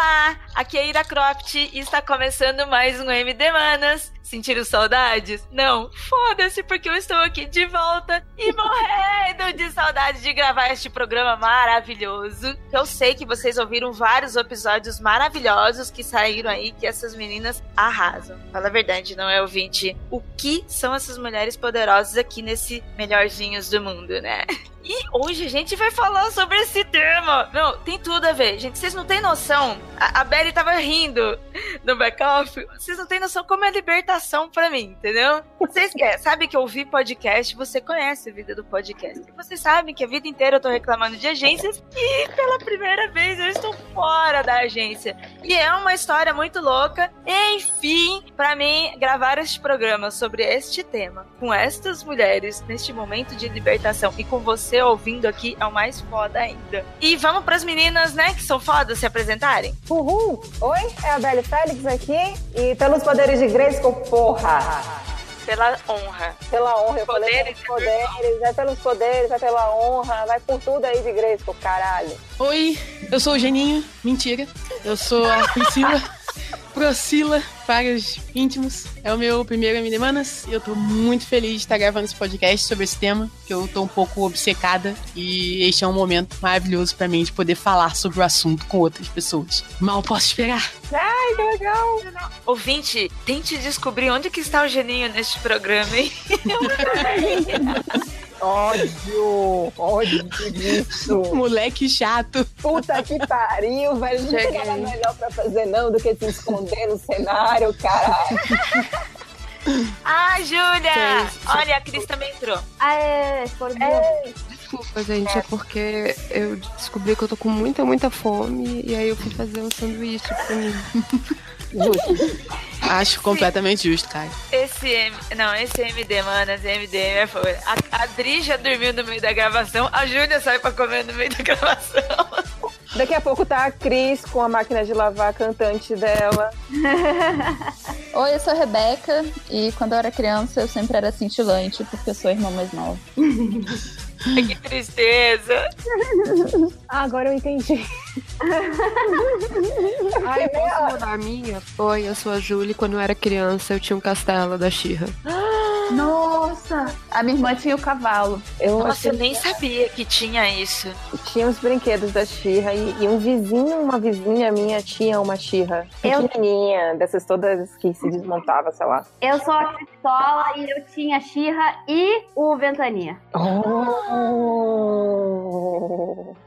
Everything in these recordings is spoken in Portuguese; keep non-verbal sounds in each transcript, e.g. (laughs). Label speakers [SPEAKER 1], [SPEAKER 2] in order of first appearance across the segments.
[SPEAKER 1] Olá, aqui é Ira Croft e está começando mais um MD Manas. Sentiram saudades? Não, foda-se, porque eu estou aqui de volta e (laughs) morrendo de saudade de gravar este programa maravilhoso. Eu sei que vocês ouviram vários episódios maravilhosos que saíram aí, que essas meninas arrasam. Fala a verdade, não é ouvinte? O que são essas mulheres poderosas aqui nesse Melhorzinhos do Mundo, né? (laughs) E hoje a gente vai falar sobre esse tema. Não, tem tudo a ver. Gente, vocês não têm noção. A, a Belly tava rindo no back-off. Vocês não têm noção como é libertação para mim, entendeu? Vocês é, sabem que eu ouvi podcast, você conhece a vida do podcast. Vocês sabem que a vida inteira eu tô reclamando de agências e pela primeira vez eu estou fora da agência. E é uma história muito louca. Enfim, para mim, gravar este programa sobre este tema, com estas mulheres, neste momento de libertação e com você ouvindo aqui é o mais foda ainda. E vamos pras meninas, né, que são fodas se apresentarem?
[SPEAKER 2] Uhul! Oi, é a Belle Félix aqui. E pelos poderes de Grayskull, porra!
[SPEAKER 1] Pela honra.
[SPEAKER 2] Pela honra, eu poderes, falei pelos poderes, é pelos poderes, é pela honra, vai por tudo aí de Grayskull, caralho.
[SPEAKER 3] Oi, eu sou o Geninho, mentira. Eu sou a Priscila. (laughs) Procila para os íntimos. É o meu primeiro MD Manas e eu tô muito feliz de estar gravando esse podcast sobre esse tema, que eu tô um pouco obcecada e este é um momento maravilhoso para mim de poder falar sobre o assunto com outras pessoas. Mal posso esperar.
[SPEAKER 2] Ai, que legal!
[SPEAKER 1] Ouvinte, tente descobrir onde que está o Geninho neste programa, hein? (laughs)
[SPEAKER 2] Ódio! Ódio disso! (laughs)
[SPEAKER 3] Moleque chato.
[SPEAKER 2] Puta que pariu, velho. Não tem nada melhor pra fazer, não, do que se esconder no cenário, caralho.
[SPEAKER 1] ah, Júlia! Olha, a Cris também entrou.
[SPEAKER 4] Aê, por é.
[SPEAKER 5] Desculpa, gente, é porque eu descobri que eu tô com muita, muita fome e aí eu fui fazer um sanduíche pra mim. (laughs)
[SPEAKER 3] Justo. Acho completamente justo, cara.
[SPEAKER 1] Esse M... Não, esse MD, mano, esse MD é foda. A, a Dri já dormiu no meio da gravação, a Júlia sai pra comer no meio da gravação.
[SPEAKER 2] Daqui a pouco tá a Cris com a máquina de lavar cantante dela. (laughs)
[SPEAKER 4] Oi, eu sou a Rebeca e quando eu era criança eu sempre era cintilante porque eu sou a irmã mais nova. (laughs)
[SPEAKER 1] que tristeza.
[SPEAKER 2] Ah, agora eu entendi.
[SPEAKER 5] Ai, posso mudar a minha? Oi, eu sou a Julie. Quando eu era criança, eu tinha um castelo da Xirra.
[SPEAKER 4] Nossa! A minha irmã tinha o cavalo.
[SPEAKER 1] Eu Nossa, eu nem sabia que tinha isso.
[SPEAKER 2] Tinha os brinquedos da Xirra e, e, um vizinho, uma vizinha minha tinha uma Xirra. Eu... Pequenininha, dessas todas que se desmontava, sei lá.
[SPEAKER 4] Eu sou a pistola e eu tinha a Xirra e o Ventania.
[SPEAKER 2] Oh!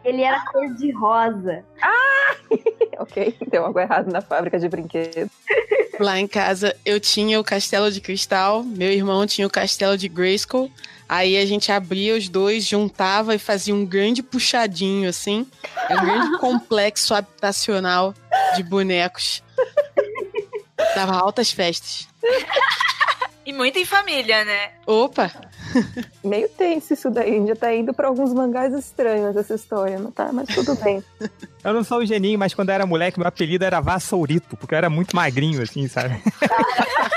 [SPEAKER 4] Ele era cor de rosa.
[SPEAKER 2] Ah! (laughs) ok, deu algo errado na fábrica de brinquedos.
[SPEAKER 3] Lá em casa eu tinha o castelo de cristal, meu irmão tinha o castelo de Grayskull. Aí a gente abria os dois, juntava e fazia um grande puxadinho, assim. Um grande (laughs) complexo habitacional de bonecos. Dava altas festas.
[SPEAKER 1] E muito em família, né?
[SPEAKER 3] Opa! (laughs)
[SPEAKER 2] Meio tenso isso daí, já tá indo pra alguns mangás estranhos essa história, não tá? Mas tudo bem. (laughs)
[SPEAKER 6] Eu não sou o geninho, mas quando eu era moleque, meu apelido era Vassourito, porque eu era muito magrinho, assim, sabe?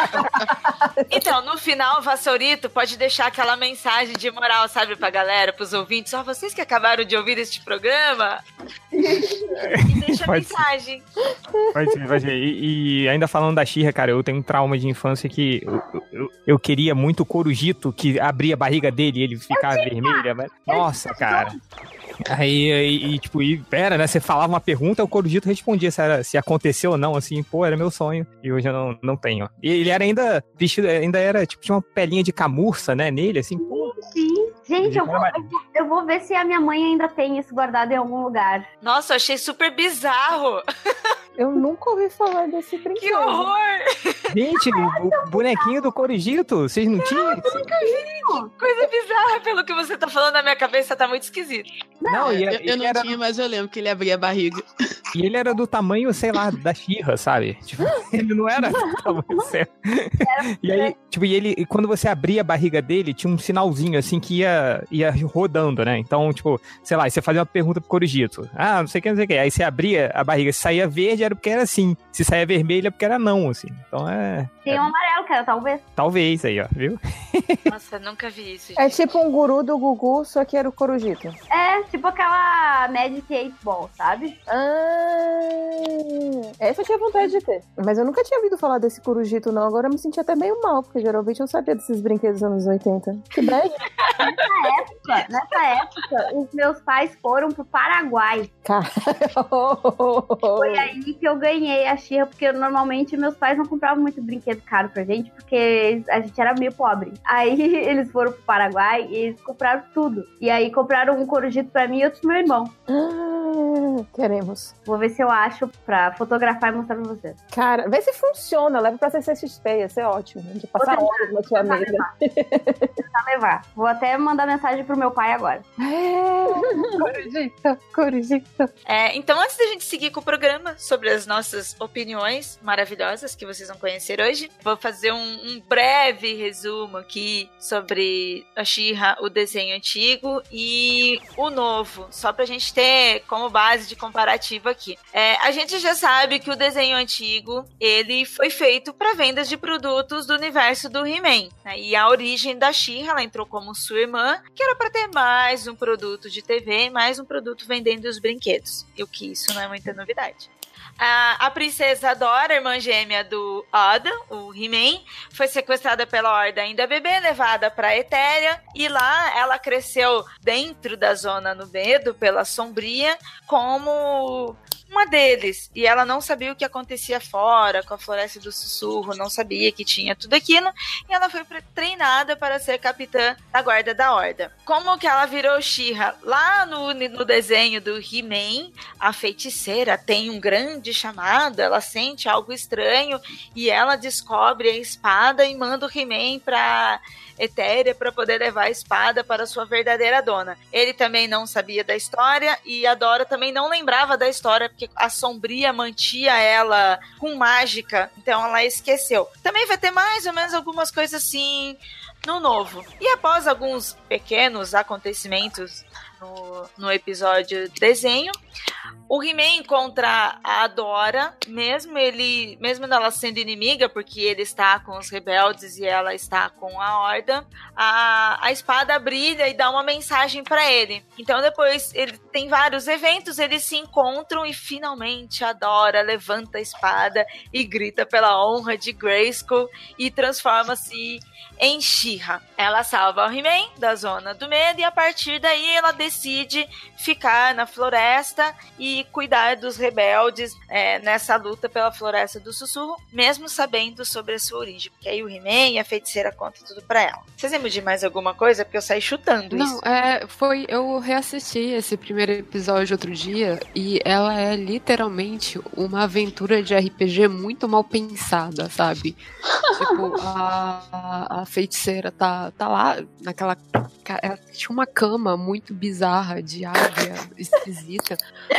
[SPEAKER 6] (laughs)
[SPEAKER 1] então, no final, Vassourito pode deixar aquela mensagem de moral, sabe, pra galera, pros ouvintes. Só vocês que acabaram de ouvir este programa. e deixa a mensagem.
[SPEAKER 6] Pode ser, pode ser. E, e, ainda falando da Xirra, cara, eu tenho um trauma de infância que eu, eu, eu queria muito o Corujito, que abria a barriga dele e ele ficava vermelho. Mas... Nossa, cara. Aí, e, tipo, e pera, né? Você falava uma pergunta, o Corujito respondia se, era, se aconteceu ou não, assim, pô, era meu sonho. E hoje eu não, não tenho. E ele era ainda vestido, ainda era, tipo, tinha uma pelinha de camurça, né, nele, assim, pô.
[SPEAKER 4] Sim, gente, eu vou, eu vou ver se a minha mãe ainda tem isso guardado em algum lugar.
[SPEAKER 1] Nossa, eu achei super bizarro. (laughs)
[SPEAKER 2] Eu nunca ouvi falar desse brinquedo.
[SPEAKER 1] Que horror!
[SPEAKER 6] Gente, o bonequinho do Corujito, vocês não tinham?
[SPEAKER 1] Nunca vi. Coisa bizarra, pelo que você tá falando na minha cabeça, tá muito esquisito.
[SPEAKER 3] Não, eu, eu não era... tinha, mas eu lembro que ele abria a barriga.
[SPEAKER 6] E ele era do tamanho, sei lá, da Xirra, sabe? Tipo, (laughs) ele não era do tamanho certo. E aí, tipo, e ele, e quando você abria a barriga dele, tinha um sinalzinho assim que ia, ia rodando, né? Então, tipo, sei lá, você fazia uma pergunta pro Corujito. Ah, não sei o que, não sei o que. Aí você abria a barriga, se saía verde era porque era sim. Se saía vermelho é porque era não, assim. Então é.
[SPEAKER 4] Tem
[SPEAKER 6] é...
[SPEAKER 4] um amarelo, cara, talvez.
[SPEAKER 6] Talvez aí, ó, viu? (laughs)
[SPEAKER 1] Nossa, nunca vi isso.
[SPEAKER 2] É gente. É tipo um guru do Gugu, só que era o Corujito.
[SPEAKER 4] É, tipo aquela Magic 8 Ball, sabe?
[SPEAKER 2] Ah, Essa eu tinha vontade de ter. Mas eu nunca tinha ouvido falar desse Corujito, não. Agora eu me senti até meio mal, porque geralmente eu sabia desses brinquedos dos anos 80. Que bad. (laughs)
[SPEAKER 7] Nessa época, nessa época, os meus pais foram pro Paraguai. Foi aí que eu ganhei a Xirra, porque normalmente meus pais não compravam muito brinquedo caro pra gente, porque a gente era meio pobre. Aí (laughs) eles foram pro Paraguai e eles compraram tudo. E aí compraram um corujito pra mim e outro pro meu irmão.
[SPEAKER 2] Ah, queremos.
[SPEAKER 7] Vou ver se eu acho pra fotografar e mostrar pra vocês.
[SPEAKER 2] Cara, vê se funciona. Leva pra CCXP, ia ser ótimo. De passar horas na sua mesa.
[SPEAKER 7] Vou levar. Vou até mandar mensagem pro meu pai agora. (laughs)
[SPEAKER 2] É.
[SPEAKER 5] Corujito, corujito.
[SPEAKER 1] É, então, antes da gente seguir com o programa sobre as nossas opiniões maravilhosas que vocês vão conhecer hoje, vou fazer um, um breve resumo aqui sobre a She-Ra, o desenho antigo e o novo, só pra gente ter como base de comparativo aqui. É, a gente já sabe que o desenho antigo ele foi feito para vendas de produtos do universo do He-Man. né? E a origem da She-Ra, ela entrou como sua irmã, que era para ter mais um produto de TV, mais um produto vendendo os brinquedos. E o que isso não é muita novidade. A, a princesa Dora, irmã gêmea do Oda, o He-Man, foi sequestrada pela Horda ainda bebê, levada para Etéria, e lá ela cresceu dentro da zona no medo, pela sombria, como uma deles. E ela não sabia o que acontecia fora, com a Floresta do Sussurro, não sabia que tinha tudo aquilo, e ela foi treinada para ser capitã da guarda da Horda. Como que ela virou She-Ra? Lá no, no desenho do He-Man, a feiticeira tem um grande chamado, ela sente algo estranho e ela descobre a espada e manda o He-Man pra Etéria para poder levar a espada para sua verdadeira dona. Ele também não sabia da história e a Dora também não lembrava da história porque a sombria mantia ela com mágica, então ela esqueceu. Também vai ter mais ou menos algumas coisas assim no novo. E após alguns pequenos acontecimentos no, no episódio desenho, o He-Man encontra a Dora, mesmo ele, mesmo ela sendo inimiga, porque ele está com os rebeldes e ela está com a Horda, a, a espada brilha e dá uma mensagem para ele. Então depois ele tem vários eventos, eles se encontram e finalmente a Dora levanta a espada e grita pela honra de Grayskull e transforma-se em She-Ra. Ela salva o He-Man da zona do medo e a partir daí ela decide ficar na floresta e cuidar dos rebeldes é, nessa luta pela floresta do sussurro, mesmo sabendo sobre a sua origem. Porque aí o He-Man e a feiticeira contam tudo pra ela. Vocês lembram de mais alguma coisa? Porque eu saí chutando
[SPEAKER 5] Não,
[SPEAKER 1] isso.
[SPEAKER 5] é, foi. Eu reassisti esse primeiro episódio outro dia e ela é literalmente uma aventura de RPG muito mal pensada, sabe? (laughs) tipo, a, a, feiticeira tá, tá lá naquela. Ela tinha uma cama muito bizarra de águia esquisita.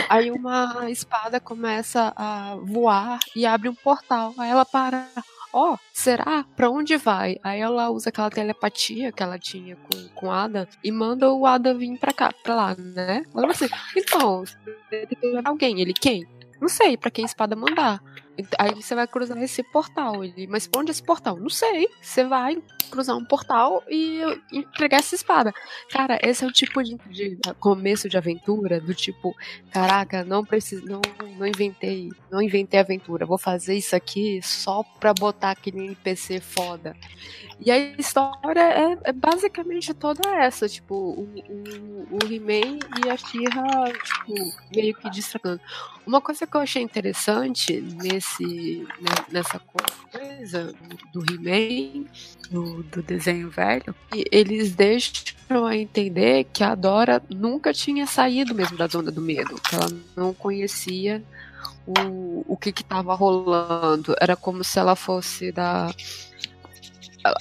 [SPEAKER 5] Aí uma espada começa a voar e abre um portal. Aí ela para. Ó, será? Pra onde vai? Aí ela usa aquela telepatia que ela tinha com, com Ada e manda o Ada vir pra cá, pra lá, né? Ela assim, então, você tem que alguém. Ele, quem? Não sei, pra quem a espada mandar. Ent- Aí você vai cruzar esse portal. Ele, mas pra onde é esse portal? Não sei. Você vai cruzar um portal e entregar essa espada. Cara, esse é o tipo de, de começo de aventura, do tipo, caraca, não preciso, não, não inventei, não inventei aventura, vou fazer isso aqui só pra botar aquele NPC foda. E a história é, é basicamente toda essa, tipo, o, o, o He-Man e a She-Ra, tipo, meio que destacando. Uma coisa que eu achei interessante nesse, né, nessa coisa do He-Man, do, do desenho velho, eles deixam a entender que a Dora nunca tinha saído mesmo da zona do medo, que ela não conhecia o, o que estava rolando. Era como se ela fosse da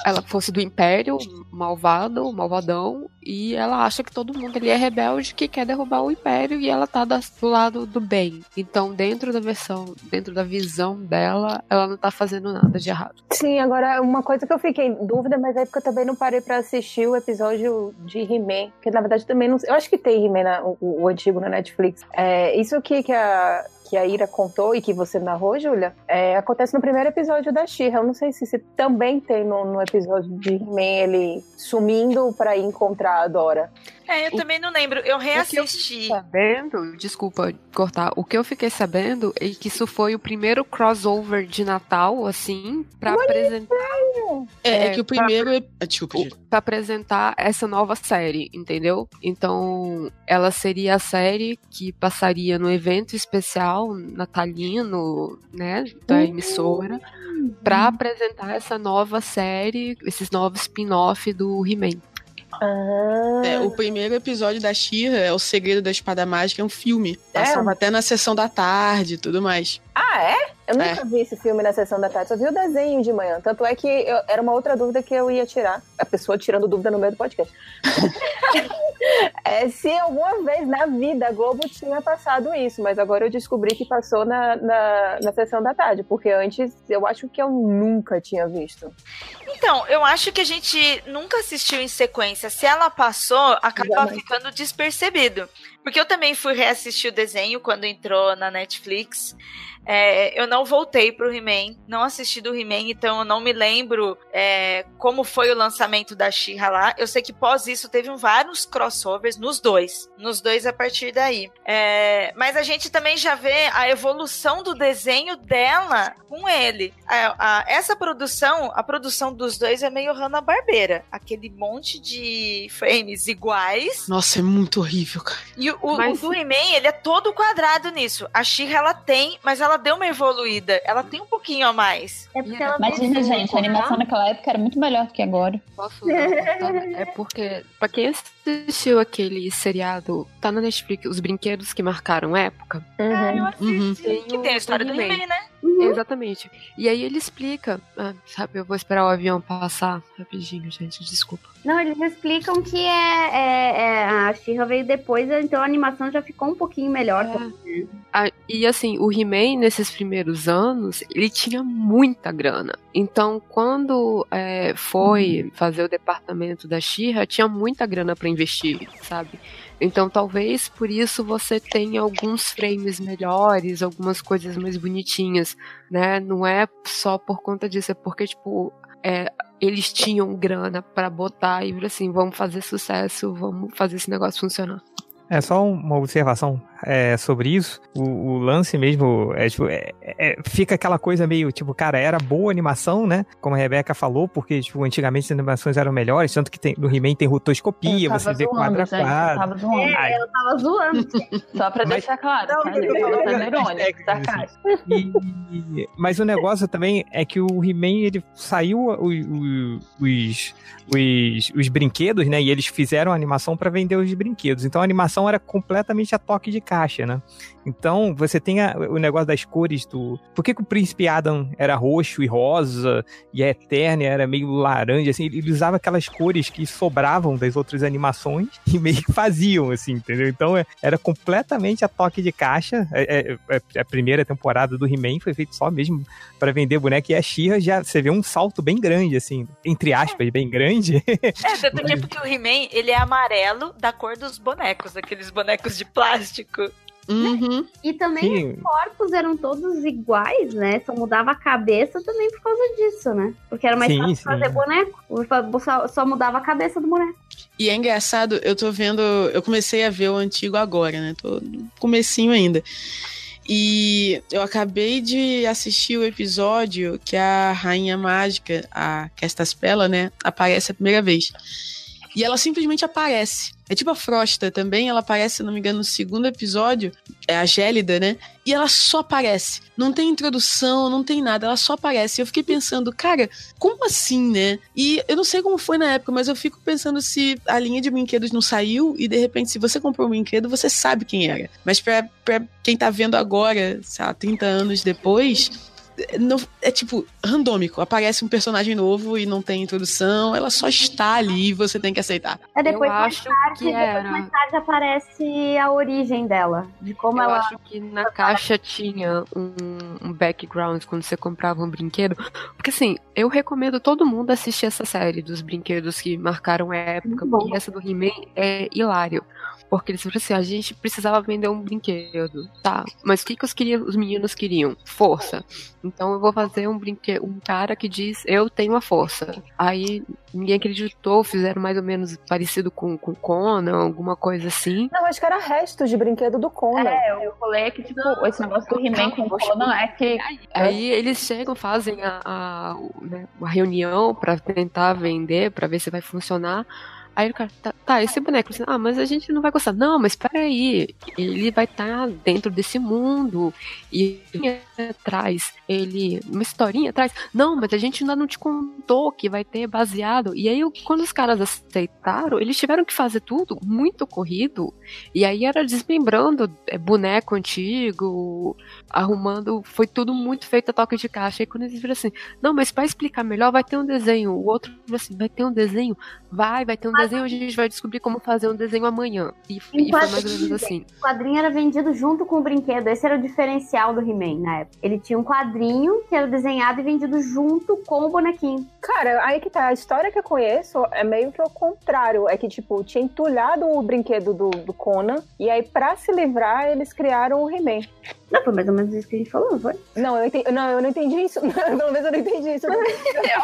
[SPEAKER 5] ela fosse do Império, malvado, malvadão, e ela acha que todo mundo ali é rebelde que quer derrubar o Império e ela tá do lado do bem. Então, dentro da versão, dentro da visão dela, ela não tá fazendo nada de errado.
[SPEAKER 2] Sim, agora uma coisa que eu fiquei em dúvida, mas é porque eu também não parei pra assistir o episódio de He-Man, que na verdade também não Eu acho que tem He-Man, o, o antigo na Netflix. É, isso que, que, a, que a Ira contou e que você narrou, Júlia, é, acontece no primeiro episódio da She-Ra. Eu não sei se, se também tem no, no episódio de He-Man ele sumindo ir encontrar a Dora.
[SPEAKER 1] É, eu
[SPEAKER 5] O-
[SPEAKER 1] também não lembro. Eu
[SPEAKER 5] O que eu
[SPEAKER 1] reassisti.
[SPEAKER 5] fiquei sabendo, desculpa cortar, o que eu fiquei sabendo é que isso foi o primeiro crossover de Natal, assim, pra apresentar,
[SPEAKER 3] É, é
[SPEAKER 5] É,
[SPEAKER 3] que o primeiro. ep- ah, Desculpa, gente.
[SPEAKER 5] pra apresentar essa nova série, entendeu? Então, ela seria a série que passaria no evento especial natalino, né, da emissora, pra apresentar essa nova série, esses novos spin-off do He-Man.
[SPEAKER 2] Ah,
[SPEAKER 3] É, o primeiro episódio da Shira é O Segredo da Espada Mágica, é um filme. Passava até na sessão da tarde e tudo mais.
[SPEAKER 2] Ah, é? Eu nunca vi esse filme na sessão da tarde, só vi o desenho de manhã. Tanto é que eu- era uma outra dúvida que eu ia tirar. A pessoa tirando dúvida no meio do podcast. (laughs) é, se alguma vez na vida a Globo tinha passado isso, mas agora eu descobri que passou na, na, na sessão da tarde, porque antes eu acho que eu nunca tinha visto.
[SPEAKER 1] Então, eu acho que a gente nunca assistiu em sequência. Se ela passou, acaba
[SPEAKER 2] Jamais.
[SPEAKER 1] ficando despercebido. Porque eu também fui reassistir o desenho quando entrou na Netflix. É, eu não voltei pro He-Man, não assisti do He-Man, então eu não me lembro é, como foi o lançamento da She-Ra lá. Eu sei que pós isso teve vários crossovers nos dois, nos dois a partir daí. É, mas a gente também já vê a evolução do desenho dela com ele. A- a- essa produção, a produção dos dois é meio Hanna-Barbera. Aquele monte de frames iguais.
[SPEAKER 3] Nossa, é muito horrível, cara.
[SPEAKER 1] E o,
[SPEAKER 5] Mas-
[SPEAKER 1] o do He-Man, ele é todo quadrado nisso. A She-Ra, ela tem, mas ela deu uma evoluída. Ela tem um pouquinho a mais.
[SPEAKER 7] É porque ela
[SPEAKER 4] Imagina, gente, a animação naquela época era muito melhor do que agora.
[SPEAKER 5] Posso? É porque, pra quem assistiu aquele seriado, tá na Netflix, Os Brinquedos que Marcaram Época,
[SPEAKER 2] Uhum.
[SPEAKER 3] Uhum.
[SPEAKER 1] Que tem a história do
[SPEAKER 5] He-Man.
[SPEAKER 1] He-Man, né?
[SPEAKER 5] Exatamente. E aí ele explica, ah, sabe, eu vou esperar o avião passar rapidinho, gente, desculpa.
[SPEAKER 7] Não, eles explicam que é, é- é- a She-Ra veio depois, então a animação já ficou um pouquinho melhor.
[SPEAKER 5] Ah, e assim, o He-Man, nesses primeiros anos, ele tinha muita grana. Então, quando é, foi fazer o departamento da She-Ra, tinha muita grana pra investir, sabe? Então, talvez por isso você tenha alguns frames melhores, algumas coisas mais bonitinhas, né? Não é só por conta disso, é porque, tipo, é, eles tinham grana pra botar e assim, vamos fazer sucesso, vamos fazer esse negócio funcionar.
[SPEAKER 6] É só uma observação é, sobre isso. O, o lance mesmo é, tipo, é- é- fica aquela coisa meio tipo, cara, era boa animação, né? Como a Rebeca falou, porque tipo, antigamente as animações eram melhores, tanto que tem, no He-Man tem rotoscopia, você vê quadro a quadro.
[SPEAKER 4] tava zoando.
[SPEAKER 6] Ai,
[SPEAKER 7] Eu tava zoando. (laughs)
[SPEAKER 4] Só pra
[SPEAKER 6] Mas-
[SPEAKER 4] deixar claro,
[SPEAKER 7] Não,
[SPEAKER 4] tá? Eu sendo
[SPEAKER 6] não, (laughs)
[SPEAKER 4] irônico, sarcástico.
[SPEAKER 6] E- mas o negócio também é que o He-Man, ele saiu o- o- os, os, os brinquedos, né? E eles fizeram a animação para vender os brinquedos. Então a animação era completamente a toque de caixa, né? Então você tem a- o negócio das cores do. Por que, que o Príncipe Adam era roxo e rosa e a Eterna era meio laranja? Assim, ele usava aquelas cores que sobravam das outras animações (laughs) e meio que faziam, assim, entendeu? Então é- era completamente a toque de caixa. É- é- é- a primeira temporada do He-Man foi feito só mesmo para vender boneco e a She-Ra já você vê um salto bem grande, assim, entre aspas, bem grande. (laughs)
[SPEAKER 1] É, tanto que porque o He-Man, ele é amarelo da cor dos bonecos, aqueles bonecos de plástico.
[SPEAKER 3] Uhum.
[SPEAKER 7] E também
[SPEAKER 6] Sim.
[SPEAKER 7] os corpos eram todos iguais, né? Só mudava a cabeça também por causa disso, né? Porque era mais
[SPEAKER 6] Sim,
[SPEAKER 7] fácil
[SPEAKER 6] sim.
[SPEAKER 7] fazer boneco. Só, só mudava a cabeça do boneco.
[SPEAKER 3] E é engraçado, eu tô vendo. Eu comecei a ver o antigo agora, né? Tô no comecinho ainda. E eu acabei de assistir o episódio que a Rainha Mágica, a Castaspela, né, aparece a primeira vez. E ela simplesmente aparece. É tipo a Frosta também, ela aparece, se não me engano, no segundo episódio, é a Gélida, né? E ela só aparece. Não tem introdução, não tem nada, ela só aparece. Eu fiquei pensando, cara, como assim, né? E eu não sei como foi na época, mas eu fico pensando se a linha de brinquedos não saiu e de repente, se você comprou um brinquedo, você sabe quem era. Mas pra, pra quem tá vendo agora, sei lá, 30 anos depois. Não, é tipo, randômico. Aparece um personagem novo e não tem introdução, ela só está ali e você tem que aceitar.
[SPEAKER 7] É depois
[SPEAKER 5] eu
[SPEAKER 7] mais
[SPEAKER 5] acho
[SPEAKER 7] tarde,
[SPEAKER 5] que
[SPEAKER 7] depois
[SPEAKER 5] era.
[SPEAKER 7] mais tarde aparece a origem dela. De como
[SPEAKER 5] eu
[SPEAKER 7] ela.
[SPEAKER 5] acho que na caixa tinha um, um background quando você comprava um brinquedo. Porque assim, eu recomendo todo mundo assistir essa série dos brinquedos que marcaram a época, porque essa do He-Man é hilário. Porque eles falaram assim: a gente precisava vender um brinquedo. Tá, mas o que, que os, queria, os meninos queriam? Força. Então eu vou fazer um brinquedo, um cara que diz eu tenho a força. Aí ninguém acreditou, fizeram mais ou menos parecido com, com Conan, alguma coisa assim.
[SPEAKER 2] Não, acho que era restos de brinquedo do Conan.
[SPEAKER 4] É, eu falei que, tipo, esse negócio do He-Man com o Conan é que.
[SPEAKER 5] Aí eles chegam, fazem a, a, né, uma reunião pra tentar vender, pra ver se vai funcionar. Aí o cara, tá, tá esse boneco, assim, ah, mas a gente não vai gostar. Não, mas peraí, ele vai estar tá dentro desse mundo e traz ele, uma historinha atrás. Não, mas a gente ainda não te contou que vai ter baseado. E aí, quando os caras aceitaram, eles tiveram que fazer tudo muito corrido. E aí era desmembrando é, boneco antigo, arrumando, foi tudo muito feito a toque de caixa. E quando eles viram assim, não, mas para explicar melhor, vai ter um desenho. O outro assim, vai ter um desenho? Vai, vai ter um desenho, a gente vai descobrir como fazer um desenho amanhã. E, e foi mais ou menos assim.
[SPEAKER 7] O quadrinho era vendido junto com o brinquedo. Esse era o diferencial do He-Man na época. Ele tinha um quadrinho que era desenhado e vendido junto com o bonequinho.
[SPEAKER 2] Cara, aí que tá. A história que eu conheço é meio que o contrário. É que, tipo, tinha entulhado o brinquedo do, do Conan. E aí, pra se livrar, eles criaram o He-Man.
[SPEAKER 7] Não, foi mais ou menos isso que a gente falou, não foi?
[SPEAKER 2] Não, eu, entendi, não, eu não entendi isso. (laughs) Pelo menos eu não entendi isso.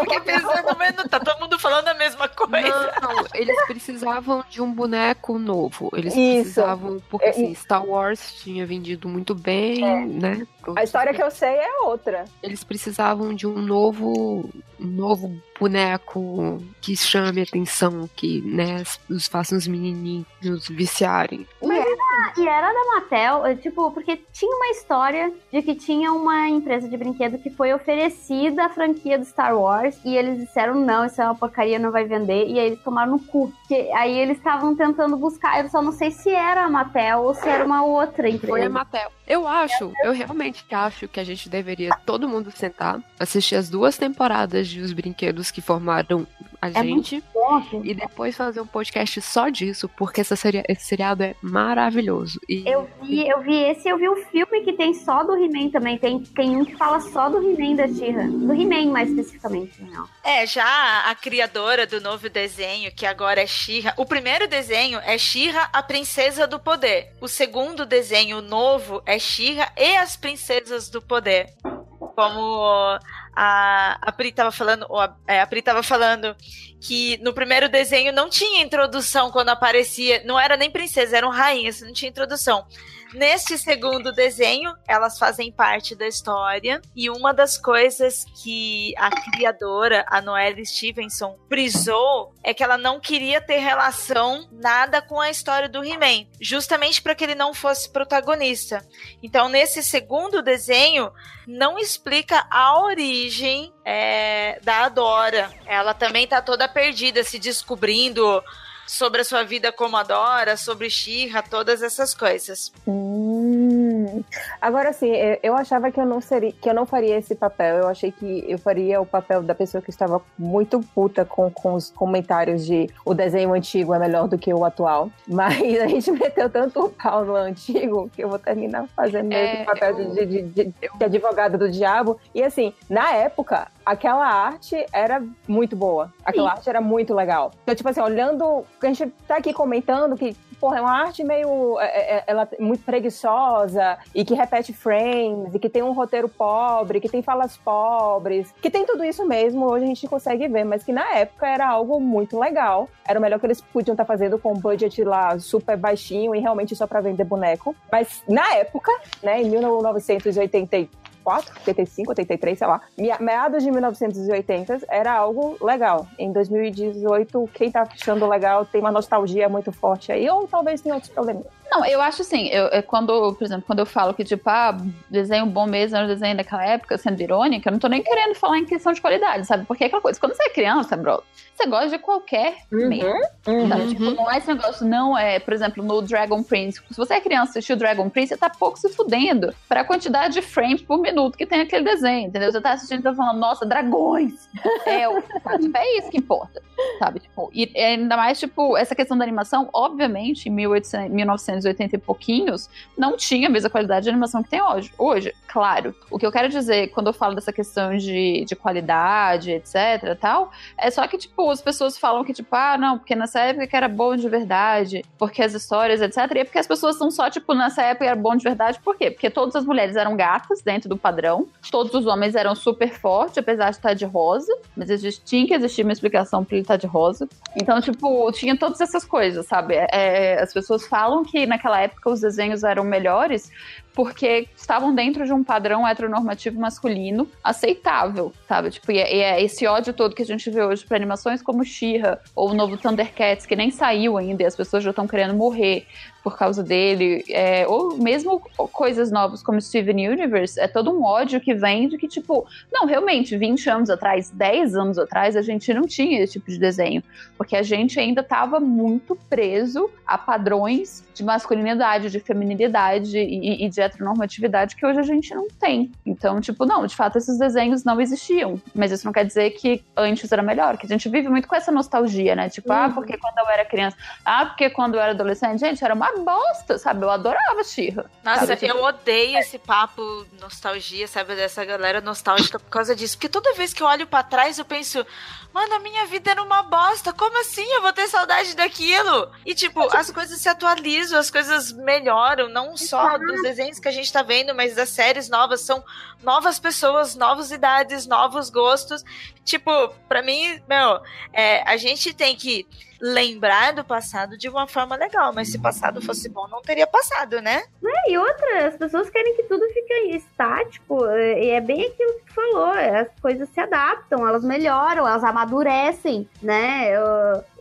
[SPEAKER 1] Fiquei pensando, mas não tá todo mundo falando a mesma coisa.
[SPEAKER 5] Não, eles precisavam de um boneco novo. Eles
[SPEAKER 2] Isso.
[SPEAKER 5] precisavam, porque
[SPEAKER 2] É,
[SPEAKER 5] assim, Star Wars tinha vendido muito bem,
[SPEAKER 2] É.
[SPEAKER 5] né?
[SPEAKER 2] A história que eu sei é outra.
[SPEAKER 5] Eles precisavam de um novo, um novo boneco que chame atenção, que, né, os faça os menininhos viciarem.
[SPEAKER 7] E era da Mattel, eh, tipo, porque tinha uma história de que tinha uma empresa de brinquedo que foi oferecida a franquia do Star Wars e eles disseram não, isso é uma porcaria, não vai vender. E aí eles tomaram no cu. Que, aí eles estavam tentando buscar, eu só não sei se era a Mattel ou se era uma outra empresa.
[SPEAKER 5] Foi a Mattel. Eu acho, eu realmente acho que a gente deveria todo mundo sentar, assistir as duas temporadas de Os Brinquedos que formaram a
[SPEAKER 7] É muito
[SPEAKER 5] gente
[SPEAKER 7] Bom,
[SPEAKER 5] e depois fazer um podcast só disso, porque essa seria, esse seriado é maravilhoso. E
[SPEAKER 7] Eu vi, eu vi esse, eu vi o filme que tem só do He-Man também. Tem, tem um que fala só do He-Man da She-Ra. Do He-Man, mais especificamente, não.
[SPEAKER 1] É, já a criadora do novo desenho, que agora é Shira. O primeiro desenho é Shira, a Princesa do Poder. O segundo desenho novo é Shira e as Princesas do Poder. Como a, a Pri tava falando, ou a, é, a Pri tava falando que no primeiro desenho não tinha introdução quando aparecia, não era nem princesa, eram rainhas, não tinha introdução. Neste segundo desenho, elas fazem parte da história. E uma das coisas que a criadora, a Noelle Stevenson, frisou é que ela não queria ter relação nada com a história do He-Man, justamente para que ele não fosse protagonista. Então, nesse segundo desenho, não explica a origem é, da Adora. Ela também tá toda perdida, se descobrindo sobre a sua vida como Adora, sobre She-Ra, todas essas coisas.
[SPEAKER 2] Hum. Agora assim, eu- achava que eu não seria, que eu não faria esse papel. Eu achei que eu faria o papel da pessoa que estava muito puta com, com os comentários de o desenho antigo é melhor do que o atual. Mas a gente (laughs) meteu tanto o pau no antigo que eu vou terminar fazendo
[SPEAKER 5] É,
[SPEAKER 2] o papel
[SPEAKER 5] eu-
[SPEAKER 2] de, de, de, de advogada do diabo. E assim, na época, aquela arte era muito boa. Aquela arte era muito legal. Então, tipo assim, olhando. A gente tá aqui comentando que, porra, é uma arte meio. é- é- ela é muito preguiçosa e que repete frames, e que tem um roteiro pobre, que tem falas pobres, que tem tudo isso mesmo. Hoje a gente consegue ver, mas que na época era algo muito legal. Era o melhor que eles podiam estar fazendo com um budget lá super baixinho e realmente só pra vender boneco. Mas na época, né, em 1984, 85, 83, sei lá, mea- meados de 1980 era algo legal. Em 2018, quem tá achando legal tem uma nostalgia muito forte aí, ou talvez tem outros problemas.
[SPEAKER 4] Não, eu acho assim, eu, é quando, por exemplo, quando eu falo que, tipo, ah, desenho bom mesmo era o desenho daquela época, sendo irônica, eu não tô nem querendo falar em questão de qualidade, sabe? Porque é aquela coisa, quando você é criança, bro, você gosta de qualquer meio. Sabe? Tipo, não é esse negócio, não é, por exemplo, no Dragon Prince. Se você é criança e assistiu Dragon Prince, você tá pouco se fudendo pra quantidade de frames por minuto que tem aquele desenho, entendeu? Você tá assistindo e tá falando, nossa, dragões! É, o- (laughs) sabe? Tipo, é isso que importa, sabe? Tipo, e ainda mais, tipo, essa questão da animação, obviamente, em 1800, 1980 e pouquinhos, não tinha a mesma qualidade de animação que tem hoje. Hoje, claro. O que eu quero dizer quando eu falo dessa questão de, de qualidade, etc, tal, é só que, tipo, as pessoas falam que, tipo, ah, não, porque nessa época que era bom de verdade, porque as histórias, etc, e é porque as pessoas são só, tipo, nessa época era bom de verdade, por quê? Porque todas as mulheres eram gatas dentro do padrão, todos os homens eram super fortes, apesar de estar de rosa, mas tinha que existir uma explicação pra ele estar de rosa. Então, tipo, tinha todas essas coisas, sabe? É, as pessoas falam que naquela época os desenhos eram melhores porque estavam dentro de um padrão heteronormativo masculino aceitável, sabe? Tipo, e é, e é esse ódio todo que a gente vê hoje para animações como She-Ra ou o novo Thundercats, que nem saiu ainda e as pessoas já estão querendo morrer por causa dele, é, ou mesmo coisas novas como Steven Universe, é todo um ódio que vem de que, tipo, não, realmente, 20 anos atrás, 10 anos atrás, a gente não tinha esse tipo de desenho, porque a gente ainda estava muito preso a padrões de masculinidade, de feminilidade e, e de heteronormatividade que hoje a gente não tem. Então, tipo, não, de fato esses desenhos não existiam. Mas isso não quer dizer que antes era melhor, que a gente vive muito com essa nostalgia, né? Tipo, ah, uhum. ah, porque quando eu era criança, ah, porque quando eu era adolescente, gente, era uma bosta, sabe? Eu adorava Xirra.
[SPEAKER 1] Nossa,
[SPEAKER 4] sabe?
[SPEAKER 1] eu odeio esse papo nostalgia, sabe? Dessa galera nostálgica por causa disso. Porque toda vez que eu olho para trás, eu penso, mano, a minha vida era uma bosta. Como assim eu vou ter saudade daquilo? E, tipo, as coisas se atualizam, as coisas melhoram, não só dos desenhos que a gente tá vendo, mas das séries novas. São novas pessoas, novas idades, novos gostos. Tipo, pra mim, meu, é, a gente tem que lembrar do passado de uma forma legal, mas se passado fosse bom, não teria passado, né?
[SPEAKER 7] É, e outra, as pessoas querem que tudo fique estático, e é bem aquilo que tu falou, as coisas se adaptam, elas melhoram, elas amadurecem, né?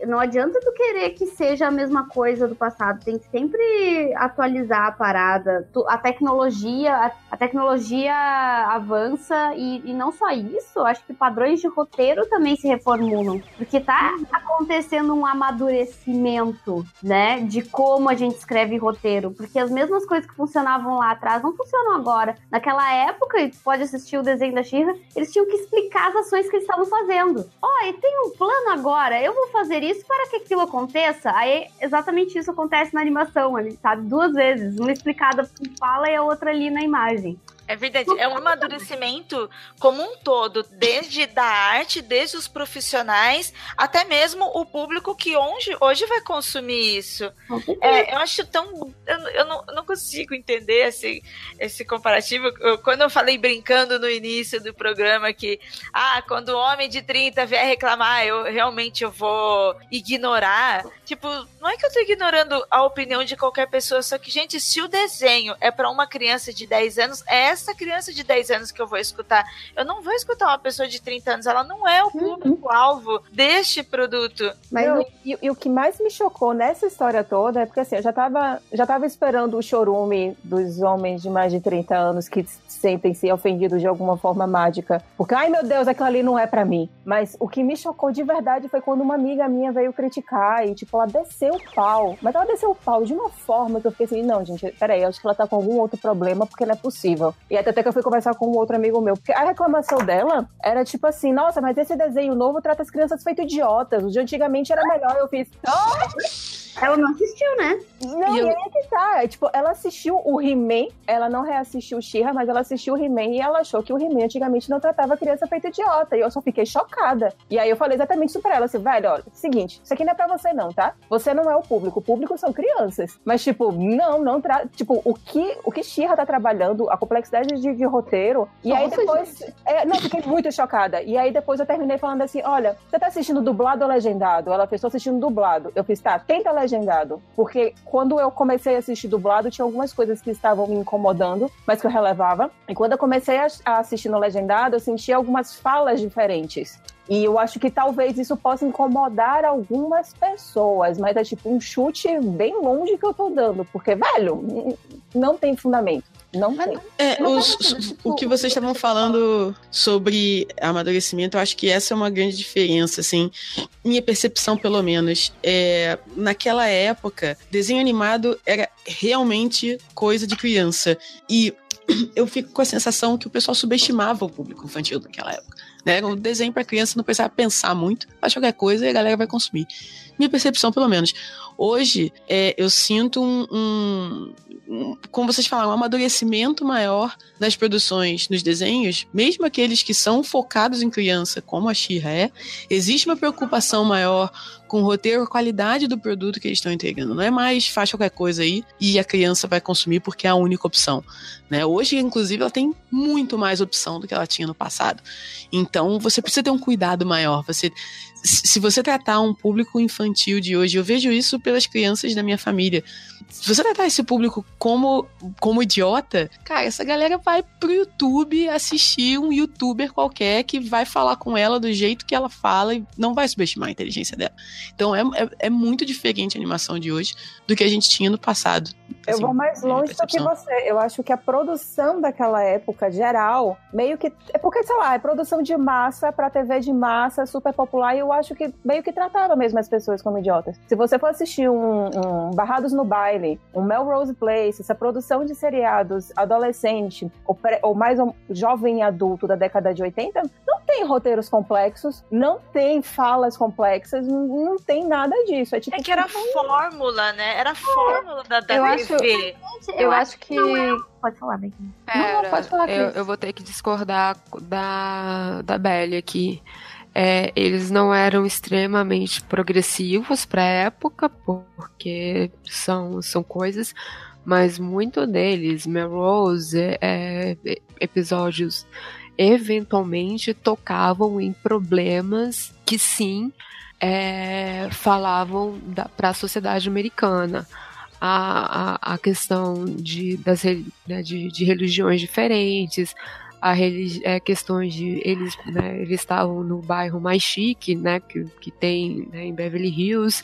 [SPEAKER 7] Não adianta tu querer que seja a mesma coisa do passado, tem que sempre atualizar a parada. A tecnologia, a tecnologia avança e, e não só isso, acho que padrões de roteiro também se reformulam, porque tá acontecendo um amadurecimento, né, de como a gente escreve roteiro, porque as mesmas coisas que funcionavam lá atrás não funcionam agora. Naquela época, e pode assistir o desenho da Xirra, eles tinham que explicar as ações que eles estavam fazendo. Ó, oh, e tem um plano agora, eu vou fazer isso para que aquilo aconteça. Aí exatamente isso acontece na animação, ali, sabe? Duas vezes, uma explicada com fala e a outra ali na imagem.
[SPEAKER 1] É verdade, é um amadurecimento como um todo, desde da arte, desde os profissionais, até mesmo o público que hoje, hoje vai consumir isso. É, eu acho tão. Eu, eu, não, eu não consigo entender esse, esse comparativo. Eu, quando eu falei brincando no início do programa que, ah, quando o homem de 30 vier reclamar, eu realmente eu vou ignorar. Tipo, não é que eu tô ignorando a opinião de qualquer pessoa, só que, gente, se o desenho é para uma criança de 10 anos, é essa criança de 10 anos que eu vou escutar. Eu não vou escutar uma pessoa de 30 anos, ela não é o uhum. público-alvo deste produto.
[SPEAKER 2] Mas e, e, o que mais me chocou nessa história toda é porque assim, eu já tava, já tava esperando o chorume dos homens de mais de 30 anos que sentem-se ofendidos de alguma forma mágica. Porque, ai meu Deus, aquilo ali não é para mim. Mas o que me chocou de verdade foi quando uma amiga minha veio criticar e, tipo, ela desceu o pau. Mas ela desceu o pau de uma forma que eu fiquei assim, não, gente, peraí, acho que ela tá com algum outro problema porque não é possível. E até que eu fui conversar com um outro amigo meu, porque a reclamação dela era tipo assim, nossa, mas esse desenho novo trata as crianças feito idiotas. O de antigamente era melhor. Eu fiz, oh!
[SPEAKER 7] Ela não assistiu, né?
[SPEAKER 2] Não, e, eu... e aí que tá. É, tipo, ela assistiu o He-Man, ela não reassistiu o She-Ra, mas ela assistiu o He-Man e ela achou que o He-Man antigamente não tratava a criança feita idiota. E eu só fiquei chocada. E aí eu falei exatamente isso pra ela, assim, velho, olha, seguinte, isso aqui não é pra você não, tá? Você não é o público, o público são crianças. Mas, tipo, não, não tra... Tipo, o que o que She-Ra tá trabalhando, a complexidade de, de roteiro. E Nossa, aí depois... É, não, fiquei muito chocada. E aí depois eu terminei falando assim, olha, você tá assistindo dublado ou legendado? Ela fez, tô assistindo dublado. Eu fiz, tá, tenta legendado. Porque quando eu comecei a assistir dublado, tinha algumas coisas que estavam me incomodando, mas que eu relevava. E quando eu comecei a assistir no legendado, eu senti algumas falas diferentes. E eu acho que talvez isso possa incomodar algumas pessoas, mas é tipo um chute bem longe que eu tô dando, porque, velho, não tem fundamento. Não tem.
[SPEAKER 3] É, os, o que vocês estavam falando sobre amadurecimento, eu acho que essa é uma grande diferença, assim, minha percepção pelo menos. É, naquela época, desenho animado era realmente coisa de criança. E (clears throat) eu fico com a sensação que o pessoal subestimava o público infantil naquela época. Né? Um desenho para criança, não precisava pensar muito, faz qualquer coisa e a galera vai consumir. Minha percepção, pelo menos. Hoje, é, eu sinto um, um, como vocês falaram, um amadurecimento maior das produções nos desenhos, mesmo aqueles que são focados em criança, como a Xirra é, existe uma preocupação maior com o roteiro, a qualidade do produto que eles estão entregando. Não é mais faz qualquer coisa aí e a criança vai consumir porque é a única opção. Né? Hoje, inclusive, ela tem muito mais opção do que ela tinha no passado. Então, você precisa ter um cuidado maior. Você se você tratar um público infantil de hoje, eu vejo isso pelas crianças da minha família. Se você tratar esse público como, como idiota, cara, essa galera vai pro YouTube assistir um youtuber qualquer que vai falar com ela do jeito que ela fala e não vai subestimar a inteligência dela. Então é, é, é muito diferente a animação de hoje do que a gente tinha no passado.
[SPEAKER 2] Eu
[SPEAKER 3] assim,
[SPEAKER 2] vou mais longe do que você. Eu acho que a produção daquela época, geral, meio que. É porque, sei lá, é produção de massa pra TV de massa, super popular, e eu acho que meio que tratava mesmo as pessoas como idiotas. Se você for assistir um, um Barrados no Baile, um Melrose Place, essa produção de seriados adolescente, ou, pré, ou mais um jovem adulto da década de 80, não tem roteiros complexos, não tem falas complexas, não, não tem nada disso. É, tipo,
[SPEAKER 1] é que era fórmula, né? Era fórmula da, da
[SPEAKER 4] eu
[SPEAKER 1] TV.
[SPEAKER 4] Acho, eu, eu acho que.
[SPEAKER 7] Pode falar, Becky.
[SPEAKER 5] Pera,
[SPEAKER 4] não, pode falar,
[SPEAKER 5] eu,
[SPEAKER 4] Cris.
[SPEAKER 5] eu vou ter que discordar da, da Belly aqui. É, eles não eram extremamente progressivos para a época, porque são, são coisas, mas muito deles, Melrose, é, é, episódios eventualmente tocavam em problemas que sim é, falavam para a sociedade americana. A, a, questão de, das, né, de, de religiões diferentes, a é, questões de eles né, eles estavam no bairro mais chique né que, que tem né, em Beverly Hills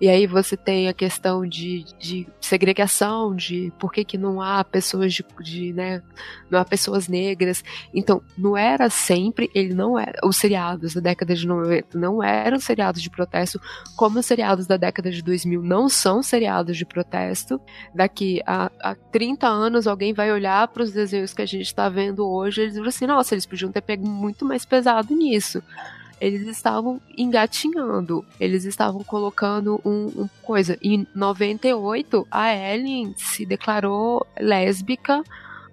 [SPEAKER 5] e aí você tem a questão de, de segregação, de por que, que não há pessoas de, de, né, não há pessoas negras. Então, não era sempre, ele não era, os seriados da década de 90 não eram seriados de protesto, como os seriados da década de 2000 não são seriados de protesto. Daqui a, a 30 anos alguém vai olhar para os desenhos que a gente está vendo hoje e eles vão assim, nossa, eles podiam ter pego muito mais pesado nisso eles estavam engatinhando, eles estavam colocando um, um, coisa. Em 98, a Ellen se declarou lésbica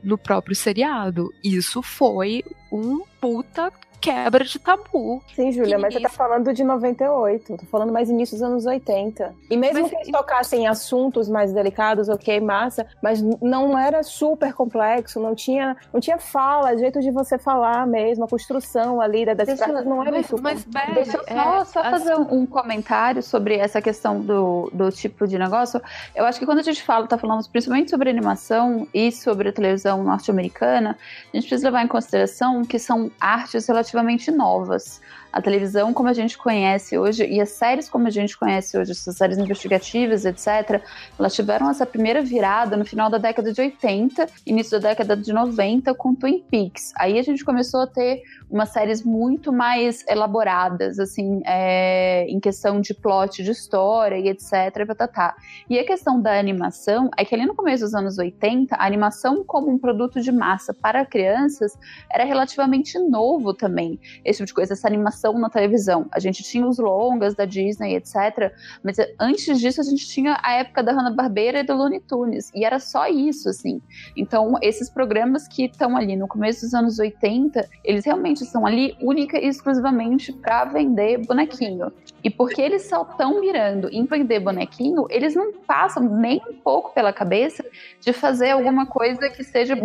[SPEAKER 5] no próprio seriado. Isso foi um puta quebra de tabu.
[SPEAKER 2] Sim, Júlia, mas você tá falando de 98. Tô falando mais início dos anos 80. E mesmo
[SPEAKER 5] Mas-
[SPEAKER 2] que eles tocassem assuntos mais delicados, ok, massa, mas não era super complexo, não tinha, não tinha fala, jeito de você falar mesmo, a construção ali da- das
[SPEAKER 4] Deixa
[SPEAKER 2] não era
[SPEAKER 5] Mas,
[SPEAKER 2] super.
[SPEAKER 5] mas
[SPEAKER 4] Deixa eu
[SPEAKER 5] é,
[SPEAKER 4] só, só
[SPEAKER 5] as-
[SPEAKER 4] fazer um, um comentário sobre essa questão do, do tipo de negócio. Eu acho que quando a gente fala, tá falando principalmente sobre animação e sobre a televisão norte-americana, a gente precisa levar em consideração que são artes relativamente novas. A televisão, como a gente conhece hoje, e as séries como a gente conhece hoje, essas séries investigativas, etc., elas tiveram essa primeira virada no final da década de 80, início da década de 90, com Twin Peaks. Aí a gente começou a ter umas séries muito mais elaboradas, assim, é, em questão de plot, de história e etc. Patatá. E a questão da animação é que ali no começo dos anos 80, a animação como um produto de massa para crianças era relativamente novo também. Esse tipo de coisa, essa animação na televisão. A gente tinha os longas da Disney, etc. Mas antes disso, a gente tinha a época da Hanna-Barbera e do Looney Tunes. E era só isso, assim. Então, esses programas que estão ali no começo dos anos 80, eles realmente estão ali única e exclusivamente para vender bonequinho. E porque eles só estão mirando em vender bonequinho, eles não passam nem um pouco pela cabeça de fazer alguma coisa que seja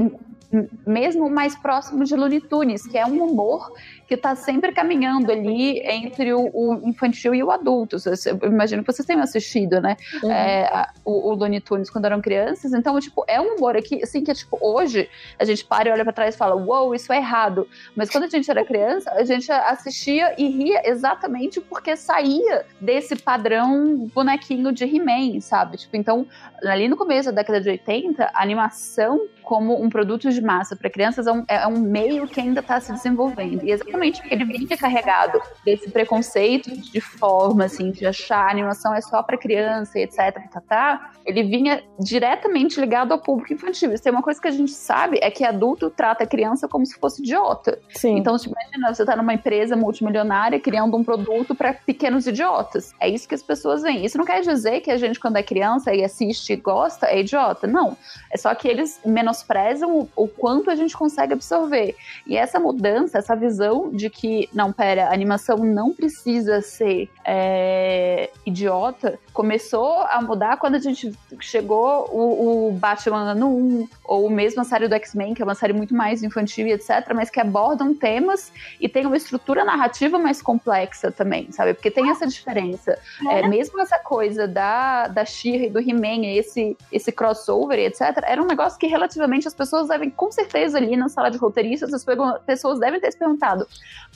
[SPEAKER 4] mesmo mais próximo de Looney Tunes, que é um humor que está sempre caminhando ali entre o, o infantil e o adulto. Eu imagino que vocês tenham assistido, né? é, a- o, o Looney Tunes quando eram crianças. Então, tipo, é um humor aqui, assim, que é tipo, hoje a gente para e olha pra trás e fala, uou, isso é errado. Mas quando a gente era criança, a gente assistia e ria exatamente porque saía desse padrão bonequinho de He-Man, sabe? Tipo, então, ali no começo da década de 80, a animação como um produto de massa para crianças é um, é um meio que ainda está se desenvolvendo. E exatamente porque ele vinha legado desse preconceito de forma, assim, de achar a animação é só para criança e etc, tá, tá, ele vinha diretamente ligado ao público infantil. Isso tem uma coisa que a gente sabe é que adulto trata a criança como se fosse idiota.
[SPEAKER 2] Sim.
[SPEAKER 4] Então, tipo, imagina, você tá numa empresa multimilionária criando um produto para pequenos idiotas. É isso que as pessoas veem. Isso não quer dizer que a gente, quando é criança e assiste e gosta, é idiota. Não. É só que eles menosprezam o, o quanto a gente consegue absorver. E essa mudança, essa visão de que, não, pera, a animação não precisa ser é, idiota, começou a mudar quando a gente chegou o, o Batman ano 1, ou mesmo a série do X-Men, que é uma série muito mais infantil e etc., mas que abordam temas e tem uma estrutura narrativa mais complexa também, sabe? Porque tem essa diferença. É, mesmo essa coisa da, da She-Ra e do He-Man, esse, esse crossover e etc., era um negócio que relativamente as pessoas devem, com certeza, ali na sala de roteiristas, as pessoas devem ter se perguntado: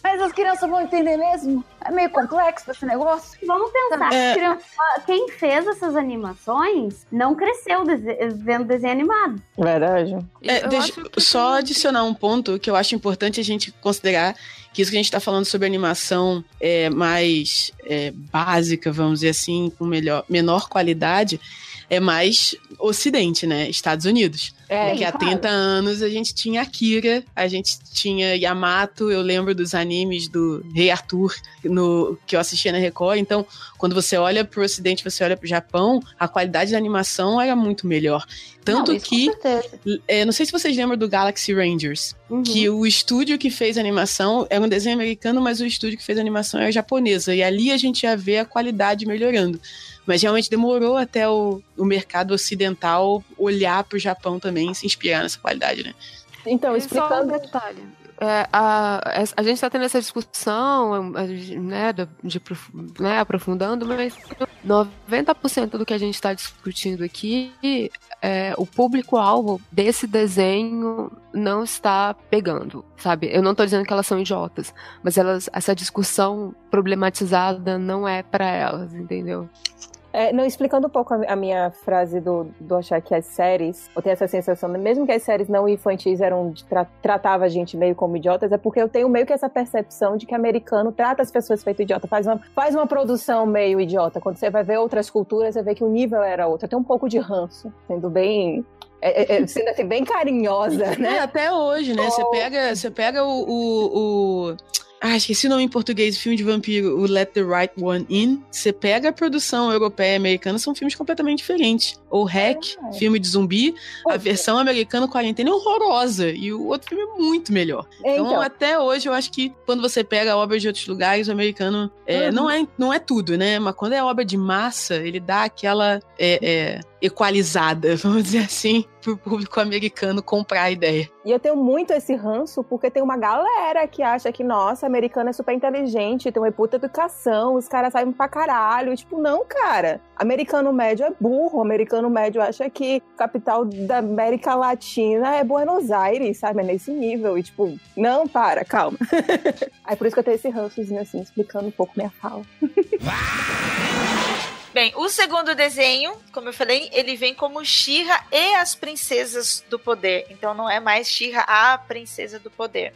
[SPEAKER 4] mas as crianças vão entender mesmo? É meio complexo esse negócio?
[SPEAKER 7] Vamos pensar.
[SPEAKER 3] É.
[SPEAKER 7] criança- Quem fez essas animações não cresceu dese- vendo desenho animado.
[SPEAKER 2] Verdade.
[SPEAKER 3] É,
[SPEAKER 5] Eu
[SPEAKER 3] deixa- só
[SPEAKER 5] tem-
[SPEAKER 3] adicionar um ponto que eu acho importante a gente considerar que isso que a gente está falando sobre animação é mais é, básica, vamos dizer assim, com melhor, menor qualidade, é mais Ocidente, né? Estados Unidos.
[SPEAKER 2] É,
[SPEAKER 3] Porque há
[SPEAKER 2] claro.
[SPEAKER 3] 30 anos a gente tinha Akira, a gente tinha Yamato, eu lembro dos animes do Rei Arthur no, que eu assistia na Record. Então, quando você olha pro Ocidente, você olha pro Japão, a qualidade da animação era muito melhor. Tanto
[SPEAKER 4] Não,
[SPEAKER 3] que, é, não sei se vocês lembram do Galaxy Rangers,
[SPEAKER 2] Uhum.
[SPEAKER 3] que o estúdio que fez a animação era um desenho americano, mas o estúdio que fez a animação era japonesa. E ali a gente ia ver a qualidade melhorando. Mas realmente demorou até o, o mercado ocidental olhar pro Japão também e se inspirar nessa qualidade, né?
[SPEAKER 2] Então,
[SPEAKER 5] E só um
[SPEAKER 2] explicando.
[SPEAKER 5] detalhe. É, a, a gente está tendo essa discussão, né, de, de né, aprofundando, mas 90% do que a gente está discutindo aqui, é, o público-alvo desse desenho não está pegando, sabe? Eu não estou dizendo que elas são idiotas, mas elas, essa discussão problematizada não é para elas, entendeu?
[SPEAKER 2] É, não, explicando um pouco a, a minha frase do, do achar que as séries, eu tenho essa sensação, mesmo que as séries não infantis eram tra tratava a gente meio como idiotas, é porque eu tenho meio que essa percepção de que americano trata as pessoas feito idiota, faz uma, faz uma produção meio idiota. Quando você vai ver outras culturas, você vê que o nível era outro. Eu tenho um pouco de ranço, sendo bem. É, é, é, sendo assim, bem carinhosa, (laughs)
[SPEAKER 3] É,
[SPEAKER 2] né?
[SPEAKER 3] até hoje, né? Você pega, você pega o, o, o- Ah, esqueci o nome em português, filme de vampiro, o Let the Right One In. Você pega a produção europeia e americana, são filmes completamente diferentes. Ou Hack, filme de zumbi, a versão americana quarentena é horrorosa. E o outro filme é muito melhor. Então,
[SPEAKER 2] Então,
[SPEAKER 3] até hoje, eu acho que quando você pega obras de outros lugares, o americano é,
[SPEAKER 2] Uhum.
[SPEAKER 3] não, é, não é tudo, né? Mas quando é obra de massa, ele dá aquela é, é, equalizada, (laughs) vamos dizer assim, pro público americano comprar a ideia.
[SPEAKER 2] E eu tenho muito esse ranço porque tem uma galera que acha que, nossa, americano é super inteligente, tem uma puta educação, os caras sabem pra caralho. Tipo, não, cara. Americano médio é burro. Americano médio acha que capital da América Latina é Buenos Aires, sabe? É nesse nível. E, tipo, não, para, calma. (laughs) Aí por isso que eu tenho esse rançozinho assim, explicando um pouco minha fala. (laughs)
[SPEAKER 1] Bem, o segundo desenho, como eu falei, ele vem como Shira e as Princesas do Poder. Então não é mais Shira a Princesa do Poder.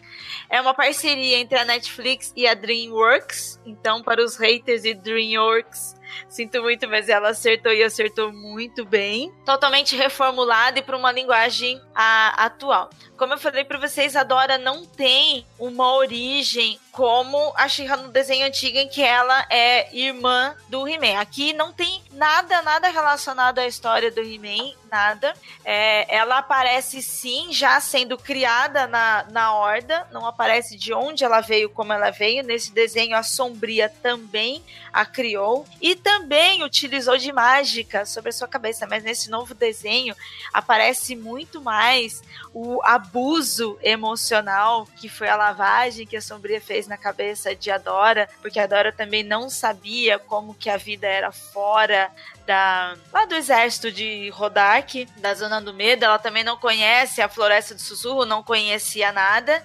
[SPEAKER 1] É uma parceria entre a Netflix e a DreamWorks. Então, para os haters de DreamWorks, sinto muito, mas ela acertou e acertou muito bem. Totalmente reformulada e para uma linguagem a- atual. Como eu falei para vocês, a Dora não tem uma origem como a She-Ra no desenho antigo em que ela é irmã do He-Man. Aqui não tem nada, nada relacionado à história do He-Man, nada. É, ela aparece sim, já sendo criada na, na Horda, não aparece de onde ela veio, como ela veio. Nesse desenho, a Sombria também a criou e também utilizou de mágica sobre a sua cabeça, mas nesse novo desenho aparece muito mais o abuso emocional que foi a lavagem que a Sombria fez na cabeça de Adora, porque Adora também não sabia como que a vida era fora da lá do exército de Rodak, da Zona do Medo, ela também não conhece a Floresta do Sussurro, não conhecia nada.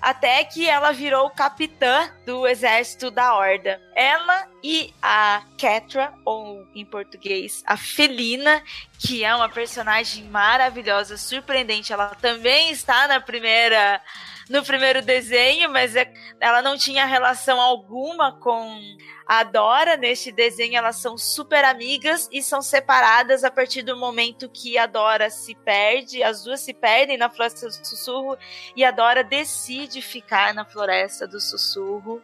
[SPEAKER 1] Até que ela virou capitã do exército da Horda. Ela e a Catra, ou em português, a Felina, que é uma personagem maravilhosa, surpreendente. Ela também está na primeira no primeiro desenho, mas é, ela não tinha relação alguma com a Dora. Neste desenho, elas são super amigas e são separadas a partir do momento que a Dora se perde. As duas se perdem na Floresta do Sussurro e a Dora decide ficar na Floresta do Sussurro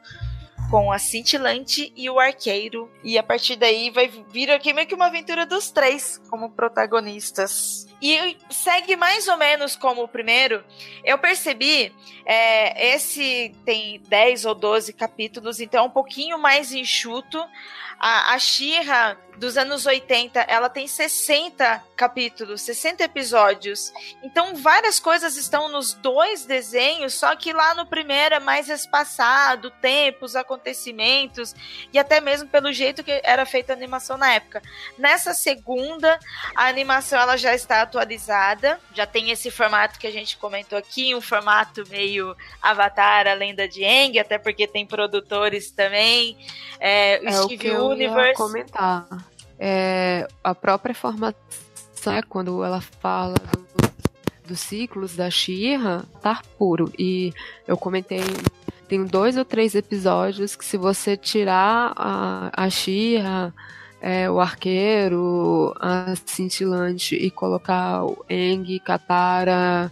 [SPEAKER 1] com a cintilante e o arqueiro. E a partir daí vai vir aqui meio que uma aventura dos três como protagonistas. E segue mais ou menos como o primeiro. Eu percebi, é, esse tem 10 ou 12 capítulos, então é um pouquinho mais enxuto. A, a dos anos 80, ela tem 60 capítulos, 60 episódios. Então várias coisas estão nos dois desenhos, só que lá no primeiro é mais espaçado, tempos, acontecimentos e até mesmo pelo jeito que era feita a animação na época. Nessa segunda, a animação ela já está atualizada, já tem esse formato que a gente comentou aqui, um formato meio Avatar, a lenda de Aang, até porque tem produtores também, é, o
[SPEAKER 5] É o que
[SPEAKER 1] Steve
[SPEAKER 5] eu
[SPEAKER 1] Universe.
[SPEAKER 5] ia comentar. É, a própria formação, é quando ela fala do- dos ciclos da Shira, tá puro. E eu comentei, tem dois ou três episódios que se você tirar a, a Shira, é, o arqueiro, a cintilante e colocar o Eng, Katara,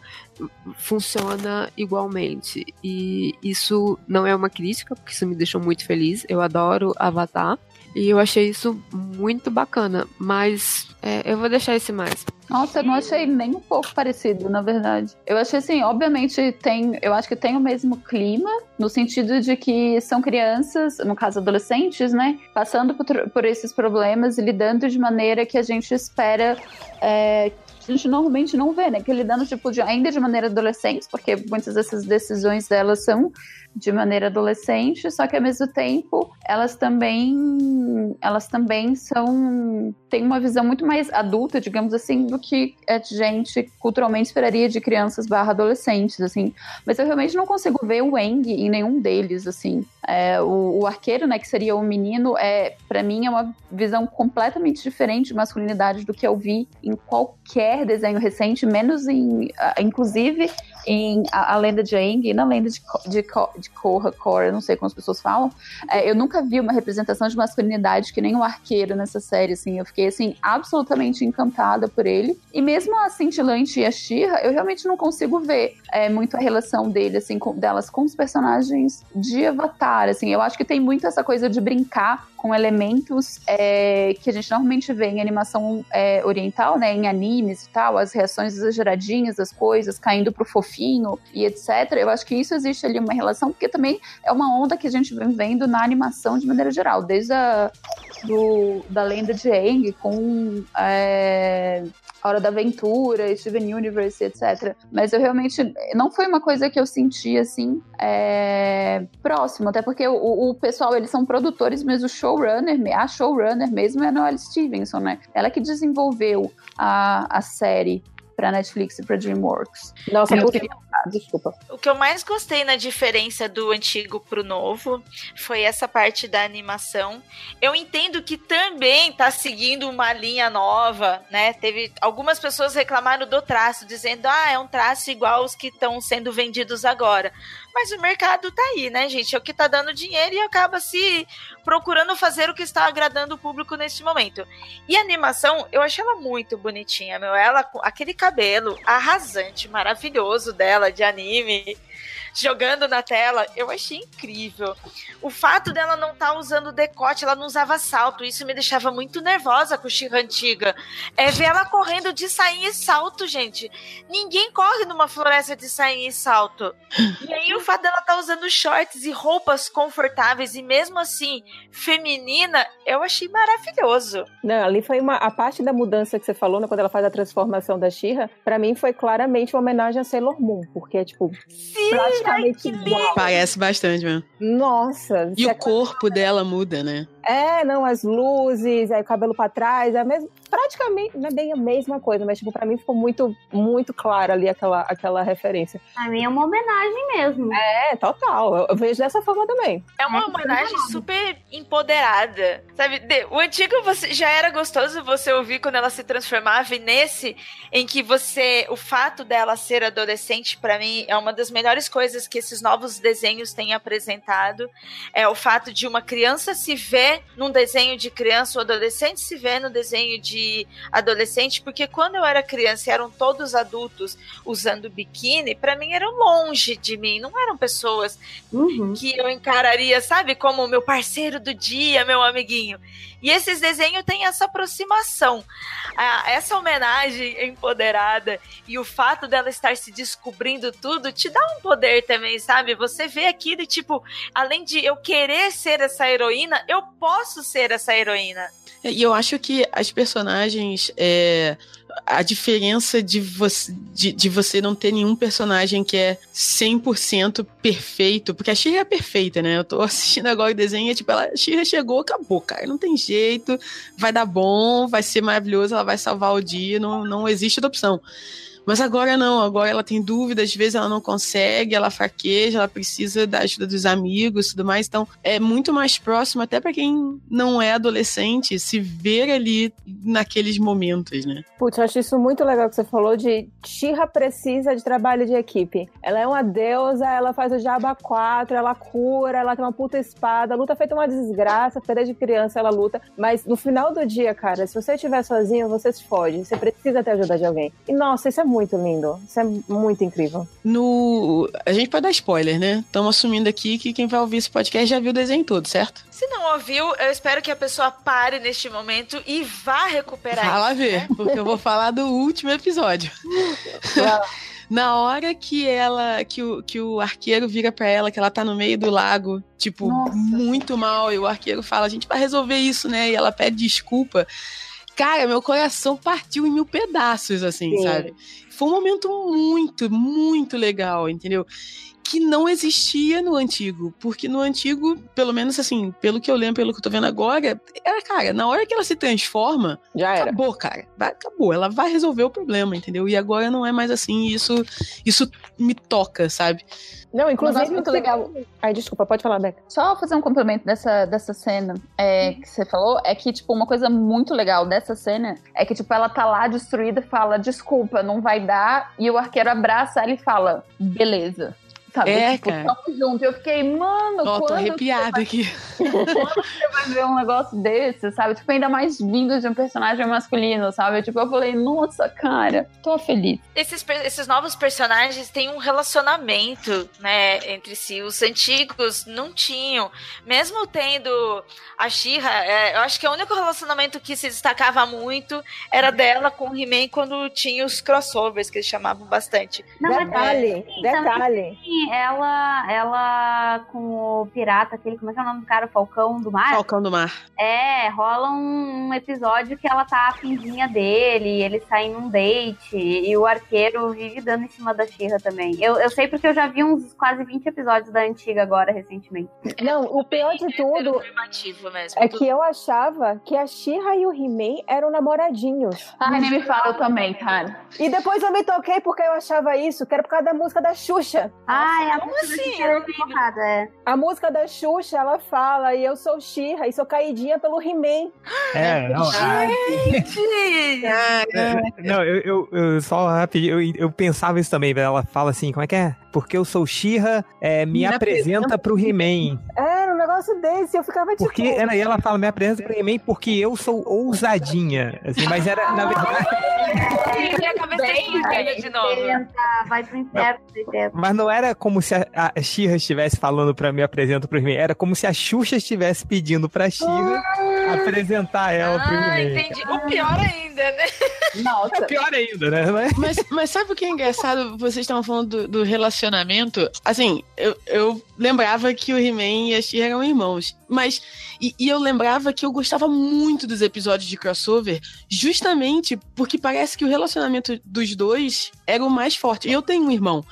[SPEAKER 5] funciona igualmente. E isso não é uma crítica, porque isso me deixou muito feliz. Eu adoro Avatar. E eu achei isso muito bacana. Mas é, eu vou deixar esse mais.
[SPEAKER 4] Nossa, eu não achei nem um pouco parecido, na verdade. Eu achei assim, obviamente tem, eu acho que tem o mesmo clima, no sentido de que são crianças, no caso adolescentes, né, passando por, por esses problemas e lidando de maneira que a gente espera é, a gente normalmente não vê, né? Que lidando, tipo, de, ainda de maneira adolescente, porque muitas dessas decisões delas são de maneira adolescente, só que ao mesmo tempo elas também elas também são têm uma visão muito mais adulta, digamos assim, do que a gente culturalmente esperaria de crianças barra adolescentes, assim. Mas eu realmente não consigo ver o Eng em nenhum deles, assim. É, o, o arqueiro, né, que seria o menino, é para mim é uma visão completamente diferente de masculinidade do que eu vi em qualquer desenho recente, menos em, ah, inclusive em a, a lenda de Aang e na lenda de, de, de Korra, Korra, não sei como as pessoas falam, é, eu nunca vi uma representação de masculinidade que nem o arqueiro nessa série, assim, eu fiquei, assim, absolutamente encantada por ele, e mesmo a Cintilante e a Shira, eu realmente não consigo ver é, muito a relação dele, assim, com, delas com os personagens de Avatar, assim, eu acho que tem muito essa coisa de brincar com elementos é, que a gente normalmente vê em animação é, oriental, né, em animes e tal, as reações exageradinhas das coisas, caindo pro fofinho e etc. Eu acho que isso existe ali uma relação, porque também é uma onda que a gente vem vendo na animação de maneira geral, desde a do, da lenda de Aang com é, a Hora da Aventura, Steven Universe, etc. Mas eu realmente não foi uma coisa que eu senti assim é, próximo, até porque o, o pessoal eles são produtores, mas o showrunner, a showrunner mesmo é a Noelle Stevenson, né? Ela que desenvolveu a, a série pra Netflix e pra DreamWorks.
[SPEAKER 2] Nossa,
[SPEAKER 4] Eu
[SPEAKER 2] o-
[SPEAKER 4] queria-
[SPEAKER 2] desculpa.
[SPEAKER 1] O que eu mais gostei na diferença do antigo pro novo foi essa parte da animação. Eu entendo que também tá seguindo uma linha nova, né? Teve algumas pessoas reclamaram do traço, dizendo: "Ah, é um traço igual os que estão sendo vendidos agora". Mas o mercado tá aí, né, gente? É o que tá dando dinheiro e acaba se procurando fazer o que está agradando o público neste momento. E a animação, eu achei ela muito bonitinha, meu. Ela com aquele cabelo arrasante, maravilhoso dela de anime, jogando na tela, eu achei incrível. O fato dela não estar usando decote, ela não usava salto, isso me deixava muito nervosa com Shira antiga. É ver ela correndo de sainha e salto, gente. Ninguém corre numa floresta de sainha e salto. E aí o fato dela estar usando shorts e roupas confortáveis e mesmo assim feminina, eu achei maravilhoso.
[SPEAKER 2] Não, ali foi uma. A parte da mudança que você falou, né, quando ela faz a transformação da Shira, pra mim foi claramente uma homenagem a Sailor Moon, porque é tipo
[SPEAKER 1] Sim,
[SPEAKER 2] praticamente
[SPEAKER 1] ai,
[SPEAKER 2] igual.
[SPEAKER 3] Parece bastante mesmo.
[SPEAKER 2] Nossa,
[SPEAKER 3] E o corpo dela muda, né?
[SPEAKER 2] É, não, as luzes, aí o cabelo pra trás, é a mesma, praticamente, não é bem a mesma coisa, mas tipo, pra mim ficou muito, muito clara ali aquela, aquela referência.
[SPEAKER 7] A mim é uma homenagem mesmo.
[SPEAKER 2] É, total, eu, eu vejo dessa forma também.
[SPEAKER 1] É uma homenagem super empoderada. Sabe, de- o antigo você já era gostoso você ouvir quando ela se transformava, e nesse, em que você. O fato dela ser adolescente, pra mim, é uma das melhores coisas que esses novos desenhos têm apresentado. É o fato de uma criança se ver num desenho de criança, o adolescente se ver no desenho de adolescente, porque quando eu era criança e eram todos adultos usando biquíni, pra mim eram longe de mim, não eram pessoas
[SPEAKER 7] Uhum.
[SPEAKER 1] que eu encararia, sabe, como meu parceiro do dia, meu amiguinho. E esses desenhos têm essa aproximação, Ah, essa homenagem empoderada e o fato dela estar se descobrindo tudo te dá um poder também, sabe? Você vê aquilo e tipo, além de eu querer ser essa heroína, eu posso ser essa heroína.
[SPEAKER 3] E eu acho que as personagens. É, a diferença de você, de, de você não ter nenhum personagem que é 100% perfeito, porque a Shira é perfeita, né? Eu tô (laughs) assistindo agora o desenho e, tipo, ela, a Shira chegou, acabou, cara. Não tem jeito, vai dar bom, vai ser maravilhoso, ela vai salvar o dia, não, não existe outra opção. Mas agora não, agora ela tem dúvidas, às vezes ela não consegue, ela fraqueja, ela precisa da ajuda dos amigos e tudo mais. Então é muito mais próximo, até para quem não é adolescente, se ver ali naqueles momentos, né?
[SPEAKER 2] Putz, eu acho isso muito legal que você falou de Shira precisa de trabalho de equipe. Ela é uma deusa, ela faz o Jabba 4, ela cura, ela tem uma puta espada, luta feita uma desgraça, porque desde criança ela luta. Mas no final do dia, cara, se você estiver sozinho, você se fode. Você precisa ter ajuda de alguém. E nossa, isso é muito lindo. Isso é muito incrível.
[SPEAKER 3] No. A gente pode dar spoiler, né? Estamos assumindo aqui que quem vai ouvir esse podcast já viu o desenho todo, certo?
[SPEAKER 1] Se não ouviu, eu espero que a pessoa pare neste momento e vá recuperar.
[SPEAKER 3] Vai lá
[SPEAKER 1] isso,
[SPEAKER 3] ver,
[SPEAKER 1] né?
[SPEAKER 3] porque eu vou falar do último episódio. (laughs) Na hora que ela, que o, que o arqueiro vira pra ela, que ela tá no meio do lago, tipo,
[SPEAKER 4] Nossa.
[SPEAKER 3] muito mal, e o arqueiro fala, a gente vai resolver isso, né? E ela pede desculpa. Cara, meu coração partiu em mil pedaços, assim,
[SPEAKER 2] Sim.
[SPEAKER 3] sabe? Foi um momento muito, muito legal, entendeu? Que não existia no antigo. Porque no antigo, pelo menos assim, pelo que eu lembro, pelo que eu tô vendo agora, era, cara, na hora que ela se transforma,
[SPEAKER 2] Já era.
[SPEAKER 3] acabou, cara. Acabou. Ela vai resolver o problema, entendeu? E agora não é mais assim. e Isso, isso me toca, sabe?
[SPEAKER 2] Não, inclusive.
[SPEAKER 4] muito legal.
[SPEAKER 2] Ai, desculpa, pode falar, Beca.
[SPEAKER 4] Só fazer um complemento dessa, dessa cena é, que você falou, é que, tipo, uma coisa muito legal dessa cena é que, tipo, ela tá lá destruída e fala, desculpa, não vai dar, e o arqueiro abraça ela e fala, beleza. Sabe?
[SPEAKER 3] É,
[SPEAKER 4] tipo,
[SPEAKER 3] cara.
[SPEAKER 4] tamo junto. Eu fiquei, mano,
[SPEAKER 3] Ó, tô
[SPEAKER 4] quando
[SPEAKER 3] arrepiada aqui.
[SPEAKER 4] você vai ver um negócio desse, sabe? Tipo, ainda mais vindo de um personagem masculino, sabe? Tipo, eu falei, nossa, cara, tô feliz.
[SPEAKER 1] Esses, esses novos personagens têm um relacionamento, né, entre si. Os antigos não tinham. Mesmo tendo a Shira, eu acho que o único relacionamento que se destacava muito era dela com o He-Man quando tinha os crossovers, que eles chamavam bastante.
[SPEAKER 7] Não,
[SPEAKER 2] detalhe,
[SPEAKER 7] também-
[SPEAKER 2] detalhe.
[SPEAKER 7] Ela, ela com o pirata, aquele, como é que é o nome do cara? O Falcão do Mar?
[SPEAKER 3] Falcão do Mar.
[SPEAKER 7] É, rola um, um episódio que ela tá afinzinha dele, eles saem num date, e o arqueiro vive dando em cima da Xirra também. Eu, eu sei porque eu já vi uns quase 20 episódios da antiga agora, recentemente.
[SPEAKER 2] Não, o pior de tudo
[SPEAKER 1] Afirmativo mesmo.
[SPEAKER 2] é que eu achava que a Shira e o He-Man eram namoradinhos.
[SPEAKER 4] Ai, nem me fala, eu também, cara.
[SPEAKER 2] E depois eu me toquei porque eu achava isso, que era por causa da música da Xuxa.
[SPEAKER 7] Ai, a
[SPEAKER 1] como
[SPEAKER 7] música
[SPEAKER 1] assim?
[SPEAKER 7] é.
[SPEAKER 2] A música da Xuxa, ela fala, e eu sou Shira, e sou caidinha pelo He-Man.
[SPEAKER 6] É, não, a- (laughs) não eu, eu, eu só rapidinho, eu, eu pensava isso também, ela fala assim, como é que é? Porque eu sou Xirra, é, me,
[SPEAKER 3] Me
[SPEAKER 6] apresenta pro He-Man.
[SPEAKER 2] Um negócio desse, eu ficava tipo...
[SPEAKER 6] Porque, ela, e ela fala, me apresenta pro He-Man porque eu sou ousadinha. Assim, mas era, na verdade,
[SPEAKER 1] Minha cabeça de novo.
[SPEAKER 7] Vai pro inferno,
[SPEAKER 6] mas não era como se a, a Xirra estivesse falando pra me apresentar pro He-Man, era como se a Xuxa estivesse pedindo pra Xirra apresentar ela pro
[SPEAKER 1] Ah,
[SPEAKER 6] He-Man.
[SPEAKER 1] entendi. O pior ainda, né?
[SPEAKER 4] Nossa.
[SPEAKER 6] Pior ainda, né? Mas-
[SPEAKER 3] Mas, mas sabe o que é engraçado? Vocês estavam falando do, do relacionamento. Assim, eu, eu lembrava que o He-Man e a She eram irmãos. Mas. E, e eu lembrava que eu gostava muito dos episódios de crossover, justamente porque parece que o relacionamento dos dois era o mais forte. E eu tenho um irmão.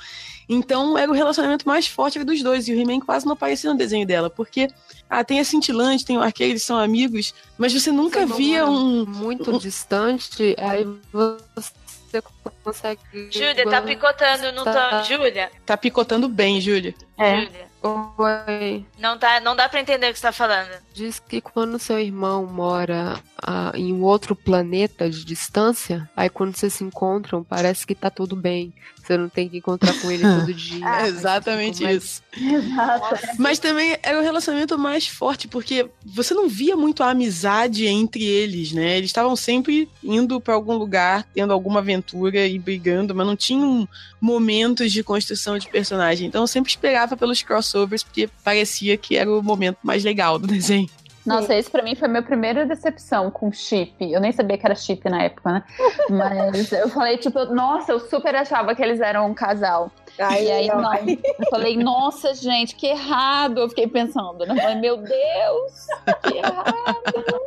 [SPEAKER 3] Então era o relacionamento mais forte dos dois. E o He-Man quase não aparecia no desenho dela, porque ah, tem a cintilante, tem o arqueiro, eles são amigos, mas você nunca
[SPEAKER 5] Você
[SPEAKER 3] via um.
[SPEAKER 5] Muito
[SPEAKER 3] um-
[SPEAKER 5] distante, aí você consegue.
[SPEAKER 1] Júlia, tá picotando, não tá? Júlia?
[SPEAKER 3] Tá picotando bem, Júlia.
[SPEAKER 7] É.
[SPEAKER 1] Júlia.
[SPEAKER 5] Oi.
[SPEAKER 1] Não, tá, não dá pra entender o que você tá falando.
[SPEAKER 5] Diz que quando seu irmão mora ah, em um outro planeta de distância, aí quando vocês se encontram, parece que tá tudo bem. Você não tem que encontrar com ele todo (laughs) dia.
[SPEAKER 3] É exatamente
[SPEAKER 5] tipo, mas-
[SPEAKER 3] isso. (laughs)
[SPEAKER 7] Exato.
[SPEAKER 3] Mas também era o relacionamento mais forte, porque você não via muito a amizade entre eles, né? Eles estavam sempre indo pra algum lugar, tendo alguma aventura e brigando, mas não tinham momentos de construção de personagem. Então eu sempre esperava pelos crossovers, porque parecia que era o momento mais legal do desenho.
[SPEAKER 4] Nossa, esse pra mim foi a minha primeira decepção com chip. Eu nem sabia que era chip na época, né? (laughs) Mas eu falei, tipo, nossa, eu super achava que eles eram um casal.
[SPEAKER 2] Aí,
[SPEAKER 4] e aí, não. Eu falei, nossa, gente, que errado. Eu fiquei pensando, né? Eu falei, meu Deus, que errado.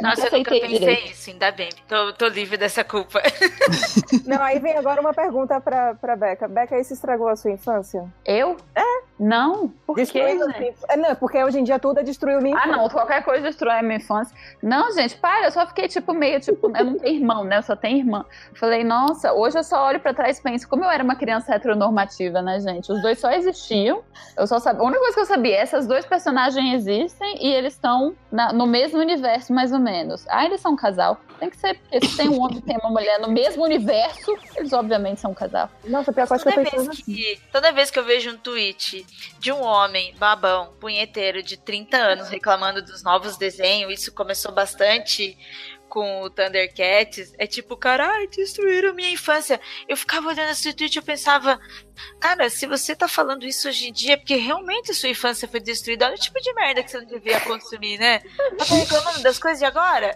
[SPEAKER 1] Nossa, eu nunca pensei
[SPEAKER 4] direito.
[SPEAKER 1] isso, ainda bem. Tô, tô livre dessa culpa. (laughs)
[SPEAKER 2] Não, aí vem agora uma pergunta pra, pra Beca. Beca, isso estragou a sua infância?
[SPEAKER 4] Eu? É? Não. Por quê,
[SPEAKER 2] Destruiu inf- É, não, porque hoje em dia tudo é destruiu minha
[SPEAKER 4] Ah,
[SPEAKER 2] infância.
[SPEAKER 4] não, qualquer coisa destrói a minha infância. Não, gente, para, eu só fiquei, tipo, meio, tipo, eu não tenho irmão, né? Eu só tenho irmã. Falei, nossa, hoje eu só olho pra trás e penso, como eu era uma criança heteronormativa, né, gente? Os dois só existiam. Eu só sabia. A única coisa que eu sabia é esses dois personagens existem e eles estão no mesmo universo, mais ou menos. Ah, eles são um casal. Tem que ser, porque se tem um homem e tem uma mulher no mesmo universo, eles obviamente são um casal.
[SPEAKER 2] Nossa, pior coisa que eu
[SPEAKER 1] Toda
[SPEAKER 2] pensei
[SPEAKER 1] vez, que, toda vez que eu vejo um tweet de um homem babão, punheteiro de 30 anos reclamando dos novos desenhos, isso começou bastante com o Thundercats, é tipo, caralho, destruíram minha infância. Eu ficava olhando esse tweet e eu pensava, cara, se você tá falando isso hoje em dia, é porque realmente sua infância foi destruída, olha o tipo de merda que você não devia consumir, né? Tá (laughs) reclamando das coisas de agora?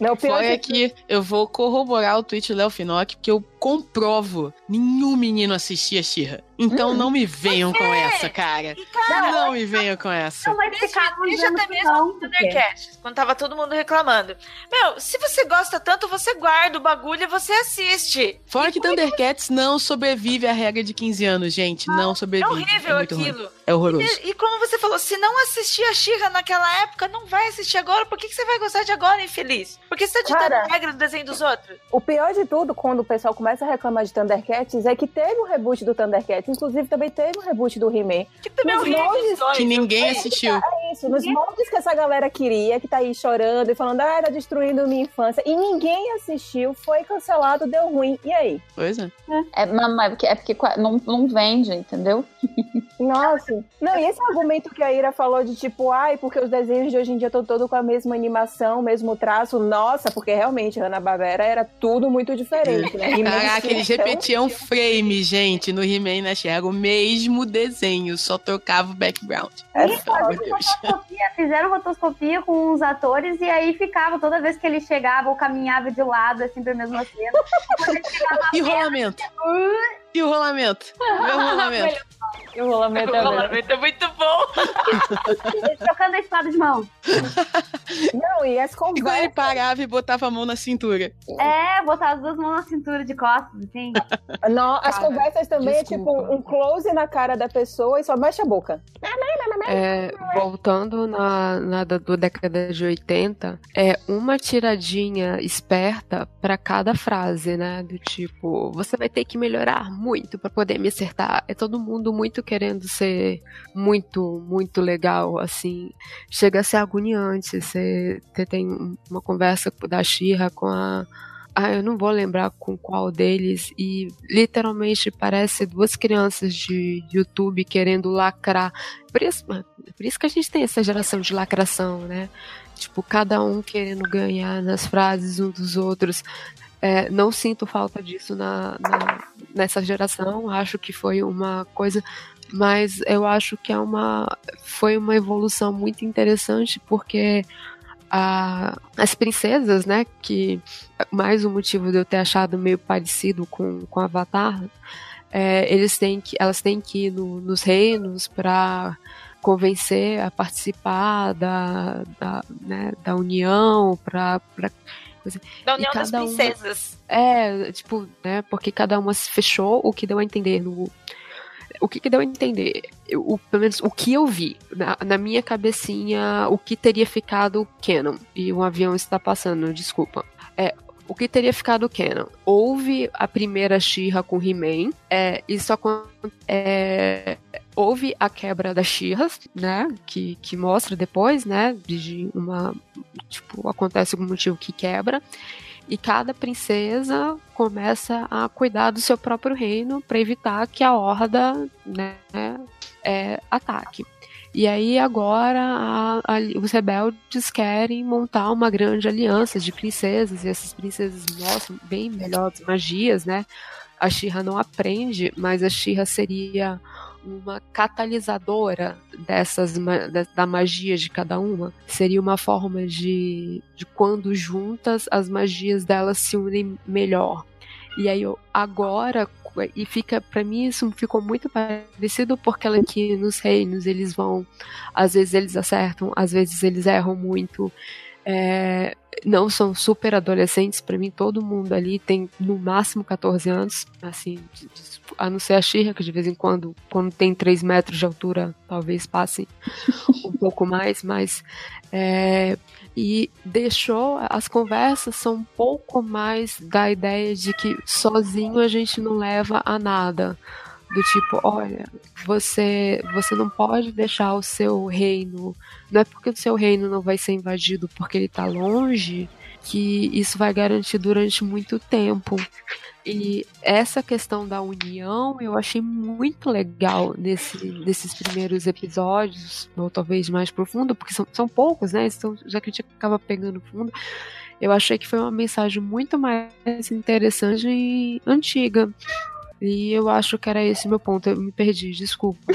[SPEAKER 2] Não, pior
[SPEAKER 3] Foi
[SPEAKER 2] é que
[SPEAKER 3] aqui, eu vou corroborar o tweet do Léo Finock, porque eu comprovo, nenhum menino assistia Xirra. Então não me (laughs) venham com essa, cara.
[SPEAKER 1] E cara,
[SPEAKER 3] Não me venham com essa.
[SPEAKER 7] Não vai
[SPEAKER 1] Deixa,
[SPEAKER 7] ficar
[SPEAKER 1] deixa até mesmo
[SPEAKER 7] não,
[SPEAKER 1] no Thundercats, quando tava todo mundo reclamando. Meu, se você gosta tanto, você guarda o bagulho e você assiste.
[SPEAKER 3] Fora que Thundercats não sobrevive à regra de 15 anos, gente. Não
[SPEAKER 1] É
[SPEAKER 3] sobrevive.
[SPEAKER 1] horrível
[SPEAKER 3] muito ruim.
[SPEAKER 1] aquilo.
[SPEAKER 3] É horroroso.
[SPEAKER 1] E, e como você falou, se não assistia a Xirra naquela época, não vai assistir agora. Por que, que você vai gostar de agora, infeliz? Porque você tá ditando
[SPEAKER 2] Cara.
[SPEAKER 1] regra do desenho dos outros.
[SPEAKER 2] o pior de tudo, quando o pessoal começa a reclamar de Thundercats, é que teve um reboot do Thundercats. Inclusive, também teve um reboot do He-Man.
[SPEAKER 1] Que também é
[SPEAKER 2] Nos
[SPEAKER 1] horrível.
[SPEAKER 2] moldes.
[SPEAKER 3] Que ninguém assistiu.
[SPEAKER 2] É isso, nos moldes que essa galera queria, que tá aí chorando e falando, ah, tá destruindo minha infância. E ninguém assistiu, foi cancelado, deu ruim. E aí?
[SPEAKER 3] Pois é.
[SPEAKER 4] É, não, mas é porque, é não, não vende, entendeu?
[SPEAKER 2] Nossa. Não, e esse argumento que a Ira falou de tipo, ai, porque os desenhos de hoje em dia estão todos com a mesma animação, mesmo traço. Nossa, porque realmente Hanna-Barbera era tudo muito diferente, né?
[SPEAKER 3] Caraca,
[SPEAKER 2] tinha
[SPEAKER 3] eles
[SPEAKER 2] tão-
[SPEAKER 3] repetiam frame, gente, no He-Man na She-Ra, o mesmo desenho, só trocava o background.
[SPEAKER 2] É.
[SPEAKER 7] Rotoscopia, fizeram rotoscopia com os atores e aí ficava, toda vez que ele chegava ou caminhava de lado, é sempre a mesma cena. (laughs) Quando ele chegava
[SPEAKER 3] E o rolamento? (laughs) O rolamento? Meu rolamento.
[SPEAKER 2] E o rolamento
[SPEAKER 1] O
[SPEAKER 2] é
[SPEAKER 1] rolamento é muito bom.
[SPEAKER 7] trocando a espada de mão. (laughs)
[SPEAKER 2] Não, e as
[SPEAKER 3] E quando ele
[SPEAKER 2] conversas.
[SPEAKER 3] parava e botava a mão na cintura.
[SPEAKER 7] É, botar as duas mãos na cintura de costas, assim.
[SPEAKER 2] Não, as
[SPEAKER 5] Cara,
[SPEAKER 2] conversas também é tipo
[SPEAKER 5] desculpa.
[SPEAKER 2] um close na cara da pessoa e só mexe a boca.
[SPEAKER 5] É, voltando na, na da, década de 80, é uma tiradinha esperta pra cada frase, né? Do tipo, você vai ter que melhorar muito pra poder me acertar. É todo mundo muito querendo ser muito, muito legal, assim. Chega a ser agoniante. Você, tem um- uma conversa da Shira com a. Ah, eu não vou lembrar com qual deles. E literalmente parece duas crianças de YouTube querendo lacrar. Por isso, por isso que a gente tem essa geração de lacração, né? Tipo, cada um querendo ganhar nas frases um dos outros. É, não sinto falta disso na, na- nessa geração. Acho que foi uma coisa. Mas eu acho que é uma, foi uma evolução muito interessante, porque a- as princesas, né? Que mais um motivo de eu ter achado meio parecido com, com Avatar. é, eles têm que, elas têm que ir no- nos reinos para convencer a participar da, da, né, da união, para
[SPEAKER 1] Da União das
[SPEAKER 5] cada uma-
[SPEAKER 1] Princesas.
[SPEAKER 5] é, tipo, né, porque cada uma se fechou, o que deu a entender no, o que, que deu a entender? Eu, o, pelo menos o que eu vi, na, na, minha cabecinha, o que teria ficado canon. E um avião está passando, desculpa. É, o que teria ficado canon? Houve a primeira Shira com He-Man, é, isso é, houve a quebra das Shirras, né, que, que mostra depois, né, de uma, tipo, acontece algum motivo que quebra, e cada princesa começa a cuidar do seu próprio reino para evitar que a horda, né, é, ataque. E aí agora a, a, os rebeldes querem montar uma grande aliança de princesas, e essas princesas mostram bem melhores magias, né? A Shira não aprende, mas a Shira seria uma catalisadora dessas da magia de cada uma. Seria uma forma de, de quando juntas as magias delas se unem melhor. E aí agora e fica para mim isso ficou muito parecido porque ela aqui nos reinos eles vão às vezes eles acertam às vezes eles erram muito. É, não são super adolescentes para mim todo mundo ali tem no máximo 14 anos assim a não ser a Xirra que de vez em quando quando tem 3 metros de altura talvez passe um pouco mais mas é, e deixou as conversas são um pouco mais da ideia de que sozinho a gente não leva a nada. Do tipo, olha, você você não pode deixar o seu reino, não é porque o seu reino não vai ser invadido porque ele está longe que isso vai garantir durante muito tempo. E essa questão da união eu achei muito legal nesse, nesses primeiros episódios, ou talvez mais profundo, porque são, são poucos, né? Então, já que a gente acaba pegando fundo, eu achei que foi uma mensagem muito mais interessante e antiga. E eu acho que era esse meu ponto. Eu me perdi, desculpa. (laughs)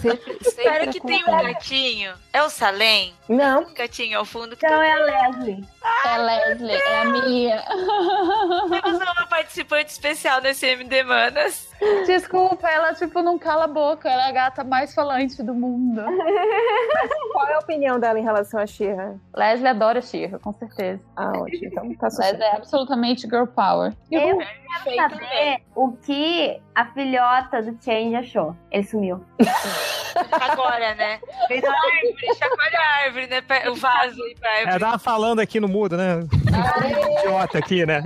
[SPEAKER 1] sempre, sempre que tem um gatinho. É o Salem?
[SPEAKER 2] Não.
[SPEAKER 1] Um gatinho ao fundo.
[SPEAKER 7] Que não, é a Leslie.
[SPEAKER 4] é a Leslie, é a minha.
[SPEAKER 1] Temos uma participante especial nesse MD Manas.
[SPEAKER 4] Desculpa, ela tipo não cala a boca. Ela é a gata mais falante do mundo.
[SPEAKER 2] Mas (laughs) qual é a opinião dela em relação a Shira?
[SPEAKER 4] Leslie adora Shira, com certeza.
[SPEAKER 2] Ah, ótimo. Então tá
[SPEAKER 4] Leslie é absolutamente girl power.
[SPEAKER 7] Eu quero saber o que a filhota do Change achou. Ele sumiu.
[SPEAKER 1] Agora, né? Fez a árvore, chacoalha a árvore, né? O vaso aí pra árvore.
[SPEAKER 6] É, tava falando aqui no mudo, né? Idiota aqui, né?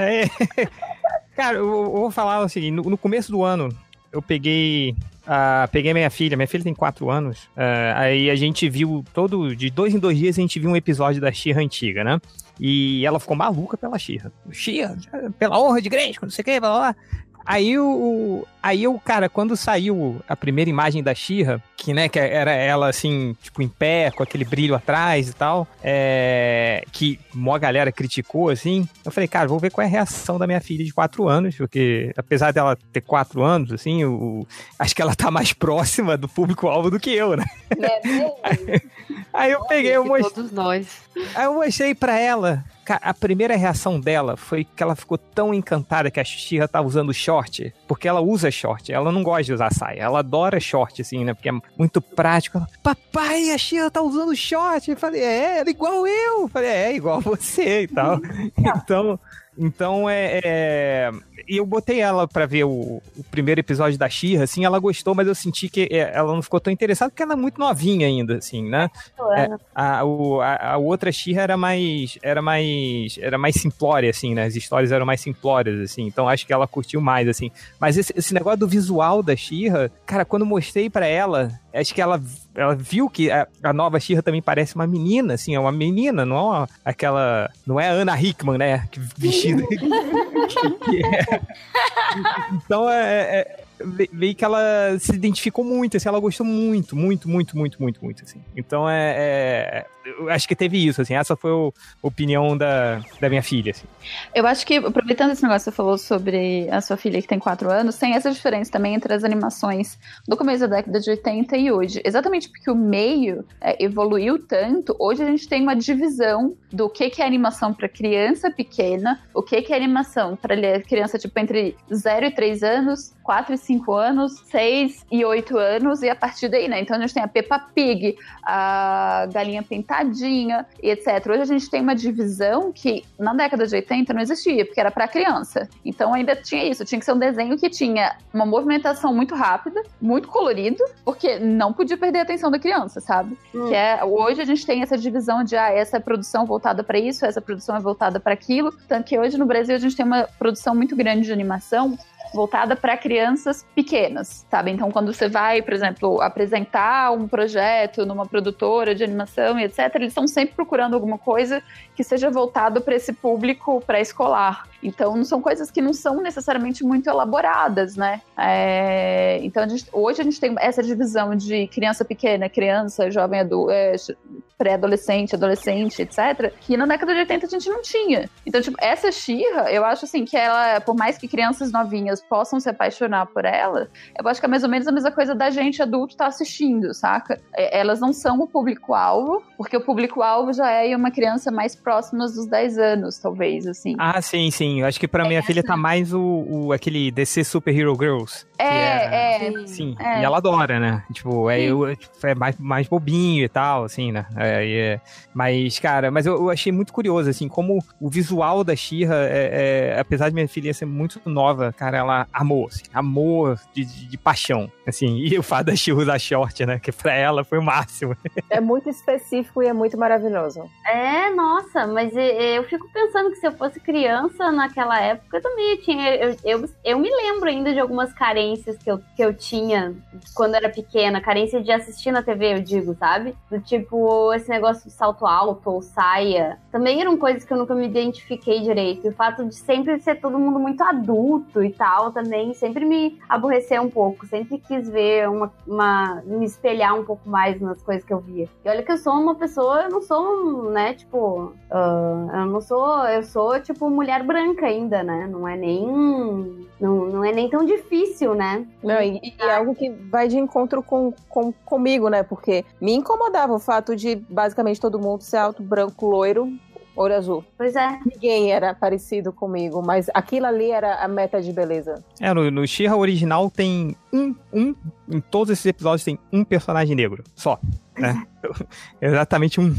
[SPEAKER 6] Cara, eu, eu, vou falar o seguinte: no, no começo do ano, eu peguei. Uh, peguei minha filha, minha filha tem 4 anos. Uh, aí a gente viu todo. De dois em dois dias a gente viu um episódio da Xirra antiga, né? E ela ficou maluca pela Xirra. Xirra, pela honra de Grande, não sei o que, blá blá. Aí o. Aí o cara, quando saiu a primeira imagem da Xirra, que, né, que era ela assim, tipo, em pé, com aquele brilho atrás e tal, é, que uma galera criticou, assim, eu falei, cara, vou ver qual é a reação da minha filha de 4 anos, porque apesar dela ter 4 anos, assim, o, acho que ela tá mais próxima do público-alvo do que eu, né? É, aí, (laughs) aí eu peguei, eu mostrei.
[SPEAKER 5] Todos nós.
[SPEAKER 6] Aí eu mostrei pra ela a primeira reação dela foi que ela ficou tão encantada que a Xirra tava usando short, porque ela usa short, ela não gosta de usar saia, ela adora short, assim, né, porque é muito prático. Ela, Papai, a Xirra tá usando short. Eu falei, é, ela é igual eu. Eu falei, é, igual você e tal. (laughs) então, então é, é, E eu botei ela para ver o, o, primeiro episódio da Xirra, assim, ela gostou, mas eu senti que é, ela não ficou tão interessada porque ela é muito novinha ainda, assim, né? É, a, o, a, a, outra Xirra era mais. Era mais. Era mais simplória, assim, né? As histórias eram mais simplórias, assim. Então acho que ela curtiu mais, assim. Mas esse, esse negócio do visual da Xirra, cara, quando mostrei para ela, acho que ela, ela viu que a, a nova Xirra também parece uma menina, assim, é uma menina, não é uma, aquela. Não é a Ana Hickman, né? Que vestida. (laughs) (laughs) é. Então é, é veio que ela se identificou muito, assim, ela gostou muito, muito, muito, muito, muito, muito, assim. Então é, é eu acho que teve isso, assim, essa foi a opinião da, da minha filha, assim.
[SPEAKER 4] Eu acho que, aproveitando esse negócio que você falou sobre a sua filha que tem 4 anos, tem essa diferença também entre as animações do começo da década de 80 e hoje. Exatamente porque o meio é, evoluiu tanto, hoje a gente tem uma divisão do que, que é animação para criança pequena, o que, que é animação para criança, tipo, entre 0 e 3 anos, 4 e 5 anos, 6 e 8 anos, e a partir daí, né? Então a gente tem a Peppa Pig, a Galinha Pintadinha e etc. Hoje a gente tem uma divisão que na década de 80 não existia, porque era para criança. Então ainda tinha isso, tinha que ser um desenho que tinha uma movimentação muito rápida, muito colorido, porque não podia perder a atenção da criança, sabe?
[SPEAKER 7] Hum.
[SPEAKER 4] Que é, hoje a gente tem essa divisão de ah, essa produção voltada para isso, essa produção é voltada para aquilo. Tanto que hoje no Brasil a gente tem uma produção muito grande de animação voltada para crianças pequenas, sabe? Então, quando você vai, por exemplo, apresentar um projeto numa produtora de animação e etc., eles estão sempre procurando alguma coisa que seja voltado para esse público pré-escolar. Então, são coisas que não são necessariamente muito elaboradas, né? É, então, a gente- hoje a gente tem essa divisão de criança pequena, criança, jovem adulto, pré-adolescente, adolescente, etc., que na década de 80 a gente não tinha. Então, tipo, essa Xirra, eu acho assim que ela, por mais que crianças novinhas possam se apaixonar por ela, eu acho que é mais ou menos a mesma coisa da gente adulto estar assistindo, saca? É, Elas não são o público-alvo, porque o público-alvo já é uma criança mais próxima dos 10 anos, talvez, assim.
[SPEAKER 6] Ah, sim, sim. Eu acho que pra minha filha tá mais o, o- aquele DC Super Hero Girls. que
[SPEAKER 4] é, é.
[SPEAKER 6] Sim,
[SPEAKER 4] É.
[SPEAKER 6] e ela adora, né? Tipo, é, eu, é mais, mais bobinho e tal, assim, né? É, é- mas, cara, mas eu, eu achei muito curioso, assim, como o visual da Xirra, é, é, apesar de minha filha ser muito nova, cara, ela amou, assim, amor de, de, de paixão, assim. (laughs) E o fato da Xirra usar short, né? Que pra ela foi o máximo. (laughs)
[SPEAKER 2] É muito específico e é muito maravilhoso.
[SPEAKER 7] É, nossa, mas eu fico pensando que se eu fosse criança naquela época, também tinha. Eu, eu, eu me lembro ainda de algumas carências que eu, que eu tinha quando era pequena, carência de assistir na TV, eu digo, sabe? Do tipo, esse negócio de salto alto ou saia. Também eram coisas que eu nunca me identifiquei direito. E o fato de sempre ser todo mundo muito adulto e tal também sempre me aborreceu um pouco. Sempre quis ver uma, uma. me espelhar um pouco mais nas coisas que eu via. E olha que eu sou uma pessoa, eu não sou, né, tipo. ah, eu não sou. Eu sou, tipo, mulher branca ainda, né? Não é nem. Não, não é nem tão difícil, né?
[SPEAKER 2] Não, e, e é algo que vai de encontro com, com, comigo, né? Porque me incomodava o fato de basicamente todo mundo ser alto, branco, loiro, olho azul.
[SPEAKER 7] Pois é.
[SPEAKER 2] Ninguém era parecido comigo, mas aquilo ali era a meta de beleza.
[SPEAKER 6] É, no, no Xirra original tem um, um, em todos esses episódios tem um personagem negro, só, né? (laughs) Exatamente um.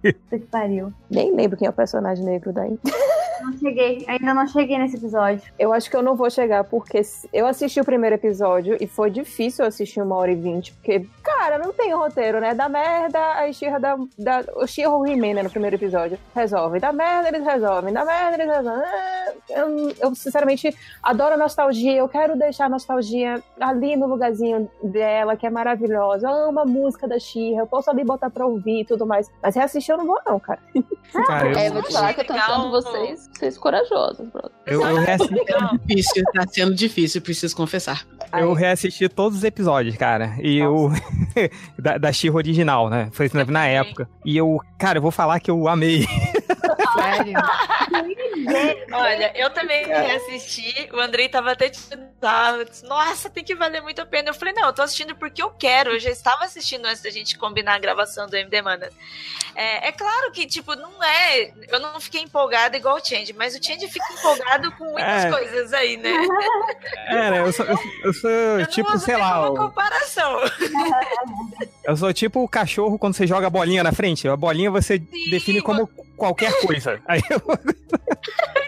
[SPEAKER 7] Que pariu.
[SPEAKER 2] Nem lembro quem é o personagem negro daí. (laughs)
[SPEAKER 7] Não cheguei, ainda não cheguei nesse episódio.
[SPEAKER 2] Eu acho que eu não vou chegar, porque eu assisti o primeiro episódio e foi difícil assistir uma hora e vinte, porque, cara, não tem roteiro, né? Da merda, a Xirra da, da. O Xirra ou o He-Man, né, no primeiro episódio. Resolve. Da merda, eles resolvem. Da merda, eles resolvem. Ah, Eu, eu, sinceramente, adoro a nostalgia. Eu quero deixar a nostalgia ali no lugarzinho dela, que é maravilhosa. Eu amo a música da Xirra. Eu posso ali botar pra ouvir e tudo mais. Mas reassistir eu não vou, não, cara.
[SPEAKER 6] Cara,
[SPEAKER 4] É,
[SPEAKER 6] eu,
[SPEAKER 4] vou te falar que eu tô vocês, vocês corajosos, brother.
[SPEAKER 6] eu, eu, reassisti,
[SPEAKER 3] Difícil, tá sendo difícil, preciso confessar.
[SPEAKER 6] eu reassisti todos os episódios, cara. E o. (laughs) da, da Xirra original, né? Foi na, época. E eu, cara, eu vou falar que eu amei. (laughs)
[SPEAKER 5] Sério?
[SPEAKER 1] Olha, eu também reassisti, o Andrei tava até tirando Nossa, tem que valer muito a pena. Eu falei, não, eu tô assistindo porque eu quero. Eu já estava assistindo antes da gente combinar a gravação do MD Manas. É, é claro que, tipo, não é. Eu não fiquei empolgada igual o Change, mas o Change fica empolgado com muitas
[SPEAKER 6] É.
[SPEAKER 1] coisas aí, né?
[SPEAKER 6] É, né? Eu sou, eu, eu sou
[SPEAKER 1] Eu
[SPEAKER 6] tipo, sei lá,
[SPEAKER 1] comparação.
[SPEAKER 6] eu sou tipo o cachorro quando você joga a bolinha na frente. A bolinha você
[SPEAKER 1] Sim,
[SPEAKER 6] define como qualquer coisa. (laughs) Aí eu,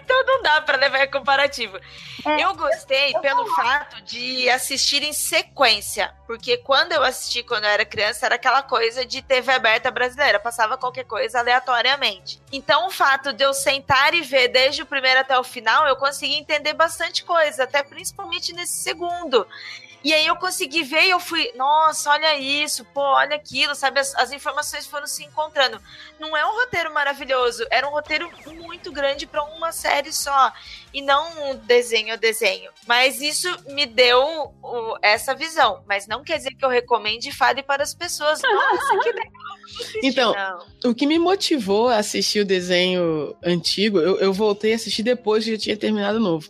[SPEAKER 1] Então não dá pra levar em comparativo.
[SPEAKER 7] É,
[SPEAKER 1] eu gostei pelo fato de assistir em sequência, porque quando eu assisti quando eu era criança era aquela coisa de TV aberta brasileira, passava qualquer coisa aleatoriamente. Então o fato de eu sentar e ver desde o primeiro até o final, eu consegui entender bastante coisa, até principalmente nesse segundo. E aí eu consegui ver e eu fui, nossa, olha isso, pô, olha aquilo, sabe? As, as informações foram se encontrando. Não é um roteiro maravilhoso, era um roteiro muito grande pra uma série só. E não um desenho a desenho. Mas isso me deu o- essa visão. Mas não quer dizer que eu recomende e fale para as pessoas. (laughs) Nossa, que legal. vou assistir."
[SPEAKER 3] Então,
[SPEAKER 1] Não.
[SPEAKER 3] O que me motivou a assistir o desenho antigo, eu, eu voltei a assistir depois que eu tinha terminado o novo.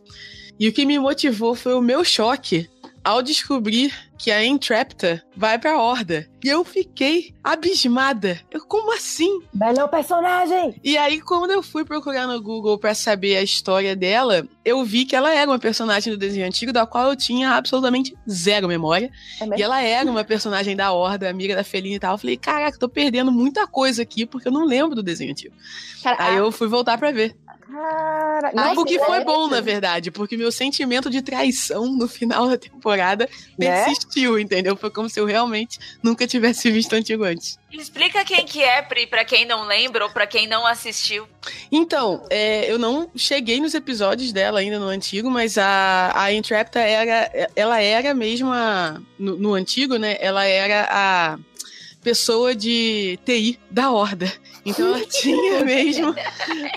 [SPEAKER 3] E o que me motivou foi o meu choque ao descobrir que a Entrapta vai pra Horda. E eu fiquei abismada. Eu, como assim?
[SPEAKER 2] Melhor personagem!
[SPEAKER 3] E aí, quando eu fui procurar no Google pra saber a história dela, eu vi que ela era uma personagem do desenho antigo, da qual eu tinha absolutamente zero memória.
[SPEAKER 2] É
[SPEAKER 3] E ela era uma personagem da Horda, amiga da Felina e tal. Eu falei, caraca, tô perdendo muita coisa aqui, porque eu não lembro do desenho antigo.
[SPEAKER 4] Cara,
[SPEAKER 3] Aí
[SPEAKER 4] a-
[SPEAKER 3] eu fui voltar pra ver.
[SPEAKER 2] Cara,
[SPEAKER 3] Ah, o que foi bom, na verdade, porque meu sentimento de traição no final da temporada
[SPEAKER 2] Né?
[SPEAKER 3] persistiu, entendeu? Foi como se eu realmente nunca tivesse visto antigo antes.
[SPEAKER 1] Explica quem que é, Pri, pra quem não lembra ou pra quem não assistiu.
[SPEAKER 3] Então, é, eu não cheguei nos episódios dela ainda no antigo, mas a, a Entrapta era. Ela era mesmo a. No, no antigo, né? Ela era a pessoa de TI da Horda. Então ela (laughs) tinha mesmo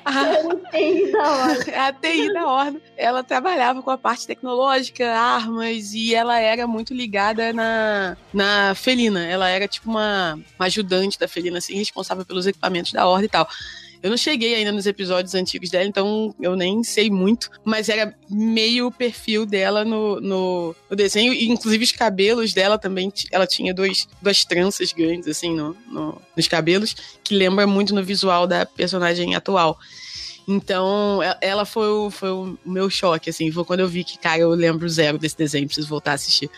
[SPEAKER 3] a, (laughs) a TI da Horda. Ela trabalhava com a parte tecnológica, armas, e ela era muito ligada na, na Felina. Ela era tipo uma, uma ajudante da Felina, assim, responsável pelos equipamentos da Horda e tal. Eu não cheguei ainda nos episódios antigos dela, então eu nem sei muito, mas era meio o perfil dela no, no, no desenho, e inclusive os cabelos dela também, ela tinha dois, duas tranças grandes, assim, no, no- nos cabelos, que lembra muito no visual da personagem atual. Então, ela foi o, foi o meu choque, assim. Foi quando eu vi que, cara, eu lembro zero desse desenho, preciso voltar a assistir.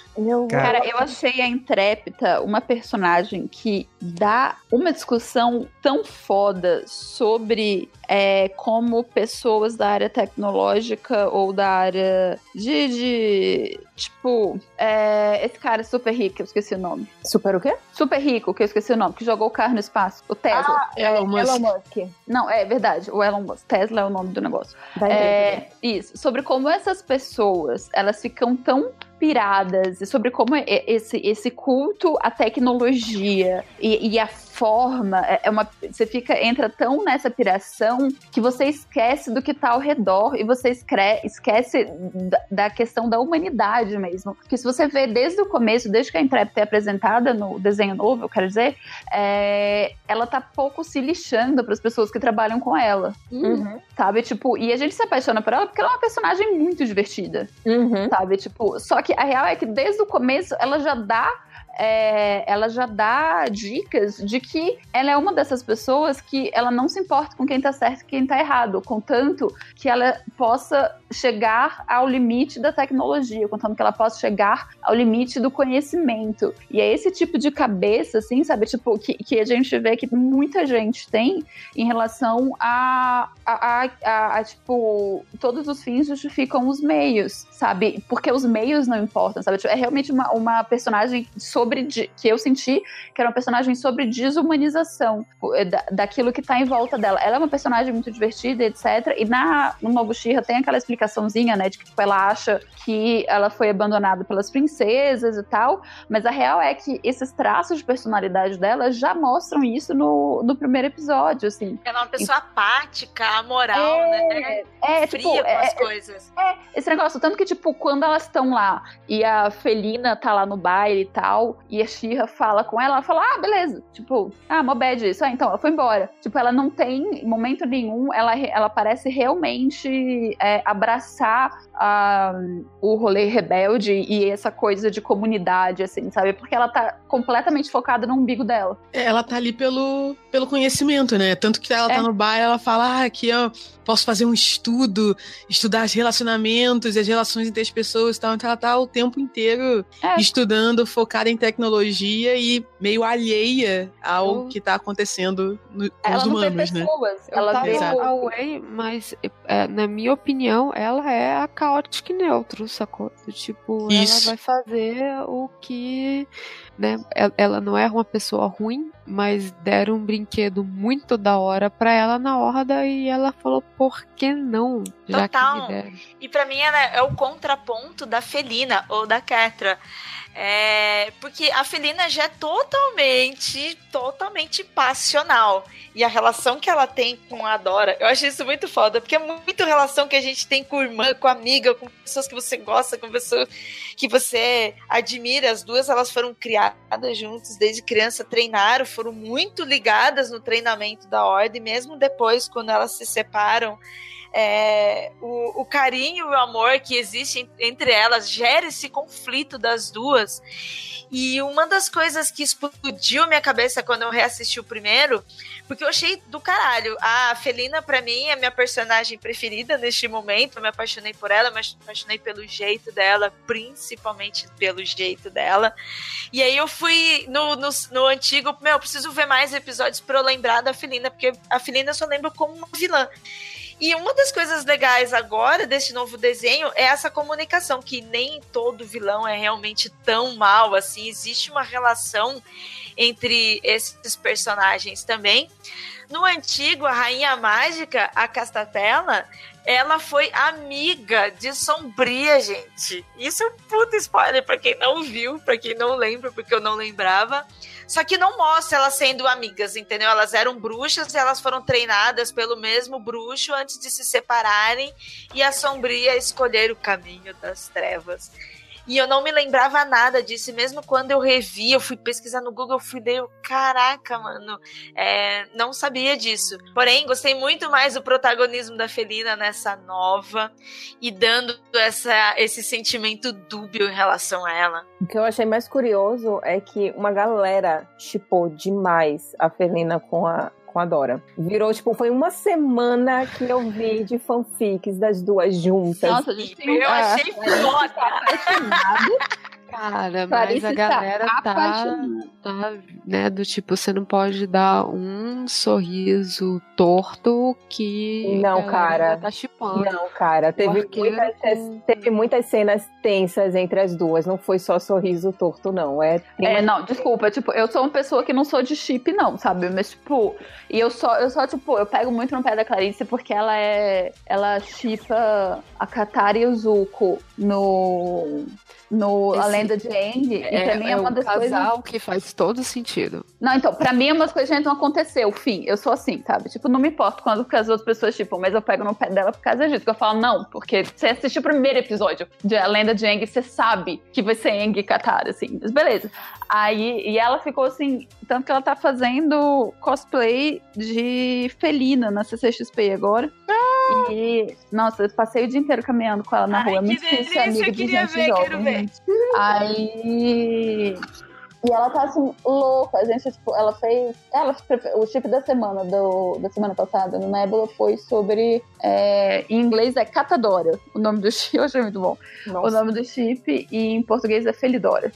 [SPEAKER 6] Cara,
[SPEAKER 4] eu achei a Intrépida uma personagem que dá uma discussão tão foda sobre é, como pessoas da área tecnológica ou da área de. de, tipo, é, esse cara super rico, eu esqueci o nome.
[SPEAKER 2] Super o quê?
[SPEAKER 4] Super rico, que eu esqueci o nome, que jogou o carro no espaço. O Tesla.
[SPEAKER 3] Elon Musk.
[SPEAKER 2] Elon Musk.
[SPEAKER 4] Não, é verdade, o Elon Musk. Tesla é o nome do negócio.
[SPEAKER 2] Empresa.
[SPEAKER 4] É, isso, sobre como essas pessoas, elas ficam tão piradas sobre como esse, esse culto à tecnologia e, e a forma é é uma você fica entra tão nessa piração que você esquece do que tá ao redor e você esquece da, da questão da humanidade mesmo porque se você vê desde o começo desde que a Intrepid é apresentada no desenho novo eu quero dizer é, ela tá pouco se lixando para as pessoas que trabalham com ela
[SPEAKER 2] Uhum.
[SPEAKER 4] sabe? Tipo, e a gente se apaixona por ela porque ela é uma personagem muito divertida,
[SPEAKER 2] Uhum.
[SPEAKER 4] sabe? Tipo, só que a real é que desde o começo ela já dá. É, ela já dá dicas de que ela é uma dessas pessoas que ela não se importa com quem tá certo e quem tá errado, contanto que ela possa chegar ao limite da tecnologia, contanto que ela possa chegar ao limite do conhecimento. E é esse tipo de cabeça, assim, sabe? Tipo, que, que a gente vê que muita gente tem em relação a, a, a, a- a, tipo, todos os fins justificam os meios, sabe? Porque os meios não importam, sabe? Tipo, é realmente uma, uma personagem sobre, de- que eu senti que era uma personagem sobre desumanização é, da, daquilo que tá em volta dela. Ela é uma personagem muito divertida, etc. E na, no Novo Shira tem aquela explicaçãozinha, né, de que tipo, ela acha que ela foi abandonada pelas princesas e tal, mas a real é que esses traços de personalidade dela já mostram isso no, no primeiro episódio, assim.
[SPEAKER 1] Ela é uma pessoa apática, amoral, né?
[SPEAKER 4] É,
[SPEAKER 1] Fria
[SPEAKER 4] tipo,
[SPEAKER 1] com
[SPEAKER 4] é,
[SPEAKER 1] as coisas.
[SPEAKER 4] esse negócio, tanto que, tipo, quando elas estão lá e a Felina tá lá no baile e tal, e a Xirra fala com ela, ela fala, ah, beleza. Tipo, ah, mó bad isso. Ah, então, ela foi embora. Tipo, ela não tem, em momento nenhum, ela, ela parece realmente é, abraçar ah, o rolê rebelde e essa coisa de comunidade, assim, sabe? Porque ela tá completamente focada no umbigo dela.
[SPEAKER 3] Ela tá ali pelo, pelo conhecimento, né? Tanto que ela
[SPEAKER 4] É.
[SPEAKER 3] tá no bar, ela fala, ah, aqui eu posso fazer um estudo, estudar os relacionamentos e as relações entre as pessoas e tal. Então ela tá o tempo inteiro
[SPEAKER 4] É.
[SPEAKER 3] estudando, focada em tecnologia e meio alheia ao que tá acontecendo no- com
[SPEAKER 4] ela
[SPEAKER 3] os
[SPEAKER 4] não vê
[SPEAKER 3] humanos, né?
[SPEAKER 4] ela
[SPEAKER 5] tava
[SPEAKER 4] vê
[SPEAKER 5] a Way, mas é, na minha opinião, ela é a Chaotic Neutro, sacou? Do Tipo,
[SPEAKER 3] Isso.
[SPEAKER 5] ela vai fazer o que. Né? el- Ela não é uma pessoa ruim, mas deram um brinquedo muito da hora pra ela na horda e ela falou, por que não? Já que
[SPEAKER 1] Total.
[SPEAKER 5] me deram.
[SPEAKER 1] E pra mim ela é o contraponto da Felina ou da Ketra. É, porque a Felina já é totalmente, totalmente passional. E a relação que ela tem com a Dora, eu acho isso muito foda, porque é muito relação que a gente tem com irmã, com amiga, com pessoas que você gosta, com pessoas que você admira. As duas elas foram criadas juntas desde criança, treinaram, foram muito ligadas no treinamento da ordem, mesmo depois, quando elas se separam é, o, o, carinho e o amor que existe entre elas gera esse conflito das duas. E uma das coisas que explodiu minha cabeça quando eu reassisti o primeiro, porque eu achei do caralho. A Felina, para mim, é minha personagem preferida neste momento. Eu me apaixonei por ela, me apaixonei pelo jeito dela, principalmente pelo jeito dela. E aí eu fui no, no, no antigo, meu, eu preciso ver mais episódios pra eu lembrar da Felina, porque a Felina eu só lembro como uma vilã. E uma das coisas legais agora desse novo desenho é essa comunicação, que nem todo vilão é realmente tão mal assim. Existe uma relação entre esses personagens também. No antigo, a Rainha Mágica, a Castatela, ela foi amiga de Sombria, gente. Isso é um puta spoiler para quem não viu, para quem não lembra, porque eu não lembrava. Só que não mostra elas sendo amigas, entendeu? Elas eram bruxas e elas foram treinadas pelo mesmo bruxo antes de se separarem e a Sombria escolher o caminho das trevas. E eu não me lembrava nada disso. E mesmo quando eu revi, eu fui pesquisar no Google, eu fui ler, caraca, mano, é, não sabia disso. Porém, gostei muito mais do protagonismo da Felina nessa nova e dando essa, esse sentimento dúbio em relação a ela.
[SPEAKER 2] O que eu achei mais curioso é que uma galera chipou demais a Felina com a, com a Dora. Virou, tipo, foi uma semana que eu vi de fanfics das duas juntas.
[SPEAKER 1] Nossa, gente Eu achei foda.
[SPEAKER 5] Cara, mas a galera tá, tá, né, do tipo, você não pode dar um sorriso torto que
[SPEAKER 2] não, cara,
[SPEAKER 5] tá chipando.
[SPEAKER 2] Não, cara, teve muitas, com... teve muitas cenas tensas entre as duas, não foi só sorriso torto, não. É,
[SPEAKER 4] é não, desculpa, tipo, eu sou uma pessoa que não sou de chip, não, sabe? Mas, tipo, e eu só, eu só, tipo, eu pego muito no pé da Clarice porque ela é, ela chipa a Katara e o Zuko no no Esse, A Lenda de Aang.
[SPEAKER 5] É, e pra mim é, é uma das casal coisas. que faz todo sentido.
[SPEAKER 4] Não, então, pra mim é umas coisas que não aconteceu. Fim, eu sou assim, sabe? Tipo, não me importo quando as outras pessoas, tipo, mas eu pego no pé dela por causa disso. Que eu falo, não, porque você assistiu o primeiro episódio de A Lenda de Aang, você sabe que vai ser Aang e Katara, assim. Mas beleza. Aí, e ela ficou assim, tanto que ela tá fazendo cosplay de felina na CCXP agora. Ah! E, nossa, eu passei o dia inteiro caminhando com ela na Ai, rua. É muito difícil ser amiga de gente ver, jovem. Aí. E ela tá assim, louca. A gente, tipo, ela fez. Ela, o chip da semana, do, da semana passada, no Nebula, foi sobre. É, em inglês é Catadora. O nome do chip, (laughs) eu achei muito bom. Nossa. O nome do chip, e em português é Felidora.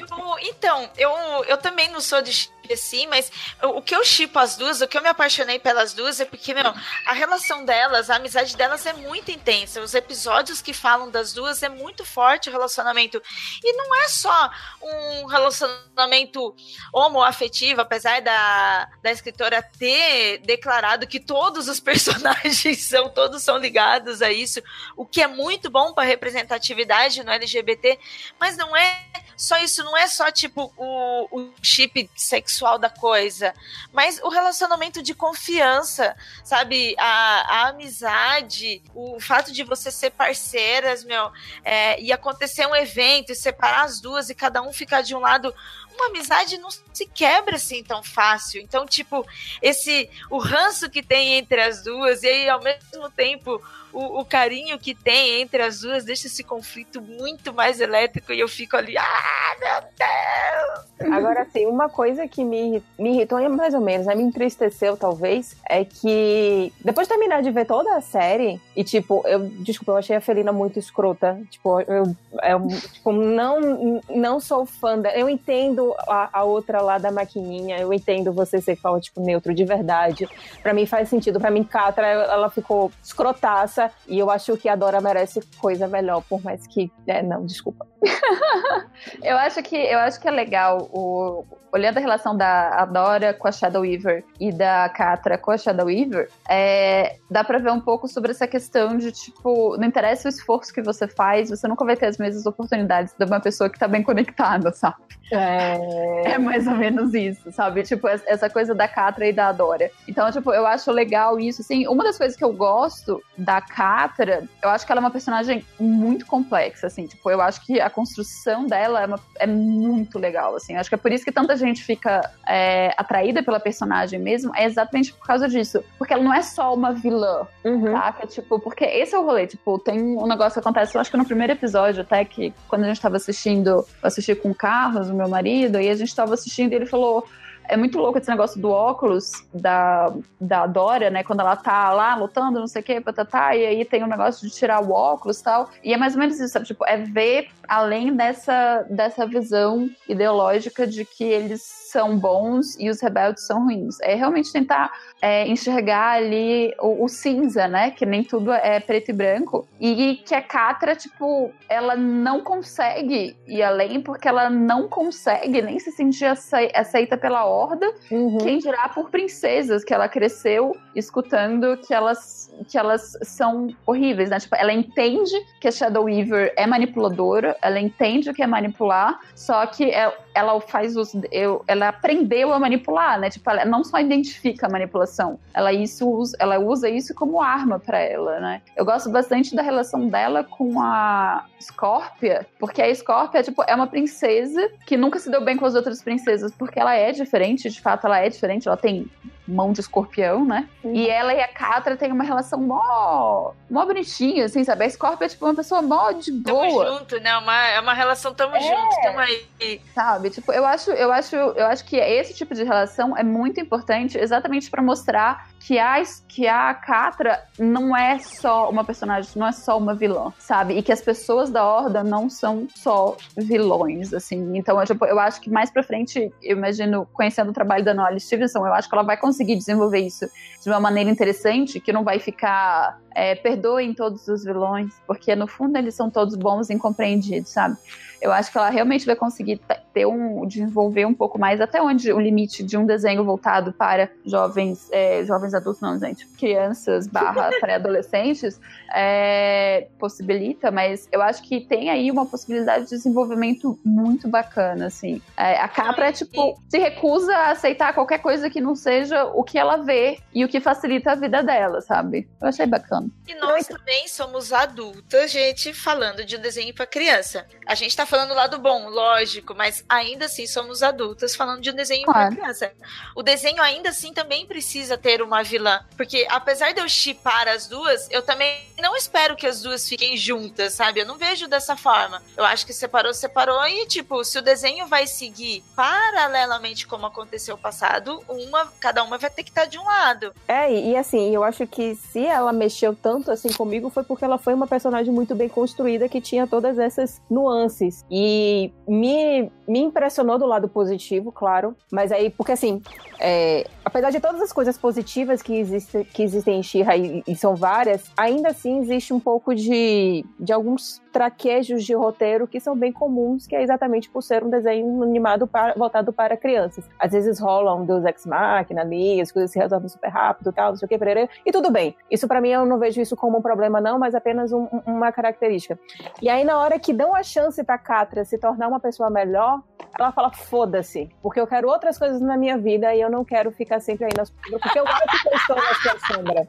[SPEAKER 1] Eu, então, eu, eu também não sou de assim, mas o que eu chipo as duas, o que eu me apaixonei pelas duas é porque, meu, a relação delas, a amizade delas é muito intensa. Os episódios que falam das duas é muito forte o relacionamento. E não é só um relacionamento homoafetivo, apesar da, da escritora ter declarado que todos os (laughs) personagens são, todos são ligados a isso, o que é muito bom para representatividade no LGBT, mas não é só isso, não é só tipo o, o chip sexual da coisa, mas o relacionamento de confiança, sabe? A, a amizade, o fato de você ser parceiras, meu, é, e acontecer um evento e separar as duas e cada um ficar de um lado uma amizade não se quebra assim tão fácil. Então, tipo, esse o ranço que tem entre as duas e aí ao mesmo tempo o, o, carinho que tem entre as duas deixa esse conflito muito mais elétrico e eu fico ali, ah, meu Deus!
[SPEAKER 2] Agora, assim, uma coisa que me, me irritou, mais ou menos, né, me entristeceu talvez, é que depois de terminar de ver toda a série, e tipo, eu, desculpa, eu achei a Felina muito escrota, tipo, eu, eu tipo, não, não sou fã dela, eu entendo a, a outra lá da maquininha, eu entendo você ser tipo, neutro de verdade, pra mim faz sentido, pra mim Catra, ela ficou escrotaça, e eu acho que a Dora merece coisa melhor, por mais que. É, não, desculpa. (laughs)
[SPEAKER 4] eu acho que eu acho que é legal o olhando a relação da Dora com a Shadow Weaver e da Catra com a Shadow Weaver, é, dá pra ver um pouco sobre essa questão de, tipo, não interessa o esforço que você faz, você nunca vai ter as mesmas oportunidades de uma pessoa que tá bem conectada, sabe? É, é mais ou menos isso, sabe? Tipo, essa coisa da Catra e da Dora. Então, tipo, eu acho legal isso, assim, uma das coisas que eu gosto da Catra, eu acho que ela é uma personagem muito complexa, assim, tipo, eu acho que a construção dela é, uma- é muito legal, assim. Acho que é por isso que tanta gente fica é, atraída pela personagem mesmo, é exatamente por causa disso. Porque ela não é só uma vilã,
[SPEAKER 2] Uhum.
[SPEAKER 4] saca? Tipo, porque esse é o rolê. Tipo, tem um negócio que acontece, eu acho que no primeiro episódio, até que quando a gente tava assistindo, eu assisti com o Carlos, o meu marido, e a gente tava assistindo e ele falou. É muito louco esse negócio do óculos da, da Dora, né? Quando ela tá lá lutando, não sei o que, patatá, e aí tem o negócio de tirar o óculos e tal. E é mais ou menos isso, sabe? Tipo, é ver além dessa, dessa visão ideológica de que eles são bons e os rebeldes são ruins. É realmente tentar é, enxergar ali o, o cinza, né? Que nem tudo é preto e branco. E que a Catra, tipo, ela não consegue ir além porque ela não consegue nem se sentir acei- aceita pela horda,
[SPEAKER 2] Uhum.
[SPEAKER 4] quem dirá por princesas que ela cresceu escutando que elas, que elas são horríveis, né? Tipo, ela entende que a Shadow Weaver é manipuladora, ela entende o que é manipular, só que ela, ela faz os. Eu, ela aprendeu a manipular, né? Tipo, ela não só identifica a manipulação, ela, isso, usa- ela usa isso como arma pra ela, né? Eu gosto bastante da relação dela com a Scorpia, porque a Scorpia tipo, é uma princesa que nunca se deu bem com as outras princesas, porque ela é diferente, de fato ela é diferente, ela tem mão de escorpião, né? E ela e a Catra têm uma relação mó, mó bonitinha, assim, sabe? A Scorpia é tipo uma pessoa mó de
[SPEAKER 1] Tamo
[SPEAKER 4] boa.
[SPEAKER 1] junto, né? Uma, é uma relação tamo junto, tamo aí.
[SPEAKER 4] sabe? Tipo, eu acho, eu acho, eu acho que esse tipo de relação é muito importante exatamente pra mostrar que a que a Catra não é só uma personagem, não é só uma vilã, sabe? E que as pessoas da Horda não são só vilões, assim. Então, eu, tipo, eu acho que mais pra frente, eu imagino, conhecendo o trabalho da Noelle Stevenson, eu acho que ela vai conseguir desenvolver isso de uma maneira interessante, que não vai ficar é, perdoem todos os vilões, porque no fundo eles são todos bons e incompreendidos, sabe? Eu acho que ela realmente vai conseguir ter um desenvolver um pouco mais até onde o limite de um desenho voltado para jovens, é, jovens adultos, não, gente, crianças barra (laughs) pré-adolescentes é, possibilita, mas eu acho que tem aí uma possibilidade de desenvolvimento muito bacana, assim. É, a Capra, é, tipo, se recusa a aceitar qualquer coisa que não seja o que ela vê e o que facilita a vida dela, sabe? Eu achei bacana.
[SPEAKER 1] E nós também somos adultas, gente, falando de um desenho pra criança. A gente tá falando lá do bom, lógico, mas ainda assim somos adultas falando de um desenho
[SPEAKER 4] Claro.
[SPEAKER 1] pra criança. O desenho ainda assim também precisa ter uma vilã, porque apesar de eu chipar as duas, eu também não espero que as duas fiquem juntas, sabe? Eu não vejo dessa forma. Eu acho que separou, separou e tipo, se o desenho vai seguir paralelamente como aconteceu passado, uma, cada uma vai ter que estar de um lado.
[SPEAKER 2] É, e assim, eu acho que se ela mexeu tanto assim comigo foi porque ela foi uma personagem muito bem construída que tinha todas essas nuances. E me, me impressionou do lado positivo, claro. Mas aí, porque assim, é, apesar de todas as coisas positivas que, existe, que existem em She-Ra e, e são várias, ainda assim existe um pouco de, de alguns traquejos de roteiro que são bem comuns, que é exatamente por ser um desenho animado para, voltado para crianças. Às vezes rola um Deus Ex Machina ali, as coisas se resolvem super rápido tal, não sei o que, perere, e tudo bem. Isso para mim eu não vejo isso como um problema não, mas apenas um- um- uma característica. E aí na hora que dão a chance pra Catra se tornar uma pessoa melhor, ela fala, foda-se, porque eu quero outras coisas na minha vida e eu não quero ficar sempre aí na sombra, porque eu acho que eu estou na sua sombra.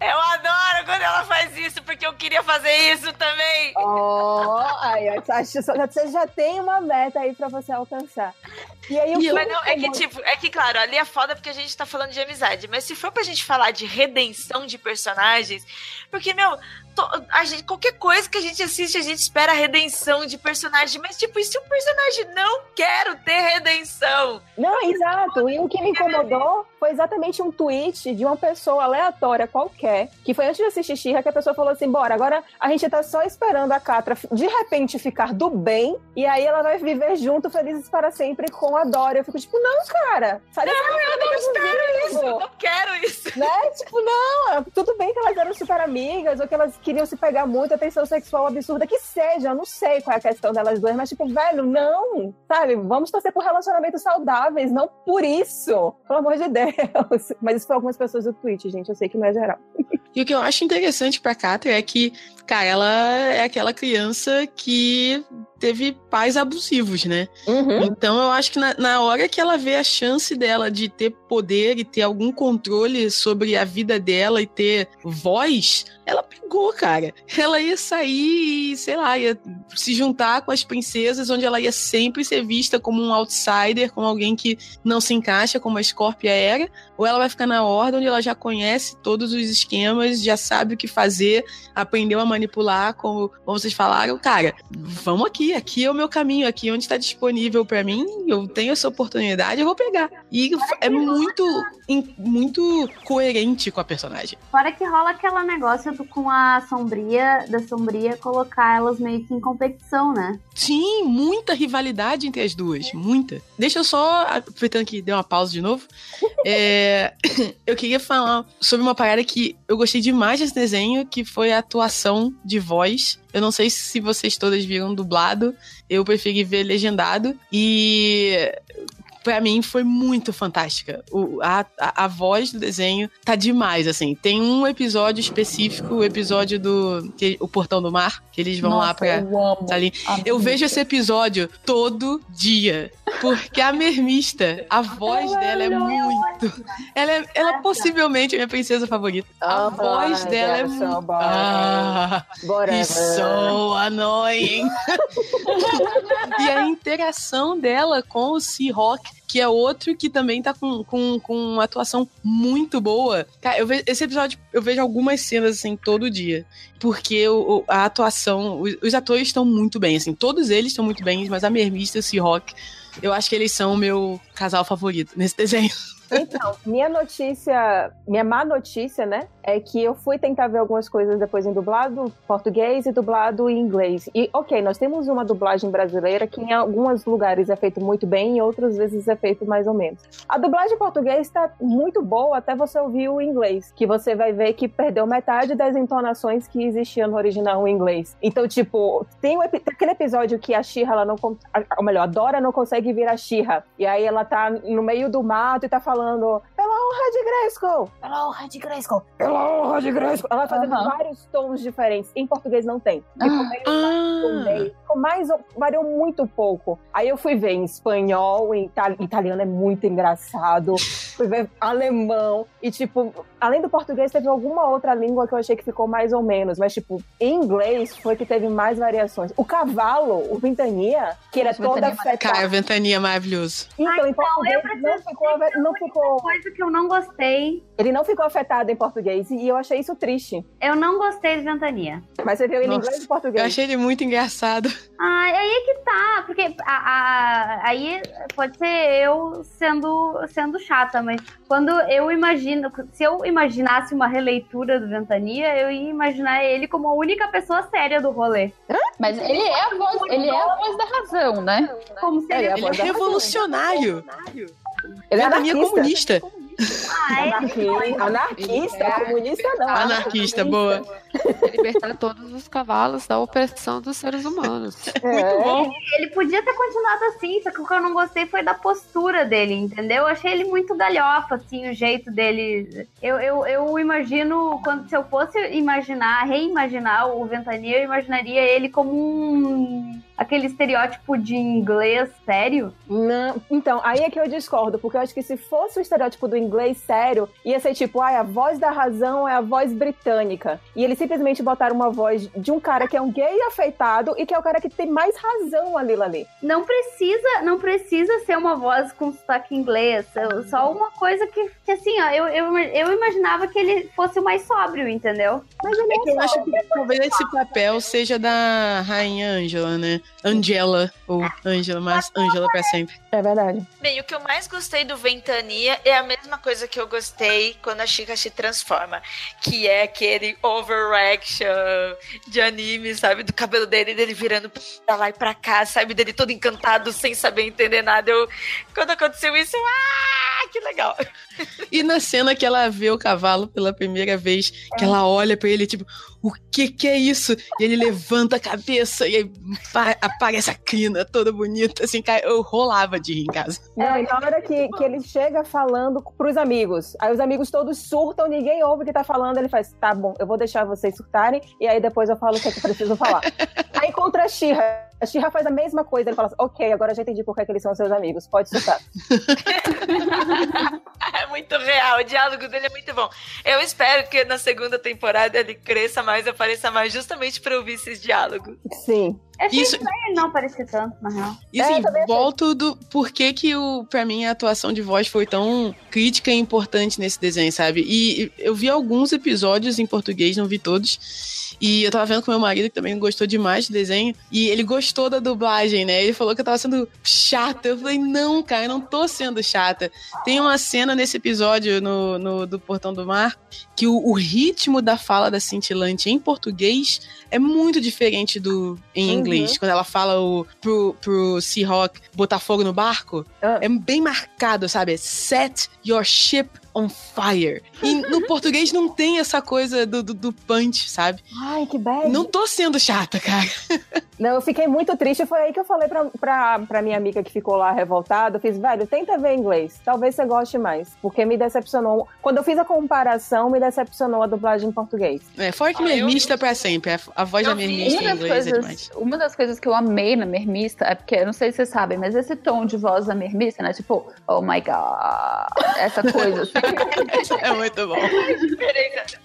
[SPEAKER 1] Eu adoro quando ela faz isso, porque eu queria fazer isso também.
[SPEAKER 2] Oh, aí, acho só- você já tem uma meta aí pra você alcançar. E aí o que
[SPEAKER 1] Mas não, é que, tipo, é que, claro, ali é foda porque a gente tá falando de amizade. Mas se for pra gente falar de redenção de personagens, porque, meu, a gente, qualquer coisa que a gente assiste, a gente espera a redenção de personagem. Mas, tipo, e se o personagem não quer ter redenção?
[SPEAKER 2] Não, exato. E o que me incomodou foi exatamente um tweet de uma pessoa aleatória qualquer, que foi antes de assistir Xirra, que a pessoa falou assim: bora, agora a gente tá só esperando a Catra de repente ficar do bem, e aí ela vai viver junto, felizes para sempre, com a Dora. Eu fico tipo, não, cara. Sai não, eu não espero
[SPEAKER 1] isso. Eu não quero isso.
[SPEAKER 2] Né? Tipo, não, tudo bem que elas eram super amigas, ou que elas queriam se pegar muito, a tensão sexual absurda que seja, eu não sei qual é a questão delas duas, mas tipo, velho, não, sabe? Vamos torcer por relacionamentos saudáveis, não por isso, pelo amor de (laughs) Deus. Mas isso foi algumas pessoas do Twitch, gente, eu sei que não é geral.
[SPEAKER 3] E o que eu acho interessante pra Catra é que, cara, ela é aquela criança que teve pais abusivos, né?
[SPEAKER 2] Uhum.
[SPEAKER 3] Então eu acho que na, na hora que ela vê a chance dela de ter poder e ter algum controle sobre a vida dela e ter voz, ela pegou, cara. Ela ia sair e, sei lá, ia se juntar com as princesas, onde ela ia sempre ser vista como um outsider, como alguém que não se encaixa, como a Scorpia era, ou ela vai ficar na ordem onde ela já conhece todos os esquemas, já sabe o que fazer, aprendeu a manipular, como, vocês falaram. Cara, vamos aqui, aqui é o meu caminho, aqui onde está disponível para mim, eu tenho essa oportunidade, eu vou pegar. E é muito, muito coerente com a personagem.
[SPEAKER 7] Fora que rola aquele negócio com a sombria, da sombria colocar elas meio que em competição, né?
[SPEAKER 3] Sim, muita rivalidade entre as duas, muita. Deixa eu só, aproveitando que deu uma pausa de novo, é, (coughs) eu queria falar sobre uma parada que eu gostei demais desse desenho, que foi a atuação de voz. Eu não sei se vocês todas viram dublado, eu preferi ver legendado e pra mim foi muito fantástica. O, a, a, a voz do desenho tá demais, assim. Tem um episódio específico, o episódio do que- O Portão do Mar, que eles vão lá
[SPEAKER 4] Nossa,
[SPEAKER 3] pra
[SPEAKER 4] eu amo.
[SPEAKER 3] ali. Eu vejo esse episódio todo dia. Porque a Mermista, a (laughs) voz dela é muito. Ela é, ela é possivelmente a minha princesa favorita. A
[SPEAKER 2] Oh
[SPEAKER 3] voz dela é
[SPEAKER 2] so
[SPEAKER 3] muito.
[SPEAKER 2] boring.
[SPEAKER 3] Ah, so annoying. (laughs) e a interação dela com o Seahawk, que é outro que também tá com, com, com uma atuação muito boa. Cara, eu vejo, esse episódio eu vejo algumas cenas assim todo dia. Porque o, a atuação, os, os atores estão muito bem, assim, todos eles estão muito bem, mas a Mermista e o Seahawk, eu acho que eles são o meu casal favorito nesse desenho.
[SPEAKER 2] Então, minha notícia, minha má notícia, né, é que eu fui tentar ver algumas coisas depois em dublado português e dublado em inglês. E, ok, nós temos uma dublagem brasileira que em alguns lugares é feito muito bem, em outras vezes é feito mais ou menos. A dublagem em português está muito boa até você ouvir o inglês, que você vai ver que perdeu metade das entonações que existiam no original em inglês. Então, tipo, tem, epi- tem aquele episódio que a Shira ela não, ou melhor, a Dora não consegue vir a Shira e aí ela tá no meio do mato e tá falando pela honra de Grayskull, pela honra de Grayskull, pela honra de Grayskull. Ela vai fazendo
[SPEAKER 4] Aham.
[SPEAKER 2] vários tons diferentes. Em português não tem. Ficou
[SPEAKER 4] Ah.
[SPEAKER 2] meio
[SPEAKER 3] Ah,
[SPEAKER 2] meio. Ficou mais, variou muito pouco. Aí eu fui ver em espanhol, em itali- italiano é muito engraçado. Fui ver alemão. E, tipo, além do português, teve alguma outra língua que eu achei que ficou mais ou menos. Mas, tipo, em inglês foi que teve mais variações. O cavalo, o Ventania, que ele é
[SPEAKER 4] Nossa,
[SPEAKER 2] todo
[SPEAKER 4] Ventania é
[SPEAKER 2] afetado.
[SPEAKER 3] cara, Ventania é maravilhoso.
[SPEAKER 2] Então, em português,
[SPEAKER 7] eu preciso
[SPEAKER 2] não ficou, não ficou,
[SPEAKER 7] Coisa que eu não gostei.
[SPEAKER 2] ele não ficou afetado em português. E eu achei isso triste.
[SPEAKER 7] Eu não gostei de Ventania.
[SPEAKER 2] Mas você viu ele em
[SPEAKER 3] Nossa,
[SPEAKER 2] inglês e
[SPEAKER 3] Eu
[SPEAKER 2] português.
[SPEAKER 3] achei ele muito engraçado.
[SPEAKER 7] Ai, aí é que tá, porque a, a- aí pode ser eu sendo, sendo chata, mas quando eu imagino, se eu imaginasse uma releitura do Ventania, eu ia imaginar ele como a única pessoa séria do rolê.
[SPEAKER 4] Mas ele é a voz, ele é a voz da razão, né?
[SPEAKER 7] Como se
[SPEAKER 2] Ele
[SPEAKER 7] ele,
[SPEAKER 2] é a
[SPEAKER 3] Ele é revolucionário.
[SPEAKER 2] Ele é anarquista.
[SPEAKER 3] comunista.
[SPEAKER 7] Ah, é?
[SPEAKER 2] Anarquista, anarquista,
[SPEAKER 5] É.
[SPEAKER 2] comunista não.
[SPEAKER 3] Anarquista, boa. (laughs)
[SPEAKER 5] libertar todos os cavalos da opressão dos seres humanos. (laughs)
[SPEAKER 3] Muito bom.
[SPEAKER 7] Ele podia ter continuado assim, só que o que eu não gostei foi da postura dele, entendeu? Eu achei ele muito galhofa, assim, o jeito dele. Eu, eu, eu imagino, quando se eu fosse imaginar, reimaginar o Ventania, eu imaginaria ele como um. aquele estereótipo de inglês sério.
[SPEAKER 2] Não, então, aí é que eu discordo, porque eu acho que se fosse o estereótipo do inglês sério, ia ser tipo, ai, a voz da razão é a voz britânica. E eles simplesmente botaram uma voz de um cara que é um gay afeitado e que é o cara que tem mais razão ali, ali.
[SPEAKER 7] Não precisa, não precisa ser uma voz com sotaque inglês. eu- Só uma coisa que, que assim, ó, eu, eu, eu imaginava que ele fosse o mais sóbrio, entendeu?
[SPEAKER 2] Mas ele é
[SPEAKER 3] Eu acho que talvez esse papel seja da Rainha Angela, né? Angela, ou Angela, mas Angela pra sempre.
[SPEAKER 2] É verdade.
[SPEAKER 1] Bem, o que eu mais gostei do Ventania é a mesma coisa que eu gostei quando a Chica se transforma, que é aquele overaction de anime, sabe? Do cabelo dele, dele virando pra lá e pra cá, sabe? Dele todo encantado, sem saber entender nada. Eu, quando aconteceu isso, eu, ah, que legal.
[SPEAKER 3] E na cena que ela vê o cavalo pela primeira vez, que ela olha pra ele, tipo, o que que é isso? E ele levanta a cabeça e aí aparece a crina toda bonita, assim, eu rolava de rir em casa.
[SPEAKER 2] Não, e na hora que, que ele chega falando pros amigos, aí os amigos todos surtam, ninguém ouve o que tá falando, ele faz, tá bom, eu vou deixar vocês surtarem, e aí depois eu falo o que é que eu preciso falar. (laughs) aí encontra a Xirra, a Xirra faz a mesma coisa, ele fala assim, ok, agora eu já entendi por que, é que eles são seus amigos, pode surtar. (laughs)
[SPEAKER 1] É muito real, o diálogo dele é muito bom. Eu espero que na segunda temporada ele cresça mais, apareça mais, justamente pra ouvir esses diálogos.
[SPEAKER 2] Sim.
[SPEAKER 7] Achei
[SPEAKER 3] Isso-
[SPEAKER 7] estranho ele não aparecer tanto, na real.
[SPEAKER 3] E
[SPEAKER 2] É,
[SPEAKER 3] assim,
[SPEAKER 2] também achei.
[SPEAKER 3] volto do porquê que o, pra mim a atuação de voz foi tão crítica e importante nesse desenho, sabe? E eu vi alguns episódios em português, não vi todos. E eu tava vendo com meu marido, que também gostou demais do desenho. E ele gostou da dublagem, né? Ele falou que eu tava sendo chata. Eu falei, não, cara, eu não tô sendo chata. Tem uma cena nesse episódio no, no- do Portão do Mar que o, o ritmo da fala da cintilante em português é muito diferente do em
[SPEAKER 2] Uhum.
[SPEAKER 3] inglês. Quando ela fala o, pro, pro Seahawk botar fogo no barco,
[SPEAKER 2] Ah.
[SPEAKER 3] é bem marcado, sabe? Set your ship on fire. E no (laughs) português não tem essa coisa do, do, do punch, sabe?
[SPEAKER 2] Ai, que bad.
[SPEAKER 3] Não tô sendo chata, cara. (laughs)
[SPEAKER 2] Não, eu fiquei muito triste. Foi aí que eu falei pra, pra, pra minha amiga que ficou lá revoltada. Eu fiz, velho, tenta ver inglês. Talvez você goste mais. Porque me decepcionou. Quando eu fiz a comparação, me decepcionou a dublagem em português.
[SPEAKER 3] É, fora que
[SPEAKER 1] Ah, eu-
[SPEAKER 3] mermista pra sempre. A, voz
[SPEAKER 1] Eu
[SPEAKER 3] da mermista
[SPEAKER 4] Uma
[SPEAKER 3] em
[SPEAKER 4] das,
[SPEAKER 3] inglês é demais.
[SPEAKER 4] coisas, uma das coisas que eu amei na Mermista é porque, eu não sei se vocês sabem, mas esse tom de voz da Mermista, né? Tipo, oh my god, essa coisa. assim. (laughs)
[SPEAKER 3] É muito bom. (laughs)
[SPEAKER 1] diferença.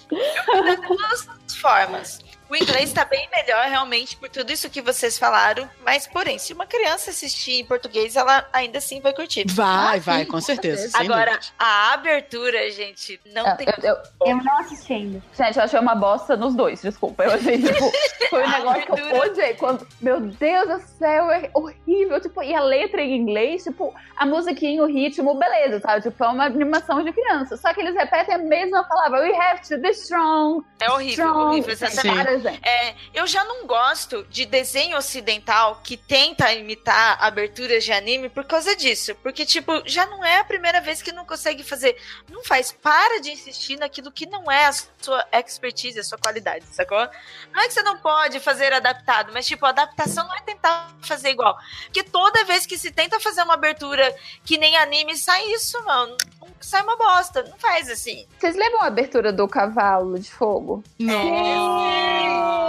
[SPEAKER 1] Eu de duas formas. O inglês tá bem melhor, realmente, por tudo isso que vocês falaram. Mas, porém, se uma criança assistir em português, ela ainda assim vai curtir.
[SPEAKER 3] Vai,
[SPEAKER 4] Ah,
[SPEAKER 3] vai,
[SPEAKER 4] sim,
[SPEAKER 3] com
[SPEAKER 4] com
[SPEAKER 3] certeza.
[SPEAKER 1] Agora,
[SPEAKER 3] dúvida.
[SPEAKER 1] a abertura, gente, não
[SPEAKER 4] Ah,
[SPEAKER 1] tem.
[SPEAKER 4] eu- eu-
[SPEAKER 7] Eu não assisti ainda.
[SPEAKER 4] gente, eu achei uma bosta nos dois, desculpa. Eu achei, tipo, (laughs) foi um negócio que eu
[SPEAKER 1] abertura.
[SPEAKER 4] odiei. Quando, meu Deus do céu, é horrível. Tipo, e a letra em inglês, tipo, a musiquinha, o ritmo, beleza, sabe? Tipo, é uma animação de criança. Só que eles repetem a mesma palavra. We have to be strong.
[SPEAKER 1] É horrível,
[SPEAKER 4] strong.
[SPEAKER 1] horrível, exatamente.
[SPEAKER 3] Sim.
[SPEAKER 4] Para, gente.
[SPEAKER 1] É, eu já não gosto de desenho ocidental que tenta imitar aberturas de anime por causa disso. Porque, tipo, já não é a primeira vez que não consegue fazer. Não faz. Para de insistir naquilo que não é a sua expertise, a sua qualidade, sacou? Não é que você não pode fazer adaptado, mas, tipo, adaptação não é tentar fazer igual. Porque toda vez que se tenta fazer uma abertura que nem anime, sai isso, mano. Sai uma bosta. Não faz assim.
[SPEAKER 4] Vocês lembram a abertura do Cavalo de Fogo?
[SPEAKER 3] Nossa!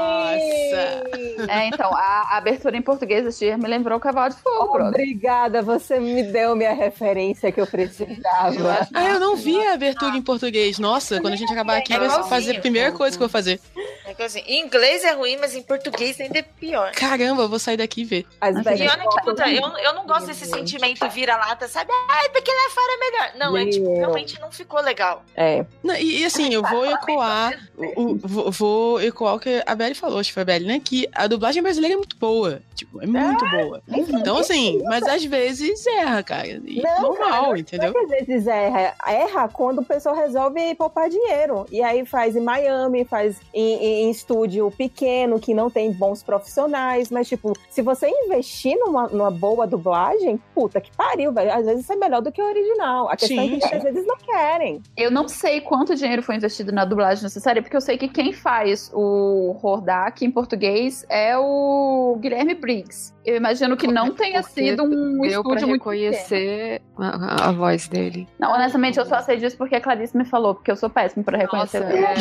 [SPEAKER 4] É, então, a, a abertura em português da Xir me lembrou o Cavalo de Fogo, brother.
[SPEAKER 2] Obrigada, você me deu minha referência que eu precisava.
[SPEAKER 3] Ah, eu não vi a abertura em português. Nossa, quando a gente acabar aqui,
[SPEAKER 1] É
[SPEAKER 3] vai fazer a primeira coisa que eu vou fazer.
[SPEAKER 1] É que, assim, em inglês é ruim, mas em português ainda é pior.
[SPEAKER 3] Caramba, eu vou sair daqui e ver.
[SPEAKER 2] As
[SPEAKER 1] E que, puta, eu, eu não gosto desse sentimento vira-lata, sabe? Ai, porque lá fora é melhor. Não, é tipo, realmente não ficou legal.
[SPEAKER 2] É.
[SPEAKER 3] Não, e, e assim, eu vou ecoar. o- o- vou, vou ecoar o que a Belly falou, acho que foi a Belly, né? Que a dublagem brasileira é muito boa. Tipo, é muito boa. Então, assim, mas às vezes erra, cara. E
[SPEAKER 2] Não,
[SPEAKER 3] normal,
[SPEAKER 2] cara,
[SPEAKER 3] entendeu?
[SPEAKER 2] Às vezes erra, erra quando o pessoal resolve poupar dinheiro. E aí faz em Miami, faz em, em- em estúdio pequeno, que não tem bons profissionais. Mas, tipo, se você investir numa, numa boa dublagem, puta que pariu, velho. Às vezes isso é melhor do que o original. A questão
[SPEAKER 3] Sim,
[SPEAKER 2] é
[SPEAKER 3] sim.
[SPEAKER 2] às vezes não querem.
[SPEAKER 4] Eu não sei quanto dinheiro foi investido na dublagem necessária, porque eu sei que quem faz o Hordak em português é o Guilherme Briggs. Eu imagino que não tenha
[SPEAKER 5] Porque
[SPEAKER 4] sido um
[SPEAKER 5] Deu pra
[SPEAKER 4] estúdio muito pequeno.
[SPEAKER 5] reconhecer a, a voz dele.
[SPEAKER 4] Não, honestamente, eu só sei disso porque a Clarice me falou, porque eu sou péssimo pra reconhecer.
[SPEAKER 5] Nossa,
[SPEAKER 4] o
[SPEAKER 5] é,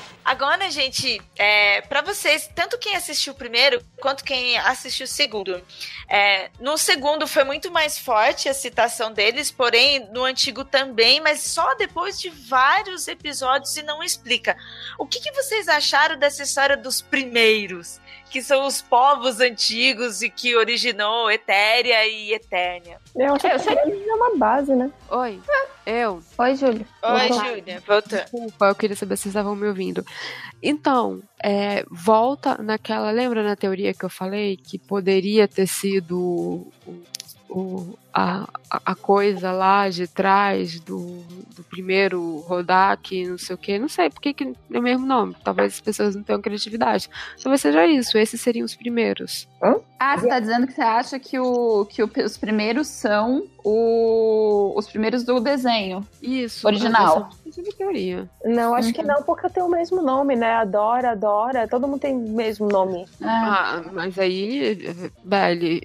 [SPEAKER 5] (laughs)
[SPEAKER 1] Agora, gente, é, para vocês, tanto quem assistiu o primeiro quanto quem assistiu o segundo, é, no segundo foi muito mais forte a citação deles, porém no antigo também, mas só depois de vários episódios e não explica. O que, que vocês acharam dessa história dos primeiros? Que são os povos antigos e que originou Etéria e Eternia.
[SPEAKER 2] Eu acho
[SPEAKER 4] Eu
[SPEAKER 2] que
[SPEAKER 4] sei.
[SPEAKER 2] é uma base, né?
[SPEAKER 5] Oi, eu.
[SPEAKER 4] Oi, Júlio.
[SPEAKER 1] Oi. Júlia, voltando.
[SPEAKER 5] Desculpa, eu queria saber se vocês estavam me ouvindo. Então, é, volta naquela. Lembra na teoria que eu falei que poderia ter sido o, a, a- coisa lá de trás do, do primeiro Rodak, não sei o que, não sei por que que é o mesmo nome. Talvez as pessoas não tenham criatividade. Talvez seja isso, esses seriam os primeiros.
[SPEAKER 4] Ah, você tá dizendo que você acha que, o, que o- os primeiros são o, os primeiros do desenho.
[SPEAKER 5] Isso.
[SPEAKER 4] Original.
[SPEAKER 5] A teoria.
[SPEAKER 2] Não, acho que
[SPEAKER 4] Uhum.
[SPEAKER 2] não, porque tem o mesmo nome, né? Adora, adora. Todo mundo tem o mesmo nome.
[SPEAKER 4] Ah,
[SPEAKER 5] Ah, mas aí, Belle,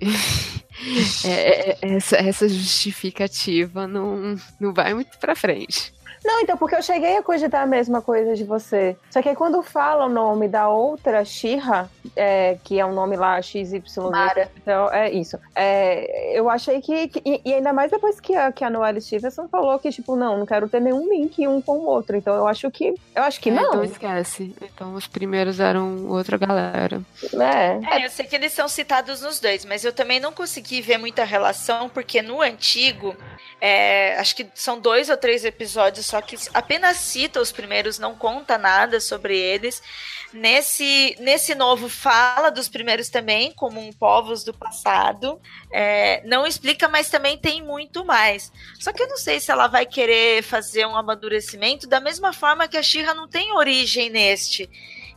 [SPEAKER 5] é- é- é- essa, essa justificativa não, não vai muito pra frente.
[SPEAKER 2] Não, então, porque eu cheguei a cogitar a mesma coisa de você. Só que aí quando fala o nome da outra Xirra, é, que é um nome lá XY.
[SPEAKER 4] Mara.
[SPEAKER 2] Então, é isso. É, eu achei que. que- e, e ainda mais depois que a, que a Noelle Stevenson falou que, tipo, não, não quero ter nenhum link um com o outro. Então eu acho que. Eu acho que
[SPEAKER 5] É,
[SPEAKER 2] não.
[SPEAKER 5] Então esquece. Então os primeiros eram outra galera.
[SPEAKER 2] É.
[SPEAKER 1] É, eu sei que eles são citados nos dois, mas eu também não consegui ver muita relação, porque no antigo, é, acho que são dois ou três episódios, só que apenas cita os primeiros, não conta nada sobre eles. Nesse, nesse novo, fala dos primeiros também, como um povos do passado. É, não explica, mas também tem muito mais. Só que eu não sei se ela vai querer fazer um amadurecimento da mesma forma que a Shira não tem origem neste.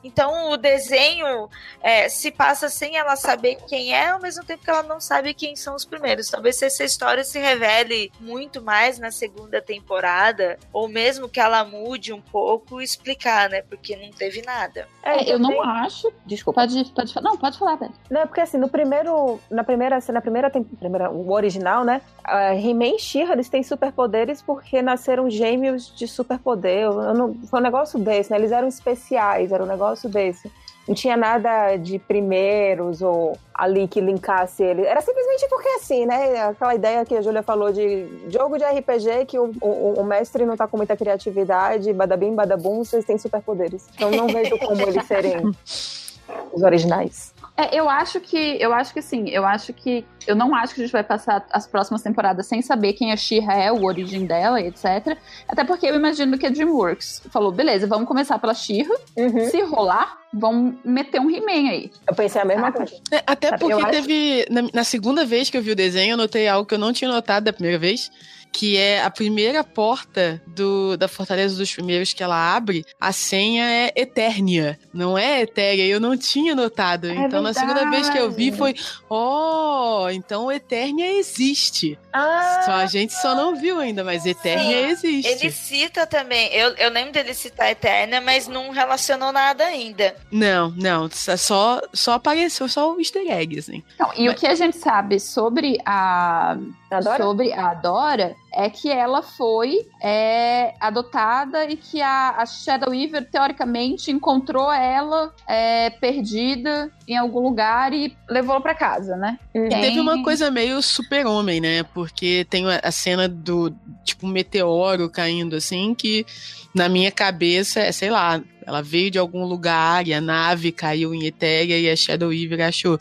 [SPEAKER 1] Então o desenho é, se passa sem ela saber quem é, ao mesmo tempo que ela não sabe quem são os primeiros. Talvez essa história se revele muito mais na segunda temporada, ou mesmo que ela mude um pouco e explicar, né? Porque não teve nada.
[SPEAKER 4] é, eu não
[SPEAKER 2] também-
[SPEAKER 4] acho.
[SPEAKER 2] Desculpa.
[SPEAKER 4] Pode, pode falar. Não, pode falar, Beth.
[SPEAKER 2] Não, é porque assim, no primeiro. Na primeira, na primeira, tem- primeira o original, né? Uh, He-Man e She-Ra, eles têm superpoderes porque nasceram gêmeos de superpoder. Eu- eu não- foi um negócio desse, né? Eles eram especiais, era um negócio desse. Não tinha nada de primeiros ou ali que linkasse ele. Era simplesmente porque assim, né? Aquela ideia que a Júlia falou de jogo de RPG que o, o, o mestre não tá com muita criatividade, badabim, badabum, vocês têm superpoderes. Então não vejo como eles serem (laughs) os originais.
[SPEAKER 4] É, eu acho que. Eu acho que sim. Eu acho que. Eu não acho que a gente vai passar as próximas temporadas sem saber quem a She-Ra é, o origem dela, e etc. Até porque eu imagino que a DreamWorks falou: beleza, vamos começar pela She-Ra.
[SPEAKER 2] Uhum.
[SPEAKER 4] Se rolar, vamos meter um He-Man aí.
[SPEAKER 2] Eu pensei a mesma
[SPEAKER 4] Ah,
[SPEAKER 2] coisa.
[SPEAKER 3] É, Até
[SPEAKER 4] Sabe,
[SPEAKER 3] porque
[SPEAKER 4] eu acho-
[SPEAKER 3] teve. Na, na segunda vez que eu vi o desenho, eu notei algo que eu não tinha notado da primeira vez. Que é a primeira porta do, da Fortaleza dos Primeiros que ela abre, a senha é Eternia, não é Etérea. Eu não tinha notado. então, na segunda vez que eu vi, foi: Oh, então Eternia existe.
[SPEAKER 2] Ah,
[SPEAKER 3] Só a gente só não viu ainda, mas Eternia existe.
[SPEAKER 1] Ele cita também, eu, eu lembro dele citar Eterna, mas não relacionou nada ainda.
[SPEAKER 3] Não, não, só, só apareceu só o easter egg, assim.
[SPEAKER 4] Então, e o que a gente sabe sobre a.
[SPEAKER 2] adora?
[SPEAKER 4] Sobre a Dora é que ela foi é, adotada e que a, a Shadow Weaver, teoricamente, encontrou ela é, perdida em algum lugar e levou pra casa, né?
[SPEAKER 2] Uhum.
[SPEAKER 3] E
[SPEAKER 4] Tem-
[SPEAKER 3] teve uma coisa meio super-homem, né? Porque tem a a cena do, tipo, um meteoro caindo, assim, que na minha cabeça é, sei lá, ela veio de algum lugar e a nave caiu em Etéria e a Shadow Weaver achou.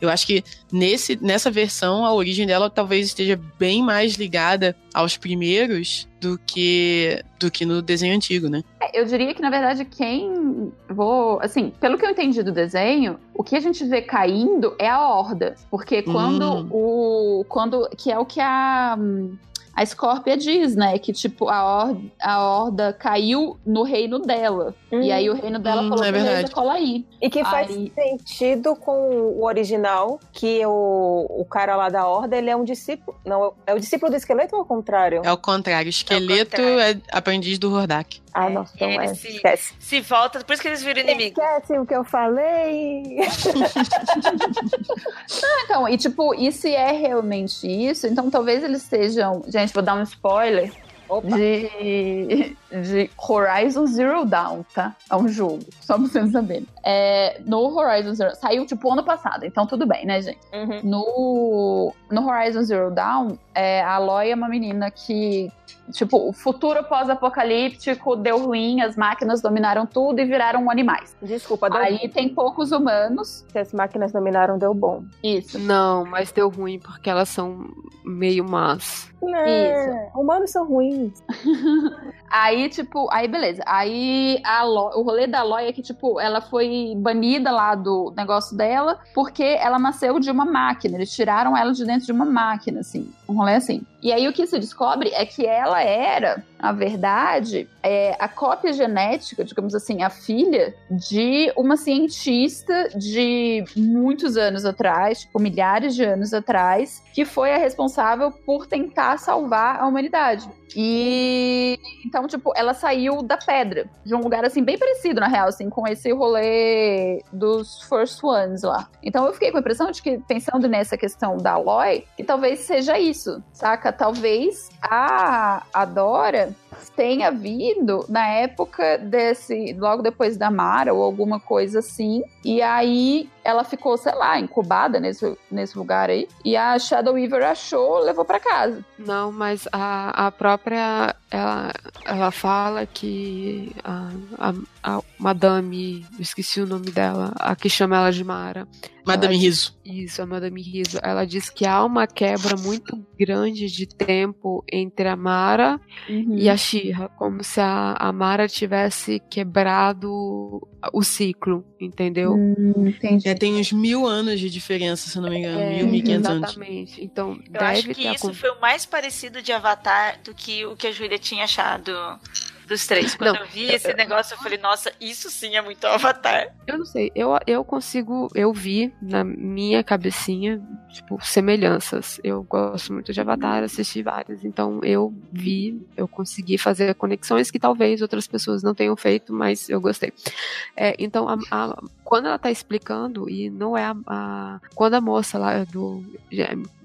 [SPEAKER 3] Eu acho que nesse, nessa versão a origem dela talvez esteja bem mais ligada aos primeiros do que, do que no desenho antigo, né?
[SPEAKER 4] É, Eu diria que, na verdade, quem. Vou. Assim, pelo que eu entendi do desenho, o que a gente vê caindo é a horda. Porque quando
[SPEAKER 3] Hum.
[SPEAKER 4] o. Quando, que é o que a. A Scorpia diz, né? Que, tipo, a horda, a horda caiu no reino dela. E aí o reino dela
[SPEAKER 3] Hum,
[SPEAKER 4] falou,
[SPEAKER 3] é
[SPEAKER 4] beleza,
[SPEAKER 3] verdade.
[SPEAKER 4] cola aí.
[SPEAKER 2] E que faz
[SPEAKER 4] Aí-
[SPEAKER 2] sentido com o original, que o, o cara lá da Horda, ele é um discípulo. Não, é o discípulo do esqueleto ou ao contrário?
[SPEAKER 3] É o contrário. Esqueleto
[SPEAKER 1] contrário.
[SPEAKER 3] é aprendiz do Hordak.
[SPEAKER 2] Ah,
[SPEAKER 1] É,
[SPEAKER 2] nossa, então
[SPEAKER 1] ele
[SPEAKER 2] é.
[SPEAKER 1] se-
[SPEAKER 2] Esquece.
[SPEAKER 1] Se volta, por isso que eles viram inimigo.
[SPEAKER 2] Esquece o que eu falei. (laughs)
[SPEAKER 4] Então, e tipo, e se é realmente isso, então talvez eles estejam. Gente, vou dar um spoiler. De, de Horizon Zero Dawn, tá? É um jogo, só pra vocês saberem. É, no Horizon Zero. Saiu tipo ano passado, então tudo bem, né, gente?
[SPEAKER 2] Uhum.
[SPEAKER 4] No, no Horizon Zero Dawn, é, a Aloy é uma menina que. Tipo, o futuro pós-apocalíptico deu ruim, as máquinas dominaram tudo e viraram animais.
[SPEAKER 2] Desculpa, deu
[SPEAKER 4] Aí tem poucos humanos.
[SPEAKER 2] Se as máquinas dominaram, deu bom.
[SPEAKER 4] Isso.
[SPEAKER 5] Não, mas deu ruim porque elas são meio más.
[SPEAKER 2] Não, humanos são ruins. (laughs)
[SPEAKER 4] Aí, tipo, aí beleza. Aí a o rolê da Aloy é que, tipo, ela foi banida lá do negócio dela porque ela nasceu de uma máquina. Eles tiraram ela de dentro de uma máquina, assim. Um rolê assim. E aí o que se descobre é que ela era na verdade, é a cópia genética, digamos assim, a filha de uma cientista de muitos anos atrás, tipo milhares de anos atrás, que foi a responsável por tentar salvar a humanidade. E então, tipo, ela saiu da pedra, de um lugar assim bem parecido na real, assim, com esse rolê dos First Ones lá. Então eu fiquei com a impressão de que pensando nessa questão da Aloy, que talvez seja isso, saca? Talvez a, a Dora tenha vindo na época desse, logo depois da Mara ou alguma coisa assim, e aí ela ficou, sei lá, incubada nesse, nesse lugar aí, e a Shadow Weaver achou, levou para casa.
[SPEAKER 5] Não, mas a, a própria ela, ela fala que a, a, a Madame, esqueci o nome dela, a que chama ela de Mara.
[SPEAKER 3] Madame Riso.
[SPEAKER 5] Isso, a Madame Riso. Ela diz que há uma quebra muito grande de tempo entre a Mara uhum. e a Shira, como se a, a Mara tivesse quebrado o ciclo, entendeu?
[SPEAKER 4] Hum, entendi.
[SPEAKER 3] É, tem uns mil anos de diferença, se não me engano, é, mil, mil quinhentos anos.
[SPEAKER 5] Exatamente. Então,
[SPEAKER 1] eu acho que isso foi o mais parecido de Avatar do que o que a Júlia tinha achado dos três. Quando não, eu vi esse negócio, eu falei, nossa, isso sim é muito Avatar.
[SPEAKER 5] Eu não sei, eu, eu consigo, eu vi na minha cabecinha, tipo, semelhanças. Eu gosto muito de Avatar, assisti vários, então eu vi, eu consegui fazer conexões que talvez outras pessoas não tenham feito, mas eu gostei. É, então, a, a, quando ela tá explicando, e não é a, a quando a moça lá do.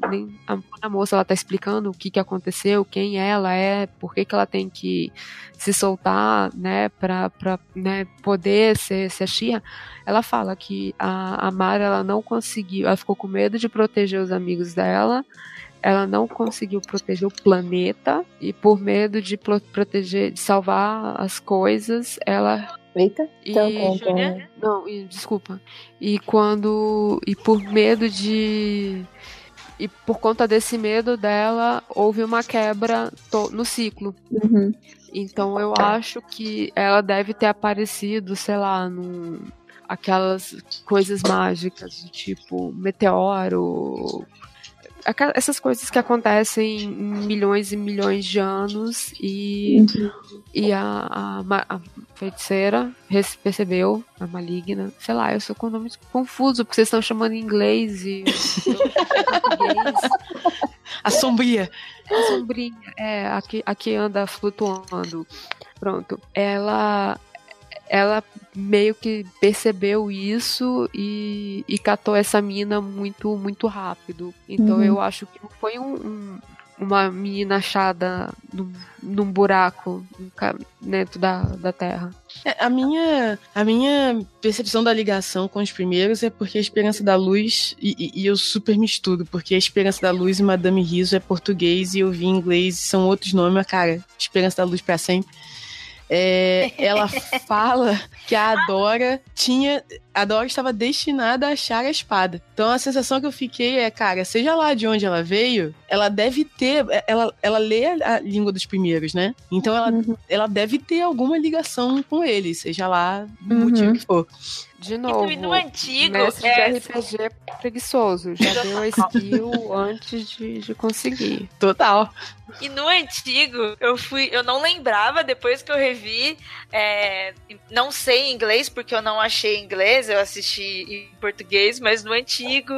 [SPEAKER 5] Nem, a, a moça ela tá explicando o que, que aconteceu, quem ela é, por que, que ela tem que se soltar, né, pra, pra né, poder ser, ser a Xia, ela fala que a, a Mara ela não conseguiu, ela ficou com medo de proteger os amigos dela, ela não conseguiu proteger o planeta e por medo de proteger, de salvar as coisas, ela
[SPEAKER 2] Eita,
[SPEAKER 5] e, então, não, e, desculpa. E quando e por medo de e por conta desse medo dela houve uma quebra no ciclo.
[SPEAKER 4] Uhum.
[SPEAKER 5] Então eu acho que ela deve ter aparecido, sei lá, num, aquelas coisas mágicas, tipo meteoro, essas coisas que acontecem em milhões e milhões de anos e, uhum. e a, a, a, feiticeira percebeu, a maligna, sei lá, eu sou com nome confuso, porque vocês estão chamando em inglês e (laughs)
[SPEAKER 3] A sombria.
[SPEAKER 5] A sombria, é, a que, a que anda flutuando. Pronto. Ela ela meio que percebeu isso e, e catou essa mina muito, muito rápido. Então uhum. eu acho que foi um, um, uma menina achada num, num buraco dentro da, da Terra.
[SPEAKER 3] É, a, minha, a minha percepção da ligação com os primeiros é porque a Esperança da Luz, e, e, e eu super misturo, porque a Esperança da Luz e Madame Riso é português e eu vi em inglês, são outros nomes, mas cara, Esperança da Luz para sempre. É, ela fala que a Adora tinha. A Dora estava destinada a achar a espada. Então a sensação que eu fiquei é, cara, seja lá de onde ela veio, ela deve ter. Ela, ela lê a língua dos primeiros, né? Então ela, uhum. ela deve ter alguma ligação com ele, seja lá do uhum. motivo que for.
[SPEAKER 5] De novo,
[SPEAKER 1] e no antigo,
[SPEAKER 5] mestre é... de RPG preguiçoso. Já deu a skill antes de, de conseguir.
[SPEAKER 3] Total.
[SPEAKER 1] E no antigo, eu fui. Eu não lembrava, depois que eu revi. É, não sei em inglês, porque eu não achei em inglês, eu assisti em português, mas no antigo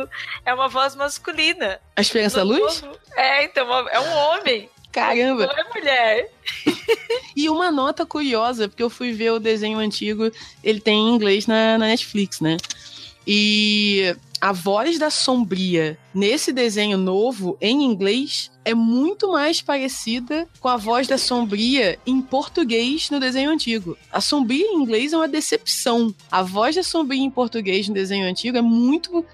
[SPEAKER 1] é uma voz masculina.
[SPEAKER 3] A Esperança da Luz?
[SPEAKER 1] Novo, é, então, é um homem.
[SPEAKER 3] Caramba!
[SPEAKER 1] É mulher. (laughs)
[SPEAKER 3] e uma nota curiosa, porque eu fui ver o desenho antigo, ele tem em inglês na, na Netflix, né? E a voz da Sombria nesse desenho novo, em inglês, é muito mais parecida com a voz da Sombria em português no desenho antigo. A Sombria em inglês é uma decepção. A voz da Sombria em português no desenho antigo é muito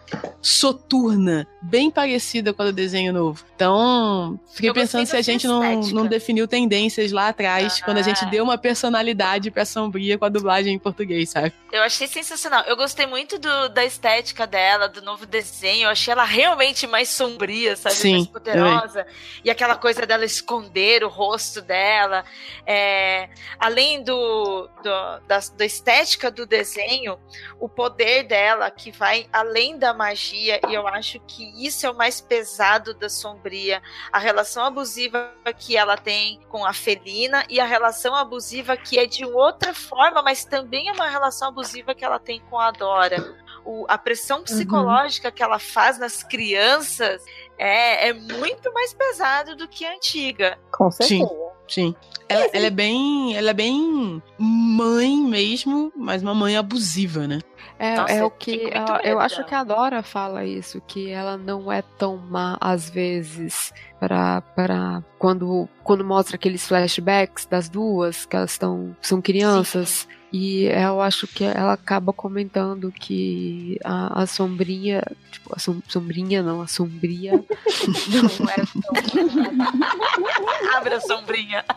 [SPEAKER 3] soturna, bem parecida com a do desenho novo. Então, fiquei Eu pensando se a gente não, não definiu tendências lá atrás, ah. quando a gente deu uma personalidade pra Sombria com a dublagem em português, sabe?
[SPEAKER 1] Eu achei sensacional. Eu gostei muito do, da estética dela, do novo desenho. Eu achei ela realmente mais sombria, sabe?
[SPEAKER 3] Sim,
[SPEAKER 1] mais poderosa. E aquela coisa dela esconder o rosto dela. É, além do, do, da, da estética do desenho, o poder dela, que vai além da magia, e eu acho que isso é o mais pesado da Sombria. A relação abusiva que ela tem com a Felina e a relação abusiva que é de outra forma, mas também é uma relação abusiva que ela tem com a Dora. O, a pressão
[SPEAKER 2] Uhum.
[SPEAKER 1] psicológica que ela faz nas crianças é, é muito mais pesado do que a antiga.
[SPEAKER 2] Com certeza.
[SPEAKER 3] Sim. Ela, ela é bem. Ela é bem mãe mesmo, mas uma mãe abusiva, né?
[SPEAKER 5] É,
[SPEAKER 1] Nossa,
[SPEAKER 5] é
[SPEAKER 1] eu
[SPEAKER 5] o que.
[SPEAKER 1] medo
[SPEAKER 5] eu acho que a Dora fala isso, que ela não é tão má às vezes para para quando quando mostra aqueles flashbacks das duas que elas estão são crianças e eu acho que ela acaba comentando que a, a sombrinha tipo a som- sombrinha não a sombria (laughs) não é
[SPEAKER 1] Abre a sombrinha. (laughs)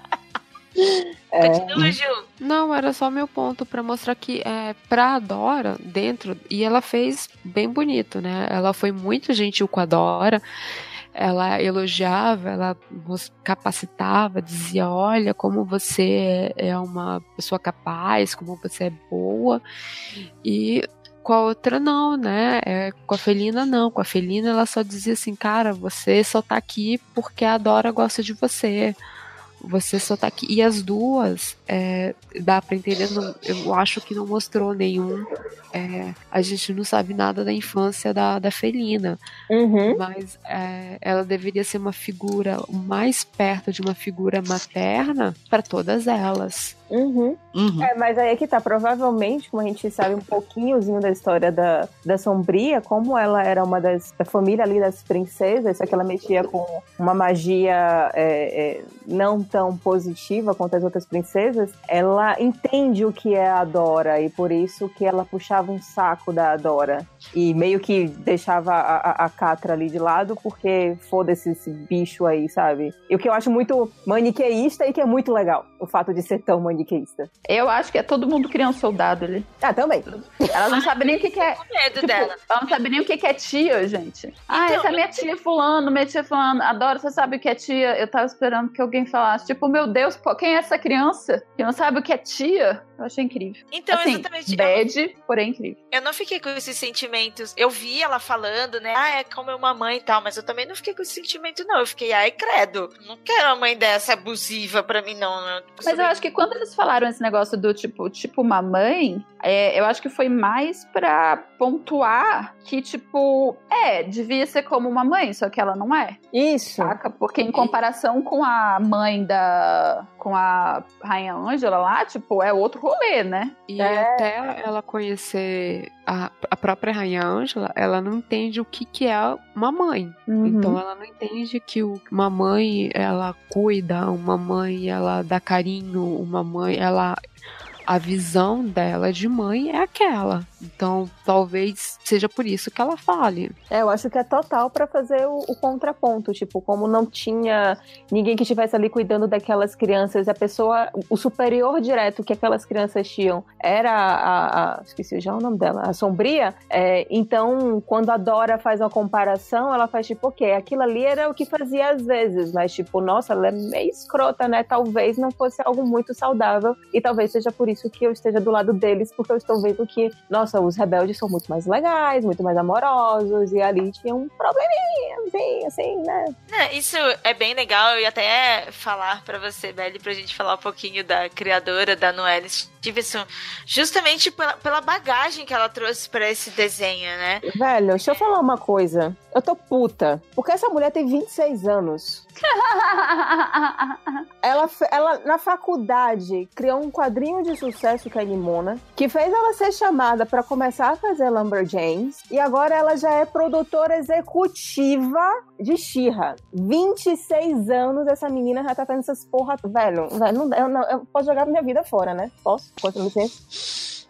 [SPEAKER 2] É.
[SPEAKER 1] Continua.
[SPEAKER 5] Não, era só meu ponto pra mostrar que é, pra Dora, dentro, e ela fez bem bonito, né? Ela foi muito gentil com a Dora, ela elogiava, ela nos capacitava, dizia: Olha, como você é uma pessoa capaz, como você é boa, e com a outra não, né? É, com a Felina não. Com a Felina ela só dizia assim, cara, você só tá aqui porque a Dora gosta de você. Você só tá aqui. E as duas, é, dá pra entender, não- eu acho que não mostrou nenhum. é, a gente não sabe nada da infância da, da Felina.
[SPEAKER 2] Uhum.
[SPEAKER 5] Mas é, ela deveria ser uma figura mais perto de uma figura materna para todas elas.
[SPEAKER 2] Uhum.
[SPEAKER 3] Uhum.
[SPEAKER 2] É, mas aí é que tá, provavelmente, como a gente sabe um pouquinhozinho da história da, da Sombria, como ela era uma das da família ali das princesas, só que ela mexia com uma magia é, é, não tão positiva quanto as outras princesas, ela entende o que é a Dora e por isso que ela puxava um saco da Dora e meio que deixava a, a, a Catra ali de lado porque foda-se esse bicho aí, sabe? E o que eu acho muito maniqueísta e que é muito legal, o fato de ser tão maniqueísta.
[SPEAKER 4] Eu acho que é todo mundo criança soldado ali.
[SPEAKER 2] Ah, também.
[SPEAKER 4] Elas não sabem nem o que, que é.
[SPEAKER 1] Com medo
[SPEAKER 4] Tipo,
[SPEAKER 1] dela.
[SPEAKER 4] ela não sabe nem o que, que é tia, gente. Ah,
[SPEAKER 1] Então,
[SPEAKER 4] essa é minha tia fulano, minha tia fulano. Adoro, você sabe o que é tia? Eu tava esperando que alguém falasse, tipo, meu Deus, pô, quem é essa criança? Que não sabe o que é tia? Eu achei incrível.
[SPEAKER 1] Então,
[SPEAKER 4] assim,
[SPEAKER 1] exatamente. Eu,
[SPEAKER 4] bad, porém incrível.
[SPEAKER 1] eu não fiquei com esses sentimentos. Eu vi ela falando, né? Ah, é como uma mãe e tal, mas eu também não fiquei com esse sentimento, não. Eu fiquei, ai, credo. Não quero uma mãe dessa abusiva pra mim, não.
[SPEAKER 4] Mas eu acho que quando eles falaram esse negócio do tipo, tipo uma mãe, é, eu acho que foi mais pra pontuar que, tipo, é, devia ser como uma mãe, só que ela não é.
[SPEAKER 2] Isso.
[SPEAKER 4] Saca? Porque em comparação com a mãe da. com a Rainha Ângela lá, tipo, é outro rolê, né?
[SPEAKER 5] E
[SPEAKER 2] É.
[SPEAKER 5] até ela conhecer a, a própria Rainha Ângela, ela não entende o que, que é uma mãe.
[SPEAKER 4] Uhum.
[SPEAKER 5] Então ela não entende que o- uma mãe ela cuida, uma mãe ela dá carinho, uma mãe ela a visão dela de mãe é aquela. Então talvez seja por isso que ela fale.
[SPEAKER 2] É, eu acho que é total pra fazer o, o contraponto, tipo, como não tinha ninguém que estivesse ali cuidando daquelas crianças, a pessoa, o superior direto que aquelas crianças tinham era a, a- esqueci já o nome dela, a Sombria, é, então quando a Dora faz uma comparação, ela faz tipo, ok, aquilo ali era o que fazia às vezes, mas tipo, nossa, ela é meio escrota, né, talvez não fosse algo muito saudável, e talvez seja por isso que eu esteja do lado deles, porque eu estou vendo que, nossa, os rebeldes são muito mais legais, muito mais amorosos, e ali tinha um probleminha, assim, assim, né?
[SPEAKER 1] Não, isso é bem legal. Ia até falar pra você, Belly, pra gente falar um pouquinho da criadora da Noelle Stevenson, justamente pela, pela bagagem que ela trouxe pra esse desenho, né?
[SPEAKER 2] Velho, deixa eu falar uma coisa. Eu tô puta. Porque essa mulher tem 26 anos. (laughs) Ela, ela, na faculdade, criou um quadrinho de sucesso é a Nimona, que fez ela ser chamada pra começar a fazer Lumberjanes, e agora ela já é produtora executiva de She-Ra. 26 anos, essa menina já tá fazendo essas porra... Velho, velho não, eu, não, eu posso jogar minha vida fora, né? Posso? Com licença?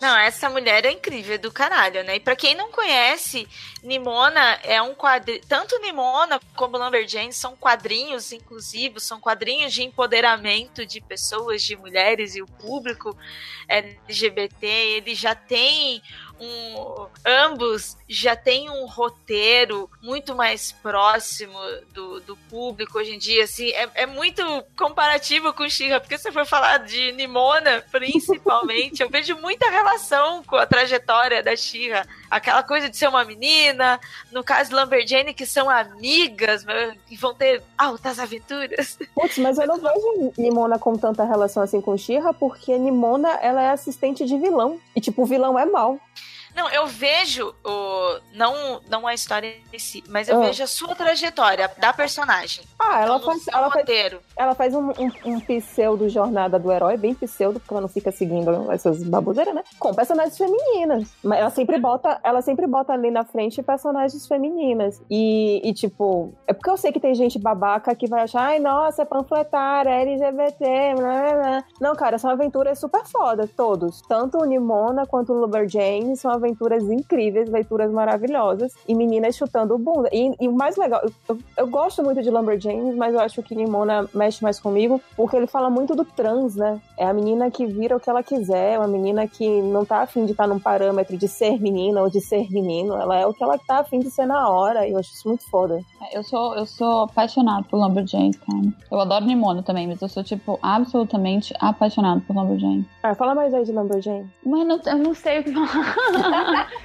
[SPEAKER 1] Não, essa mulher é incrível, é do caralho, né? E pra quem não conhece, Nimona é um quadrinho. Tanto Nimona como Lumberjanes são quadrinhos inclusivos, são quadrinhos de empoderamento de pessoas, de mulheres e o público LGBT. Ele já tem um, ambos já têm um roteiro muito mais próximo do, do público hoje em dia, assim, é, é muito comparativo com Shira, porque se for falar de Nimona, principalmente, eu vejo muita relação com a trajetória da Shira, aquela coisa de ser uma menina, no caso Lumberjane, que são amigas, e vão ter altas aventuras.
[SPEAKER 2] Putz, mas eu não vejo Nimona com tanta relação assim com Shira, porque Nimona, ela é assistente de vilão, e tipo, o vilão é mal.
[SPEAKER 1] Não, eu vejo o. Não, não a história em si, mas eu
[SPEAKER 2] Ah.
[SPEAKER 1] vejo a sua trajetória da personagem.
[SPEAKER 2] Ah, ela
[SPEAKER 1] Então,
[SPEAKER 2] faz, ela faz, ela faz um, um, um pseudo jornada do herói, bem pseudo, porque ela não fica seguindo essas baboseiras, né? Com personagens femininas. Mas ela sempre bota, ela sempre bota ali na frente personagens femininas. E, e, tipo, é porque eu sei que tem gente babaca que vai achar, ai, nossa, é panfletária, é LGBT, blá, blá. Não, cara, são aventuras super fodas, todos. Tanto o Nimona quanto o Lumberjane são aventuras incríveis, aventuras maravilhosas. E meninas chutando bunda. E, e o mais legal, eu, eu, gosto muito de Lumberjanes, mas eu acho que Nimona mexe mais comigo, porque ele fala muito do trans, né? É a menina que vira o que ela quiser, é uma menina que não tá afim de estar num parâmetro de ser menina ou de ser menino. Ela é o que ela tá afim de ser na hora. E eu acho isso muito foda.
[SPEAKER 4] Eu sou, eu sou apaixonada por Lumberjanes, cara. Eu adoro Nimona também, mas eu sou, tipo, absolutamente apaixonada por Lumberjane.
[SPEAKER 2] Ah, fala mais aí de Lumberjane.
[SPEAKER 4] Mas não, eu não sei o que falar. (laughs)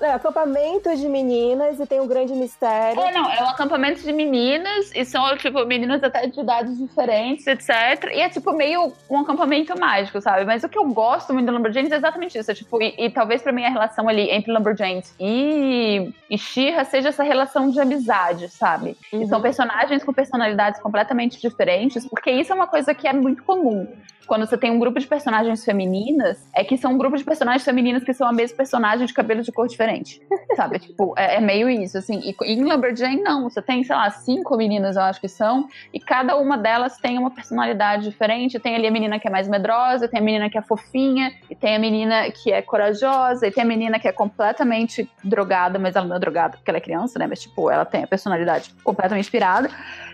[SPEAKER 2] É, acampamento de meninas e tem um grande mistério.
[SPEAKER 4] É, não, é um acampamento de meninas e são, tipo, meninas até de idades diferentes, etc. E é, tipo, meio um acampamento mágico, sabe? Mas o que eu gosto muito do Lumberjanes é exatamente isso. É, tipo, e, e talvez pra mim a relação ali entre Lumberjanes e, e She-Ra seja essa relação de amizade, sabe? E
[SPEAKER 2] Uhum.
[SPEAKER 4] são personagens com personalidades completamente diferentes, porque isso é uma coisa que é muito comum. Quando você tem um grupo de personagens femininas, é que são um grupo de personagens femininas que são a mesma personagem de cabelo de cor diferente. Sabe? (laughs) tipo, é, é meio isso, assim. E em Lumberjane, não. Você tem, sei lá, cinco meninas, eu acho que são, e cada uma delas tem uma personalidade diferente. Tem ali a menina que é mais medrosa, tem a menina que é fofinha, e tem a menina que é corajosa, e tem a menina que é completamente drogada, mas ela não é drogada porque ela é criança, né? Mas, tipo, ela tem a personalidade completamente inspirada.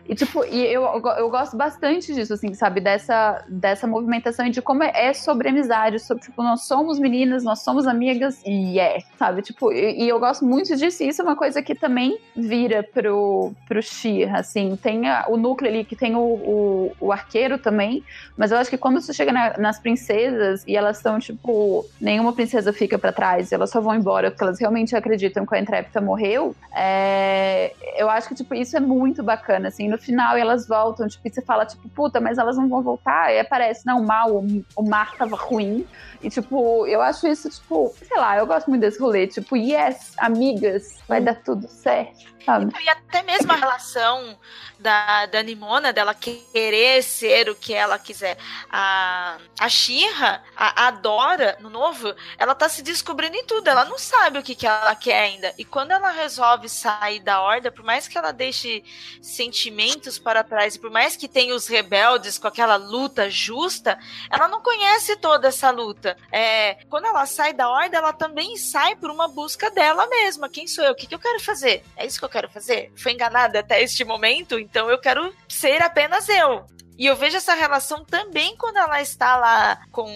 [SPEAKER 4] E, tipo, e eu, eu gosto bastante disso, assim, sabe? Dessa, dessa movimentação e de como é, sobre amizade, sobre, tipo, nós somos meninas, nós somos amigas e é, sabe? Tipo, e, e eu gosto muito disso. E isso é uma coisa que também vira pro, pro Shira, assim. Tem a- o núcleo ali que tem o, o, o arqueiro também, mas eu acho que quando você chega na- nas princesas e elas são, tipo, nenhuma princesa fica pra trás, elas só vão embora porque elas realmente acreditam que a Intrépida morreu, é, eu acho que, tipo, isso é muito bacana, assim. No final elas voltam, tipo, e você fala, tipo, puta, mas elas não vão voltar. E aparece, não, mal, o, o mar tava ruim. E, tipo, eu acho isso, tipo, sei lá, eu gosto muito desse rolê. Tipo, yes, amigas, vai dar tudo certo, sabe?
[SPEAKER 1] E até mesmo a relação da, da Nimona, dela querer ser o que ela quiser. A, a Shira, a, a Dora, no novo, ela tá se descobrindo em tudo. Ela não sabe o que, que ela quer ainda. E quando ela resolve sair da horda, por mais que ela deixe sentimentos para trás, por mais que tenha os rebeldes com aquela luta justa, ela não conhece toda essa luta. É, quando ela sai da horda, ela também sai por uma busca dela mesma. Quem sou eu? O que, que eu quero fazer? É isso que eu quero fazer? Fui enganada até este momento, então eu quero ser apenas eu. E eu vejo essa relação também quando ela está lá com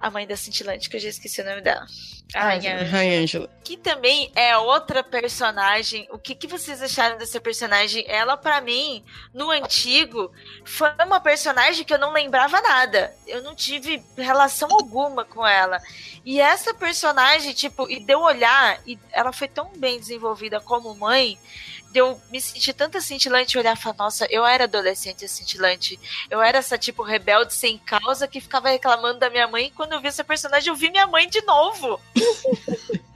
[SPEAKER 1] a mãe da cintilante, que eu já esqueci o nome dela. A Rainha Ângela
[SPEAKER 3] Ai, Ângela.
[SPEAKER 1] que também é outra personagem. O que, que vocês acharam dessa personagem? Ela, pra mim, no antigo, foi uma personagem que eu não lembrava nada. Eu não tive relação alguma com ela. E essa personagem, tipo, e deu olhar, e ela foi tão bem desenvolvida como mãe, deu me sentir tanta cintilante e olhar e falar, nossa, eu era adolescente cintilante. Eu era essa, tipo, rebelde sem causa que ficava reclamando da minha mãe. E quando eu vi essa personagem, eu vi minha mãe de novo. (laughs)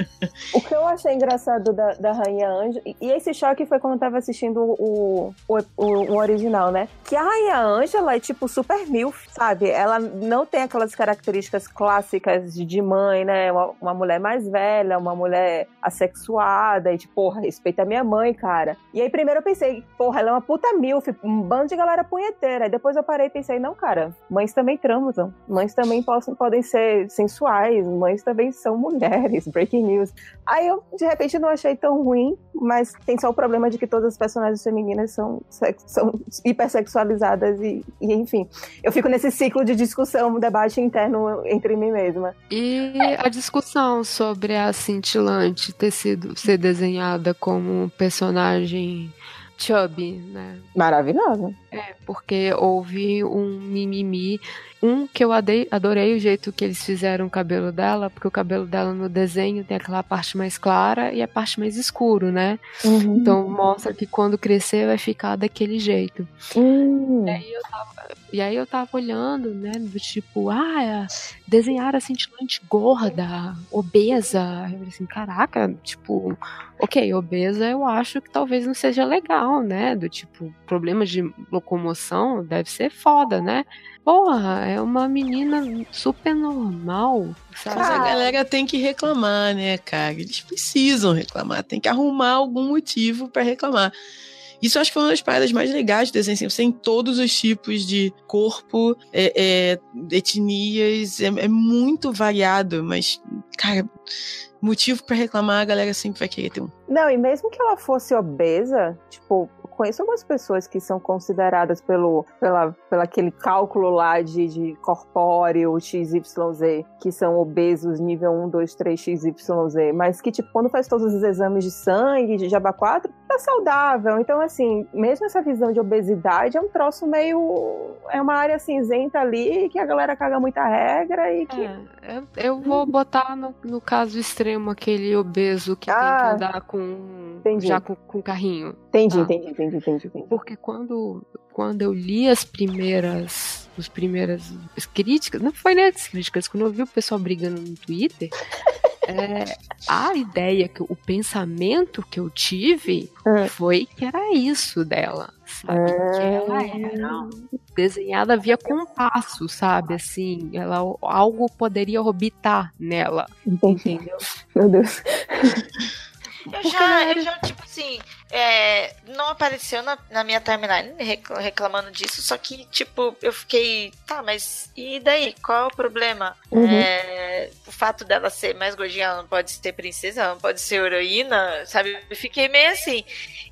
[SPEAKER 2] O que eu achei engraçado da, da Rainha Ângela, e esse choque foi quando eu tava assistindo o, o, o, o original, né? Que a Rainha Ângela é tipo super milf, sabe? Ela não tem aquelas características clássicas de mãe, né? Uma, uma mulher mais velha, uma mulher assexuada, e tipo, porra, respeita a minha mãe, cara. E aí primeiro eu pensei, porra, ela é uma puta milf, um bando de galera punheteira. Aí depois eu parei e pensei, não, cara, mães também transam. Mães também possam, podem ser sensuais, mães também são mulheres, breaking news. Aí eu, de repente, não achei tão ruim, mas tem só o problema de que todas as personagens femininas são, são hipersexualizadas e, e, enfim. Eu fico nesse ciclo de discussão, debate interno entre mim mesma.
[SPEAKER 5] E a discussão sobre a cintilante ter sido ser desenhada como personagem chubby, né?
[SPEAKER 2] Maravilhosa.
[SPEAKER 5] É, porque houve um mimimi um que eu adei, adorei o jeito que eles fizeram o cabelo dela, porque o cabelo dela no desenho tem aquela parte mais clara e a parte mais escuro, né? Uhum. Então mostra que quando crescer vai ficar daquele jeito. Uhum. E, aí eu tava, e aí eu tava olhando, né? Do tipo, ah, desenhar a cintilante gorda, obesa. Eu assim, caraca, tipo, ok, obesa eu acho que talvez não seja legal, né? Do tipo, problemas de locomoção deve ser foda, né? Porra, é uma menina super normal.
[SPEAKER 3] Sabe? Mas a galera tem que reclamar, né, cara? Eles precisam reclamar, tem que arrumar algum motivo para reclamar. Isso acho que foi uma das paradas mais legais do desenho. Você tem todos os tipos de corpo, é, é, etnias, é, é, muito variado, mas, cara, motivo para reclamar, a galera sempre vai querer ter um.
[SPEAKER 2] Não, e mesmo que ela fosse obesa, tipo, conheço algumas pessoas que são consideradas pelo pela, pelo aquele cálculo lá de, de corpóreo XYZ, que são obesos nível 1, 2, 3 XYZ, mas que, tipo, quando faz todos os exames de sangue, de Jaba 4, tá saudável. Então, assim, mesmo essa visão de obesidade é um troço meio. É uma área cinzenta ali que a galera caga muita regra e que.
[SPEAKER 5] É, eu, eu vou botar no, no caso extremo aquele obeso que ah, tem que andar com. Entendi. Já com, com carrinho.
[SPEAKER 2] Entendi, tá? entendi, entendi, entendi, entendi.
[SPEAKER 5] Porque quando, quando eu li as primeiras. As primeiras críticas, não foi nem as críticas, quando eu vi o pessoal brigando no Twitter, é, a ideia, que o pensamento que eu tive é. foi que era isso dela, sabe? É. Que ela era desenhada via compasso, sabe? Assim, ela, algo poderia orbitar nela.
[SPEAKER 2] Entendi. Entendeu? Meu Deus.
[SPEAKER 1] Eu já, eu já, tipo assim, é, não apareceu na, na, minha timeline reclamando disso, só que, tipo, eu fiquei, tá, mas e daí? Qual é o problema? Uhum. É, o fato dela ser mais gordinha, ela não pode ser princesa, ela não pode ser heroína, sabe? Eu fiquei meio assim.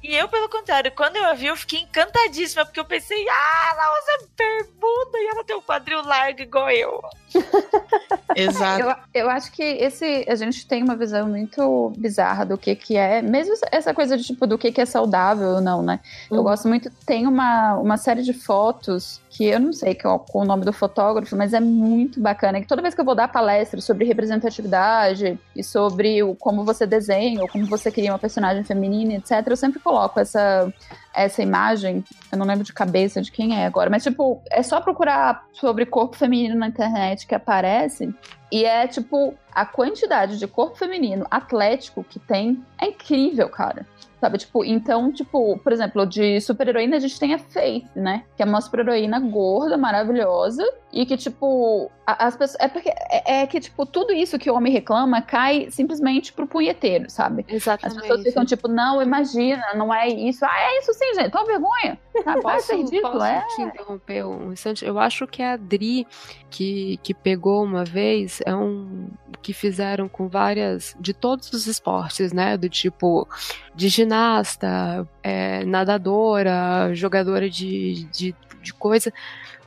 [SPEAKER 1] E eu, pelo contrário, quando eu a vi, eu fiquei encantadíssima, porque eu pensei, ah, ela usa bermuda e ela tem um quadril largo igual eu. (laughs)
[SPEAKER 4] Exato. Eu, eu acho que esse a gente tem uma visão muito bizarra do que que é, mesmo essa coisa de tipo do que que é saudável ou não, né? Eu uhum. gosto muito, tem uma, uma série de fotos que eu não sei qual, qual o nome do fotógrafo, mas é muito bacana. Que toda vez que eu vou dar palestra sobre representatividade e sobre o, como você desenha ou como você cria uma personagem feminina, etc., eu sempre coloco essa, essa imagem. Eu não lembro de cabeça de quem é agora, mas tipo, é só procurar sobre corpo feminino na internet que aparece. E é tipo, a quantidade de corpo feminino atlético que tem é incrível, cara. Sabe, tipo, então, tipo, por exemplo, de super-heroína a gente tem a Faith, né? Que é uma super-heroína gorda, maravilhosa, e que, tipo, as pessoas. É porque é, é, que, tipo, tudo isso que o homem reclama cai simplesmente pro punheteiro, sabe?
[SPEAKER 5] Exatamente.
[SPEAKER 4] As pessoas ficam, tipo, não, imagina, não é isso. Ah, é isso sim, gente, toma vergonha.
[SPEAKER 5] Sabe? Posso, ser ridículo, posso é. te interromper um instante? Eu acho que a Adri, que, que pegou uma vez, é um. que fizeram com várias. de todos os esportes, né? Do tipo, de ginasta, é, nadadora, jogadora de, de, de coisa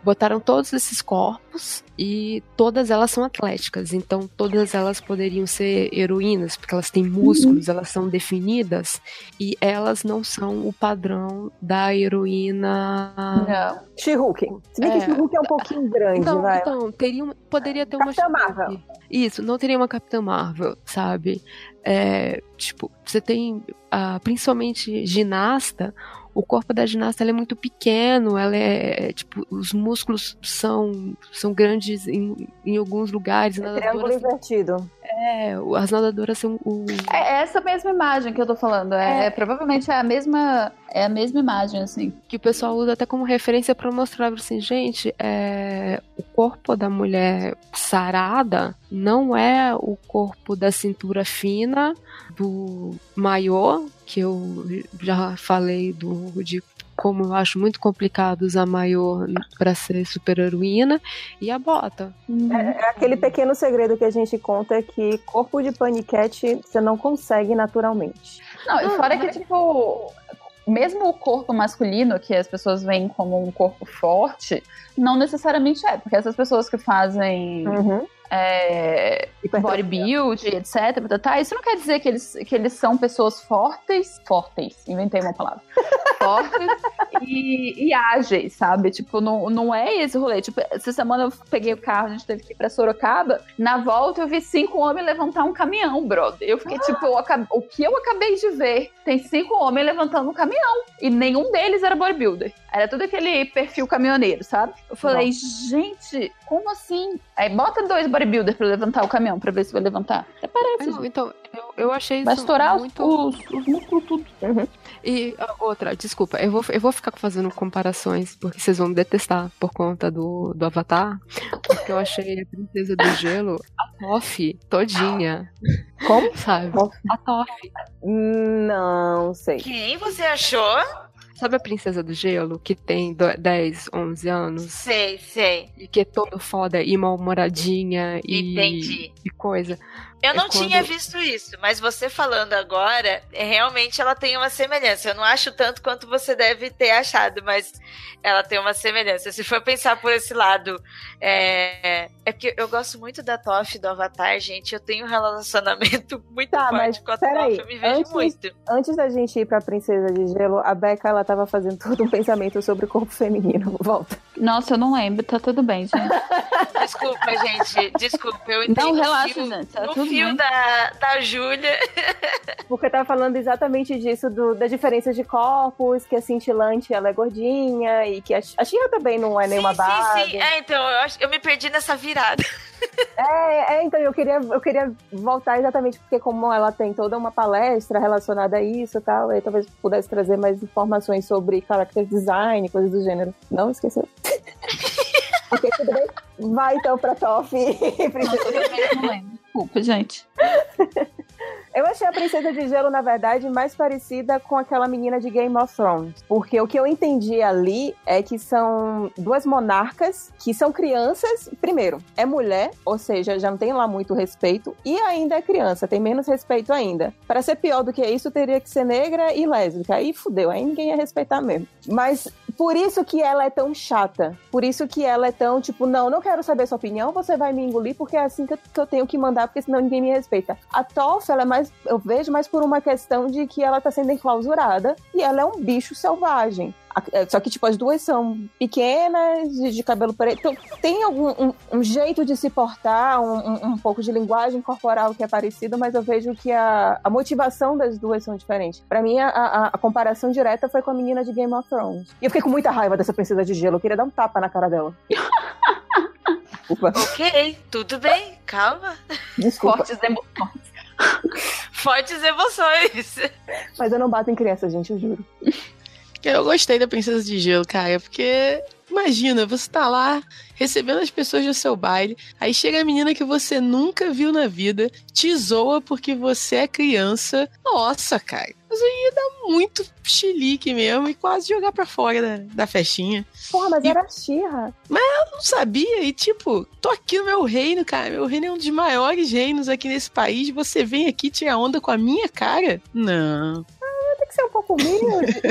[SPEAKER 5] botaram todos esses corpos e todas elas são atléticas, então todas elas poderiam ser heroínas, porque elas têm músculos, elas são definidas e elas não são o padrão da heroína.
[SPEAKER 2] Não. She-Hulk. Se bem é, que She-Hulk é um pouquinho grande,
[SPEAKER 5] então,
[SPEAKER 2] vai.
[SPEAKER 5] Então, teria, poderia ter
[SPEAKER 2] Capitã
[SPEAKER 5] uma.
[SPEAKER 2] Marvel.
[SPEAKER 5] Isso, não teria uma Capitã Marvel, sabe? É, tipo, você tem, uh, principalmente ginasta, o corpo da ginasta é muito pequeno, ela é, é, tipo, os músculos são, são grandes em, em alguns lugares.
[SPEAKER 2] É triângulo invertido.
[SPEAKER 5] É, as nadadoras são o.
[SPEAKER 4] É essa mesma imagem que eu tô falando. É, é, é, provavelmente é a mesma. É a mesma imagem, assim.
[SPEAKER 5] Que o pessoal usa até como referência para mostrar assim, gente, é, o corpo da mulher sarada não é o corpo da cintura fina, do maior, que eu já falei do de como eu acho muito complicado usar maior pra ser super heroína, e a bota.
[SPEAKER 2] É, é aquele pequeno segredo que a gente conta que corpo de paniquete você não consegue naturalmente.
[SPEAKER 4] Não, e fora que, tipo, mesmo o corpo masculino, que as pessoas veem como um corpo forte, não necessariamente é, porque essas pessoas que fazem
[SPEAKER 2] Uhum.
[SPEAKER 4] É, bodybuild, etc, tá, tá, isso não quer dizer que eles, que eles são pessoas fortes, fortes, inventei uma palavra, (laughs) fortes e, e ágeis, sabe? Tipo, não, não é esse rolê. Tipo, essa semana eu peguei o carro, a gente teve que ir pra Sorocaba, na volta eu vi cinco homens levantar um caminhão, brother. Eu fiquei tipo, eu acab- o que eu acabei de ver? Tem cinco homens levantando um caminhão e nenhum deles era bodybuilder. Era tudo aquele perfil caminhoneiro, sabe? Eu falei, gente, como assim? Aí bota dois bodybuilders pra levantar o caminhão, pra ver se vai levantar. Até parece.
[SPEAKER 5] não, então, eu, eu achei isso
[SPEAKER 4] Vai estourar os-
[SPEAKER 5] muito...
[SPEAKER 4] os, os músculos tudo.
[SPEAKER 5] E a outra, desculpa, eu vou, eu vou ficar fazendo comparações, porque vocês vão me detestar por conta do, do Avatar, porque eu achei a Princesa do Gelo, a Toff, todinha.
[SPEAKER 2] Como?
[SPEAKER 5] Sabe? A Toff.
[SPEAKER 2] Não sei.
[SPEAKER 1] Quem você achou?
[SPEAKER 5] Sabe a Princesa do Gelo, que tem do- 10, 11 anos?
[SPEAKER 1] Sei, sei.
[SPEAKER 5] E que é toda foda e mal-humoradinha e,
[SPEAKER 1] Entendi.
[SPEAKER 5] e coisa.
[SPEAKER 1] Eu
[SPEAKER 5] É
[SPEAKER 1] não
[SPEAKER 5] quando-
[SPEAKER 1] tinha visto isso, mas você falando agora, é, realmente ela tem uma semelhança. Eu não acho tanto quanto você deve ter achado, mas ela tem uma semelhança. Se for pensar por esse lado, é, é porque eu gosto muito da Toff do Avatar, gente. Eu tenho um relacionamento (laughs) muito
[SPEAKER 2] Tá,
[SPEAKER 1] forte com a
[SPEAKER 2] peraí,
[SPEAKER 1] Toff, eu me vejo
[SPEAKER 2] antes-
[SPEAKER 1] muito.
[SPEAKER 2] Antes da gente ir pra Princesa de Gelo, a Becca ela tava fazendo todo um (laughs) pensamento sobre o corpo feminino. Volta.
[SPEAKER 4] Nossa, eu não lembro, tá tudo bem, gente. (laughs)
[SPEAKER 1] Desculpa, gente. Desculpa, eu entrei
[SPEAKER 4] Não,
[SPEAKER 1] no
[SPEAKER 4] relaxa,
[SPEAKER 1] fio,
[SPEAKER 4] gente, tá
[SPEAKER 1] no
[SPEAKER 4] tudo
[SPEAKER 1] fio
[SPEAKER 4] bem.
[SPEAKER 1] da, da Júlia. (laughs)
[SPEAKER 2] Porque eu tava falando exatamente disso, do, da diferença de corpos, que a cintilante ela é gordinha e que a, a Xirra também não é nenhuma
[SPEAKER 1] sim,
[SPEAKER 2] base.
[SPEAKER 1] sim, sim. É, então, eu, acho, eu me perdi nessa virada. (laughs)
[SPEAKER 2] É, é, então eu queria, eu queria voltar exatamente porque como ela tem toda uma palestra relacionada a isso e tal, aí talvez pudesse trazer mais informações sobre character design, coisas do gênero. Não esqueceu? (laughs) ok, tudo bem? Vai então pra Toff.
[SPEAKER 4] Desculpa, gente. (laughs)
[SPEAKER 2] Eu achei a Princesa de Gelo, na verdade, mais parecida com aquela menina de Game of Thrones. Porque o que eu entendi ali é que são duas monarcas que são crianças. Primeiro, é mulher, ou seja, já não tem lá muito respeito. E ainda é criança, tem menos respeito ainda. Para ser pior do que isso, teria que ser negra e lésbica. Aí fudeu, aí ninguém ia respeitar mesmo. Mas por isso que ela é tão chata. Por isso que ela é tão, tipo, não, não quero saber sua opinião, você vai me engolir, porque é assim que eu, tenho que mandar, porque senão ninguém me respeita. A Toff, ela é mais, eu vejo mais por uma questão de que ela tá sendo enclausurada e ela é um bicho selvagem. É, Só que, tipo, as duas são pequenas, de, de cabelo preto. Então, tem algum um, um jeito de se portar, um, um- pouco de linguagem corporal que é parecido, mas eu vejo que a, a motivação das duas são diferentes. Pra mim, a, a- a comparação direta foi com a menina de Game of Thrones. E eu fiquei com muita raiva dessa princesa de gelo. Eu queria dar um tapa na cara dela. (laughs) Desculpa.
[SPEAKER 1] Ok, tudo bem, calma.
[SPEAKER 2] Desculpa.
[SPEAKER 4] Fortes emoções. (laughs)
[SPEAKER 1] Fortes emoções.
[SPEAKER 2] Mas eu não bato em criança, gente, eu juro.
[SPEAKER 3] Eu gostei da Princesa de Gelo, cara, porque imagina, você tá lá recebendo as pessoas do seu baile, aí chega a menina que você nunca viu na vida, te zoa porque você é criança. Nossa, cara, mas eu ia dar muito chilique mesmo e quase jogar pra fora da, da festinha.
[SPEAKER 2] Porra, mas
[SPEAKER 3] E-
[SPEAKER 2] era Xirra.
[SPEAKER 3] Eu não sabia e, tipo, tô aqui no meu reino, cara. Meu reino é um dos maiores reinos aqui nesse país. Você vem aqui tirar onda com a minha cara? Não.
[SPEAKER 2] Tem que ser um pouco humilde. (laughs)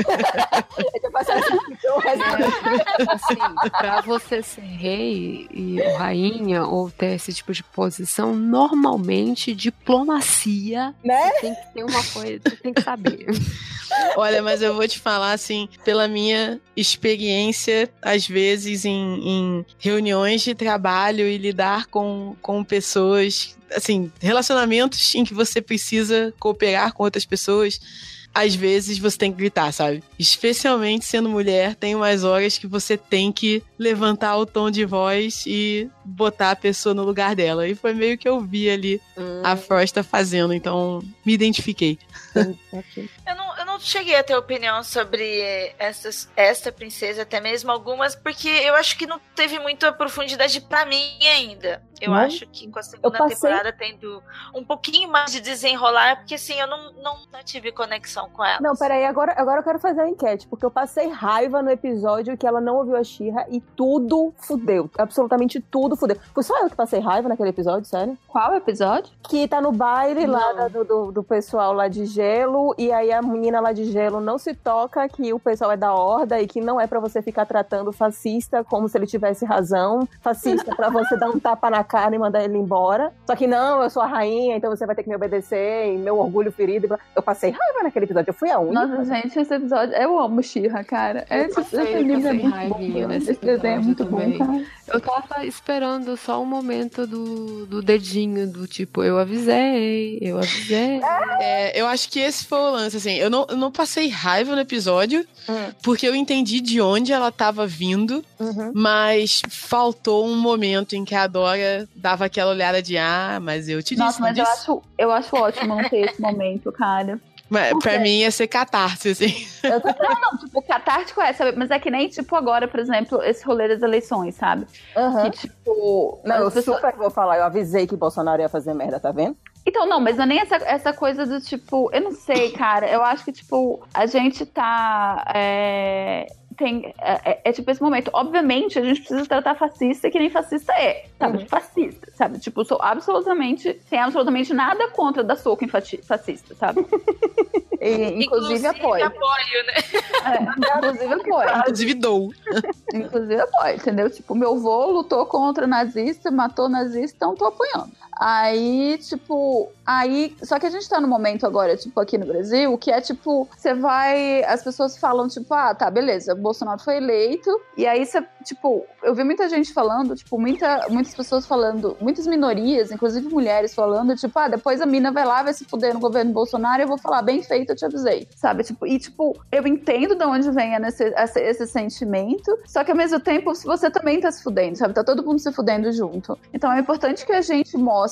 [SPEAKER 2] é que eu assim, então, resto-
[SPEAKER 5] Assim, pra você ser rei e rainha ou ter esse tipo de posição, normalmente diplomacia
[SPEAKER 2] Né?
[SPEAKER 5] você tem que ter uma coisa, você tem que saber. (laughs)
[SPEAKER 3] Olha, mas eu vou te falar assim, pela minha experiência, às vezes, em, em reuniões de trabalho e lidar com, com pessoas, assim, relacionamentos em que você precisa cooperar com outras pessoas. Às vezes você tem que gritar, sabe? Especialmente sendo mulher, tem umas horas que você tem que levantar o tom de voz e botar a pessoa no lugar dela. E foi meio que eu vi ali a Frosta fazendo, então me identifiquei.
[SPEAKER 1] Eu não, não cheguei a ter opinião sobre essas, esta princesa, até mesmo algumas, porque eu acho que não teve muita profundidade pra mim ainda. Eu
[SPEAKER 2] Não?
[SPEAKER 1] acho que com a segunda
[SPEAKER 2] passei-
[SPEAKER 1] temporada tendo um pouquinho mais de desenrolar, porque assim, eu não, não, não tive conexão com ela.
[SPEAKER 2] Não, peraí, agora, agora eu quero fazer a enquete, porque eu passei raiva no episódio que ela não ouviu a Xirra e tudo fudeu. Absolutamente tudo fudeu. Foi só eu que passei raiva naquele episódio, sério?
[SPEAKER 4] Qual episódio?
[SPEAKER 2] Que tá no baile lá
[SPEAKER 5] Não.
[SPEAKER 2] da- do, do, do pessoal lá de gelo, e aí a menina de gelo não se toca que o pessoal é da horda e que não é pra você ficar tratando o fascista como se ele tivesse razão. Fascista pra você dar um tapa na cara e mandar ele embora. Só que não, eu sou a rainha, então você vai ter que me obedecer, e meu orgulho ferido. blá. Eu passei raiva naquele episódio, eu fui a única.
[SPEAKER 4] Nossa, gente, esse episódio. Eu amo Xirra, cara.
[SPEAKER 5] Passei-
[SPEAKER 4] esse livro é muito bom.
[SPEAKER 5] nesse
[SPEAKER 4] Esse desenho é muito
[SPEAKER 5] também.
[SPEAKER 4] bom, cara.
[SPEAKER 5] Eu tava esperando só o momento do, do dedinho, do tipo, eu avisei, eu avisei.
[SPEAKER 3] É, eu acho que esse foi o lance, assim. Eu não, eu não passei raiva no episódio,
[SPEAKER 2] Hum.
[SPEAKER 3] porque eu entendi de onde ela tava vindo,
[SPEAKER 2] Uhum.
[SPEAKER 3] mas faltou um momento em que a Dora dava aquela olhada de ah, mas eu te disse.
[SPEAKER 4] Nossa, mas eu
[SPEAKER 3] disse?"
[SPEAKER 4] acho, eu acho ótimo não ter esse momento, cara.
[SPEAKER 3] Mas
[SPEAKER 4] por
[SPEAKER 3] pra mim ia ser catarse, assim.
[SPEAKER 2] Eu tô...
[SPEAKER 4] Não, tipo, catártico é, sabe? Mas é que nem, tipo, agora, por exemplo, esse rolê das eleições, sabe?
[SPEAKER 2] Aham.
[SPEAKER 4] Que, tipo.
[SPEAKER 2] Não, eu
[SPEAKER 4] as pessoas-
[SPEAKER 2] super vou falar, eu avisei que Bolsonaro ia fazer merda, tá vendo?
[SPEAKER 4] Então, não, mas não é nem essa, essa coisa do tipo. Eu não sei, (coughs) cara. Eu acho que, tipo, a gente tá. é, tem, é, é- é tipo esse momento. Obviamente, a gente precisa tratar fascista que nem fascista é. Sabe?
[SPEAKER 2] Uhum.
[SPEAKER 4] Fascista, sabe? Tipo, sou absolutamente. Tem absolutamente nada contra dar soco em fascista, sabe? E, inclusive, apoio.
[SPEAKER 1] apoio, né?
[SPEAKER 4] É, inclusive (laughs) apoio.
[SPEAKER 3] Inclusive dou.
[SPEAKER 4] Inclusive apoio, entendeu? Tipo, meu avô lutou contra nazista, matou nazista, então tô apoiando. Aí, tipo, aí. Só que a gente tá no momento agora, tipo, aqui no Brasil, que é tipo, você vai. As pessoas falam, tipo, ah, tá, beleza, Bolsonaro foi eleito. E aí você, tipo, eu vi muita gente falando, tipo, muita, muitas pessoas falando, muitas minorias, inclusive mulheres falando, tipo, ah, depois a mina vai lá, vai se fuder no governo Bolsonaro eu vou falar, bem feito, eu te avisei. Sabe? Tipo, e tipo, eu entendo de onde vem esse, esse, esse sentimento, só que ao mesmo tempo você também tá se fudendo, sabe? Tá todo mundo se fudendo junto. Então é importante que a gente mostre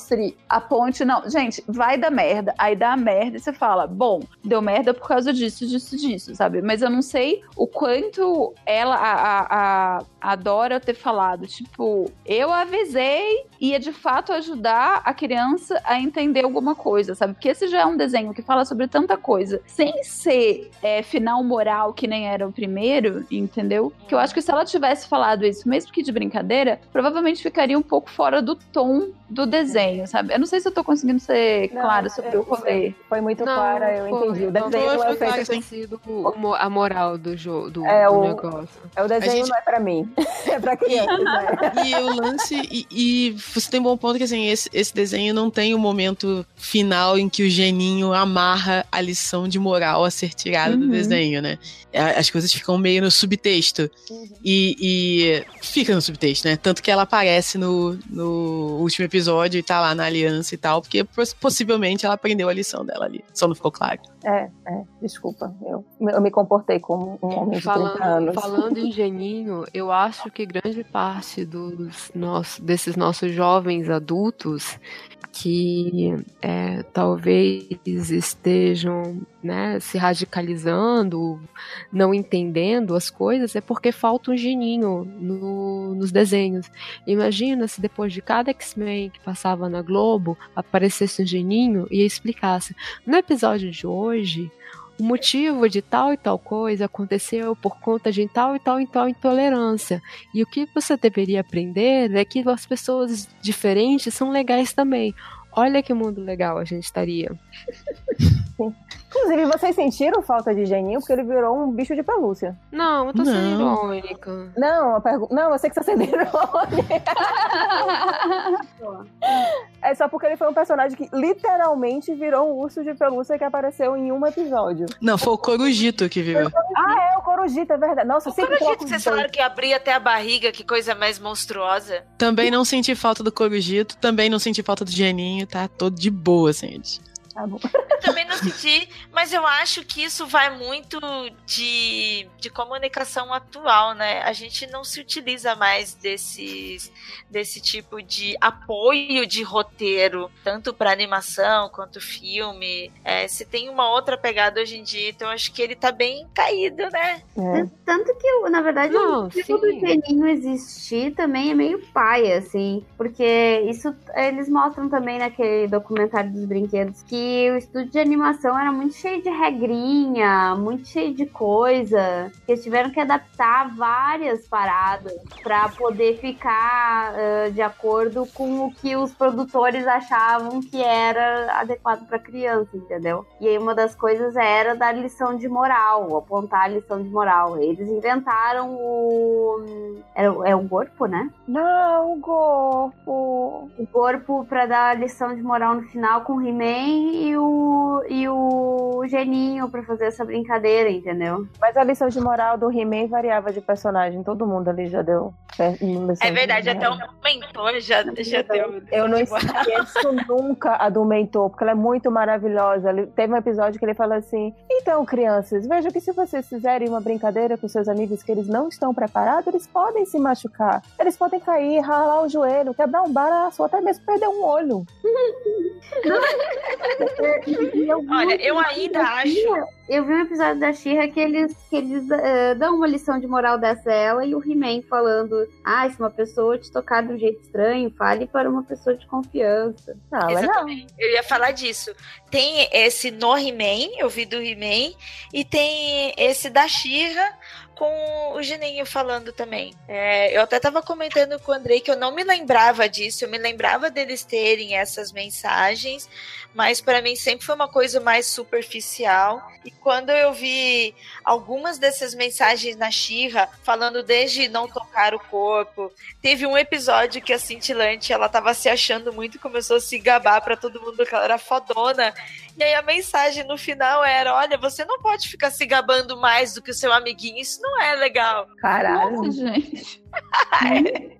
[SPEAKER 4] a ponte. Não, gente, vai dar merda. Aí dá merda e você fala, bom, deu merda por causa disso, disso, disso, sabe? Mas eu não sei o quanto ela, a, a, a, ter falado, tipo, eu avisei ia de fato ajudar a criança a entender alguma coisa, sabe? Porque esse já é um desenho que fala sobre tanta coisa, sem ser é, final moral que nem era o primeiro, entendeu? Que eu acho que se ela tivesse falado isso, mesmo que de brincadeira, provavelmente ficaria um pouco fora do tom do desenho, sabe? Eu não sei se eu tô conseguindo ser
[SPEAKER 2] Não,
[SPEAKER 4] clara sobre
[SPEAKER 2] é,
[SPEAKER 4] o rolê.
[SPEAKER 2] Foi muito clara, eu
[SPEAKER 5] foi-
[SPEAKER 2] entendi. O
[SPEAKER 5] não,
[SPEAKER 2] desenho
[SPEAKER 3] foi-
[SPEAKER 2] não é feito.
[SPEAKER 5] Tem sido o mo- a moral do jogo, do,
[SPEAKER 2] É,
[SPEAKER 5] do
[SPEAKER 2] o-
[SPEAKER 5] negócio.
[SPEAKER 2] É o desenho
[SPEAKER 3] gente-
[SPEAKER 2] não é pra mim. (laughs) é pra criança. né?
[SPEAKER 3] E o lance. E, e você tem um bom ponto que assim, esse, esse desenho não tem o momento final em que o geninho amarra a lição de moral a ser tirada do
[SPEAKER 4] Uhum.
[SPEAKER 3] desenho, né? A- As coisas ficam meio no subtexto. E, e fica no subtexto, né? Tanto que ela aparece no, no último episódio e tá lá na aliança e tal, porque poss- possivelmente ela aprendeu a lição dela ali. Só não ficou claro.
[SPEAKER 2] É, é, desculpa. Eu, eu me comportei como um homem de 30
[SPEAKER 5] Falando,
[SPEAKER 2] anos.
[SPEAKER 5] falando em geninho, eu acho que grande parte dos nossos, desses nossos jovens adultos que é, talvez estejam né, se radicalizando, não entendendo as coisas, é porque falta um geninho no- nos desenhos. Imagina se depois de cada X-Men que passava na Globo aparecesse um geninho e explicasse. No episódio de hoje, o motivo de tal e tal coisa aconteceu por conta de tal e tal e tal intolerância. E o que você deveria aprender é que as pessoas diferentes são legais também. Olha que mundo legal a gente estaria. (laughs)
[SPEAKER 2] Inclusive, vocês sentiram falta de geninho porque ele virou um bicho de pelúcia.
[SPEAKER 5] Não, eu tô sendo
[SPEAKER 3] Não.
[SPEAKER 5] irônica.
[SPEAKER 2] Não, a pergu... não, eu sei que você tá sendo (laughs) irônica. (laughs) É só porque ele foi um personagem que literalmente virou um urso de pelúcia que apareceu em um episódio.
[SPEAKER 3] Não, foi o Corujito que virou.
[SPEAKER 2] Ah, é, o Corujito, é verdade. Nossa,
[SPEAKER 1] O
[SPEAKER 2] sempre
[SPEAKER 1] Corujito, vocês
[SPEAKER 2] dois.
[SPEAKER 1] falaram que abria até a barriga, que coisa mais monstruosa.
[SPEAKER 3] Também não senti falta do Corujito, também não senti falta do Geninho, tá todo de boa, gente.
[SPEAKER 2] Tá bom.
[SPEAKER 1] Também não senti, mas eu acho que isso vai muito de, de comunicação atual, né? A gente não se utiliza mais desses, desse tipo de apoio de roteiro, tanto para animação quanto filme. É, se tem uma outra pegada hoje em dia, então acho que ele tá bem caído, né?
[SPEAKER 2] É.
[SPEAKER 7] Tanto que, na verdade,
[SPEAKER 5] Não,
[SPEAKER 7] o motivo do geninho existir também é meio pai, assim. Porque isso eles mostram também naquele documentário dos brinquedos que o estúdio de animação era muito cheio de regrinha, muito cheio de coisa. Que eles tiveram que adaptar várias paradas pra poder ficar ah, de acordo com o que os produtores achavam que era adequado pra criança, entendeu? E aí uma das coisas era dar lição de moral, apontar a lição de moral. Eles inventaram o. É, o- é o corpo, né?
[SPEAKER 2] Não, o corpo.
[SPEAKER 7] O corpo pra dar a lição de moral no final com o He-Man e o, e o Geninho pra fazer essa brincadeira, entendeu?
[SPEAKER 2] Mas a lição de moral do He-Man variava de personagem. Todo mundo ali já deu. é, lição
[SPEAKER 1] É
[SPEAKER 2] de
[SPEAKER 1] verdade, até o mentor já, já deu.
[SPEAKER 2] Eu não esqueço nunca a do mentor, porque ela é muito maravilhosa. Ele- Teve um episódio que ele fala assim: Então, crianças, vejam que se vocês fizerem uma brincadeira com seus amigos que eles não estão preparados, eles podem se machucar. Eles podem cair, ralar o joelho, quebrar um braço, ou até mesmo perder um olho. (laughs)
[SPEAKER 1] Olha, eu ainda acho.
[SPEAKER 7] Eu vi um episódio da Xirra que eles, que eles eh, dão uma lição de moral dessa a ela e o He-Man falando: Ah, se uma pessoa te tocar de um jeito estranho, fale para uma pessoa de confiança.
[SPEAKER 2] Não, mas não.
[SPEAKER 1] Exatamente. Eu ia falar disso. Tem esse no He-Man, eu vi do He-Man, e tem esse da Shira com o Geninho falando também. É, eu até tava comentando com o Andrei que eu não me lembrava disso, eu me lembrava deles terem essas mensagens, mas para mim sempre foi uma coisa mais superficial. E quando eu vi algumas dessas mensagens na Xirra, falando desde não tocar o corpo, teve um episódio que a Cintilante, ela tava se achando muito começou a se gabar pra todo mundo que ela era fodona. E aí a mensagem no final era: olha, você não pode ficar se gabando mais do que o seu amiguinho, isso não é legal.
[SPEAKER 2] Caralho.
[SPEAKER 4] Nossa, gente. (laughs)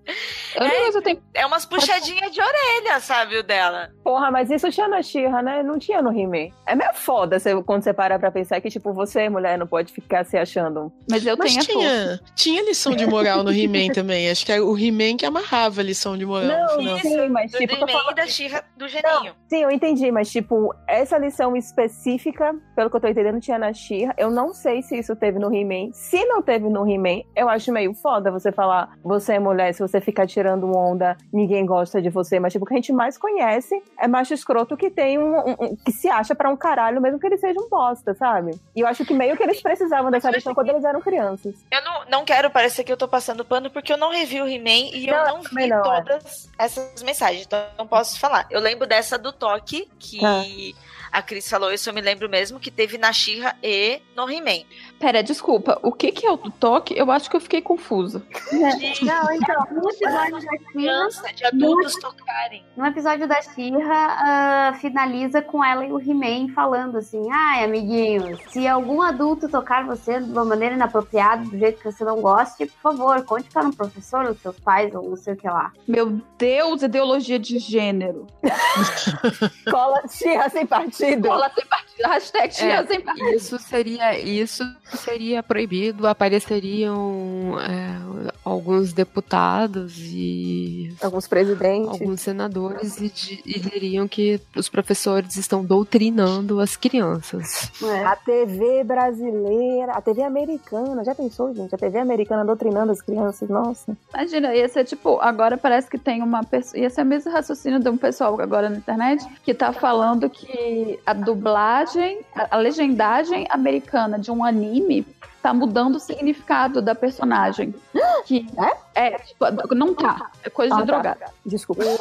[SPEAKER 4] Não- tenho
[SPEAKER 1] É umas puxadinhas de orelha, sabe, o dela.
[SPEAKER 2] Porra, mas isso tinha na Xirra, né? Não tinha no He-Man. É meio foda você- quando você para pra pensar que, tipo, você, mulher, não pode ficar se achando.
[SPEAKER 4] Mas eu
[SPEAKER 3] Mas
[SPEAKER 4] tenho a força.
[SPEAKER 3] tinha, tinha lição de moral no He-Man (laughs) também. Acho que era o He-Man que amarrava a lição de moral. no
[SPEAKER 2] Não,
[SPEAKER 3] final.
[SPEAKER 2] sim, mas
[SPEAKER 1] Do
[SPEAKER 2] tipo, tô
[SPEAKER 1] He-Man e
[SPEAKER 2] falando-
[SPEAKER 1] da (laughs) Xirra do Geninho.
[SPEAKER 2] Sim, eu entendi, mas tipo, essa lição específica, pelo que eu tô entendendo, tinha na Xirra. Eu não sei se isso teve no He-Man. Se não teve no He-Man, eu acho meio foda você falar, você é mulher, se você ficar tirando onda, ninguém gosta de você. Mas tipo, o que a gente mais conhece é macho escroto que tem um, um- um- que se acha pra um caralho, mesmo que ele seja um bosta, sabe? E eu acho que meio que eles precisavam dessa lição quando eles eram crianças.
[SPEAKER 1] Eu não, não quero parecer que eu tô passando pano, porque eu não revi o He-Man e eu
[SPEAKER 2] Não,
[SPEAKER 1] não
[SPEAKER 2] também
[SPEAKER 1] vi
[SPEAKER 2] não, é.
[SPEAKER 1] todas essas mensagens, então eu não posso falar. Eu lembro dessa do toque, que
[SPEAKER 2] Tá.
[SPEAKER 1] A Cris falou, isso eu me lembro mesmo, que teve na Xirra e no He-Man.
[SPEAKER 4] Pera, desculpa. O que, que é o toque? Eu acho que eu fiquei confusa.
[SPEAKER 1] De
[SPEAKER 7] Não, então, no episódio da Xirra,
[SPEAKER 1] de adultos tocarem.
[SPEAKER 7] no episódio da Xirra, ah, finaliza com ela e o He-Man falando assim: Ai, amiguinho, se algum adulto tocar você de uma maneira inapropriada, do jeito que você não goste, por favor, conte para um professor, os seus pais, ou não sei o que lá.
[SPEAKER 4] Meu Deus, ideologia de gênero. (laughs)
[SPEAKER 2] Cola Xirra sem partido.
[SPEAKER 4] Cola sem partido. Hashtag tia
[SPEAKER 5] É,
[SPEAKER 4] sem partido.
[SPEAKER 5] Isso seria, isso seria proibido, apareceriam é, alguns deputados e
[SPEAKER 2] Alguns presidentes.
[SPEAKER 5] alguns senadores e, e diriam que os professores estão doutrinando as crianças.
[SPEAKER 7] É.
[SPEAKER 2] A TV brasileira, a TV americana, já pensou, gente? A TV americana doutrinando as crianças, nossa.
[SPEAKER 4] Imagina, ia ser tipo, agora parece que tem uma pessoa. Ia ser o mesmo raciocínio de um pessoal agora na internet que tá falando que a dublagem, a, a legendagem americana de um anime tá mudando o significado da personagem. (gasps) Que é? tipo, não tá. É coisa
[SPEAKER 2] Ah,
[SPEAKER 4] de
[SPEAKER 2] tá.
[SPEAKER 4] drogado.
[SPEAKER 2] Desculpa. (laughs)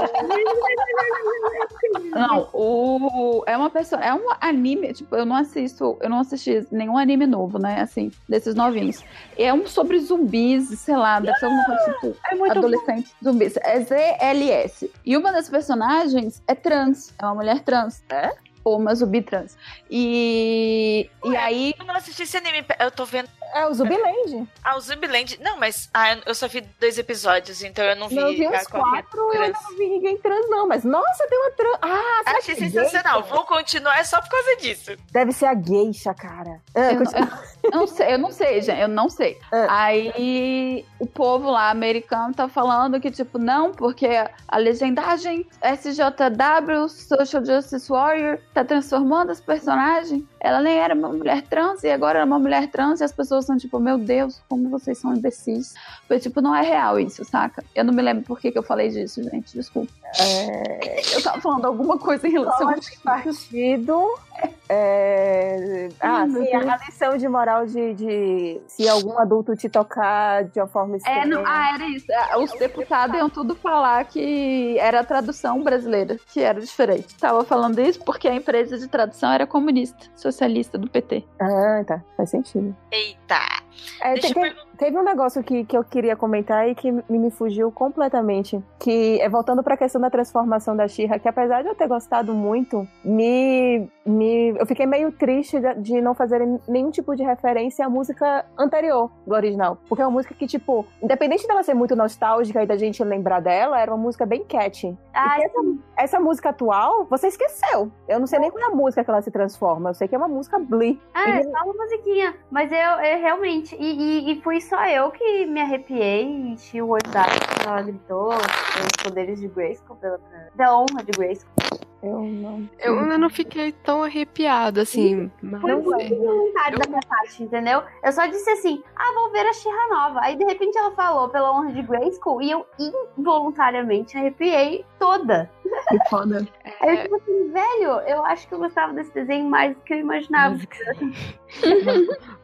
[SPEAKER 4] Não, o é uma pessoa, é um anime, tipo, eu não assisto, eu não assisti nenhum anime novo, né, assim, desses novinhos. É um sobre zumbis, sei lá, deve ser alguma coisa tipo
[SPEAKER 2] É muito
[SPEAKER 4] adolescente zumbis. É ZLS. E uma das personagens é trans, é uma mulher trans.
[SPEAKER 2] É?
[SPEAKER 4] Ou uma zumbi trans. E, e aí.
[SPEAKER 1] Eu não assisti esse anime, eu tô vendo.
[SPEAKER 2] É o Zumbiland.
[SPEAKER 1] Ah, o Zumbiland. Não, mas ah, eu só vi dois episódios, então eu não vi.
[SPEAKER 2] Não vi os quatro, eu
[SPEAKER 1] trans.
[SPEAKER 2] não vi ninguém trans, não. Mas nossa, tem uma trans. Ah, será
[SPEAKER 1] Achei
[SPEAKER 2] que é
[SPEAKER 1] sensacional.
[SPEAKER 2] geisha?
[SPEAKER 1] Vou continuar só por causa disso.
[SPEAKER 2] Deve ser a geisha, cara. Ah,
[SPEAKER 4] Eu não, eu não sei, eu não sei, gente, eu não sei.
[SPEAKER 2] É.
[SPEAKER 4] Aí o povo lá americano tá falando que, tipo, não, porque a legendagem SJW, Social Justice Warrior, tá transformando as personagens. Ela nem era uma mulher trans e agora é uma mulher trans e as pessoas são tipo, meu Deus, como vocês são imbecis. Foi tipo, não é real isso, saca? Eu não me lembro por que, que eu falei disso, gente, desculpa.
[SPEAKER 2] É,
[SPEAKER 4] Eu tava falando alguma coisa em relação a isso.
[SPEAKER 2] partido. É... (laughs) Ah,
[SPEAKER 4] meu
[SPEAKER 2] sim, a lição de moral de, de se algum adulto te tocar de uma forma
[SPEAKER 4] É,
[SPEAKER 2] estranha.
[SPEAKER 4] não, ah, era isso. Ah, Os deputados iam tudo falar que era a tradução brasileira, que era diferente. Tava falando isso porque a empresa de tradução era comunista, socialista do PT.
[SPEAKER 2] Ah, tá. Faz sentido.
[SPEAKER 1] Eita.
[SPEAKER 2] É,
[SPEAKER 1] Deixa
[SPEAKER 2] te-
[SPEAKER 1] eu perguntar.
[SPEAKER 2] Teve um negócio que, que eu queria comentar e que me, me fugiu completamente. Que é voltando pra questão da transformação da Shira, que apesar de eu ter gostado muito, me, me eu fiquei meio triste de, de não fazerem nenhum tipo de referência à música anterior do original. Porque é uma música que, tipo, independente dela ser muito nostálgica e da gente lembrar dela, era uma música bem catchy.
[SPEAKER 7] Ah,
[SPEAKER 2] essa, essa música atual, você esqueceu. Eu não sei nem qual é a música que ela se transforma. Eu sei que é uma música Blee.
[SPEAKER 7] Ah, é só uma musiquinha. Mas eu, eu realmente. E, e, e fui só eu que me arrepiei e enchi o olho d'água quando ela gritou os poderes de Grayskull pela, da honra de Grayskull.
[SPEAKER 2] Eu não.
[SPEAKER 5] Eu ainda não fiquei tão arrepiada, assim. Mas
[SPEAKER 7] Foi muito voluntário da minha parte, entendeu? Eu só disse assim: ah, vou ver a Xirra nova. Aí de repente ela falou pela honra de Grayskull e eu involuntariamente arrepiei toda.
[SPEAKER 2] Que foda.
[SPEAKER 7] Aí eu tipo assim, velho, eu acho que eu gostava desse desenho mais do que eu imaginava. (laughs)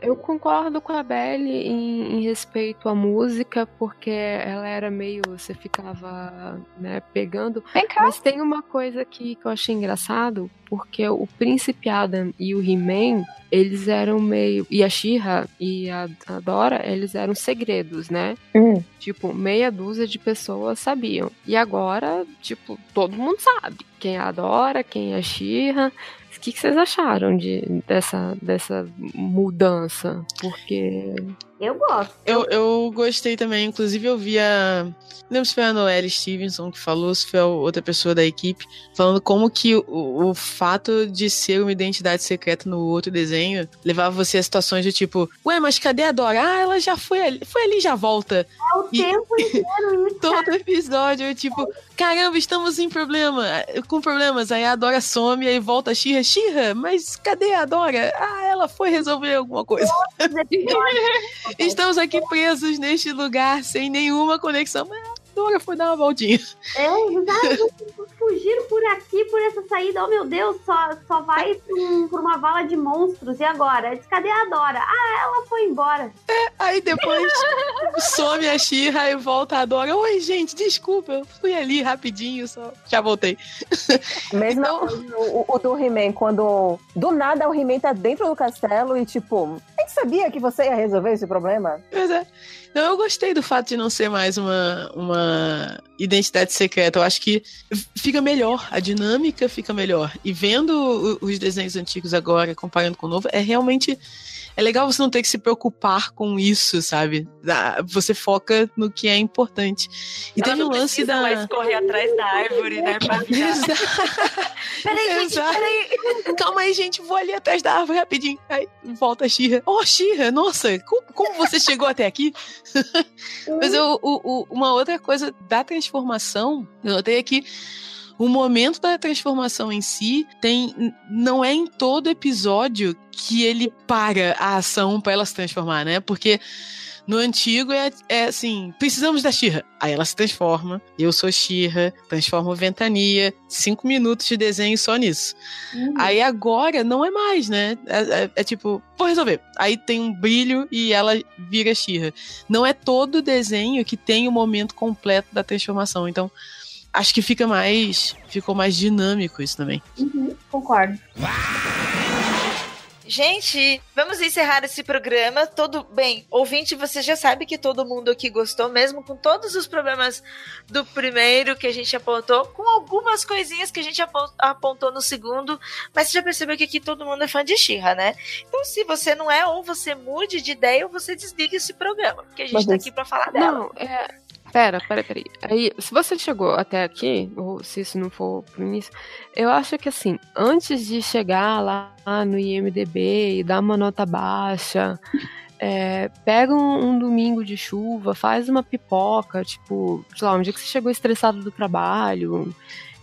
[SPEAKER 5] Eu concordo com a Belle em, em respeito à música, porque ela era meio. Você ficava né, pegando.
[SPEAKER 4] Vem cá.
[SPEAKER 5] Mas tem uma coisa aqui que eu achei engraçado, porque o Príncipe Adam e o He-Man, eles eram meio. E a She-Ra e a, a Dora, eles eram segredos, né?
[SPEAKER 2] Hum.
[SPEAKER 5] Tipo, meia dúzia de pessoas sabiam. E agora, tipo, todo mundo sabe quem é a Dora, quem é a She-Ra. O que, que vocês acharam de, dessa, dessa mudança? Porque.
[SPEAKER 7] Eu gosto.
[SPEAKER 3] Eu, eu gostei também, inclusive eu vi a. Não lembro se foi a Noelle Stevenson que falou, se foi outra pessoa da equipe, falando como que o, o fato de ser uma identidade secreta no outro desenho levava você a situações de tipo, ué, mas cadê a Dora? Ah, ela já foi ali, foi ali e já volta.
[SPEAKER 7] É o
[SPEAKER 3] E-
[SPEAKER 7] tempo inteiro isso. (laughs)
[SPEAKER 3] Todo episódio, eu, tipo, caramba, estamos em problema, com problemas. Aí a Dora some, aí volta a Xirra. Xirra, mas cadê a Dora? Ah, ela foi resolver alguma coisa. (laughs) Estamos aqui presos neste lugar sem nenhuma conexão. Mas Dora foi dar uma voltinha.
[SPEAKER 7] É, exato. Fugiram por aqui, por essa saída. Oh, meu Deus, só, só vai por, um- por uma vala de monstros. E agora? Diz, Cadê a Dora? Ah, ela foi embora.
[SPEAKER 3] Aí depois (laughs) some a Xirra e volta a Dora. Oi, gente, desculpa, eu fui ali rapidinho, só já voltei.
[SPEAKER 2] Mesmo
[SPEAKER 3] Então-
[SPEAKER 2] o, o do He-Man, quando do nada o He-Man tá dentro do castelo e tipo, a gente sabia que você ia resolver esse problema?
[SPEAKER 3] Pois é. Não, eu gostei do fato de não ser mais uma, uma identidade secreta. Eu acho que fica melhor, a dinâmica fica melhor. E vendo os desenhos antigos agora, comparando com o novo, é realmente. É legal você não ter que se preocupar com isso, sabe? Você foca no que é importante. E
[SPEAKER 1] Ela
[SPEAKER 3] teve um lance
[SPEAKER 1] precisa
[SPEAKER 3] da.
[SPEAKER 1] mais correr atrás da árvore, né? Pra. (laughs) (laughs) Peraí, gente, peraí.
[SPEAKER 3] Calma aí, gente, vou ali atrás da árvore rapidinho. Aí volta a Xirra. Oh, Xirra, nossa, como, como você chegou até aqui? (laughs) Mas eu, o- o- uma outra coisa da transformação, eu notei aqui. O momento da transformação em si tem não é em todo episódio que ele para a ação para ela se transformar, né? Porque no antigo é, é assim, precisamos da Xirra. Aí ela se transforma, eu sou Xirra, transformo Ventania, cinco minutos de desenho só nisso. Aí agora não é mais, né? É, é- é tipo, vou resolver. Aí tem um brilho e ela vira Xirra. Não é todo desenho que tem o momento completo da transformação. Então, acho que fica mais. Ficou mais dinâmico isso também.
[SPEAKER 7] Uhum, concordo.
[SPEAKER 1] gente, vamos encerrar esse programa. Todo bem, ouvinte, você já sabe que todo mundo aqui gostou, mesmo com todos os problemas do primeiro que a gente apontou, com algumas coisinhas que a gente apontou no segundo, mas você já percebeu que aqui todo mundo é fã de Xirra, né? Então, se você não é, ou você mude de ideia, ou você desliga esse programa, porque a gente mas tá aqui pra falar dela.
[SPEAKER 5] Não, é. Pera, pera, pera. Aí, se você chegou até aqui, ou se isso não for pro início, eu acho que assim, antes de chegar lá no IMDB e dar uma nota baixa, (laughs) é, pega um, um, domingo de chuva, faz uma pipoca, tipo, sei lá, um dia que você chegou estressado do trabalho,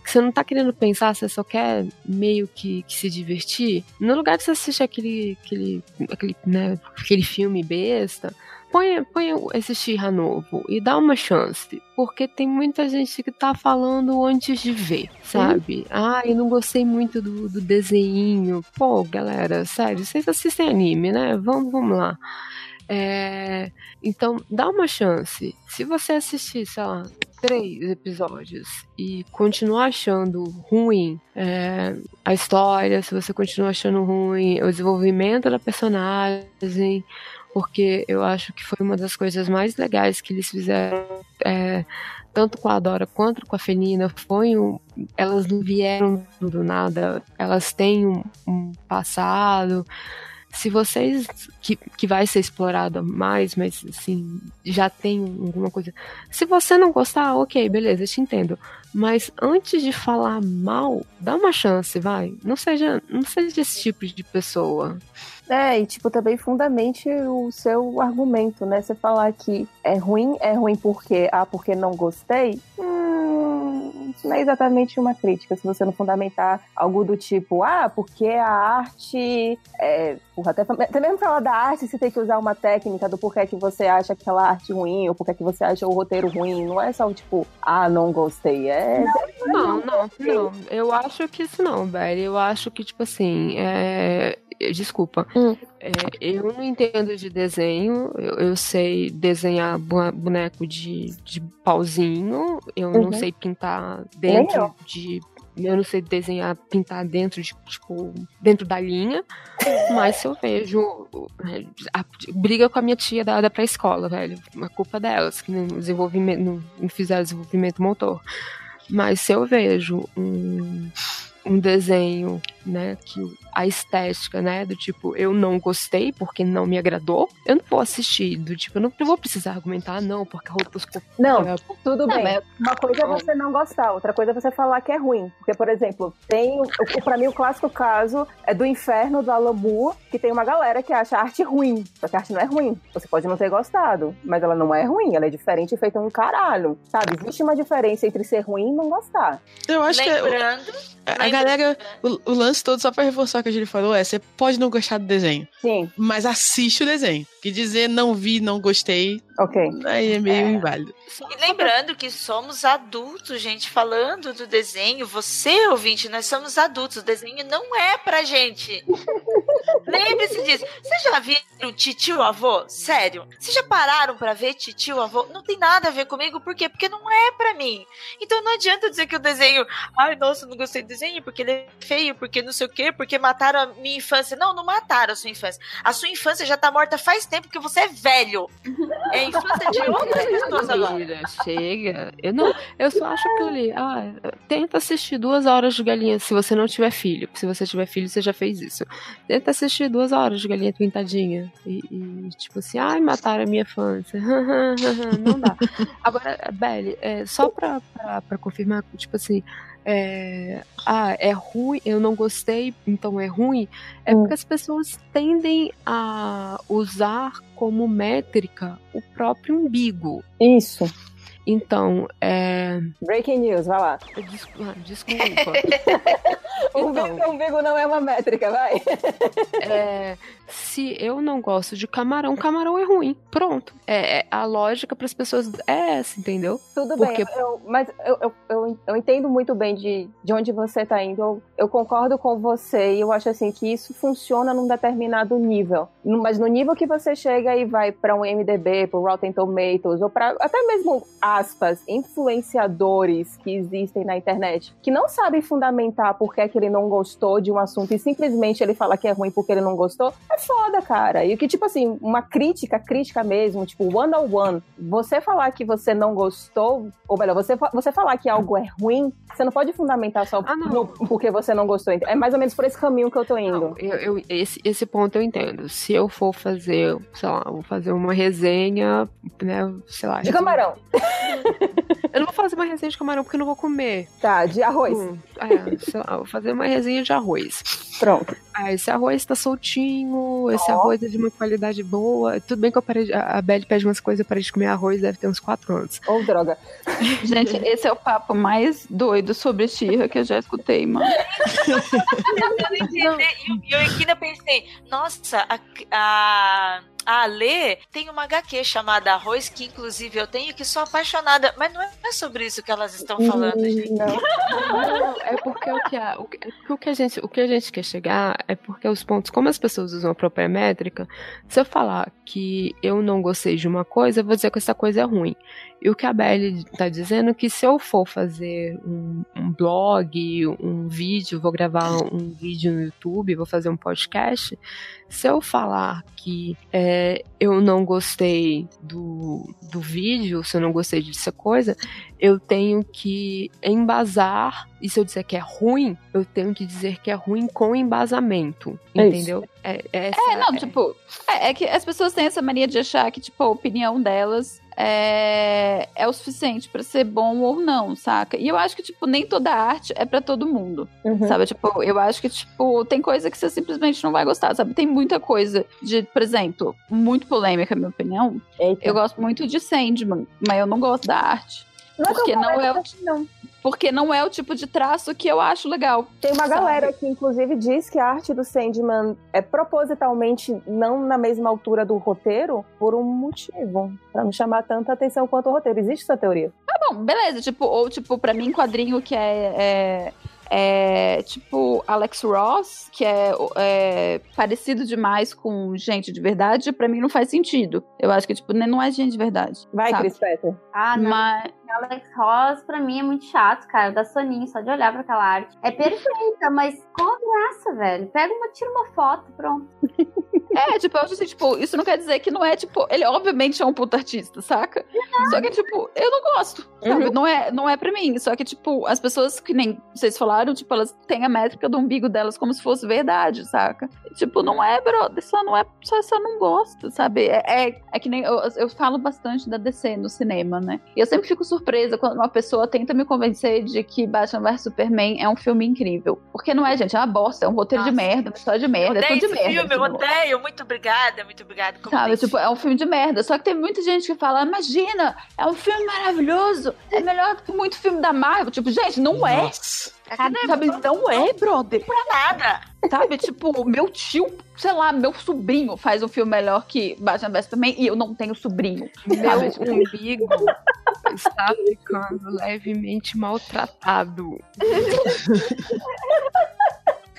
[SPEAKER 5] que você não tá querendo pensar, você só quer meio que, que se divertir, no lugar de você assistir aquele, aquele, aquele, né, aquele filme besta, põe, põe esse Shira novo e dá uma chance. Porque tem muita gente que tá falando antes de ver, sabe? Uhum. Ah, eu não gostei muito do, do desenho. Pô, galera, sério, vocês assistem anime, né? Vamos, vamos lá. É, então, dá uma chance. Se você assistir, sei lá, três episódios e continuar achando ruim é, a história, se você continuar achando ruim o desenvolvimento da personagem, porque eu acho que foi uma das coisas mais legais que eles fizeram, é, tanto com a Dora quanto com a Felina, foi um, elas não vieram do nada, elas têm um, um passado. Se vocês que, que vai ser explorado mais, mas assim, já tem alguma coisa. Se você não gostar, ok, beleza, eu te entendo. Mas antes de falar mal, dá uma chance, vai. Não seja, não seja esse tipo de pessoa.
[SPEAKER 2] É, e tipo, também fundamente o seu argumento, né? Você falar que é ruim, é ruim porque, ah, porque não gostei, hum, isso não é exatamente uma crítica, se você não fundamentar algo do tipo, ah, porque a arte é. Porra, até, até mesmo falar da arte, você tem que usar uma técnica do porquê que você acha aquela arte ruim, ou porquê que você acha o roteiro ruim. Não é só tipo, ah, não gostei. É.
[SPEAKER 5] Não, não, não. não. Eu acho que isso não, velho. Eu acho que, tipo assim, é Desculpa. Hum. É, eu não entendo de desenho. Eu, eu, sei desenhar boneco de, de pauzinho. Eu uhum. não sei pintar dentro de. Eu não sei desenhar, pintar dentro de, tipo, dentro da linha. Mas se eu vejo. A, a, briga com a minha tia da, da pré-escola, velho. A culpa delas, que não, desenvolvimento, não, não fizeram desenvolvimento motor. Mas se eu vejo um, um desenho, né, que a estética, né? Do tipo, eu não gostei porque não me agradou. Eu não vou assistir, do tipo, eu não, vou precisar argumentar, não, porque a rotoscopia.
[SPEAKER 2] Não, é... tudo bem. Mas... Uma coisa é você não gostar, outra coisa é você falar que é ruim. Porque, por exemplo, tem. para mim, o clássico caso é do Inferno do Alamu, que tem uma galera que acha a arte ruim. Só que a arte não é ruim. Você pode não ter gostado, mas ela não é ruim, ela é diferente e feita um caralho. Sabe? Existe uma diferença entre ser ruim e não gostar.
[SPEAKER 3] Eu acho lembrando, que. A, a galera. O, o lance todo, só pra reforçar o que a gente falou, é: você pode não gostar do desenho.
[SPEAKER 2] Sim.
[SPEAKER 3] Mas assiste o desenho. Que dizer não vi, não gostei.
[SPEAKER 2] Ok.
[SPEAKER 3] Aí é meio é. inválido.
[SPEAKER 1] E lembrando que somos adultos, gente, falando do desenho. Você, ouvinte, nós somos adultos. O desenho não é pra gente. (laughs) Lembre-se disso. Vocês já viram Titio Avô? Sério. Vocês já pararam para ver Titio Avô? Não tem nada a ver comigo. Por quê? Porque não é para mim. Então não adianta dizer que o desenho. Ai, nossa, não gostei do desenho porque ele é feio, porque não sei o quê, porque mataram a minha infância. Não, não mataram a sua infância. A sua infância já tá morta faz tempo que você é velho. É infância de outras pessoas agora.
[SPEAKER 5] Chega. Eu não. Eu só acho que eu li. Ah, tenta assistir duas horas de galinha se você não tiver filho. Se você tiver filho, você já fez isso. Tenta assistir duas horas de galinha pintadinha. E, e tipo assim, ai, mataram a minha infância. (laughs) não dá. Agora, Belly, é, só pra, pra, pra confirmar, tipo assim, é, ah, é ruim, eu não gostei, então é ruim, é hum. porque as pessoas tendem a usar como métrica o próprio umbigo.
[SPEAKER 2] Isso.
[SPEAKER 5] Então, é.
[SPEAKER 2] Breaking news, vai lá.
[SPEAKER 5] Des... Ah, desculpa.
[SPEAKER 2] o (laughs) então, umbigo não é uma métrica, vai.
[SPEAKER 5] é, se eu não gosto de camarão, camarão é ruim. Pronto. É, é a lógica para as pessoas é essa, entendeu?
[SPEAKER 2] Tudo Porque... bem, eu, mas eu, eu, eu, eu, entendo muito bem de, de onde você está indo. Eu, eu concordo com você e eu acho assim que isso funciona num determinado nível. Mas no nível que você chega e vai para um MDB, para Rotten Tomatoes, ou para até mesmo a aspas, influenciadores que existem na internet, que não sabem fundamentar por que, disser que ele não gostou de um assunto e simplesmente ele fala que é ruim porque ele não gostou, é foda, cara. E que, tipo assim, uma crítica, crítica mesmo, tipo, one on one, você falar que você não gostou, ou melhor, você, você falar que algo é ruim, você não pode fundamentar só
[SPEAKER 5] Ah,
[SPEAKER 2] no- porque você não gostou. É mais ou menos por esse caminho que eu tô indo.
[SPEAKER 5] Não, eu, eu- esse, esse ponto eu entendo. Se eu for fazer, sei lá, vou fazer uma resenha, né, sei lá.
[SPEAKER 2] De camarão.
[SPEAKER 5] Eu não vou fazer uma resenha de camarão porque eu não vou comer.
[SPEAKER 2] Tá, de arroz.
[SPEAKER 5] Hum, é, sei lá, vou fazer uma resenha de arroz.
[SPEAKER 2] Pronto.
[SPEAKER 5] Ah, esse arroz tá soltinho, esse
[SPEAKER 2] Ó.
[SPEAKER 5] arroz é de uma qualidade boa. Tudo bem que eu parei, de- a Belly pede umas coisas, eu parei de comer arroz, deve ter uns quatro anos.
[SPEAKER 2] Ou droga.
[SPEAKER 4] Gente, esse é o papo mais doido sobre Xirra que eu já escutei, mano.
[SPEAKER 1] tentando entender. E eu, eu aqui ainda pensei, nossa, a, a, a Alê tem uma HQ chamada Arroz, que inclusive eu tenho, que sou apaixonada. Mas não é sobre isso que elas estão falando, gente.
[SPEAKER 2] Não.
[SPEAKER 5] Não, é porque o que, a, o, que- é o que a gente, o que a gente quer chegar é porque os pontos, como as pessoas usam a própria métrica, se eu falar que eu não gostei de uma coisa, eu vou dizer que essa coisa é ruim. E o que a Belly tá dizendo é que se eu for fazer um, um blog, um vídeo, vou gravar um vídeo no YouTube, vou fazer um podcast, se eu falar que é, eu não gostei do, do vídeo, se eu não gostei dessa coisa, eu tenho que embasar, e se eu disser que é ruim, eu tenho que dizer que é ruim com embasamento,
[SPEAKER 2] É isso.
[SPEAKER 5] entendeu? É, essa-
[SPEAKER 4] É, não, tipo, é, é que as pessoas têm essa mania de achar que, tipo, a opinião delas é, é o suficiente pra ser bom ou não, saca? E eu acho que, tipo, nem toda arte é pra todo mundo,
[SPEAKER 2] Uhum.
[SPEAKER 4] sabe? Tipo, eu acho que, tipo, tem coisa que você simplesmente não vai gostar, sabe? Tem muita coisa de, por exemplo, muito polêmica, na minha opinião.
[SPEAKER 2] Eita.
[SPEAKER 4] Eu gosto muito de Sandman, mas eu não gosto da arte.
[SPEAKER 2] Não é
[SPEAKER 4] porque não é o-
[SPEAKER 2] não.
[SPEAKER 4] Porque não é o tipo de traço que eu acho legal.
[SPEAKER 2] Tem uma
[SPEAKER 4] sabe?
[SPEAKER 2] galera que, inclusive, diz que a arte do Sandman é propositalmente não na mesma altura do roteiro por um motivo. Pra não chamar tanta atenção quanto o roteiro. Existe essa teoria?
[SPEAKER 4] Tá bom, beleza. Tipo, ou tipo, pra mim, quadrinho que é. é... é, tipo Alex Ross, que é, é parecido demais com gente de verdade, pra mim não faz sentido. Eu acho que, tipo, nem- não é gente de verdade.
[SPEAKER 2] Vai,
[SPEAKER 4] sabe?
[SPEAKER 2] Chris Petter.
[SPEAKER 7] Ah, não.
[SPEAKER 4] Mas,
[SPEAKER 7] Alex Ross, pra mim, é muito chato, cara. Da Soninho, só de olhar pra aquela arte. É perfeita, mas qual a graça, velho? Pega uma, tira uma foto, pronto.
[SPEAKER 4] é, tipo, eu acho assim, tipo, isso não quer dizer que não é, tipo, ele obviamente é um puta artista, saca? Só que, tipo, eu não gosto, sabe? Não, é, não é pra mim. Só que, tipo, as pessoas que nem vocês falaram, tipo, elas têm a métrica do umbigo delas como se fosse verdade, saca? E, tipo, não é, brother, só não é, só, só não gosta, sabe? É, é, é que nem, eu, eu falo bastante da DC no cinema, né? E eu sempre fico surpresa quando uma pessoa tenta me convencer de que Batman vs Superman é um filme incrível. Porque não é, gente, é uma bosta, é um roteiro de
[SPEAKER 1] Nossa.
[SPEAKER 4] merda, uma história de merda, é
[SPEAKER 1] odeio
[SPEAKER 4] tudo de
[SPEAKER 1] esse
[SPEAKER 4] merda.
[SPEAKER 1] filme, eu
[SPEAKER 4] esse negócio.
[SPEAKER 1] odeio. Muito obrigada, muito obrigada. Como
[SPEAKER 4] Sabe, tipo, é um filme de merda. Só que tem muita gente que fala, imagina, é um filme maravilhoso, é melhor do que muito filme da Marvel. Tipo, gente, não é.
[SPEAKER 6] Nossa.
[SPEAKER 4] Sabe, não é, brother.
[SPEAKER 1] nada.
[SPEAKER 4] Sabe, (laughs) tipo, meu tio, sei lá, meu sobrinho faz um filme melhor que Batman vs Superman e eu não tenho sobrinho.
[SPEAKER 5] Meu
[SPEAKER 4] Sabe, tipo,
[SPEAKER 5] umbigo está ficando levemente maltratado. (laughs)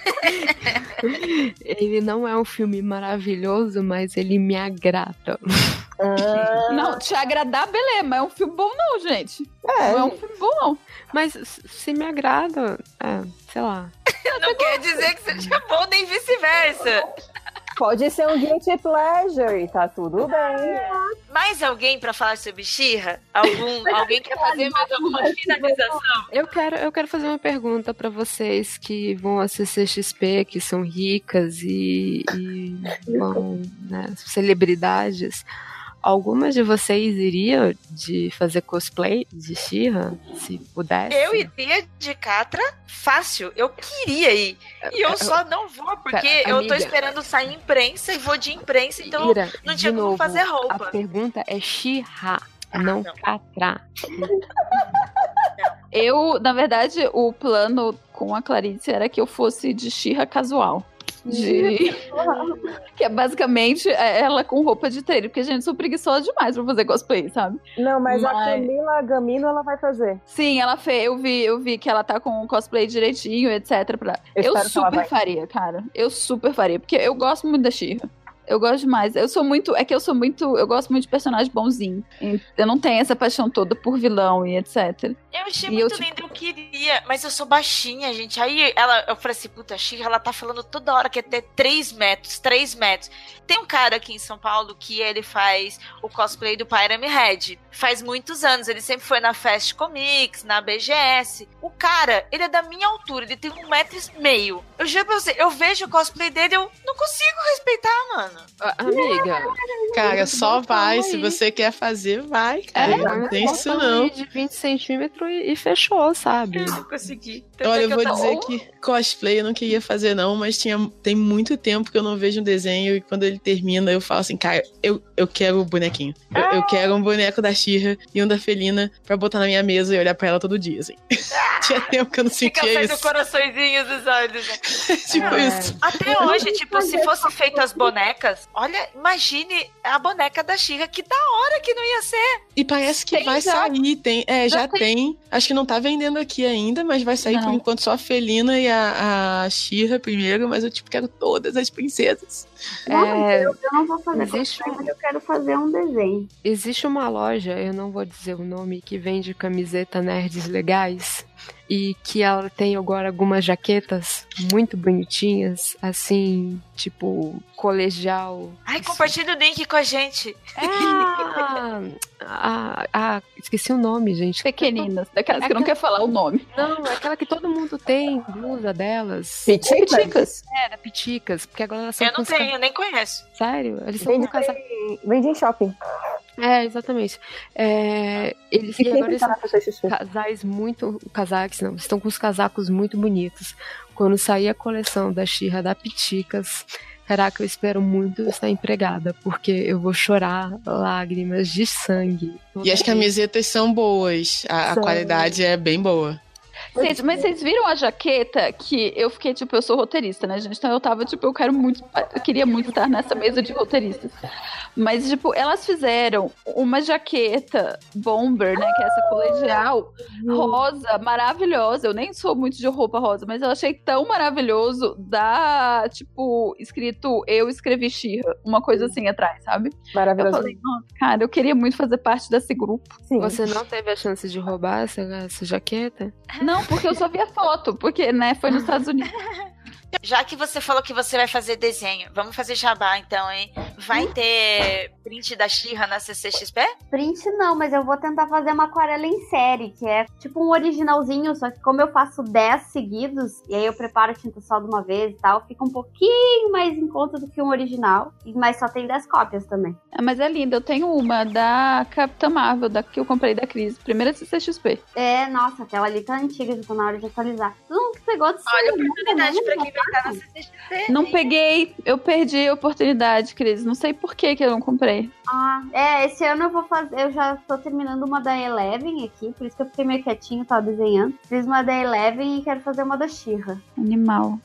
[SPEAKER 5] (laughs) ele não é um filme maravilhoso, mas ele me agrada.
[SPEAKER 2] Ah,
[SPEAKER 4] não, te agradar, beleza, mas é um filme bom não, gente.
[SPEAKER 2] é,
[SPEAKER 4] Não é um filme bom não.
[SPEAKER 5] Mas se me agrada, é, sei lá. (laughs)
[SPEAKER 1] Não quer dizer que seja bom nem vice-versa.
[SPEAKER 2] Pode ser um guilty pleasure e tá tudo bem.
[SPEAKER 1] Mais alguém pra falar sobre Xirra? Algum, alguém quer fazer mais alguma finalização?
[SPEAKER 5] Eu quero, eu quero fazer uma pergunta pra vocês que vão à CCXP, que são ricas e, e vão, né, celebridades. Algumas de vocês iriam de fazer cosplay de Xirra, se pudesse?
[SPEAKER 1] Eu iria de Catra fácil. Eu queria ir. E eu só não vou, porque
[SPEAKER 5] Pera,
[SPEAKER 1] eu tô esperando sair imprensa e vou de imprensa, então
[SPEAKER 5] Ira,
[SPEAKER 1] não tinha como
[SPEAKER 5] novo,
[SPEAKER 1] fazer roupa.
[SPEAKER 5] A pergunta é Xirra,
[SPEAKER 1] Ah,
[SPEAKER 5] não
[SPEAKER 1] não.
[SPEAKER 5] Catra.
[SPEAKER 4] Eu, na verdade, o plano com a Clarice era que eu fosse de Xirra casual. De... (laughs) que é basicamente é ela com roupa de treino, porque, gente, eu sou preguiçosa demais pra fazer cosplay, sabe?
[SPEAKER 2] Não, mas, a
[SPEAKER 4] Mas-
[SPEAKER 2] Camila Gamino ela vai fazer.
[SPEAKER 4] Sim, ela fez, eu vi, eu vi que ela tá com o cosplay direitinho, etc. Pra...
[SPEAKER 2] Eu
[SPEAKER 4] Eu, super faria, cara. Eu super faria, porque eu gosto muito da Xirra. Eu gosto demais. Eu sou muito. É que eu sou muito. Eu gosto muito de personagem bonzinho. Eu não tenho essa paixão toda por vilão e etc.
[SPEAKER 1] Eu achei
[SPEAKER 4] E
[SPEAKER 1] muito
[SPEAKER 4] eu, tipo-
[SPEAKER 1] lindo, eu queria, mas eu sou baixinha, gente. Aí ela, eu falei assim, puta, Xirra, ela tá falando toda hora que é ter 3 metros, 3 metros. Tem um cara aqui em São Paulo que ele faz o cosplay do Pyramid Head. Faz muitos anos, ele sempre foi na Fast Comics, na BGS. O cara, ele é da minha altura, ele tem um metro e meio. Eu juro pra você, eu vejo o cosplay dele, eu não consigo respeitar, mano.
[SPEAKER 5] Ah, Amiga,
[SPEAKER 3] Cara, só vai.
[SPEAKER 5] aí.
[SPEAKER 3] Se você quer fazer, vai, cara.
[SPEAKER 4] É,
[SPEAKER 3] não tem isso
[SPEAKER 5] bota um
[SPEAKER 3] não.
[SPEAKER 5] de 20 centímetros e, e fechou, sabe?
[SPEAKER 1] Eu não consegui. Tanto
[SPEAKER 3] Olha,
[SPEAKER 1] é
[SPEAKER 3] eu vou
[SPEAKER 1] tô-
[SPEAKER 3] dizer que cosplay eu não queria fazer, não, mas tinha, tem muito tempo que eu não vejo um desenho e quando ele termina eu falo assim, cara, eu, eu quero o bonequinho. Eu, eu quero um boneco da Xirra e um da Felina pra botar na minha mesa e olhar pra ela todo dia, assim. (laughs) tinha tempo que eu não
[SPEAKER 1] Fica
[SPEAKER 3] sentia isso.
[SPEAKER 1] coraçõezinhos dos olhos. né? (laughs)
[SPEAKER 3] tipo
[SPEAKER 4] É.
[SPEAKER 3] isso.
[SPEAKER 1] Até hoje, tipo, se fossem feitas as bonecas, olha, imagine a boneca da Xirra, que da hora que não ia ser.
[SPEAKER 3] E parece que
[SPEAKER 4] Tem
[SPEAKER 3] vai
[SPEAKER 4] já.
[SPEAKER 3] sair, tem. É, já,
[SPEAKER 4] Já
[SPEAKER 3] tem. Acho que não tá vendendo aqui ainda, mas vai sair por
[SPEAKER 4] Não.
[SPEAKER 3] enquanto só a Felina e a, a Xirra primeiro, mas eu tipo quero todas as princesas.
[SPEAKER 5] É,
[SPEAKER 7] Eu não vou fazer
[SPEAKER 5] Existe
[SPEAKER 7] cosplay, mas eu quero fazer um desenho.
[SPEAKER 5] existe uma loja, eu não vou dizer o nome, que vende camiseta nerds legais. E que ela tem agora algumas jaquetas muito bonitinhas, assim, tipo, colegial.
[SPEAKER 1] Ai, compartilha o link com a gente.
[SPEAKER 5] É a, a, a- Esqueci o nome, gente.
[SPEAKER 4] Pequeninas, daquelas que não quer falar o nome.
[SPEAKER 5] Não, é aquela que todo mundo tem, blusa delas.
[SPEAKER 2] Pitica?
[SPEAKER 4] Chicas.
[SPEAKER 5] É, da Piticas, porque agora elas são
[SPEAKER 1] Eu não tenho, nem conheço.
[SPEAKER 5] ca- Sério? Eles são
[SPEAKER 2] Vende,
[SPEAKER 5] com casaco.
[SPEAKER 2] vende em shopping.
[SPEAKER 5] É, exatamente. É, eles,
[SPEAKER 2] E
[SPEAKER 5] e agora eles
[SPEAKER 2] tá
[SPEAKER 5] casais muito. Casacos, não. Estão com os casacos muito bonitos. Quando sair a coleção da Xirra da Piticas. Caraca, eu espero muito estar empregada, porque eu vou chorar lágrimas de sangue.
[SPEAKER 3] E as camisetas são boas. A, a qualidade é bem boa.
[SPEAKER 4] Gente, mas vocês viram a jaqueta que eu fiquei, tipo, eu sou roteirista, né, gente? Então eu tava, tipo, eu quero muito, eu queria muito estar nessa mesa de roteiristas. Mas, tipo, elas fizeram uma jaqueta bomber, né, que é essa colegial, rosa, maravilhosa. Eu nem sou muito de roupa rosa, mas eu achei tão maravilhoso da, tipo, escrito eu escrevi Xirra, uma coisa assim atrás, sabe? Eu
[SPEAKER 2] Maravilhoso.
[SPEAKER 4] falei, nossa, cara, eu queria muito fazer parte desse grupo.
[SPEAKER 2] Sim.
[SPEAKER 5] Você não teve a chance de roubar essa, essa jaqueta?
[SPEAKER 4] Não, porque eu só vi a foto, porque, né, foi nos Estados Unidos. (laughs)
[SPEAKER 1] Já que você falou que você vai fazer desenho, vamos fazer jabá então, hein? Vai ter print da Xirra na CCXP?
[SPEAKER 7] Print não, mas eu vou tentar fazer uma aquarela em série, que é tipo um originalzinho, só que como eu faço 10 seguidos, e aí eu preparo a tinta só de uma vez e tal, fica um pouquinho mais em conta do que um original, mas só tem 10 cópias também.
[SPEAKER 4] É, mas é linda. Eu tenho uma da Capitã Marvel, da que eu comprei da Cris. Primeira CCXP.
[SPEAKER 7] É, nossa, aquela ali tá antiga, já tá na hora de atualizar. Tu não pegou de
[SPEAKER 1] Olha oportunidade pra
[SPEAKER 7] não,
[SPEAKER 1] quem
[SPEAKER 4] Não peguei, eu perdi a oportunidade, Cris. Não sei por que que eu não comprei.
[SPEAKER 7] Ah, é, esse ano eu vou fazer, eu já tô terminando uma da Eleven aqui, por isso que eu fiquei meio quietinho, tava desenhando. Fiz uma da Eleven e quero fazer uma da Xirra.
[SPEAKER 4] Animal.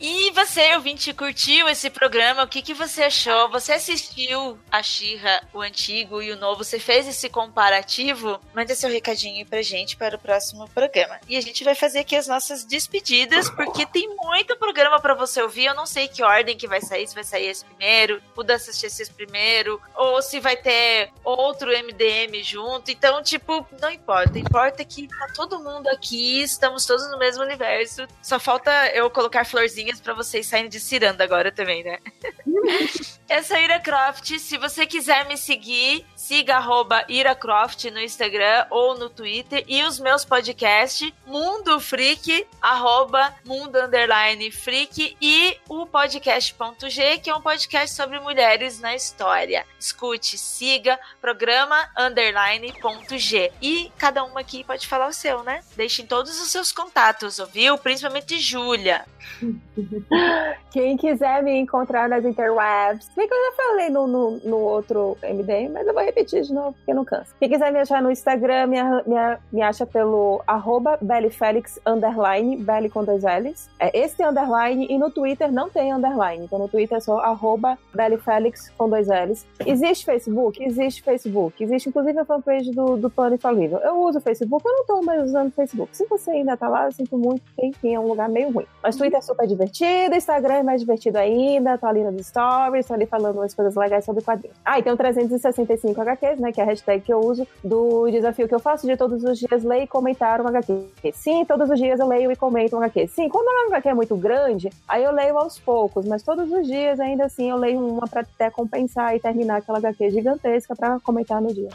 [SPEAKER 1] E você, ouvinte, curtiu esse programa? O que, que você achou? Você assistiu a Xirra, o antigo e o novo? Você fez esse comparativo? Mande seu recadinho pra gente para o próximo programa. E a gente vai fazer aqui as nossas despedidas, porque tem muito programa pra você ouvir. Eu não sei que ordem que vai sair, se vai sair esse primeiro, o da CXS primeiro, ou se vai ter outro MDM junto. Então, tipo, não importa. Importa que tá todo mundo aqui, estamos todos no mesmo universo. Só falta eu colocar florzinhas pra vocês saírem de ciranda agora também, né? (laughs) É a Ira Croft. Se você quiser me seguir, siga arroba Ira Croft no Instagram ou no Twitter. E os meus podcasts, Mundo Freak, arroba Mundo Underline Freak e o podcast.g, que é um podcast sobre mulheres na história. Escute, siga, programa underline ponto G. E cada uma aqui pode falar o seu, né? Deixem todos os seus contatos, ouviu? Principalmente Júlia.
[SPEAKER 2] Quem quiser me encontrar nas interwebs, que eu já falei no, no, no outro MDM, mas eu vou repetir de novo, porque não cansa. Quem quiser me achar no Instagram, me, me, me acha pelo arroba underline, belly com dois L's. É esse underline, e no Twitter não tem underline, então no Twitter é só arroba com dois L's. Existe Facebook? Existe Facebook. Existe inclusive a fanpage do, do Plano Infalível. Eu uso Facebook, eu não tô mais usando Facebook. Se você ainda tá lá, eu sinto muito, porque enfim, é um lugar meio ruim. Mas Twitter é super divertido. Divertido, Instagram é mais divertido ainda, tô ali nos stories, tô ali falando umas coisas legais sobre quadrinhos. Ah, e tem o 365 HQs, né, que é a hashtag que eu uso do desafio que eu faço de todos os dias ler e comentar um HQ. Sim, todos os dias eu leio e comento um HQ. Sim, quando uma HQ é muito grande, aí eu leio aos poucos, mas todos os dias ainda assim eu leio uma pra até compensar e terminar aquela HQ gigantesca pra comentar no dia.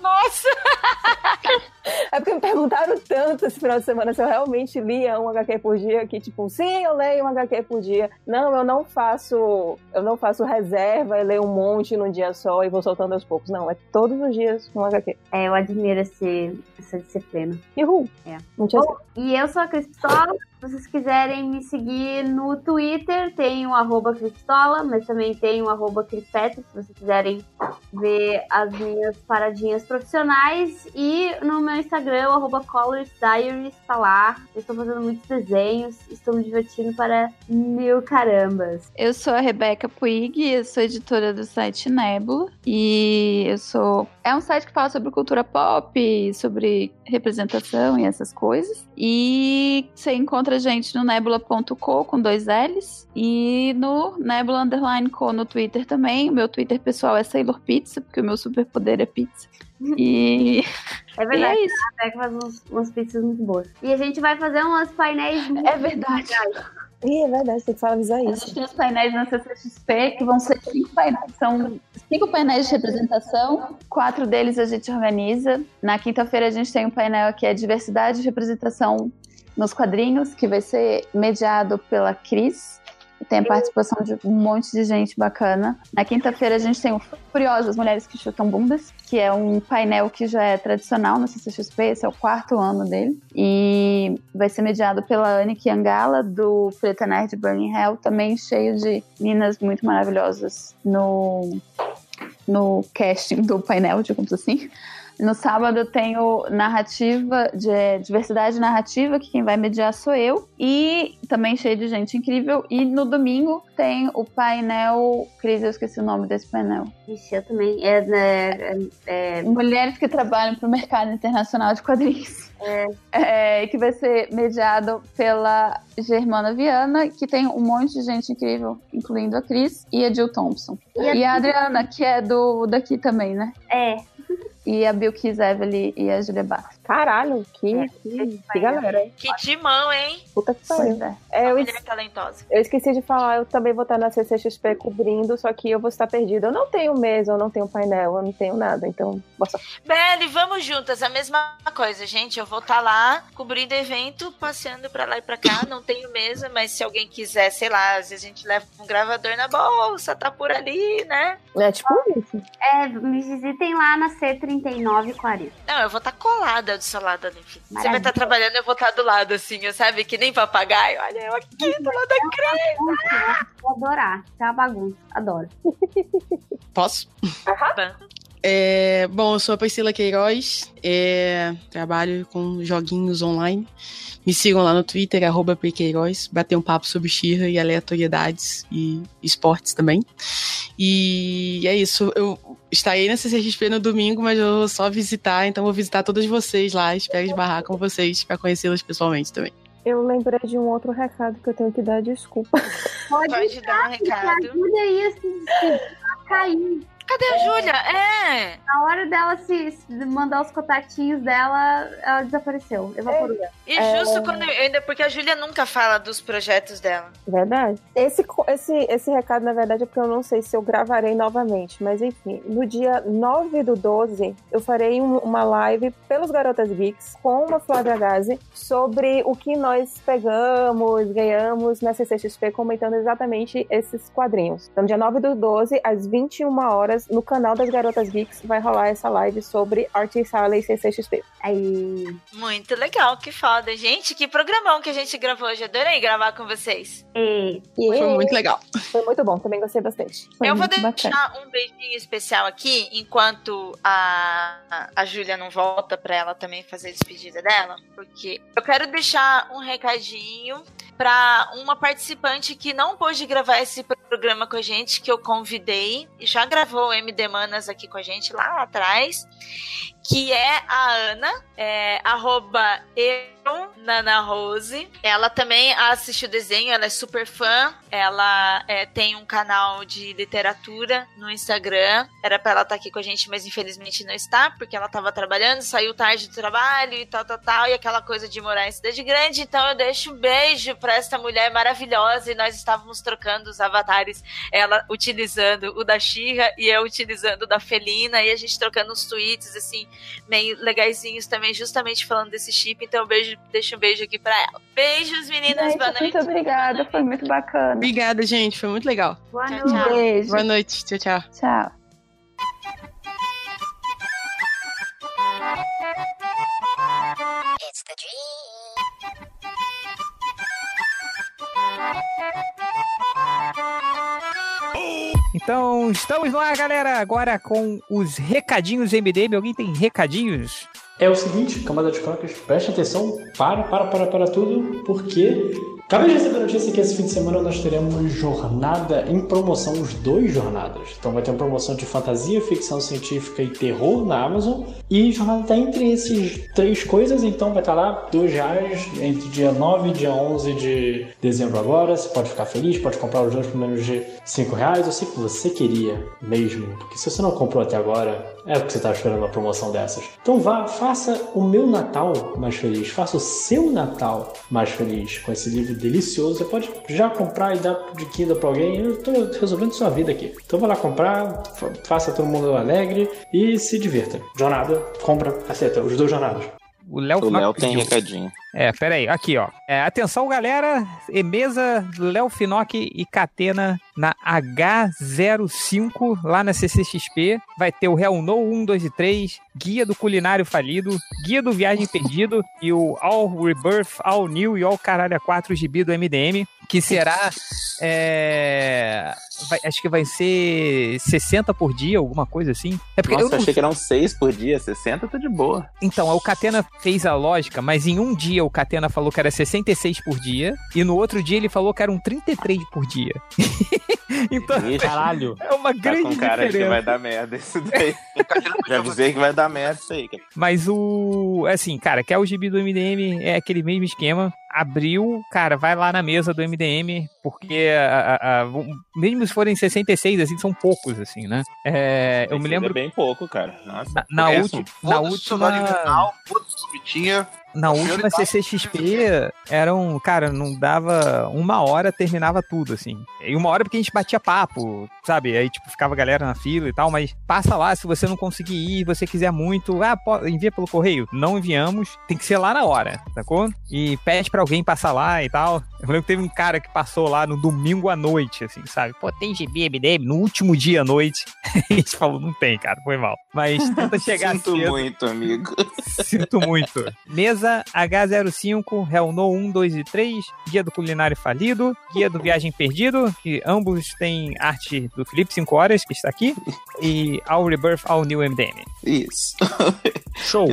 [SPEAKER 1] Nossa! (laughs)
[SPEAKER 2] É porque me perguntaram tanto esse final de semana se eu realmente lia um HQ por dia, que tipo, sim, eu leio um HQ por dia. Não, eu não faço, eu não faço reserva e leio um monte num dia só e vou soltando aos poucos. Não, é todos os dias um HQ.
[SPEAKER 7] É, eu admiro esse, essa disciplina.
[SPEAKER 2] Uhul.
[SPEAKER 7] É.
[SPEAKER 2] Não tinha
[SPEAKER 7] Bom, e eu sou a Cristola. Se vocês quiserem me seguir no Twitter, tem o arroba Cristola, mas também tem o arroba se vocês quiserem ver as minhas paradinhas profissionais. E no meu Instagram, o arroba Colors Diaries, tá lá. Eu estou fazendo muitos desenhos, estou me divertindo para mil carambas.
[SPEAKER 4] Eu sou a Rebeca Puig, eu sou editora do site Nebula e eu sou. É um site que fala sobre cultura pop, sobre representação e essas coisas. E você encontra a gente no nebula.co com dois L's e no Nebula Underline Co no Twitter também. O meu Twitter pessoal é Sailor Pizza, porque o meu superpoder é pizza. E,
[SPEAKER 7] É
[SPEAKER 4] e
[SPEAKER 7] verdade,
[SPEAKER 4] é isso.
[SPEAKER 7] a faz uns, umas pizzas muito boas. E a gente vai fazer umas painéis muito
[SPEAKER 4] É verdade.
[SPEAKER 2] Ih, é verdade, tem que falar avisar
[SPEAKER 4] A
[SPEAKER 2] isso.
[SPEAKER 4] gente tem os painéis na CCXP, que vão ser cinco painéis. São cinco painéis de representação, quatro deles a gente organiza. Na quinta-feira a gente tem um painel que é diversidade e representação nos quadrinhos, que vai ser mediado pela Cris. Tem a participação de um monte de gente bacana. Na quinta-feira a gente tem o Furiosas Mulheres que Chutam Bundas, que é um painel que já é tradicional no CCXP, esse é o quarto ano dele. E vai ser mediado pela Anne Kiangala, do Preta Nerd Burning Hell, também cheio de meninas muito maravilhosas no, no casting do painel, digamos assim. No sábado tem o narrativa, de é, diversidade narrativa, que quem vai mediar sou eu. E também cheio de gente incrível. E no domingo tem o painel. Cris, eu esqueci o nome desse painel.
[SPEAKER 7] Vixe, eu também. É, é, é,
[SPEAKER 4] Mulheres que trabalham para o mercado internacional de quadrinhos. É, que vai ser mediado pela Germana Viana, que tem um monte de gente incrível, incluindo a Cris e a Jill Thompson.
[SPEAKER 7] E a-
[SPEAKER 4] E a Adriana, que é do daqui também, né?
[SPEAKER 7] é,
[SPEAKER 4] E a Bill Evelyn e a Julia Bach.
[SPEAKER 2] Caralho, que,
[SPEAKER 7] É,
[SPEAKER 2] que, que galera, hein?
[SPEAKER 1] Que timão, hein?
[SPEAKER 2] Puta que pariu.
[SPEAKER 4] É.
[SPEAKER 2] É, eu,
[SPEAKER 1] Mulher talentosa.
[SPEAKER 2] eu esqueci de falar, eu também vou estar na CCXP cobrindo, só que eu vou estar perdida. Eu não tenho mesa, eu não tenho painel, eu não tenho nada, então. boa.
[SPEAKER 1] Beli, vamos juntas, a mesma coisa, gente. Eu vou estar lá cobrindo evento, passeando pra lá e pra cá. Não tenho mesa, mas se alguém quiser, sei lá, às vezes a gente leva um gravador na bolsa, tá por ali, né?
[SPEAKER 2] É tipo isso.
[SPEAKER 7] é, me visitem lá na C3940.
[SPEAKER 1] Não, eu vou estar colada do seu lado ali. filho. Você vai estar trabalhando, eu vou estar do lado, assim, eu sabe? Que nem papagaio. Olha, eu aqui do lado da Cris.
[SPEAKER 7] Vou adorar. Tá uma bagunça. Adoro. (laughs)
[SPEAKER 3] Posso?
[SPEAKER 1] Ban.
[SPEAKER 3] É, bom, eu sou a Priscila Queiroz, é, trabalho com joguinhos online. Me sigam lá no Twitter, arroba Queiroz, bater um papo sobre Xirra e aleatoriedades e esportes também. E é isso, eu estarei na CCXP no domingo, mas eu vou só visitar, então vou visitar todas vocês lá, espero esbarrar com vocês para conhecê-las pessoalmente também.
[SPEAKER 2] Eu lembrei de um outro recado que eu tenho que dar desculpa.
[SPEAKER 7] Pode,
[SPEAKER 1] Pode dar um recado.
[SPEAKER 7] ajuda aí a se, se a cair.
[SPEAKER 1] Cadê a Júlia? É.
[SPEAKER 7] Na hora dela se, se mandar os contatinhos dela, ela desapareceu. Evaporou.
[SPEAKER 1] E justo quando. eu- Ainda porque a Júlia nunca fala dos projetos dela.
[SPEAKER 2] Verdade. Esse, esse, esse recado, na verdade, é porque eu não sei se eu gravarei novamente. Mas enfim, no dia 9 do 12, eu farei um- uma live pelos Garotas Geeks com uma Flávia Gazi sobre o que nós pegamos, ganhamos na CCXP, comentando exatamente esses quadrinhos. Então, dia 9 do 12, às 21 horas, no canal das Garotas Geeks, vai rolar essa live sobre Arte e Sala e CCXP.
[SPEAKER 7] Aí.
[SPEAKER 1] Muito legal, que foda. Gente, que programão que a gente gravou hoje. Adorei gravar com vocês.
[SPEAKER 7] E,
[SPEAKER 2] E
[SPEAKER 3] Foi muito legal.
[SPEAKER 2] foi muito bom, também gostei bastante.
[SPEAKER 4] Foi
[SPEAKER 1] eu vou deixar
[SPEAKER 4] bacana.
[SPEAKER 1] um beijinho especial aqui, enquanto a, a Júlia não volta pra ela também fazer a despedida dela, porque eu quero deixar um recadinho pra uma participante que não pôde gravar esse programa com a gente, que eu convidei, já gravou o MD Manas aqui com a gente lá atrás, que é a Ana, é, arroba Nana Rose. Ela também assiste o desenho, ela é super fã. Ela é, tem um canal de literatura no Instagram. Era pra ela estar aqui com a gente, mas infelizmente não está, porque ela tava trabalhando, saiu tarde do trabalho e tal, tal, tal. E aquela coisa de morar em cidade grande. Então eu deixo um beijo pra essa mulher maravilhosa. E nós estávamos trocando os avatares. Ela utilizando o da Xirra e eu utilizando o da Felina. E a gente trocando uns tweets, assim, meio legaisinhos também, justamente falando desse chip. Então eu beijo, deixo um beijo aqui pra ela. Beijos, meninas.
[SPEAKER 2] Gente,
[SPEAKER 1] boa noite.
[SPEAKER 2] muito obrigada, foi muito bacana.
[SPEAKER 3] Obrigada, gente. Foi muito legal.
[SPEAKER 7] Boa
[SPEAKER 1] Tchau,
[SPEAKER 7] noite.
[SPEAKER 1] tchau.
[SPEAKER 2] Beijo.
[SPEAKER 3] Boa noite. Tchau, tchau.
[SPEAKER 2] Tchau.
[SPEAKER 6] Então, estamos ar, galera, agora com os recadinhos MDM. Alguém tem recadinhos?
[SPEAKER 8] É o seguinte, camada de crocas, preste atenção, para, para, para, para tudo, porque acabei de receber a notícia que esse fim de semana nós teremos jornada em promoção, os dois jornadas. Então vai ter uma promoção de fantasia, ficção científica e terror na Amazon. E jornada tá entre esses três coisas, então vai estar lá dois reais entre dia 9 e dia 11 de dezembro agora. Você pode ficar feliz, pode comprar os dois por menos de 5 reais. Eu sei que você queria mesmo, porque se você não comprou até agora, é porque você estava esperando uma promoção dessas. Então vá, faça o meu Natal mais feliz, faça o seu Natal mais feliz com esse livro delicioso. Você pode já comprar e dar de quinta para alguém. Eu estou resolvendo sua vida aqui. Então vá lá comprar, fa- faça todo mundo alegre e se divirta. Jornada, compra, aceita, os dois jornadas.
[SPEAKER 6] O Léo
[SPEAKER 9] O Léo tem
[SPEAKER 6] pediu.
[SPEAKER 9] recadinho.
[SPEAKER 6] É, pera aí, aqui ó. É, atenção, galera. Emesa, Léo Finock e Catena na H05, lá na CCXP. Vai ter o Hell No 1, 2 e 3, Guia do Culinário Falido, Guia do Viagem Perdido e o All Rebirth, All New e All Caralho 4 GB do MDM, que será. é, vai- acho que vai ser 60 por dia, alguma coisa assim. É porque
[SPEAKER 9] Nossa,
[SPEAKER 6] eu não
[SPEAKER 9] achei que eram 6 por dia, 60 tá de boa.
[SPEAKER 6] então, o Catena fez a lógica, mas em um dia o Catena falou que era 66 por dia, e no outro dia ele falou que eram 33 por dia. (laughs) então,
[SPEAKER 9] Ixi,
[SPEAKER 8] Caralho.
[SPEAKER 6] é uma
[SPEAKER 9] tá
[SPEAKER 6] grande
[SPEAKER 9] com cara de que
[SPEAKER 6] diferença.
[SPEAKER 9] vai dar merda isso daí. (laughs) Já avisei que vai dar merda isso aí, cara.
[SPEAKER 6] Mas o. Assim, cara, que é o gibi do MDM, é aquele mesmo esquema. Abriu, cara, vai lá na mesa do MDM, porque a- a- a- mesmo se forem 66, assim, são poucos, assim, né? É, eu me
[SPEAKER 9] Esse
[SPEAKER 6] lembro.
[SPEAKER 9] É bem pouco, cara. Nossa.
[SPEAKER 6] Na, na
[SPEAKER 10] É,
[SPEAKER 6] na
[SPEAKER 10] Foda-se o
[SPEAKER 6] última.
[SPEAKER 10] soldado invernal, foda-se o Vitinha.
[SPEAKER 6] Na última. CCXP, eram, cara, não dava uma hora, terminava tudo, assim. E uma hora porque a gente batia papo, sabe? Aí, tipo, ficava a galera na fila e tal, mas passa lá, se você não conseguir ir, você quiser muito, ah, envia pelo correio. Não enviamos, tem que ser lá na hora, sacou? E pede pra alguém passar lá e tal. Eu lembro que teve um cara que passou lá no domingo à noite, assim, sabe? Pô, tem GB, MDM? No último dia à noite. (laughs) a gente falou, não tem, cara, foi mal. Mas tenta chegar
[SPEAKER 9] Sinto
[SPEAKER 6] cedo.
[SPEAKER 9] muito, amigo. (laughs)
[SPEAKER 6] Sinto muito. Mesa H05, Hell No 1, 2 e 3, Guia do Culinário Falido, Guia do Viagem Perdido, que ambos têm arte do Felipe 5 Horas, que está aqui, e All Rebirth, All New MDM.
[SPEAKER 9] Isso. (laughs)
[SPEAKER 6] Show!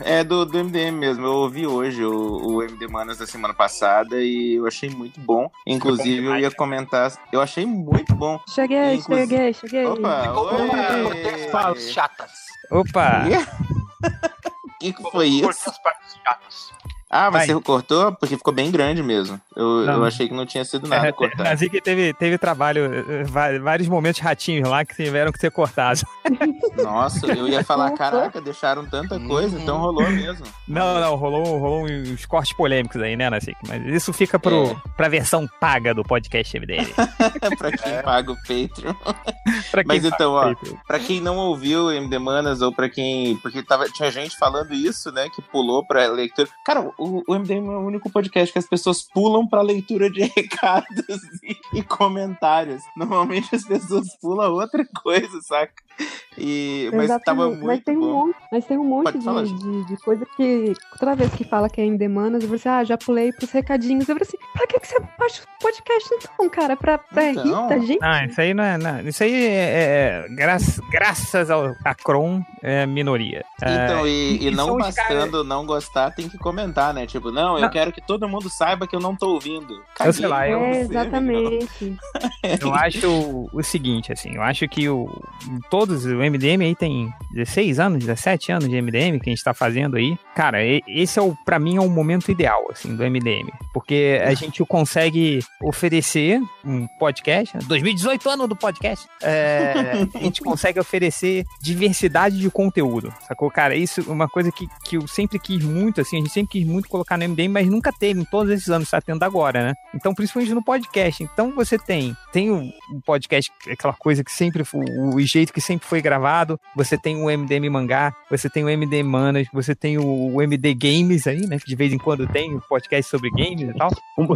[SPEAKER 9] É do, do MDM mesmo. Eu ouvi hoje o, o MD Manas da semana passada e eu achei muito bom. Inclusive, eu ia comentar. Eu achei muito bom.
[SPEAKER 11] Cheguei,
[SPEAKER 9] Inclusive-
[SPEAKER 11] cheguei, cheguei.
[SPEAKER 9] Opa, oi!
[SPEAKER 10] Partes chatas.
[SPEAKER 6] Opa!
[SPEAKER 9] O (laughs) que, que foi isso?
[SPEAKER 10] As partes chatas.
[SPEAKER 9] Ah, você
[SPEAKER 6] Vai.
[SPEAKER 9] cortou? Porque ficou bem grande mesmo. Eu, eu achei que não tinha sido nada
[SPEAKER 6] É,
[SPEAKER 9] cortado.
[SPEAKER 6] na Zika teve, teve trabalho, eh, va- vários momentos ratinhos lá que tiveram que ser cortados. (laughs)
[SPEAKER 9] Nossa, eu ia falar, caraca, deixaram tanta coisa, então rolou mesmo.
[SPEAKER 6] Não, não, rolou, rolou uns cortes polêmicos aí, né, Nazik? Mas isso fica pro,
[SPEAKER 9] É.
[SPEAKER 6] pra versão paga do podcast MDM. (laughs)
[SPEAKER 9] pra quem paga o Patreon. (laughs)
[SPEAKER 6] Pra quem
[SPEAKER 9] Mas então, ó,
[SPEAKER 6] paga.
[SPEAKER 9] Pra quem não ouviu o MD Manas, ou pra quem. Porque tava, tinha gente falando isso, né? Que pulou pra leitura. Cara, o, o MDM é o único podcast que as pessoas pulam pra leitura de (laughs) recados e, e comentários. Normalmente as pessoas pulam outra coisa, saca? (laughs) E, mas tava muito
[SPEAKER 11] mas tem um
[SPEAKER 9] bom.
[SPEAKER 11] monte, mas tem um monte de, de, de coisa que toda vez que fala que é em demandas, eu falo assim, ah, já pulei pros recadinhos. Eu falo assim, pra que, que você baixa o podcast então, cara? Pra, pra
[SPEAKER 9] Então.
[SPEAKER 11] rir da gente?
[SPEAKER 6] Ah, isso aí não é. Não, isso aí é. é gra- graças ao a Cron é minoria.
[SPEAKER 9] Então, e, e
[SPEAKER 6] e
[SPEAKER 9] não bastando não gostar, tem que comentar, né? Tipo, não, eu
[SPEAKER 6] Não.
[SPEAKER 9] quero que todo mundo saiba que eu não tô ouvindo.
[SPEAKER 6] Eu sei lá, eu-
[SPEAKER 11] É,
[SPEAKER 9] meu.
[SPEAKER 11] exatamente. (laughs)
[SPEAKER 6] Eu acho o, o seguinte, assim, eu acho que o, em todos, o MDM aí tem 16 anos, 17 anos de MDM que a gente tá fazendo aí. Cara, esse é o, pra mim, é o momento ideal, assim, do MDM. Porque a gente consegue oferecer um podcast, 2018 ano do podcast, é, a gente (laughs) consegue oferecer diversidade de conteúdo, sacou? Cara, isso é uma coisa que, que eu sempre quis muito, assim, a gente sempre quis muito colocar no MDM, mas nunca teve em todos esses anos, tá tendo agora, né? Então, principalmente no podcast. Então, você tem, tem o, o podcast, aquela coisa que sempre foi, o, jeito que sempre foi gravado, você tem o MDM Mangá, você tem o MD Manas, você tem o, MD Games aí, né? Que de vez em quando tem o podcast sobre games e tal.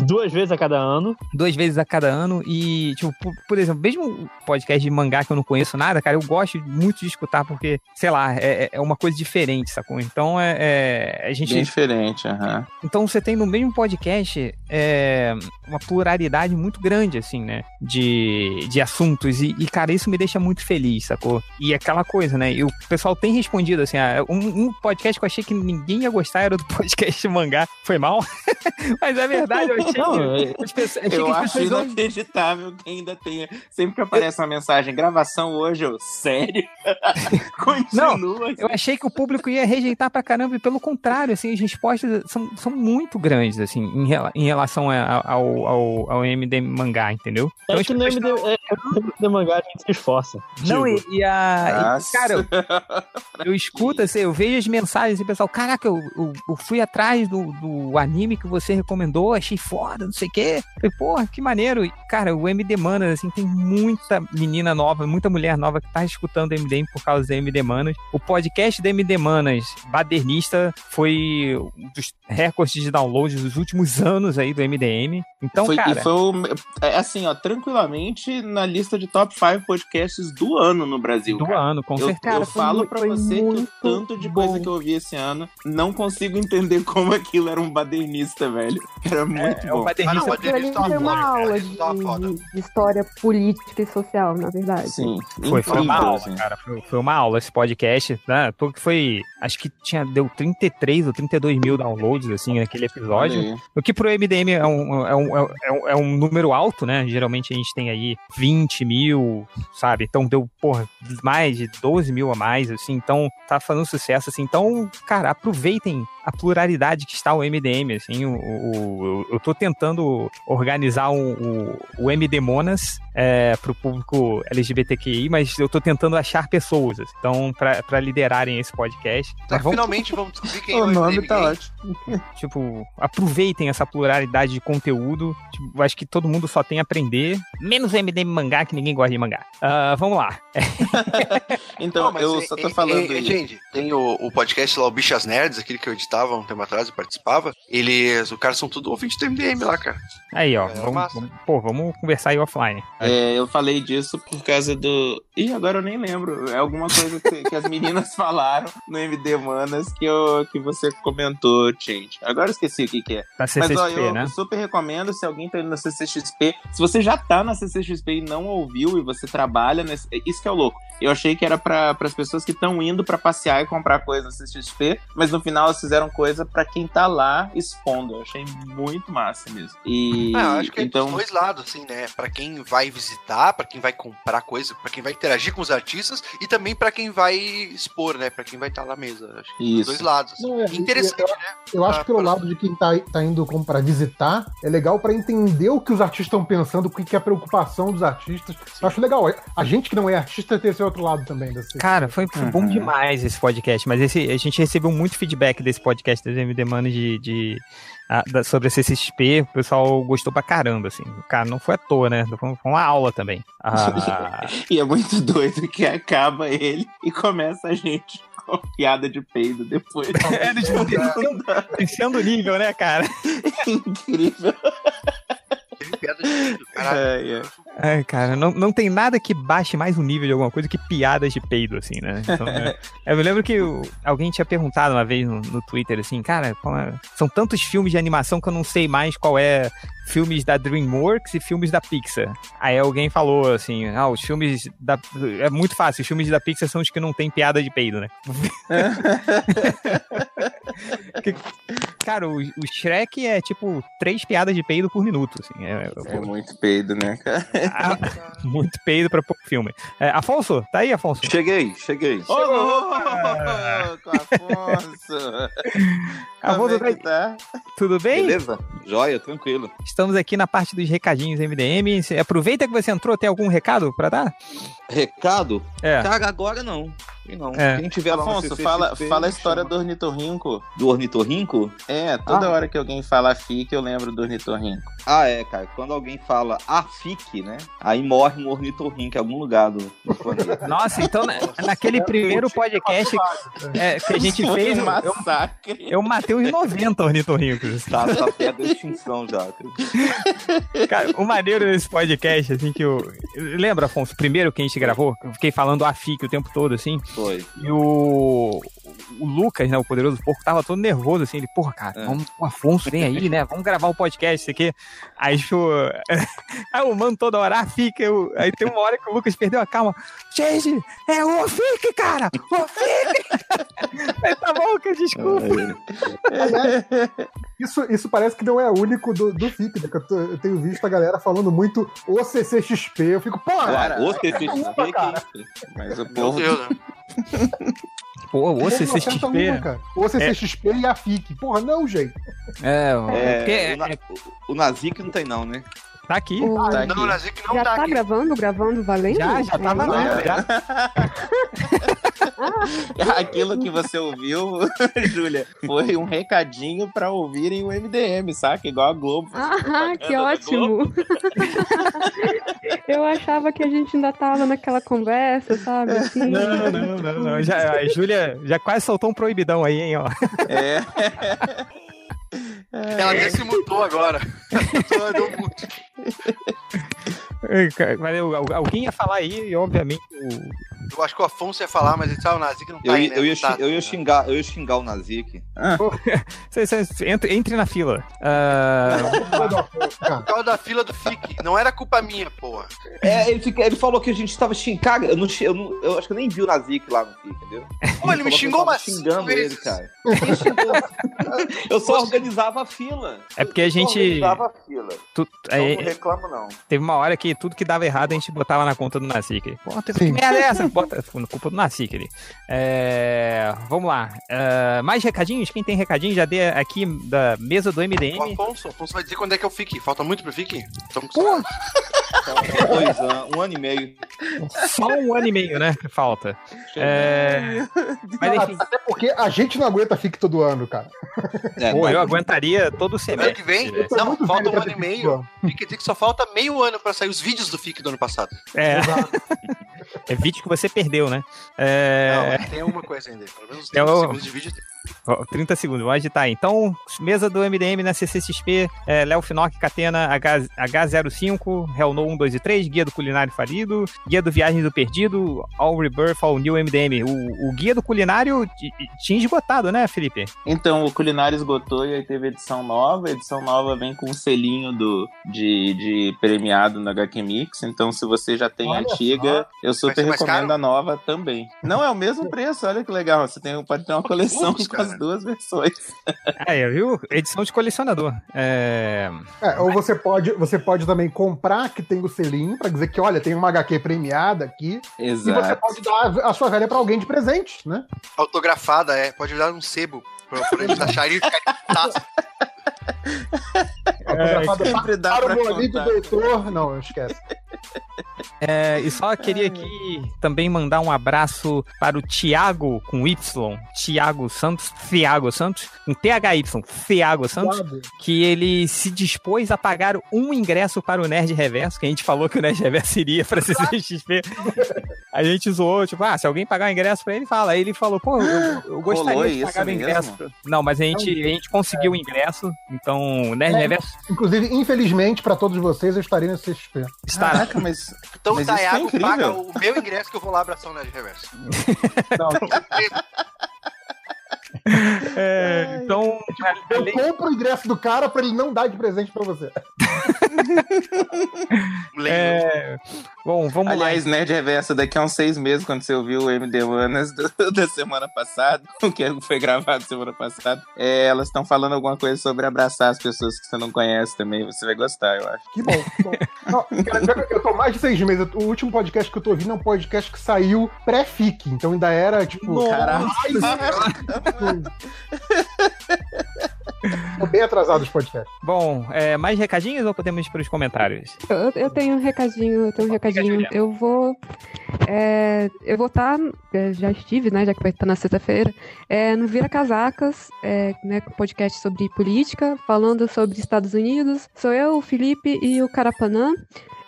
[SPEAKER 12] Duas vezes a cada ano.
[SPEAKER 6] Duas vezes a cada ano. E, tipo, por, por exemplo, mesmo o podcast de mangá que eu não conheço nada, cara, eu gosto muito de escutar porque, sei lá, é, é uma coisa diferente, sacou? Então é. é- a gente.
[SPEAKER 9] Bem diferente, aham.
[SPEAKER 6] Então você tem no mesmo podcast é, uma pluralidade muito grande, assim, né? De, de assuntos. E, e, cara, isso me deixa muito feliz, sacou? E aquela coisa, né? E o pessoal tem respondido, assim, ah, um, um podcast que eu achei que ninguém ia gostar era do (laughs) podcast mangá. Foi mal? (laughs) Mas é verdade, eu achei
[SPEAKER 9] Não,
[SPEAKER 6] que. as pessoas- achei
[SPEAKER 9] Eu
[SPEAKER 6] que as
[SPEAKER 9] acho
[SPEAKER 6] pessoas não-
[SPEAKER 9] inacreditável que ainda tenha. Sempre que aparece uma mensagem, gravação hoje, eu, sério? (laughs) Continua.
[SPEAKER 6] Eu achei que o público ia rejeitar pra caramba, e pelo contrário, assim, as respostas são, são muito grandes, assim, em, rela- em relação a- ao, ao, ao MD mangá, entendeu? Então,
[SPEAKER 12] É que no MD, é, no MD mangá a gente se esforça.
[SPEAKER 6] Não, e,
[SPEAKER 12] Digo.
[SPEAKER 6] E a. e,
[SPEAKER 9] Nossa.
[SPEAKER 6] cara, eu, eu escuto, assim, eu vejo as mensagens e o pessoal, caraca, eu, eu, eu fui atrás do, do anime que você recomendou, achei foda, não sei o quê. Falei, porra, que maneiro. E, cara, o MD Manas, assim, tem muita menina nova, muita mulher nova que tá escutando MDM por causa do MD Manas. O podcast do MD Manas, Badernista, foi um dos recordes de download dos últimos anos aí do MDM. Então,
[SPEAKER 9] foi,
[SPEAKER 6] cara.
[SPEAKER 9] E foi o, é, assim, ó, tranquilamente na lista de top 5 podcasts do ano no Brasil.
[SPEAKER 6] Do
[SPEAKER 9] cara.
[SPEAKER 6] ano, com
[SPEAKER 9] eu,
[SPEAKER 6] certeza.
[SPEAKER 9] Eu
[SPEAKER 6] Cara, foi
[SPEAKER 9] falo
[SPEAKER 6] foi
[SPEAKER 9] você que o tanto de coisa que eu ouvi esse ano, não consigo entender (laughs) como aquilo era um badernista, velho. Era muito
[SPEAKER 6] é um
[SPEAKER 9] bom.
[SPEAKER 6] badernista-
[SPEAKER 11] Aquilo ali foi uma aula de, de- de história política e social, na verdade.
[SPEAKER 9] Sim.
[SPEAKER 6] Foi, foi uma aula,
[SPEAKER 9] assim.
[SPEAKER 6] cara. Foi, foi uma aula esse podcast, né? Porque foi. Acho que tinha, deu 33 ou 32 mil downloads, assim, naquele episódio. O que pro MDM é um, é, um, é, um, é um número alto, né? Geralmente a gente tem aí 20 mil, sabe? Então deu, porra, mais de 12 mil a mais, assim. Então tá fazendo sucesso, assim. Então, cara, aproveitem a pluralidade que está o MDM, assim. O, o- o- eu tô tentando organizar um- o, o MD Monas é, pro público LGBTQI, mas eu tô tentando achar pessoas, assim, então, pra, pra liderarem esse podcast.
[SPEAKER 10] Tá,
[SPEAKER 6] Mas vamos-
[SPEAKER 10] Finalmente vamos descobrir quem (laughs) é
[SPEAKER 9] O
[SPEAKER 10] o
[SPEAKER 9] nome
[SPEAKER 10] MDM
[SPEAKER 9] tá
[SPEAKER 10] gay.
[SPEAKER 9] ótimo. (laughs)
[SPEAKER 6] Tipo, aproveitem essa pluralidade de conteúdo. Tipo, eu acho que todo mundo só tem a aprender. Menos o MDM mangá, que ninguém gosta de mangá. Ah, vamos lá. (laughs)
[SPEAKER 9] Então,
[SPEAKER 10] Não,
[SPEAKER 9] eu
[SPEAKER 10] é-
[SPEAKER 9] só tô
[SPEAKER 10] é-
[SPEAKER 9] falando
[SPEAKER 10] é-
[SPEAKER 9] isso.
[SPEAKER 10] Gente, tem o, o podcast lá, o Bichas Nerds, aquele que eu editava um tempo atrás e participava. Eles, os caras são tudo ouvintes do MDM lá, cara.
[SPEAKER 6] Aí, ó.
[SPEAKER 10] É,
[SPEAKER 6] vamos, vamos- pô, vamos conversar aí offline.
[SPEAKER 9] É, eu falei disso por causa do. Ih, agora eu nem lembro. É alguma coisa que, que as meninas (laughs) falaram no MD Manas que, eu, que você comentou, gente. Agora eu esqueci o que, que é.
[SPEAKER 6] Da
[SPEAKER 9] Mas
[SPEAKER 6] CCXP,
[SPEAKER 9] ó, eu
[SPEAKER 6] né?
[SPEAKER 9] super recomendo se alguém tá indo na CCXP. Se você já tá na CCXP e não ouviu e você trabalha nesse. Isso que é o louco. Eu achei que era para as pessoas que estão indo pra passear e comprar coisa na CCXP, mas no final eles fizeram coisa pra quem tá lá expondo. Eu achei muito massa mesmo. E
[SPEAKER 10] Ah, eu acho que é
[SPEAKER 9] então
[SPEAKER 10] dos dois lados, assim, né? Pra quem vai visitar, pra quem vai comprar coisa, pra quem vai interagir com os artistas e também pra quem vai expor, né? Pra quem vai estar lá na mesa. Acho que dos
[SPEAKER 9] Isso.
[SPEAKER 10] dois lados. assim.
[SPEAKER 13] Não, é,
[SPEAKER 10] Interessante,
[SPEAKER 13] eu,
[SPEAKER 10] né?
[SPEAKER 13] Eu acho que pelo
[SPEAKER 10] pra-
[SPEAKER 13] lado de quem tá, tá indo como pra visitar, é legal pra entender o que os artistas estão pensando, o que que é a preocupação dos artistas. Eu acho legal. A gente que não é artista ter esse outro lado também. Desse...
[SPEAKER 6] Cara, foi, foi bom
[SPEAKER 9] Uhum.
[SPEAKER 6] demais esse podcast, mas esse, a gente recebeu muito feedback desse podcast das MD de, de, a- da- sobre a CCXP, o pessoal gostou pra caramba, assim. Cara, não foi à toa, né? Foi, foi uma aula também. Ah, (laughs)
[SPEAKER 9] E é muito doido que acaba ele e começa a gente com piada de peido depois. (laughs)
[SPEAKER 6] é, descendo, (laughs) descendo o nível, né, cara?
[SPEAKER 9] Incrível.
[SPEAKER 10] Teve piada de tudo, caralho.
[SPEAKER 9] É, é.
[SPEAKER 6] Ai, cara, não, não tem nada que baixe mais o nível de alguma coisa que piadas de peido, assim, né? Então, é- (laughs) eu me lembro que alguém tinha perguntado uma vez no, no Twitter, assim, cara, é- são tantos filmes de animação que eu não sei mais qual é filmes da DreamWorks e filmes da Pixar. Aí alguém falou assim: ah, os filmes da. É muito fácil, os filmes da Pixar são os que não tem piada de peido, né? (laughs) Que- Cara, o, o Shrek é tipo três piadas de peido por minuto. Assim, é,
[SPEAKER 9] É muito peido, né, cara?
[SPEAKER 6] muito peido pra pouco filme. É, Afonso, tá aí, Afonso?
[SPEAKER 14] Cheguei, cheguei.
[SPEAKER 9] Ô, louco, Afonso! (laughs)
[SPEAKER 6] Afonso,
[SPEAKER 9] Como é tá?
[SPEAKER 6] Tudo bem?
[SPEAKER 14] Beleza? Joia, tranquilo.
[SPEAKER 6] Estamos aqui na parte dos recadinhos MDM. Aproveita que você entrou, tem algum recado pra dar?
[SPEAKER 14] Recado?
[SPEAKER 6] É.
[SPEAKER 14] Cara, agora não. E não.
[SPEAKER 6] É.
[SPEAKER 14] Quem tiver lá no
[SPEAKER 9] Afonso,
[SPEAKER 14] CCXP,
[SPEAKER 9] fala, fala a história
[SPEAKER 14] chama.
[SPEAKER 9] do ornitorrinco.
[SPEAKER 14] Do ornitorrinco?
[SPEAKER 9] É, toda
[SPEAKER 14] Ah.
[SPEAKER 9] hora que alguém fala FIC, eu lembro do ornitorrinco.
[SPEAKER 14] Ah, é, cara. Quando alguém fala a FIC, né? Aí morre um ornitorrinco em algum lugar do, do planeta. (laughs)
[SPEAKER 6] Nossa, então na- naquele primeiro podcast é, que a gente fez,
[SPEAKER 9] um
[SPEAKER 6] eu, eu matei uns 90 ornitorrincos.
[SPEAKER 14] Tá, tá perto da extinção já. cara.
[SPEAKER 6] O maneiro desse podcast, assim, que eu. Lembra, Afonso, primeiro que a gente gravou? Eu fiquei falando a FIC o tempo todo, assim.
[SPEAKER 14] Foi.
[SPEAKER 6] E o. O Lucas, né, o poderoso porco, tava todo nervoso, assim. Ele, porra, cara,
[SPEAKER 14] É.
[SPEAKER 6] vamos, o Afonso vem aí, né? Vamos gravar o podcast, isso aqui. Aí, tipo. (laughs) aí o mano toda hora, a FIC. eu- Aí tem uma hora que o Lucas perdeu a calma. Gente, é o FIC, cara! O FIC! (laughs) aí tá bom, que desculpa.
[SPEAKER 13] Isso, isso parece que não é único do, do FIC, né? Eu, tô- eu tenho visto a galera falando muito o CCXP. Eu fico, pô,
[SPEAKER 14] Cara, o CCXP, isso? (laughs)
[SPEAKER 9] Mas o
[SPEAKER 10] Meu
[SPEAKER 9] povo.
[SPEAKER 10] Deus, né?
[SPEAKER 6] Pô, o CCXP.
[SPEAKER 13] uma, cara. O CCXP e a FIC. Porra, não, gente.
[SPEAKER 6] É,
[SPEAKER 14] É,
[SPEAKER 6] porque
[SPEAKER 14] o, Na- o, o Nazik não tem, não, né?
[SPEAKER 6] Tá aqui.
[SPEAKER 11] O-
[SPEAKER 9] Tá aqui.
[SPEAKER 10] Não, o Nazik não
[SPEAKER 11] já
[SPEAKER 10] tá
[SPEAKER 11] tá
[SPEAKER 10] aqui.
[SPEAKER 11] gravando, gravando, valendo?
[SPEAKER 6] Já, já tá
[SPEAKER 11] É,
[SPEAKER 6] valendo. Já. (laughs) (laughs)
[SPEAKER 9] Aquilo que você ouviu, (laughs) Júlia, foi um recadinho pra ouvirem o MDM, saca? Igual a Globo.
[SPEAKER 11] Ah, que
[SPEAKER 9] propaganda da
[SPEAKER 11] ótimo! Eu achava que a gente ainda tava naquela conversa, sabe? Assim.
[SPEAKER 6] Não, não, não, não. Já, a Júlia já quase soltou um proibidão aí, hein, ó.
[SPEAKER 9] É.
[SPEAKER 10] Ela até se mutou agora. Ela mute. (laughs)
[SPEAKER 6] Valeu, al- alguém ia falar aí, e obviamente o.
[SPEAKER 10] Eu acho que o Afonso ia falar, mas ele sabe, o Nazik não tá
[SPEAKER 14] Eu,
[SPEAKER 10] aí,
[SPEAKER 14] ia-
[SPEAKER 10] né?
[SPEAKER 14] eu, ia,
[SPEAKER 10] Não tá.
[SPEAKER 14] eu ia xingar, eu ia xingar o Nazik. (laughs)
[SPEAKER 6] Cê- entre, entre na fila. Ah, (laughs)
[SPEAKER 10] Por causa da fila do FIC. Não era culpa minha, porra.
[SPEAKER 14] É, ele, fica- ele falou que a gente tava xingando. Eu, não, eu, não- eu acho que eu nem vi o Nazik lá no FIC, entendeu?
[SPEAKER 10] Pô, ele me
[SPEAKER 14] falou que
[SPEAKER 10] xingou
[SPEAKER 14] eu
[SPEAKER 10] umas cinco
[SPEAKER 14] xingando ele,
[SPEAKER 10] vezes.
[SPEAKER 14] cara. Quem xingou? eu só organizava a fila.
[SPEAKER 6] É porque a
[SPEAKER 14] Eu só
[SPEAKER 6] gente-
[SPEAKER 14] organizava a fila.
[SPEAKER 6] tu-
[SPEAKER 14] Então
[SPEAKER 6] aí,
[SPEAKER 14] não reclamo, não.
[SPEAKER 6] teve uma hora que tudo que dava errado a gente botava na conta do Nacique. Pô, que merda é essa? (laughs) Bota na culpa do Nacique ali. É, vamos lá. Ah, mais recadinhos? Quem tem recadinho já dê aqui da mesa do MDM.
[SPEAKER 10] Afonso, o Afonso vai dizer quando é que o FIC. Falta muito pro FIC? Então,
[SPEAKER 6] Pô,
[SPEAKER 14] Dois anos, um ano e meio.
[SPEAKER 6] só um ano e meio, né? Falta. É, (laughs) mas enfim,
[SPEAKER 13] Até porque a gente não aguenta FIC todo ano, cara.
[SPEAKER 14] É,
[SPEAKER 6] pô,
[SPEAKER 14] mas-
[SPEAKER 6] eu aguentaria todo o
[SPEAKER 10] ano que
[SPEAKER 6] semestre.
[SPEAKER 10] vem,
[SPEAKER 6] né?
[SPEAKER 10] não, falta um
[SPEAKER 13] pra
[SPEAKER 10] ano e meio.
[SPEAKER 13] FIC,
[SPEAKER 10] Fica dizer que só falta meio ano pra sair os vídeos do FIC do ano passado.
[SPEAKER 6] É, (laughs) é vídeo que você perdeu, né? É,
[SPEAKER 10] Não, mas tem alguma coisa ainda. Pelo menos
[SPEAKER 6] É
[SPEAKER 10] 30
[SPEAKER 6] o-
[SPEAKER 10] segundos de vídeo.
[SPEAKER 6] Ó, 30 segundos, vou agitar aí. Então, mesa do MDM na CCXP, é, Léo Finock, Catena, H, H05, Hell No 1, 2 e 3, Guia do Culinário Falido, Guia do Viagens do Perdido, All Rebirth, All New MDM. O, o Guia do Culinário tinha esgotado, né, Felipe?
[SPEAKER 9] Então, o Culinário esgotou e aí teve edição nova. A edição nova vem com um selinho do, de, de premiado no HQ Mix. Então, se você já tem a
[SPEAKER 13] Olha
[SPEAKER 9] antiga, eu super recomendo
[SPEAKER 10] caro?
[SPEAKER 9] a nova também. Não, é o mesmo preço, olha que legal. Você tem, pode ter uma coleção (laughs) com as duas versões.
[SPEAKER 6] Aí, (laughs) viu? Edição de colecionador. É...
[SPEAKER 13] É, ou você pode, você pode também comprar que tem o selinho pra dizer que, olha, tem uma HQ premiada aqui. E você
[SPEAKER 9] Exato.
[SPEAKER 13] pode dar a sua velha pra alguém de presente, né?
[SPEAKER 10] Autografada, é. Pode dar um sebo pra, pra eles (laughs) acharem e ficar taça.
[SPEAKER 13] Autografada
[SPEAKER 9] sempre dá
[SPEAKER 13] para o amigo
[SPEAKER 9] contar.
[SPEAKER 13] doutor. Não, esquece.
[SPEAKER 6] É, e só queria aqui também mandar um abraço para o Tiago com Y, Tiago Santos, Thiago Santos, um THY, Thiago Santos, que ele se dispôs a pagar um ingresso para o Nerd Reverso, que a gente falou que o Nerd Reverso iria para CCXP. (laughs) A gente zoou, tipo, ah, se alguém pagar o ingresso para ele, fala. Aí ele falou, pô, eu, eu gostaria
[SPEAKER 9] Rolou
[SPEAKER 6] de
[SPEAKER 9] isso
[SPEAKER 6] pagar o
[SPEAKER 9] mesmo?
[SPEAKER 6] ingresso. Não, mas a gente, a gente conseguiu o ingresso, então o Nerd
[SPEAKER 13] É.
[SPEAKER 6] Reverso
[SPEAKER 13] Inclusive, infelizmente, pra todos vocês, eu estarei no CXP.
[SPEAKER 6] estará.
[SPEAKER 9] Caraca, mas,
[SPEAKER 10] Então
[SPEAKER 9] mas
[SPEAKER 10] o
[SPEAKER 9] isso é
[SPEAKER 10] paga o meu ingresso que eu vou lá abraçar o Nerd Reverso. (laughs)
[SPEAKER 6] É, então,
[SPEAKER 13] Eu compro o ingresso do cara pra ele não dar de presente pra você. (laughs)
[SPEAKER 6] É, Bom, vamos
[SPEAKER 9] Aliás, Nerd Reversa, daqui a uns seis meses, quando você ouviu o MD Manas (laughs) da semana passada, (laughs) o que foi gravado semana passada, é, elas estão falando alguma coisa sobre abraçar as pessoas que você não conhece também. Você vai gostar, eu acho.
[SPEAKER 13] Que bom, que bom. Não, cara, eu tô mais de seis meses. O último podcast que eu tô ouvindo é um podcast que saiu pré-FIC. Então ainda era, tipo.
[SPEAKER 9] Caraca.
[SPEAKER 13] Tô bem atrasado os podcasts.
[SPEAKER 6] Bom, é, mais recadinhos ou podemos ir para os comentários?
[SPEAKER 11] Eu, eu tenho um recadinho, eu tenho um recadinho. Eu vou. é, eu vou estar. já estive, né? Já que vai estar na sexta-feira. é, no Vira Casacas, é, né, podcast sobre política, falando sobre Estados Unidos. Sou eu, o Felipe e o Carapanã.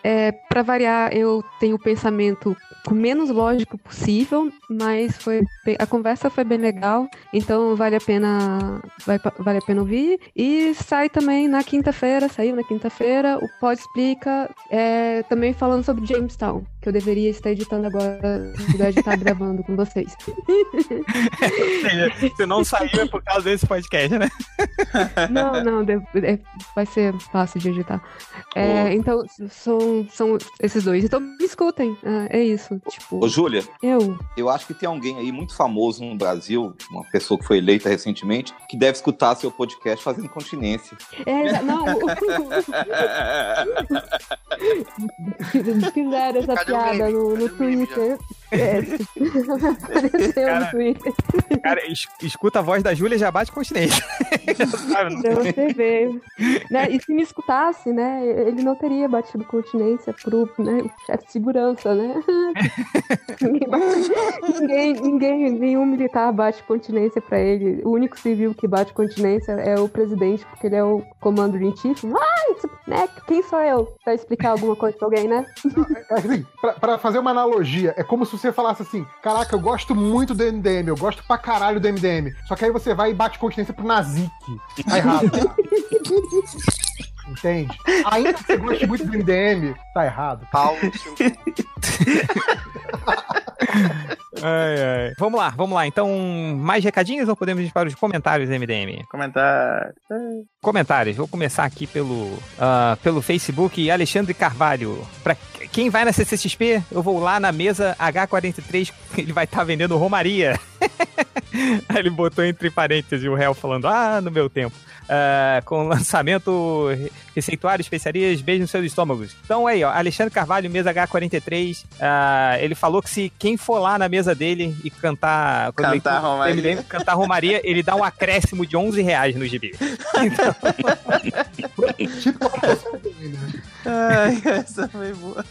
[SPEAKER 11] É, para variar, eu tenho o pensamento o menos lógico possível, mas foi a conversa foi bem legal, então vale a pena vai, vale a pena ouvir. E sai também na quinta-feira, saiu na quinta-feira, o Pod Explica, é, também falando sobre Jamestown, que eu deveria estar editando agora, ao invés de estar gravando com vocês.
[SPEAKER 6] Seja, se não saiu é por causa desse podcast, né?
[SPEAKER 11] Não, não, de- é- vai ser fácil de editar. É, então, são, são esses dois. Então, me escutem. ah, é isso. Tipo,
[SPEAKER 14] Ô, Júlia,
[SPEAKER 11] eu.
[SPEAKER 14] eu acho que tem alguém aí muito famoso no Brasil, uma pessoa que foi eleita recentemente, que deve escutar seu podcast fazendo continência.
[SPEAKER 11] É, não. (laughs) (laughs) Fizeram essa piada no, no Twitter. É, apareceu no Twitter.
[SPEAKER 6] Cara, es- escuta a voz da Júlia e já bate continência. (laughs) Sabe?
[SPEAKER 11] Pra você ver. Né? E se me escutasse, né? Ele não teria batido continência pro né, chefe de segurança, né? (laughs) ninguém, bate- ninguém, ninguém, nenhum militar bate continência pra ele. O único civil que bate continência é o presidente, porque ele é o comando in chief. Mas, né? Quem sou eu pra explicar alguma coisa pra alguém, né?
[SPEAKER 13] É assim, pra, pra fazer uma analogia, é como se você falasse assim: caraca, eu gosto muito do MDM, eu gosto pra caralho do MDM. Só que aí você vai e bate continência pro Nazik. Tá errado. (laughs) Entende? Ainda que você goste muito do MDM, tá errado.
[SPEAKER 10] Pau. (laughs)
[SPEAKER 6] Ai, ai. Vamos lá, vamos lá. Então, mais recadinhos ou podemos ir para os comentários do MDM?
[SPEAKER 9] Comentar.
[SPEAKER 6] Comentários. Vou começar aqui pelo, ah, pelo Facebook. Alexandre Carvalho. Pra quem vai na CCXP, eu vou lá na mesa H43. (laughs) Ele vai estar vendendo Romaria. (laughs) Aí ele botou entre parênteses o réu falando: Ah, no meu tempo. Ah, com lançamento receituário, especiarias, beijo nos seus estômagos. Então aí, ó, Alexandre Carvalho, mesa H43. ah, ele falou que se quem for lá na mesa dele e cantar.
[SPEAKER 9] Cantar
[SPEAKER 6] ele-
[SPEAKER 9] Romaria.
[SPEAKER 6] ele cantar Romaria, ele dá um acréscimo de 11 reais no gibi.
[SPEAKER 13] Tipo,
[SPEAKER 9] Ai, essa foi boa.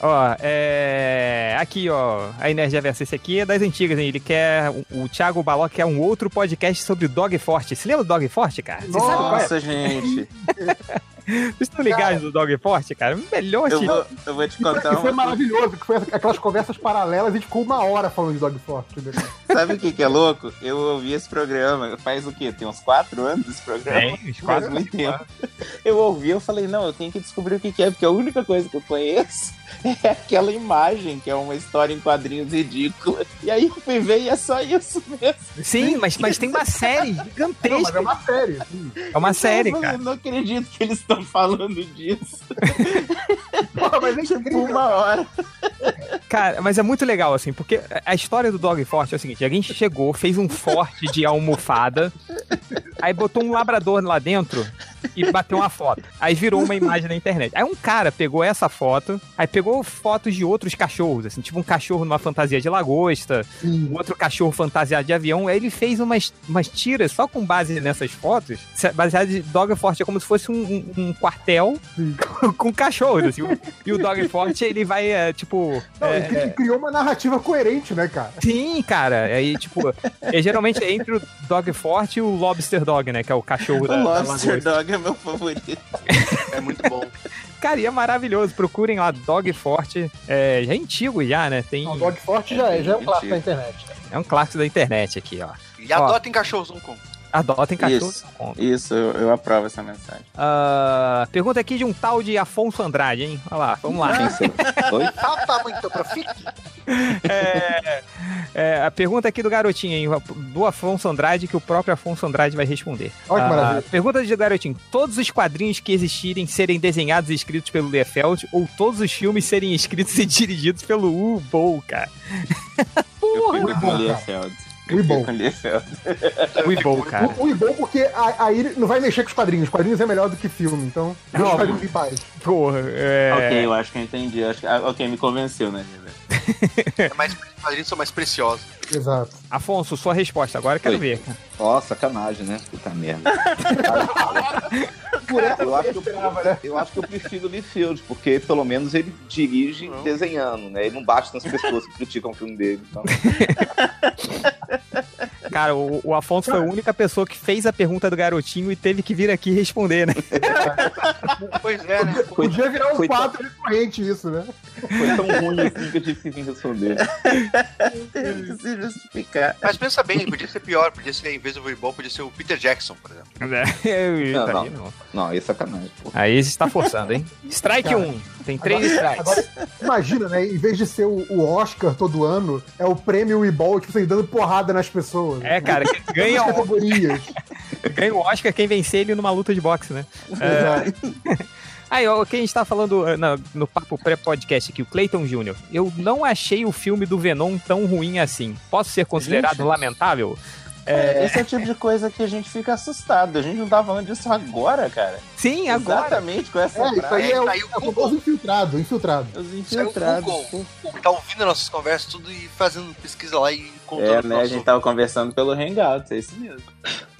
[SPEAKER 6] Ó, é. Aqui, ó. A Energia Versa. Esse aqui é das antigas, hein? Ele quer. O, o Thiago Baló quer um outro podcast sobre o Dog Forte. Você lembra do Dog Forte, cara? Você sabe qual é?
[SPEAKER 9] Nossa, gente. (laughs)
[SPEAKER 6] Vocês estão ligados do Dog Forte, cara? Melhor
[SPEAKER 9] Eu vou, eu vou te contar uma.
[SPEAKER 13] maravilhoso, que foi aquelas conversas paralelas a gente ficou uma hora falando de Dog Forte. né?
[SPEAKER 9] Sabe o que, que é louco? Eu ouvi esse programa faz o quê? Tem uns quatro anos esse programa?
[SPEAKER 6] Tem, uns
[SPEAKER 9] Faz
[SPEAKER 6] quatro,
[SPEAKER 9] muito
[SPEAKER 6] cinco
[SPEAKER 9] tempo. Eu ouvi, eu falei, não, eu tenho que descobrir o que, que é, porque a única coisa que eu conheço (laughs) é aquela imagem, que é uma história em quadrinhos ridícula. E aí eu fui ver e é só isso mesmo.
[SPEAKER 6] Sim, mas, mas tem uma série
[SPEAKER 13] Não, mas
[SPEAKER 6] gigantesca.
[SPEAKER 13] é uma série. assim.
[SPEAKER 6] É uma série,
[SPEAKER 9] eu
[SPEAKER 6] cara.
[SPEAKER 9] não acredito que eles estão falando disso. (laughs)
[SPEAKER 13] Porra, mas é
[SPEAKER 9] Tipo,
[SPEAKER 13] incrível.
[SPEAKER 9] uma hora.
[SPEAKER 6] Cara, mas é muito legal, assim, porque a história do Dog Forte é o seguinte: alguém chegou, fez um forte de almofada, aí botou um labrador lá dentro e bateu uma foto. Aí virou uma imagem na internet. Aí um cara pegou essa foto, aí pegou fotos de outros cachorros, assim, tipo um cachorro numa fantasia de lagosta, um outro cachorro fantasiado de avião. Aí ele fez umas, umas tiras só com base nessas fotos, baseado de Dog Forte. É como se fosse um, um- um quartel com, (laughs) com cachorros, assim. E o Dog Forte, ele vai, é, tipo.
[SPEAKER 13] Não,
[SPEAKER 6] é,
[SPEAKER 13] ele criou uma narrativa coerente, né, cara?
[SPEAKER 6] Sim, cara. Aí, tipo, é geralmente é entre o Dog Forte e o Lobster Dog, né? Que é o cachorro
[SPEAKER 9] O
[SPEAKER 6] da, da
[SPEAKER 9] Lobster
[SPEAKER 6] lagosta.
[SPEAKER 9] Dog é meu favorito.
[SPEAKER 10] É muito bom.
[SPEAKER 6] Cara, e é maravilhoso. Procurem lá Dog Forte. É, já é antigo já, né? Tem,
[SPEAKER 13] Não, Dog Forte já é, já é um clássico da internet.
[SPEAKER 6] é um clássico da internet aqui, ó.
[SPEAKER 10] E adotem cachorros, Kong.
[SPEAKER 6] Adotem cachorro.
[SPEAKER 9] Isso, isso eu, eu aprovo essa mensagem.
[SPEAKER 6] Ah, pergunta aqui de um tal de Afonso Andrade, hein? Olha lá, vamos lá.
[SPEAKER 14] Oi? (laughs)
[SPEAKER 10] Falta muito pro fique. (laughs)
[SPEAKER 6] É, É, a pergunta aqui do garotinho, hein? Do Afonso Andrade, que o próprio Afonso Andrade vai responder.
[SPEAKER 13] Olha que
[SPEAKER 6] Ah,
[SPEAKER 13] maravilha.
[SPEAKER 6] pergunta do garotinho: todos os quadrinhos que existirem serem desenhados e escritos pelo Liefeld ou todos os filmes serem escritos e (laughs) dirigidos pelo U Bowl, cara?
[SPEAKER 9] Porra,
[SPEAKER 13] Muito bom, cara.
[SPEAKER 9] Com Liefeld.
[SPEAKER 6] U Bowl, cara.
[SPEAKER 13] O, o bom porque aí não vai mexer com os quadrinhos. Os quadrinhos é melhor do que filme, então deixa os
[SPEAKER 6] Não.
[SPEAKER 13] quadrinhos em paz.
[SPEAKER 6] Porra, é.
[SPEAKER 9] Ok, eu acho que eu entendi. Acho que... ah, ok, me convenceu, né? (laughs)
[SPEAKER 10] É mais, os quadrinhos são mais preciosos.
[SPEAKER 13] Exato.
[SPEAKER 6] Afonso, sua resposta, agora eu quero
[SPEAKER 14] Oi.
[SPEAKER 6] ver.
[SPEAKER 14] Ó, sacanagem, né? Puta merda.
[SPEAKER 13] Por essa
[SPEAKER 14] Eu acho, que eu,
[SPEAKER 13] né?
[SPEAKER 14] eu acho que eu prefiro o Liefeld, porque pelo menos ele dirige desenhando, né? Ele não bate nas pessoas que criticam o filme dele. Então. (laughs) (laughs)
[SPEAKER 6] Cara, o, o Afonso foi a única pessoa que fez a pergunta do garotinho e teve que vir aqui responder, né? (laughs)
[SPEAKER 10] Pois é, né?
[SPEAKER 13] Podia virar um
[SPEAKER 14] Foi-
[SPEAKER 13] quadro recorrente isso, né?
[SPEAKER 14] Foi tão ruim assim que eu tive que vir responder.
[SPEAKER 9] Se justificar.
[SPEAKER 10] Mas pensa bem, podia ser pior, podia ser, em vez do voleibol, podia ser o Peter Jackson, por exemplo. (laughs)
[SPEAKER 6] Eu-
[SPEAKER 14] Não,
[SPEAKER 6] tá
[SPEAKER 14] não.
[SPEAKER 6] aí, não.
[SPEAKER 14] Não, é sacanagem, pô.
[SPEAKER 6] Aí você tá forçando, hein? Strike
[SPEAKER 13] Cara,
[SPEAKER 6] 1. Tem três
[SPEAKER 13] Agora,
[SPEAKER 6] strikes.
[SPEAKER 13] agora, imagina, né? Em vez de ser o, o Oscar todo ano, é o prêmio Weeball, tipo, assim, dando porrada nas pessoas.
[SPEAKER 6] É, cara, que ganha, o-
[SPEAKER 13] categorias. (laughs)
[SPEAKER 6] ganha o Oscar quem vencer ele numa luta de boxe, né? É. Aí, ó, quem está falando eh, no, no papo pré-podcast aqui, o Clayton Jr. Eu não achei o filme do Venom tão ruim assim. Posso ser considerado
[SPEAKER 9] Gente.
[SPEAKER 6] lamentável?
[SPEAKER 9] É, esse é o tipo de coisa que a gente fica assustado. A gente não tá falando disso agora, cara.
[SPEAKER 6] Sim, agora.
[SPEAKER 9] Exatamente com essa
[SPEAKER 13] É, isso aí é o,
[SPEAKER 10] Saiu
[SPEAKER 13] é o famoso infiltrado, infiltrado.
[SPEAKER 9] Os
[SPEAKER 10] o
[SPEAKER 9] infiltrados.
[SPEAKER 10] Google, o que tá ouvindo nossas conversas tudo e fazendo pesquisa lá e contando
[SPEAKER 9] É, né? A gente tava conversando pelo Hangout, é isso mesmo.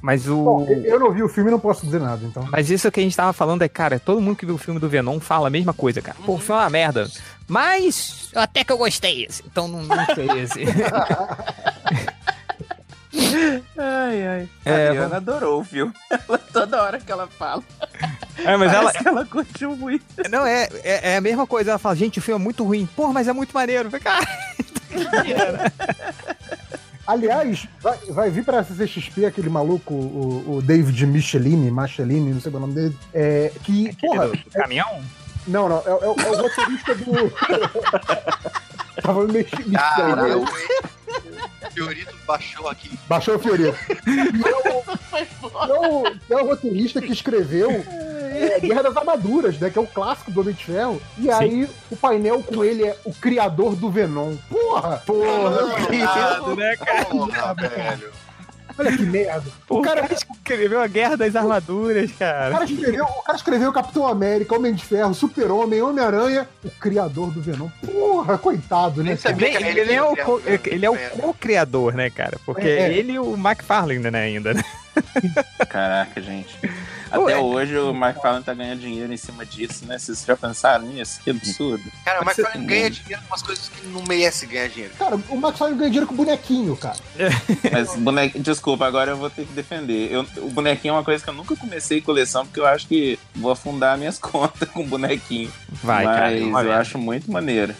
[SPEAKER 6] Mas o.
[SPEAKER 13] Bom, eu não vi o filme e não posso dizer nada, então.
[SPEAKER 6] Mas isso que a gente tava falando é, cara, todo mundo que viu o filme do Venom fala a mesma coisa, cara. Pô, o filme é uma merda. Mas até que eu gostei esse. Então não, não sei esse. (laughs)
[SPEAKER 9] Ai, ai.
[SPEAKER 6] É,
[SPEAKER 9] a Adriana adorou o filme. (laughs) Ela, toda hora que ela fala.
[SPEAKER 6] É, mas ela,
[SPEAKER 9] ela curtiu muito.
[SPEAKER 6] Não, é, é, é a mesma coisa. Ela fala, gente, o filme é muito ruim. Porra, mas é muito maneiro. Cara, (laughs)
[SPEAKER 13] Aliás, vai, vai vir pra CCXP aquele maluco, o, o David Michelini, Michelini, não sei o nome dele, é, que, porra,
[SPEAKER 6] do, do caminhão?
[SPEAKER 13] não, não, é, é o- é o roteirista do... (laughs) Tava me (laughs) mexendo.
[SPEAKER 10] Caralho, o Fiorito baixou aqui.
[SPEAKER 13] Baixou o Fiorito. E é o, é o- é o roteirista que escreveu é, Guerra das Armaduras, né? Que é o clássico do Homem de Ferro. E aí o painel com ele é o criador do Venom. Porra!
[SPEAKER 6] Porra, que
[SPEAKER 10] Ah,
[SPEAKER 6] isso, né, cara?
[SPEAKER 10] Porra, velho.
[SPEAKER 13] Olha que merda. (laughs)
[SPEAKER 6] O cara escreveu a Guerra das Armaduras,
[SPEAKER 13] O
[SPEAKER 6] cara.
[SPEAKER 13] cara escreveu, o cara escreveu Capitão América, Homem de Ferro, Super-Homem, Homem-Aranha, o criador do Venom. Porra, coitado, né?
[SPEAKER 10] Nem
[SPEAKER 13] cara?
[SPEAKER 10] sabia
[SPEAKER 6] Ele, ele
[SPEAKER 10] ele
[SPEAKER 6] é o, co- ele é o
[SPEAKER 10] né?
[SPEAKER 6] co-criador, né, cara? Porque
[SPEAKER 13] É, é.
[SPEAKER 6] ele e o McFarlane, né, ainda, né?
[SPEAKER 9] Caraca, gente.
[SPEAKER 6] Ué.
[SPEAKER 9] Até hoje o McFarlane tá ganhando dinheiro em cima disso, né? Vocês já pensaram nisso? Que absurdo.
[SPEAKER 10] Cara, o McFarlane ganha dinheiro com umas coisas que não merece ganhar dinheiro.
[SPEAKER 13] Cara, o Fine ganha dinheiro com bonequinho, cara.
[SPEAKER 9] Mas bonequinho, desculpa, agora eu vou ter que defender. Eu, o bonequinho é uma coisa que eu nunca comecei coleção, porque eu acho que vou afundar minhas (laughs) contas com bonequinho.
[SPEAKER 6] Vai, cara.
[SPEAKER 9] Mas eu acho muito maneiro.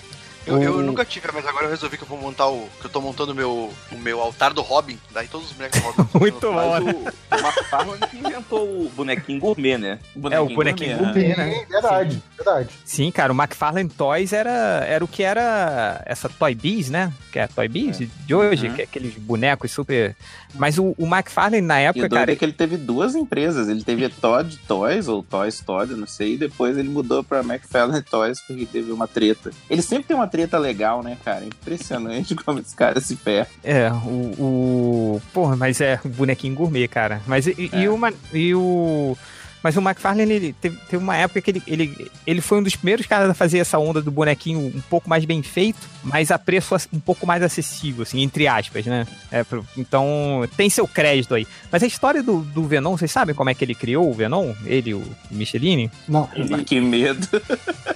[SPEAKER 10] Eu, eu
[SPEAKER 6] O-
[SPEAKER 10] nunca tive, mas agora eu resolvi que eu vou montar o. que eu tô montando o meu, o meu altar do Robin. Daí todos os bonecos do Robin. (laughs)
[SPEAKER 6] Muito bom.
[SPEAKER 14] o, o McFarlane que inventou o bonequinho gourmet, né?
[SPEAKER 6] É, o bonequinho gourmet,
[SPEAKER 13] Sim,
[SPEAKER 6] né?
[SPEAKER 13] verdade, verdade.
[SPEAKER 6] Sim, cara, o McFarlane Toys era, era o que era essa Toy Biz, né? Que é a Toy Biz de hoje,
[SPEAKER 9] Uhum.
[SPEAKER 6] que é aqueles bonecos super. Mas o, o McFarlane na
[SPEAKER 9] E
[SPEAKER 6] época,
[SPEAKER 9] o doido
[SPEAKER 6] cara.
[SPEAKER 9] é que ele teve duas empresas. Ele teve a Todd Toys, ou Toys Todd, não sei, e depois ele mudou pra McFarlane Toys porque teve uma treta. Ele sempre tem uma treta legal, né, cara? Impressionante (laughs) como esse cara se ferra.
[SPEAKER 6] É, o, o. Porra, mas é bonequinho gourmet, cara. Mas e, e
[SPEAKER 9] É.
[SPEAKER 6] o. ma- E o mas o McFarlane, ele teve, teve uma época que ele, ele, ele foi um dos primeiros caras a fazer essa onda do bonequinho um pouco mais bem feito, mas a preço um pouco mais acessível, assim, entre aspas, né? É, então, tem seu crédito aí. Mas a história do, do Venom, vocês sabem como é que ele criou o Venom? Ele, o Michelini?
[SPEAKER 13] Não.
[SPEAKER 9] Ele... Que medo.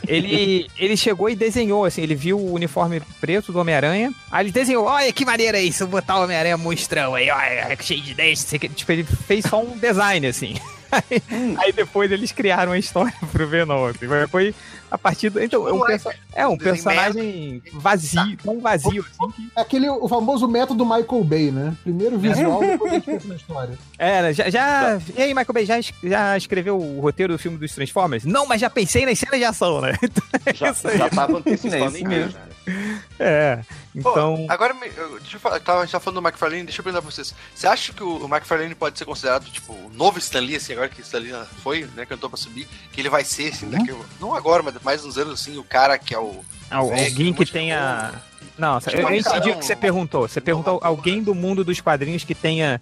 [SPEAKER 6] Ele, ele chegou e desenhou, assim, ele viu o uniforme preto do Homem-Aranha, aí ele desenhou, olha que maneira isso, botar o Homem-Aranha monstrão aí, olha, cheio de que. tipo, ele fez só um design, assim. Aí, (laughs) aí depois eles criaram a história (laughs) pro Venom, assim, mas foi a partir do... Então, é um, perso- é um personagem vazio, tão vazio, assim, que...
[SPEAKER 13] É aquele o famoso método Michael Bay, né? Primeiro visual, depois a gente pensa na história. (laughs)
[SPEAKER 6] É, né, já, já... E aí, Michael Bay, já, já escreveu o roteiro do filme dos Transformers? Não, mas já pensei nas cenas de ação, né? Então, é
[SPEAKER 14] Já, já tava antecipando
[SPEAKER 9] É
[SPEAKER 14] em
[SPEAKER 9] isso
[SPEAKER 14] mim,
[SPEAKER 9] mesmo.
[SPEAKER 14] cara. (laughs)
[SPEAKER 6] É,
[SPEAKER 10] Pô,
[SPEAKER 6] então.
[SPEAKER 10] agora, eu- deixa eu falar, tava, a gente tava falando do McFarlane, deixa eu perguntar pra vocês. Você acha que o, McFarlane pode ser considerado, tipo, o novo Stan Lee, assim, agora que o Stan Lee foi, né, cantou pra subir, que ele vai ser, assim, daqui, não agora, mas mais uns anos, assim, o cara que é o... Velho,
[SPEAKER 6] alguém que tenha. Não, eu, eu entendi o que você perguntou. Você perguntou alguém do mundo dos quadrinhos que tenha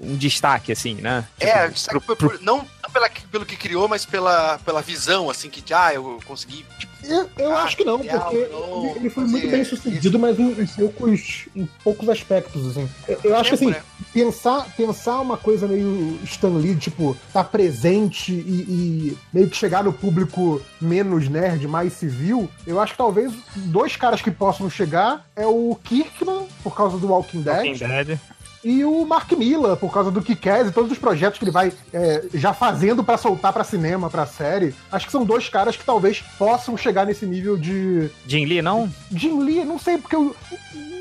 [SPEAKER 6] um destaque, assim, né?
[SPEAKER 10] É, destaque por- por- não, não pela, pelo que criou, mas pela, pela visão, assim, que, ah, eu consegui, tipo,
[SPEAKER 13] Eu, eu acho que não, porque ele, ele foi muito bem sucedido, mas em, em poucos, em poucos aspectos, assim. Eu, eu acho que, assim, pensar, pensar uma coisa meio Stan Lee, tipo, tá presente e, e meio que chegar no público menos nerd, mais civil, eu acho que talvez dois caras que possam chegar é o Kirkman, por causa do Walking Dead,
[SPEAKER 6] Walking Dead.
[SPEAKER 13] E o Mark Miller, por causa do Kick-Ass e todos os projetos que ele vai é, já fazendo pra soltar pra cinema, pra série. Acho que são dois caras que talvez possam chegar nesse nível de.
[SPEAKER 6] Jim Lee, não?
[SPEAKER 13] Jim Lee, não sei, porque o,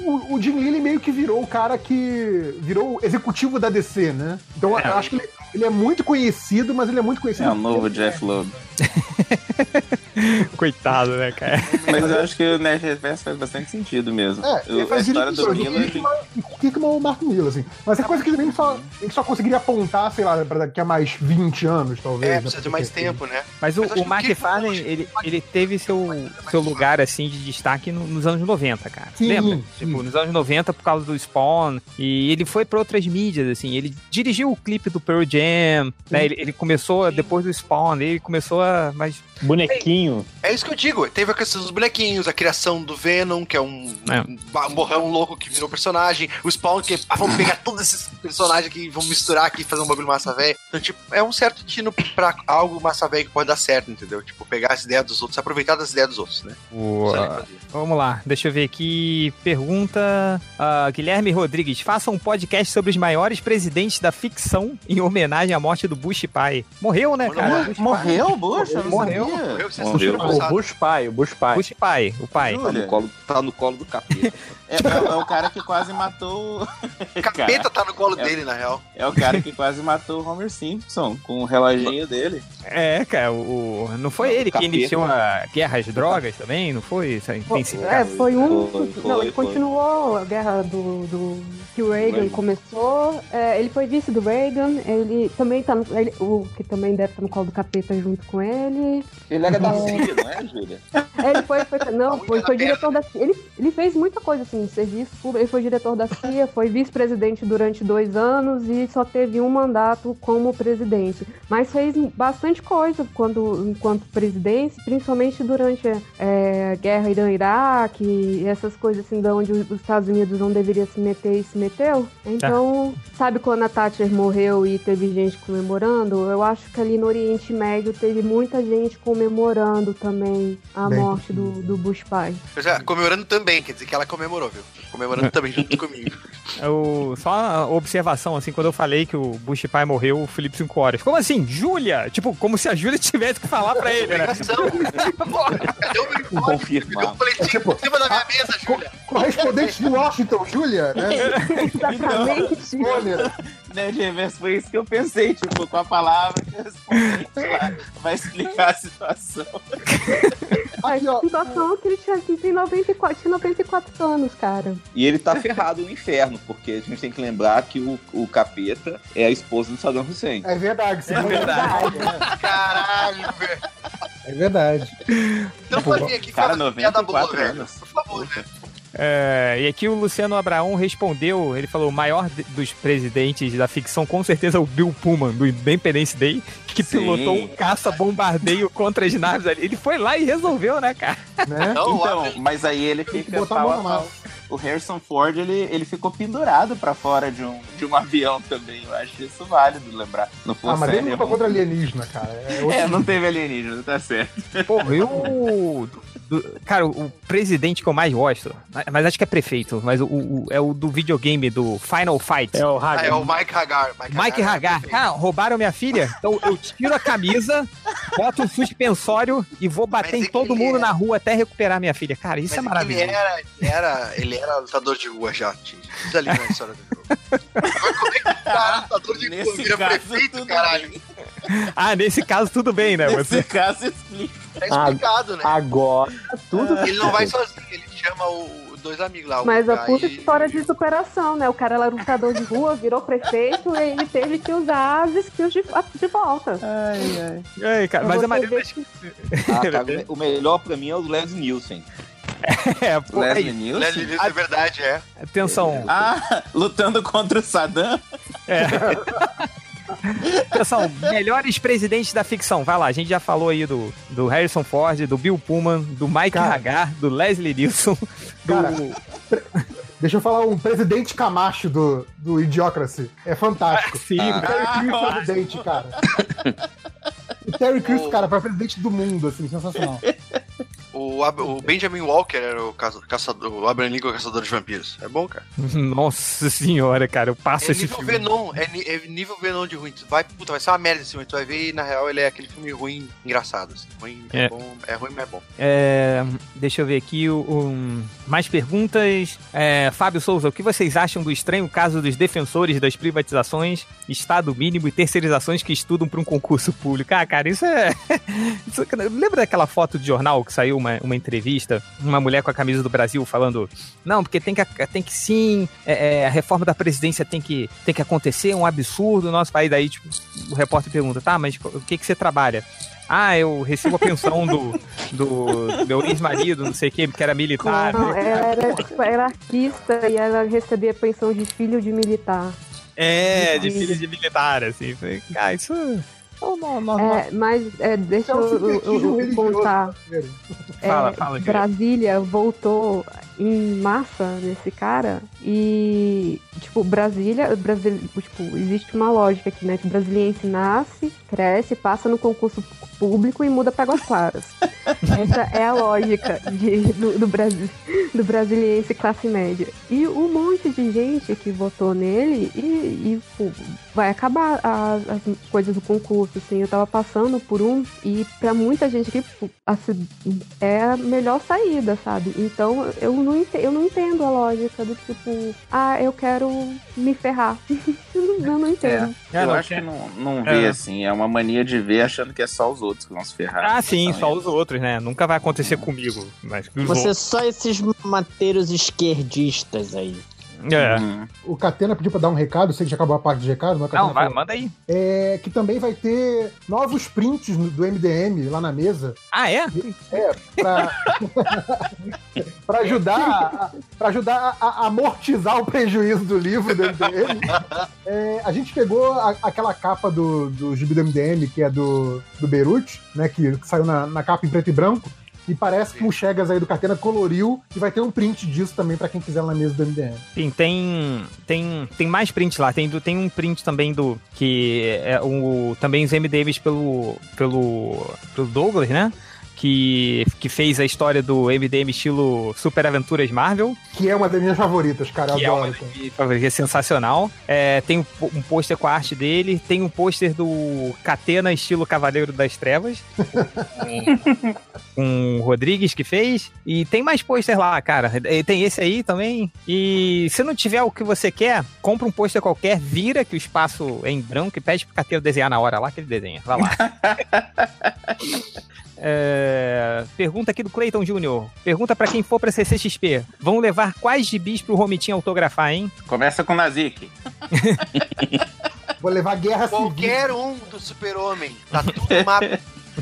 [SPEAKER 13] o, o Jim Lee ele meio que virou o cara que. virou o executivo da DC, né? Então
[SPEAKER 6] É.
[SPEAKER 13] eu acho que ele, ele é muito conhecido, mas ele é muito conhecido.
[SPEAKER 14] É o novo Jeff Loeb. (laughs)
[SPEAKER 6] Coitado, né, cara?
[SPEAKER 14] Mas eu acho que o Nerd Reverso faz bastante sentido mesmo.
[SPEAKER 13] É,
[SPEAKER 14] Eu-
[SPEAKER 13] ele
[SPEAKER 14] a história do
[SPEAKER 13] direito,
[SPEAKER 14] Miller.
[SPEAKER 13] o Kickman- o ou Mark Miller, assim. Mas é coisa que ele só, ele só conseguiria apontar, sei lá, pra daqui a mais 20 anos, talvez.
[SPEAKER 10] é,
[SPEAKER 13] né,
[SPEAKER 10] precisa de mais tempo, né?
[SPEAKER 6] Mas o,
[SPEAKER 10] Mas
[SPEAKER 6] o
[SPEAKER 10] Kirkman
[SPEAKER 6] McFarlane, ele, ele teve seu, seu lugar, assim, de destaque no- nos anos 90, cara.
[SPEAKER 13] Sim,
[SPEAKER 6] Lembra?
[SPEAKER 13] sim.
[SPEAKER 6] Tipo, nos anos 90 por causa do Spawn. E ele foi pra outras mídias, assim. Ele dirigiu o clipe do Pearl Jam, né? Ele, ele começou, depois do Spawn, ele começou a... Mas
[SPEAKER 12] Bonequinho.
[SPEAKER 10] É isso que eu digo. Teve a questão dos bonequinhos, a criação do Venom, que é um,
[SPEAKER 6] É.
[SPEAKER 10] um um borrão louco que virou personagem. O Spawn, que ah, vamos pegar todos esses personagens aqui, vamos misturar aqui e fazer um bagulho massa velho. Então, tipo, é um certo tino pra algo massa velho que pode dar certo, entendeu? Tipo, pegar as ideias dos outros, aproveitar das ideias dos outros, né?
[SPEAKER 6] Vamos lá, deixa eu ver aqui. Pergunta ah, Guilherme Rodrigues: faça um podcast sobre os maiores presidentes da ficção em homenagem à morte do Bush pai. Morreu, né, cara? Bush pai.
[SPEAKER 14] Morreu, Bush? Eu não
[SPEAKER 6] Morreu.
[SPEAKER 14] sabia.
[SPEAKER 10] Morreu,
[SPEAKER 14] Morreu.
[SPEAKER 12] O Bush pai, o Bush pai.
[SPEAKER 6] Bush pai, o pai.
[SPEAKER 14] Tá no colo, tá no colo do capeta. (laughs)
[SPEAKER 9] É, é- é o cara que quase matou.
[SPEAKER 10] O (laughs) capeta tá no colo
[SPEAKER 9] É.
[SPEAKER 10] dele, na real.
[SPEAKER 9] É o cara que quase matou o Homer Simpson com o reloginho dele.
[SPEAKER 6] É, cara, o, o- não foi
[SPEAKER 9] Não,
[SPEAKER 6] ele que iniciou a guerra às drogas também? Não foi? Isso aí,
[SPEAKER 11] Foi-
[SPEAKER 6] intensificado?
[SPEAKER 11] É, foi um.
[SPEAKER 14] Foi, foi,
[SPEAKER 11] não, ele
[SPEAKER 14] foi.
[SPEAKER 11] continuou a guerra do. do que o Reagan
[SPEAKER 14] Reagan.
[SPEAKER 11] começou. É, ele foi vice do Reagan. Ele também tá no. ele- o que também deve estar no colo do capeta junto com ele.
[SPEAKER 14] Ele era da CIA, não é, Júlia?
[SPEAKER 11] É, ele foi, foi- não, foi, foi diretor da CIA. Ele, ele fez muita coisa assim, de serviço público. Ele foi diretor da CIA, foi vice-presidente durante dois anos e só teve um mandato como presidente. Mas fez bastante coisa quando, enquanto presidente, principalmente durante é, a guerra Irã-Iraque e essas coisas assim, de onde os Estados Unidos não deveria se meter e se meteu. Então, sabe quando a Thatcher morreu e teve gente comemorando? Eu acho que ali no Oriente Médio teve muita gente comemorando também a
[SPEAKER 13] Bem,
[SPEAKER 11] morte do, do Bush pai.
[SPEAKER 10] Já, comemorando também, quer dizer que ela comemorou, viu? Comemorando também junto (laughs) comigo.
[SPEAKER 6] Eu, só uma observação, assim, quando eu falei que o Bush pai morreu, o Felipe 5 horas. Como assim? Júlia? Tipo, como se a Júlia (laughs) tivesse que falar pra ele, né?
[SPEAKER 10] Porra, cadê o meu
[SPEAKER 14] Vou
[SPEAKER 10] código?
[SPEAKER 14] confirmar.
[SPEAKER 10] Eu falei, tipo, em cima da minha mesa, Júlia.
[SPEAKER 13] Correspondente de Washington, Júlia, né? (laughs)
[SPEAKER 11] Exatamente.
[SPEAKER 13] Olha,
[SPEAKER 9] Nerd Reverso foi isso que eu pensei, tipo, com a palavra correspondente lá. Vai explicar a situação.
[SPEAKER 13] Aqui, ó.
[SPEAKER 11] A situação é que ele tinha, tem 94, tinha 94 anos, cara.
[SPEAKER 14] E ele tá ferrado no inferno, porque a gente tem que lembrar que o, o capeta é a esposa do Saddam Hussein.
[SPEAKER 13] É verdade, é
[SPEAKER 6] verdade.
[SPEAKER 10] Caralho, velho.
[SPEAKER 13] É verdade.
[SPEAKER 10] Então pode vir aqui
[SPEAKER 9] Cara,
[SPEAKER 10] falar essa piada boa,
[SPEAKER 9] 94
[SPEAKER 10] velho.
[SPEAKER 9] anos.
[SPEAKER 10] Por favor, né?
[SPEAKER 6] É, e aqui o Luciano Abraão respondeu, ele falou, o maior dos presidentes da ficção, com certeza, é o Bill Pullman, do Independence Day, que
[SPEAKER 14] Sim.
[SPEAKER 6] pilotou um caça-bombardeio contra as naves ali. Ele foi lá e resolveu, né, cara?
[SPEAKER 13] Né?
[SPEAKER 10] Não,
[SPEAKER 9] Então, mas aí ele
[SPEAKER 13] Tem que
[SPEAKER 9] fica pau a pau. O Harrison Ford, ele, ele ficou pendurado pra fora de um, de um avião também. Eu acho isso válido lembrar. Não fosse
[SPEAKER 13] Ah, mas ele lutou contra alienígena, cara. É
[SPEAKER 9] É, não teve alienígena, tá certo.
[SPEAKER 6] Pô, eu... (laughs) do- cara, o, o presidente que eu mais gosto, mas acho que é prefeito, mas o, o- é o do videogame, do Final Fight.
[SPEAKER 12] É o
[SPEAKER 10] Ah, é
[SPEAKER 12] Hagar.
[SPEAKER 10] o Mike Hagar.
[SPEAKER 6] Mike Hagar. Cara, roubaram minha filha, então eu tiro a camisa, (laughs) boto um suspensório e vou bater
[SPEAKER 10] Mas
[SPEAKER 6] em
[SPEAKER 10] é
[SPEAKER 6] todo mundo
[SPEAKER 10] é-
[SPEAKER 6] na rua até recuperar minha filha. Cara, isso
[SPEAKER 10] Mas
[SPEAKER 6] é
[SPEAKER 10] Ele
[SPEAKER 6] maravilhoso.
[SPEAKER 10] era, ele era, ele era lutador de rua já. Diz ali na história do jogo. (laughs) Agora, como é que o cara é lutador de rua vira prefeito, caralho?
[SPEAKER 9] bem. (laughs)
[SPEAKER 6] Ah, nesse caso tudo bem, né?
[SPEAKER 9] Nesse
[SPEAKER 6] Você...
[SPEAKER 9] caso, explica.
[SPEAKER 10] Tá explicado, né?
[SPEAKER 12] Agora, tudo
[SPEAKER 10] Ele não vai sozinho, ele chama o, os dois amigos lá.
[SPEAKER 11] Mas a
[SPEAKER 10] Guy
[SPEAKER 11] puta
[SPEAKER 10] e-
[SPEAKER 11] história de superação, né? O cara era lutador de rua, virou prefeito e ele teve que usar as skills de, de volta.
[SPEAKER 6] Ai, ai. Ai, cara, mas é maneiro.
[SPEAKER 11] que-
[SPEAKER 14] Ah, cara, o melhor pra mim é o Leslie Nielsen. (laughs)
[SPEAKER 6] É, pô,
[SPEAKER 9] Leslie
[SPEAKER 6] aí,
[SPEAKER 9] Nielsen?
[SPEAKER 10] Leslie Nielsen é verdade, é.
[SPEAKER 6] Atenção.
[SPEAKER 9] Ah, lutando contra o Saddam? (laughs) (laughs)
[SPEAKER 6] Atenção, melhores presidentes da ficção. Vai lá, a gente já falou aí do, do Harrison Ford, do Bill Pullman, do Mike
[SPEAKER 13] Cara.
[SPEAKER 6] Hagar, do Leslie Nielsen, (laughs) do.
[SPEAKER 13] Cara, Deixa eu falar um presidente Camacho do, do Idiocracy. É fantástico. (laughs)
[SPEAKER 6] Sim,
[SPEAKER 13] o Terry Crews presidente, cara. O Terry Crews, cara, pra presidente do mundo, assim, sensacional.
[SPEAKER 10] O, o Benjamin Walker era o caça- caçador, o Abraham Lincoln, caçador de vampiros. É bom, cara. (laughs)
[SPEAKER 6] Nossa senhora, cara, eu passo
[SPEAKER 10] É
[SPEAKER 6] esse
[SPEAKER 10] nível
[SPEAKER 6] filme.
[SPEAKER 10] Venom, é, é nível Venom de ruim. Tu vai, puta, vai ser uma merda esse filme. Tu vai ver e na real ele é aquele filme ruim, engraçado. assim. Ruim, é.
[SPEAKER 6] É.
[SPEAKER 10] bom, é ruim, mas é bom.
[SPEAKER 6] É, deixa eu ver aqui o, mais perguntas. É, Fábio Souza, o que vocês acham do estranho caso dos defensores das privatizações, Estado mínimo e terceirizações que estudam para um concurso público? Ah, cara, isso é. (laughs) isso- lembra daquela foto de jornal que saiu uma, uma entrevista, uma mulher com a camisa do Brasil falando: não, porque tem que, tem que sim, é, é, a reforma da presidência tem que, tem que acontecer, é um absurdo no nosso país. Daí, tipo, o repórter pergunta: tá, mas o que, que você trabalha? Ah, eu recebo a pensão do, do meu ex-marido, não sei o que, porque era militar.
[SPEAKER 11] Não, ela era, tipo, era artista e ela recebia pensão de filho de militar.
[SPEAKER 6] É, de filho de militar, assim. Falei, Cara, isso. Não, não, não.
[SPEAKER 11] É, mas é, deixa
[SPEAKER 13] um
[SPEAKER 11] eu, eu- eu contar. É,
[SPEAKER 6] Fala, fala.
[SPEAKER 11] Brasília voltou em massa nesse cara e, tipo, Brasília, Brasil, tipo, existe uma lógica aqui, né? Que o brasiliense nasce, cresce, passa no concurso público e muda para Águas Claras. (laughs) Essa é a lógica de- do, do, Brasil, do brasiliense classe média. E um monte de gente que votou nele e, e, pô, vai acabar as, as coisas do concurso, assim. Eu tava passando por um e pra muita gente aqui, pô, assim, é a melhor saída, sabe? Então eu não, eu não entendo a lógica do tipo, ah, eu quero me ferrar. (laughs) eu, não, eu entendo.
[SPEAKER 6] É,
[SPEAKER 9] eu
[SPEAKER 6] não,
[SPEAKER 9] acho
[SPEAKER 6] é-
[SPEAKER 9] que não, não vê
[SPEAKER 6] É.
[SPEAKER 9] assim, é uma mania de ver achando que é só os outros que vão se ferrar.
[SPEAKER 6] Ah, sim, só
[SPEAKER 9] eles.
[SPEAKER 6] os outros, né? Nunca vai acontecer comigo. Mas que
[SPEAKER 15] Você
[SPEAKER 6] outros.
[SPEAKER 15] só esses mateiros esquerdistas aí.
[SPEAKER 6] É.
[SPEAKER 9] Uhum.
[SPEAKER 13] O Catena pediu pra dar um recado, sei que já acabou a parte de recado, mas
[SPEAKER 6] Não, vai,
[SPEAKER 13] falou.
[SPEAKER 6] manda aí.
[SPEAKER 13] É, que também vai ter novos prints do MDM lá na mesa.
[SPEAKER 6] Ah, é?
[SPEAKER 13] É, pra, (laughs) pra ajudar, a, pra ajudar a, a amortizar o prejuízo do livro do MDM. É, a gente pegou a- aquela capa do, do gibi do MDM, que é do, do Beirute, né, que, que saiu na, na capa em preto e branco. E parece que o Chegas aí do Catena coloriu e vai ter um print disso também pra quem quiser lá na mesa do MDM.
[SPEAKER 6] Sim, tem, tem, tem mais prints lá. Tem, tem um print também do. Que é o, também os MDMs pelo, pelo, pelo Douglas, né? Que, que fez a história do MDM estilo Super Aventuras Marvel.
[SPEAKER 13] Que é uma das minhas favoritas, cara.
[SPEAKER 6] Que é, uma,
[SPEAKER 13] adoro. cara.
[SPEAKER 6] que é sensacional. É, tem um, um pôster com a arte dele, tem um pôster do Catena estilo Cavaleiro das Trevas, com, (laughs) com o Rodrigues que fez, e tem mais pôster lá, cara. E Tem esse aí também. E se não tiver o que você quer, compra um pôster qualquer, vira que o espaço é em branco e pede pro Catena desenhar na hora lá que ele desenha. Vai lá. (laughs) É, pergunta aqui do Clayton Jr. Pergunta pra quem for pra CCXP. Vão levar quais gibis pro Romitinho autografar, hein?
[SPEAKER 9] Começa com Nazik. (laughs)
[SPEAKER 13] Vou levar guerra civil.
[SPEAKER 10] Qualquer um do super-homem. Tá tudo uma...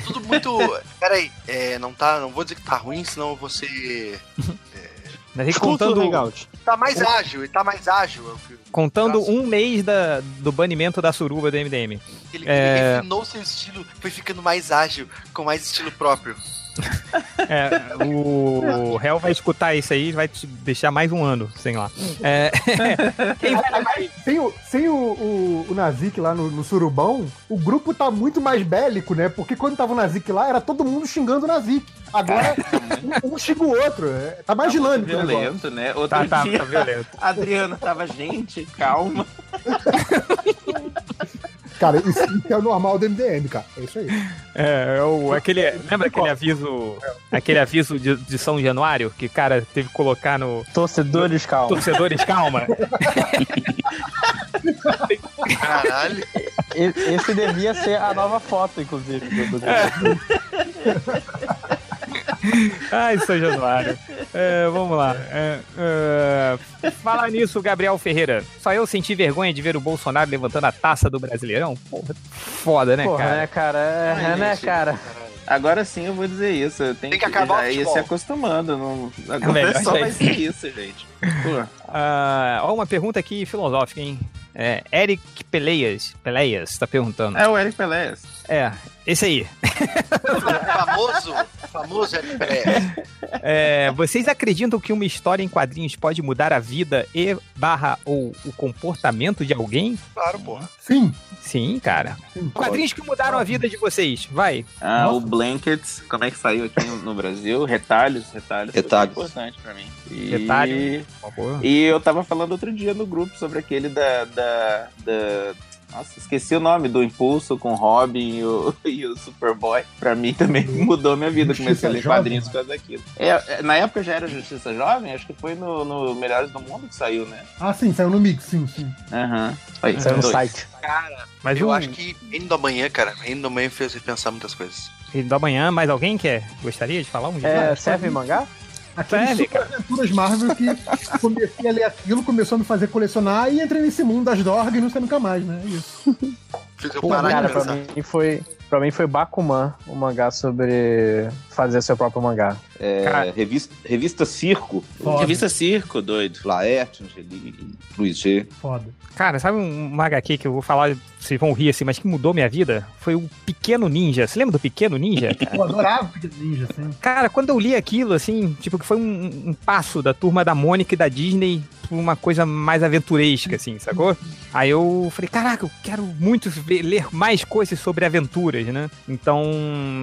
[SPEAKER 10] Tudo muito... Peraí, é, não tá... Não vou dizer que tá ruim, senão eu vou ser... (laughs)
[SPEAKER 6] Mas aí
[SPEAKER 15] Escuta o
[SPEAKER 6] contando,
[SPEAKER 15] Hangout.
[SPEAKER 10] Tá mais ágil, ele tá mais ágil. eu fui-
[SPEAKER 6] contando um mês da, do banimento da suruba do MDM.
[SPEAKER 10] Ele,
[SPEAKER 6] É.
[SPEAKER 10] ele refinou seu estilo, foi ficando mais ágil, com mais estilo próprio. (laughs)
[SPEAKER 6] É, o Hell vai escutar isso aí e vai te deixar mais um ano, sem lá. É, (laughs) quem vai?
[SPEAKER 13] Sem o, sem o, o, o Nazik lá no, no Surubão, o grupo tá muito mais bélico, né? Porque quando tava o Nazik lá, era todo mundo xingando o Nazik. Agora, um xinga o outro. é, Tá mais
[SPEAKER 9] Tá
[SPEAKER 13] dinâmico
[SPEAKER 9] violento, né? Outro
[SPEAKER 6] Tá, tá,
[SPEAKER 9] dia,
[SPEAKER 6] tá violento. (laughs)
[SPEAKER 9] Adriano tava, gente, calma.
[SPEAKER 13] Cara, isso, isso é o normal do MDM, cara. É isso aí.
[SPEAKER 6] É, é o, aquele, lembra aquele aviso, aquele aviso de, de São Januário que o cara teve que colocar no
[SPEAKER 15] Torcedores, calma.
[SPEAKER 6] torcedores calma? (laughs)
[SPEAKER 10] Caralho.
[SPEAKER 15] Esse devia ser a nova foto, inclusive. do- do- (laughs)
[SPEAKER 6] Ai, São Januário. É, vamos lá. É, é, falar nisso, Gabriel Ferreira. Só eu senti vergonha de ver o Bolsonaro levantando a taça do Brasileirão? Porra, foda, né,
[SPEAKER 15] Porra,
[SPEAKER 6] cara?
[SPEAKER 15] né, cara? É,
[SPEAKER 9] Ai,
[SPEAKER 15] né,
[SPEAKER 9] gente.
[SPEAKER 15] cara?
[SPEAKER 9] Agora sim eu vou dizer isso. Eu tenho
[SPEAKER 10] Tem que acabar o
[SPEAKER 9] já ir
[SPEAKER 10] futebol.
[SPEAKER 9] se acostumando. Não... Agora
[SPEAKER 6] melhor
[SPEAKER 9] só vai
[SPEAKER 6] isso.
[SPEAKER 9] ser isso, gente. Pô. (laughs)
[SPEAKER 6] Ah, ó, uma pergunta aqui filosófica, hein? É, Eric Peleias, Peleias tá perguntando.
[SPEAKER 9] É o Eric Peléas.
[SPEAKER 6] É, esse aí. (laughs)
[SPEAKER 10] famoso, famoso Eric Pelé. (laughs)
[SPEAKER 6] É, vocês acreditam que uma história em quadrinhos pode mudar a vida e barra ou o comportamento de alguém?
[SPEAKER 10] Claro, porra.
[SPEAKER 13] Sim.
[SPEAKER 6] Sim, cara. Quadrinhos que mudaram a vida de vocês, vai.
[SPEAKER 9] Ah, o Blankets, como é que saiu aqui no, Brasil? Retalhos, retalhos. foi
[SPEAKER 14] Retalhos.
[SPEAKER 9] importante pra mim. E...
[SPEAKER 6] Retalho.
[SPEAKER 9] E eu tava falando outro dia no grupo sobre aquele da. da, da- Nossa, esqueci o nome do Impulso com o Robin e o, (laughs) e o Superboy. Pra mim também (laughs) mudou minha vida.
[SPEAKER 13] Justiça
[SPEAKER 9] Comecei a ler
[SPEAKER 13] Jovem.
[SPEAKER 9] quadrinhos por causa daquilo. É, é, na época já era Justiça Jovem, acho que foi no, no Melhores do Mundo que saiu, né?
[SPEAKER 13] Ah, sim, saiu no mix, sim, sim.
[SPEAKER 9] Aham. Aí,
[SPEAKER 15] Saiu no
[SPEAKER 9] dois.
[SPEAKER 15] site.
[SPEAKER 10] Cara,
[SPEAKER 6] Mas
[SPEAKER 10] eu
[SPEAKER 6] um-
[SPEAKER 10] acho que Reino da Manhã, cara, Reino da Manhã fez repensar muitas coisas.
[SPEAKER 6] E da manhã, mais alguém quer? Gostaria de falar um dia?
[SPEAKER 15] É, serve mangá?
[SPEAKER 13] Aqueles super aventuras Marvel que (laughs) comecei a ler aquilo, começou a me fazer colecionar e entrei nesse mundo das dorgas e não sei nunca mais, né? Isso.
[SPEAKER 10] Fiz eu
[SPEAKER 15] Pô,
[SPEAKER 10] parar
[SPEAKER 15] cara, pra mim foi. Pra mim foi Bakuman, um mangá sobre fazer seu próprio mangá.
[SPEAKER 14] É,
[SPEAKER 6] Cara.
[SPEAKER 14] revista, revista Circo.
[SPEAKER 13] Foda.
[SPEAKER 9] Revista Circo, doido.
[SPEAKER 14] Laerte, Angeli, Luiz G.
[SPEAKER 13] Foda.
[SPEAKER 6] Cara, sabe um, uma HQ que eu vou falar, vocês vão rir assim, mas que mudou minha vida? Foi o Pequeno Ninja. Você lembra do Pequeno Ninja? (laughs)
[SPEAKER 13] Eu adorava Pequeno Ninja, assim.
[SPEAKER 6] Cara, quando eu li aquilo, assim, tipo, que foi um, um passo da turma da Mônica e da Disney pra uma coisa mais aventuresca, assim, sacou? Aí eu falei, caraca, eu quero muito ver- ler mais coisas sobre aventuras, né? Então,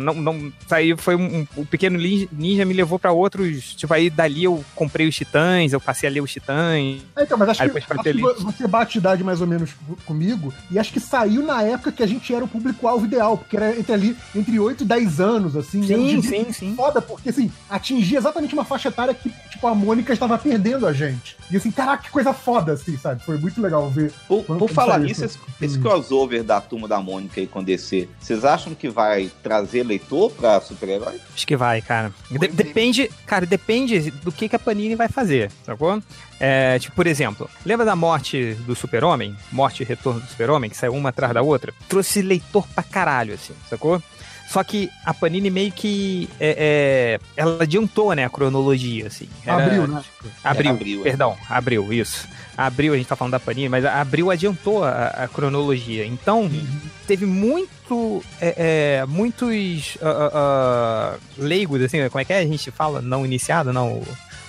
[SPEAKER 6] não, não, aí foi um, o Pequeno Ninja me levou pra outros, tipo, aí dali eu comprei os Titãs, eu passei a ler os Titãs.
[SPEAKER 13] É, então, mas acho
[SPEAKER 6] Aí
[SPEAKER 13] que, acho que você bate idade mais ou menos co- comigo, e acho que saiu na época que a gente era o público-alvo ideal, porque era entre ali, entre 8 e 10 anos, assim.
[SPEAKER 6] Sim,
[SPEAKER 13] um gibi
[SPEAKER 6] sim, sim.
[SPEAKER 13] Foda, porque assim, atingia exatamente uma faixa etária que, tipo, a Mônica estava perdendo a gente. E assim, caraca, que coisa foda, assim, sabe? Foi muito legal ver.
[SPEAKER 14] Por, por falar nisso,
[SPEAKER 13] esse-
[SPEAKER 14] esse, esse crossover da turma da Mônica aí com DC, vocês acham que vai trazer leitor pra super-herói?
[SPEAKER 6] Acho que vai, cara. De- depende, cara, depende do que, que a Panini vai fazer, sacou? É, tipo, por exemplo, lembra da morte do Super-Homem? Morte e Retorno do Super-Homem, que saiu uma atrás da outra? Trouxe leitor pra caralho, assim, sacou? Só que a Panini meio que. é, é, ela adiantou, né, a cronologia, assim. Era-
[SPEAKER 13] Abriu, né?
[SPEAKER 6] Abril,
[SPEAKER 14] É, abril, é.
[SPEAKER 6] perdão, abril, isso. Abril, a gente tá falando da Panini, mas a Abril adiantou a, a cronologia. Então, teve muito. é, é, muitos ah, ah, leigos, assim, como é que é? A gente fala? Não iniciado, não.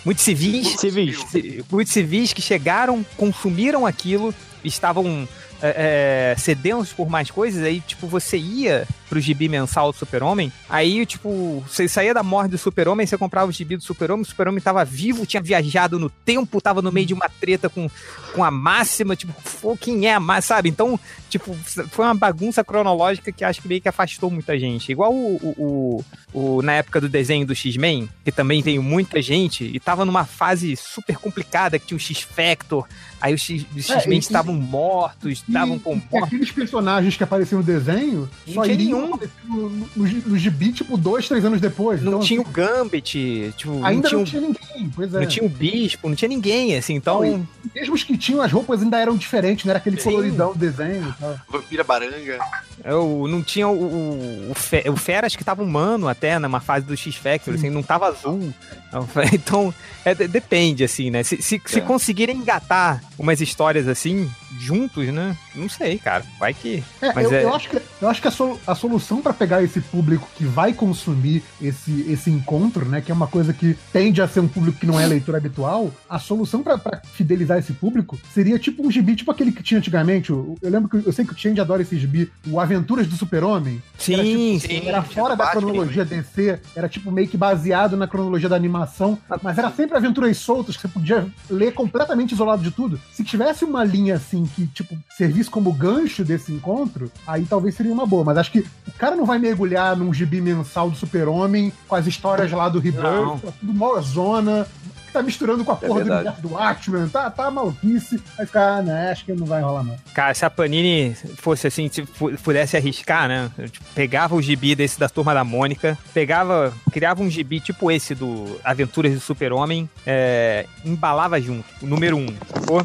[SPEAKER 6] Muitos civis.
[SPEAKER 15] Civis.
[SPEAKER 6] ci- Muitos civis que chegaram, consumiram aquilo, estavam. É, é, sedentos por mais coisas, aí, tipo, você ia pro gibi mensal do Super-Homem, aí, tipo, você saía da morte do Super-Homem, você comprava o gibi do Super-Homem, o Super-Homem tava vivo, tinha viajado no tempo, tava no meio de uma treta com, com a máxima, tipo, pô, quem é a máxima, sabe? Então, tipo, foi uma bagunça cronológica que acho que meio que afastou muita gente. Igual o, o, o- o- na época do desenho do X-Men, que também veio muita gente, e tava numa fase super complicada, que tinha o X-Factor, aí os
[SPEAKER 13] É,
[SPEAKER 6] X-Men
[SPEAKER 13] e-
[SPEAKER 6] estavam mortos, estavam com
[SPEAKER 13] E aqueles personagens que apareciam no desenho
[SPEAKER 6] Não
[SPEAKER 13] só
[SPEAKER 6] tinha
[SPEAKER 13] iriam
[SPEAKER 6] nenhum.
[SPEAKER 13] Aparecer no, no, no gibi, tipo, dois, três anos depois.
[SPEAKER 6] Não
[SPEAKER 13] Então,
[SPEAKER 6] tinha o
[SPEAKER 13] assim,
[SPEAKER 6] Gambit, tipo,
[SPEAKER 13] Ainda
[SPEAKER 6] não
[SPEAKER 13] não
[SPEAKER 6] tinha,
[SPEAKER 13] tinha,
[SPEAKER 6] o-
[SPEAKER 13] ninguém, pois é.
[SPEAKER 6] não tinha o Bispo, não tinha ninguém, assim, então...
[SPEAKER 13] Não, Mesmo os que tinham as roupas ainda eram diferentes, não era aquele
[SPEAKER 6] Sim.
[SPEAKER 13] coloridão do desenho e tal.
[SPEAKER 10] Vampira Baranga.
[SPEAKER 6] Eu não tinha o, o, o, Fe- o Fera, acho que tava humano até, numa fase do X-Factor, assim, não tava azul. (laughs) Então, é, de- depende, assim, né? Se, se, se
[SPEAKER 14] É.
[SPEAKER 6] conseguirem engatar umas histórias assim, juntos, né? Não sei, cara. Vai que.
[SPEAKER 13] É,
[SPEAKER 6] Mas
[SPEAKER 13] eu,
[SPEAKER 6] é-
[SPEAKER 13] eu acho que, eu acho que a, solu- a solução pra pegar esse público que vai consumir esse, esse encontro, né, que é uma coisa que tende a ser um público que não é leitor habitual, a solução pra- pra fidelizar esse público seria tipo um gibi, tipo aquele que tinha antigamente. o- Eu lembro que eu sei que o Change adora esse gibi, o Aventuras do Super-Homem. era,
[SPEAKER 6] Sim,
[SPEAKER 13] tipo,
[SPEAKER 6] sim.
[SPEAKER 13] Era fora da cronologia DC, era tipo meio que baseado na cronologia da animação, mas era sempre aventuras soltas que você podia ler completamente isolado de tudo. Se tivesse uma linha assim que, tipo, servisse como gancho desse encontro, aí talvez seria uma boa. Mas acho que o cara não vai mergulhar num gibi mensal do Super-Homem com as histórias lá do. Rebirth, é tudo mó zona. tá misturando com a
[SPEAKER 6] É
[SPEAKER 13] porra do
[SPEAKER 6] verdade.
[SPEAKER 13] do Watchmen, tá, tá maluquice. Vai ficar, ah, né, acho que não vai rolar não.
[SPEAKER 6] Cara, se a Panini fosse assim, se pu- pudesse arriscar, né? eu, tipo, pegava o gibi desse da Turma da Mônica, pegava, criava um gibi tipo esse do Aventuras do Super-Homem, é, embalava junto, o número um. Sacou?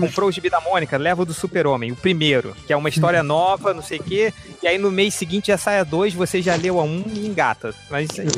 [SPEAKER 6] Comprou o gibi da Mônica, leva o do Super-Homem, o primeiro, que é uma história nova, não sei o quê, e aí no mês seguinte já sai a dois, você já leu a um e engata. Mas isso aí.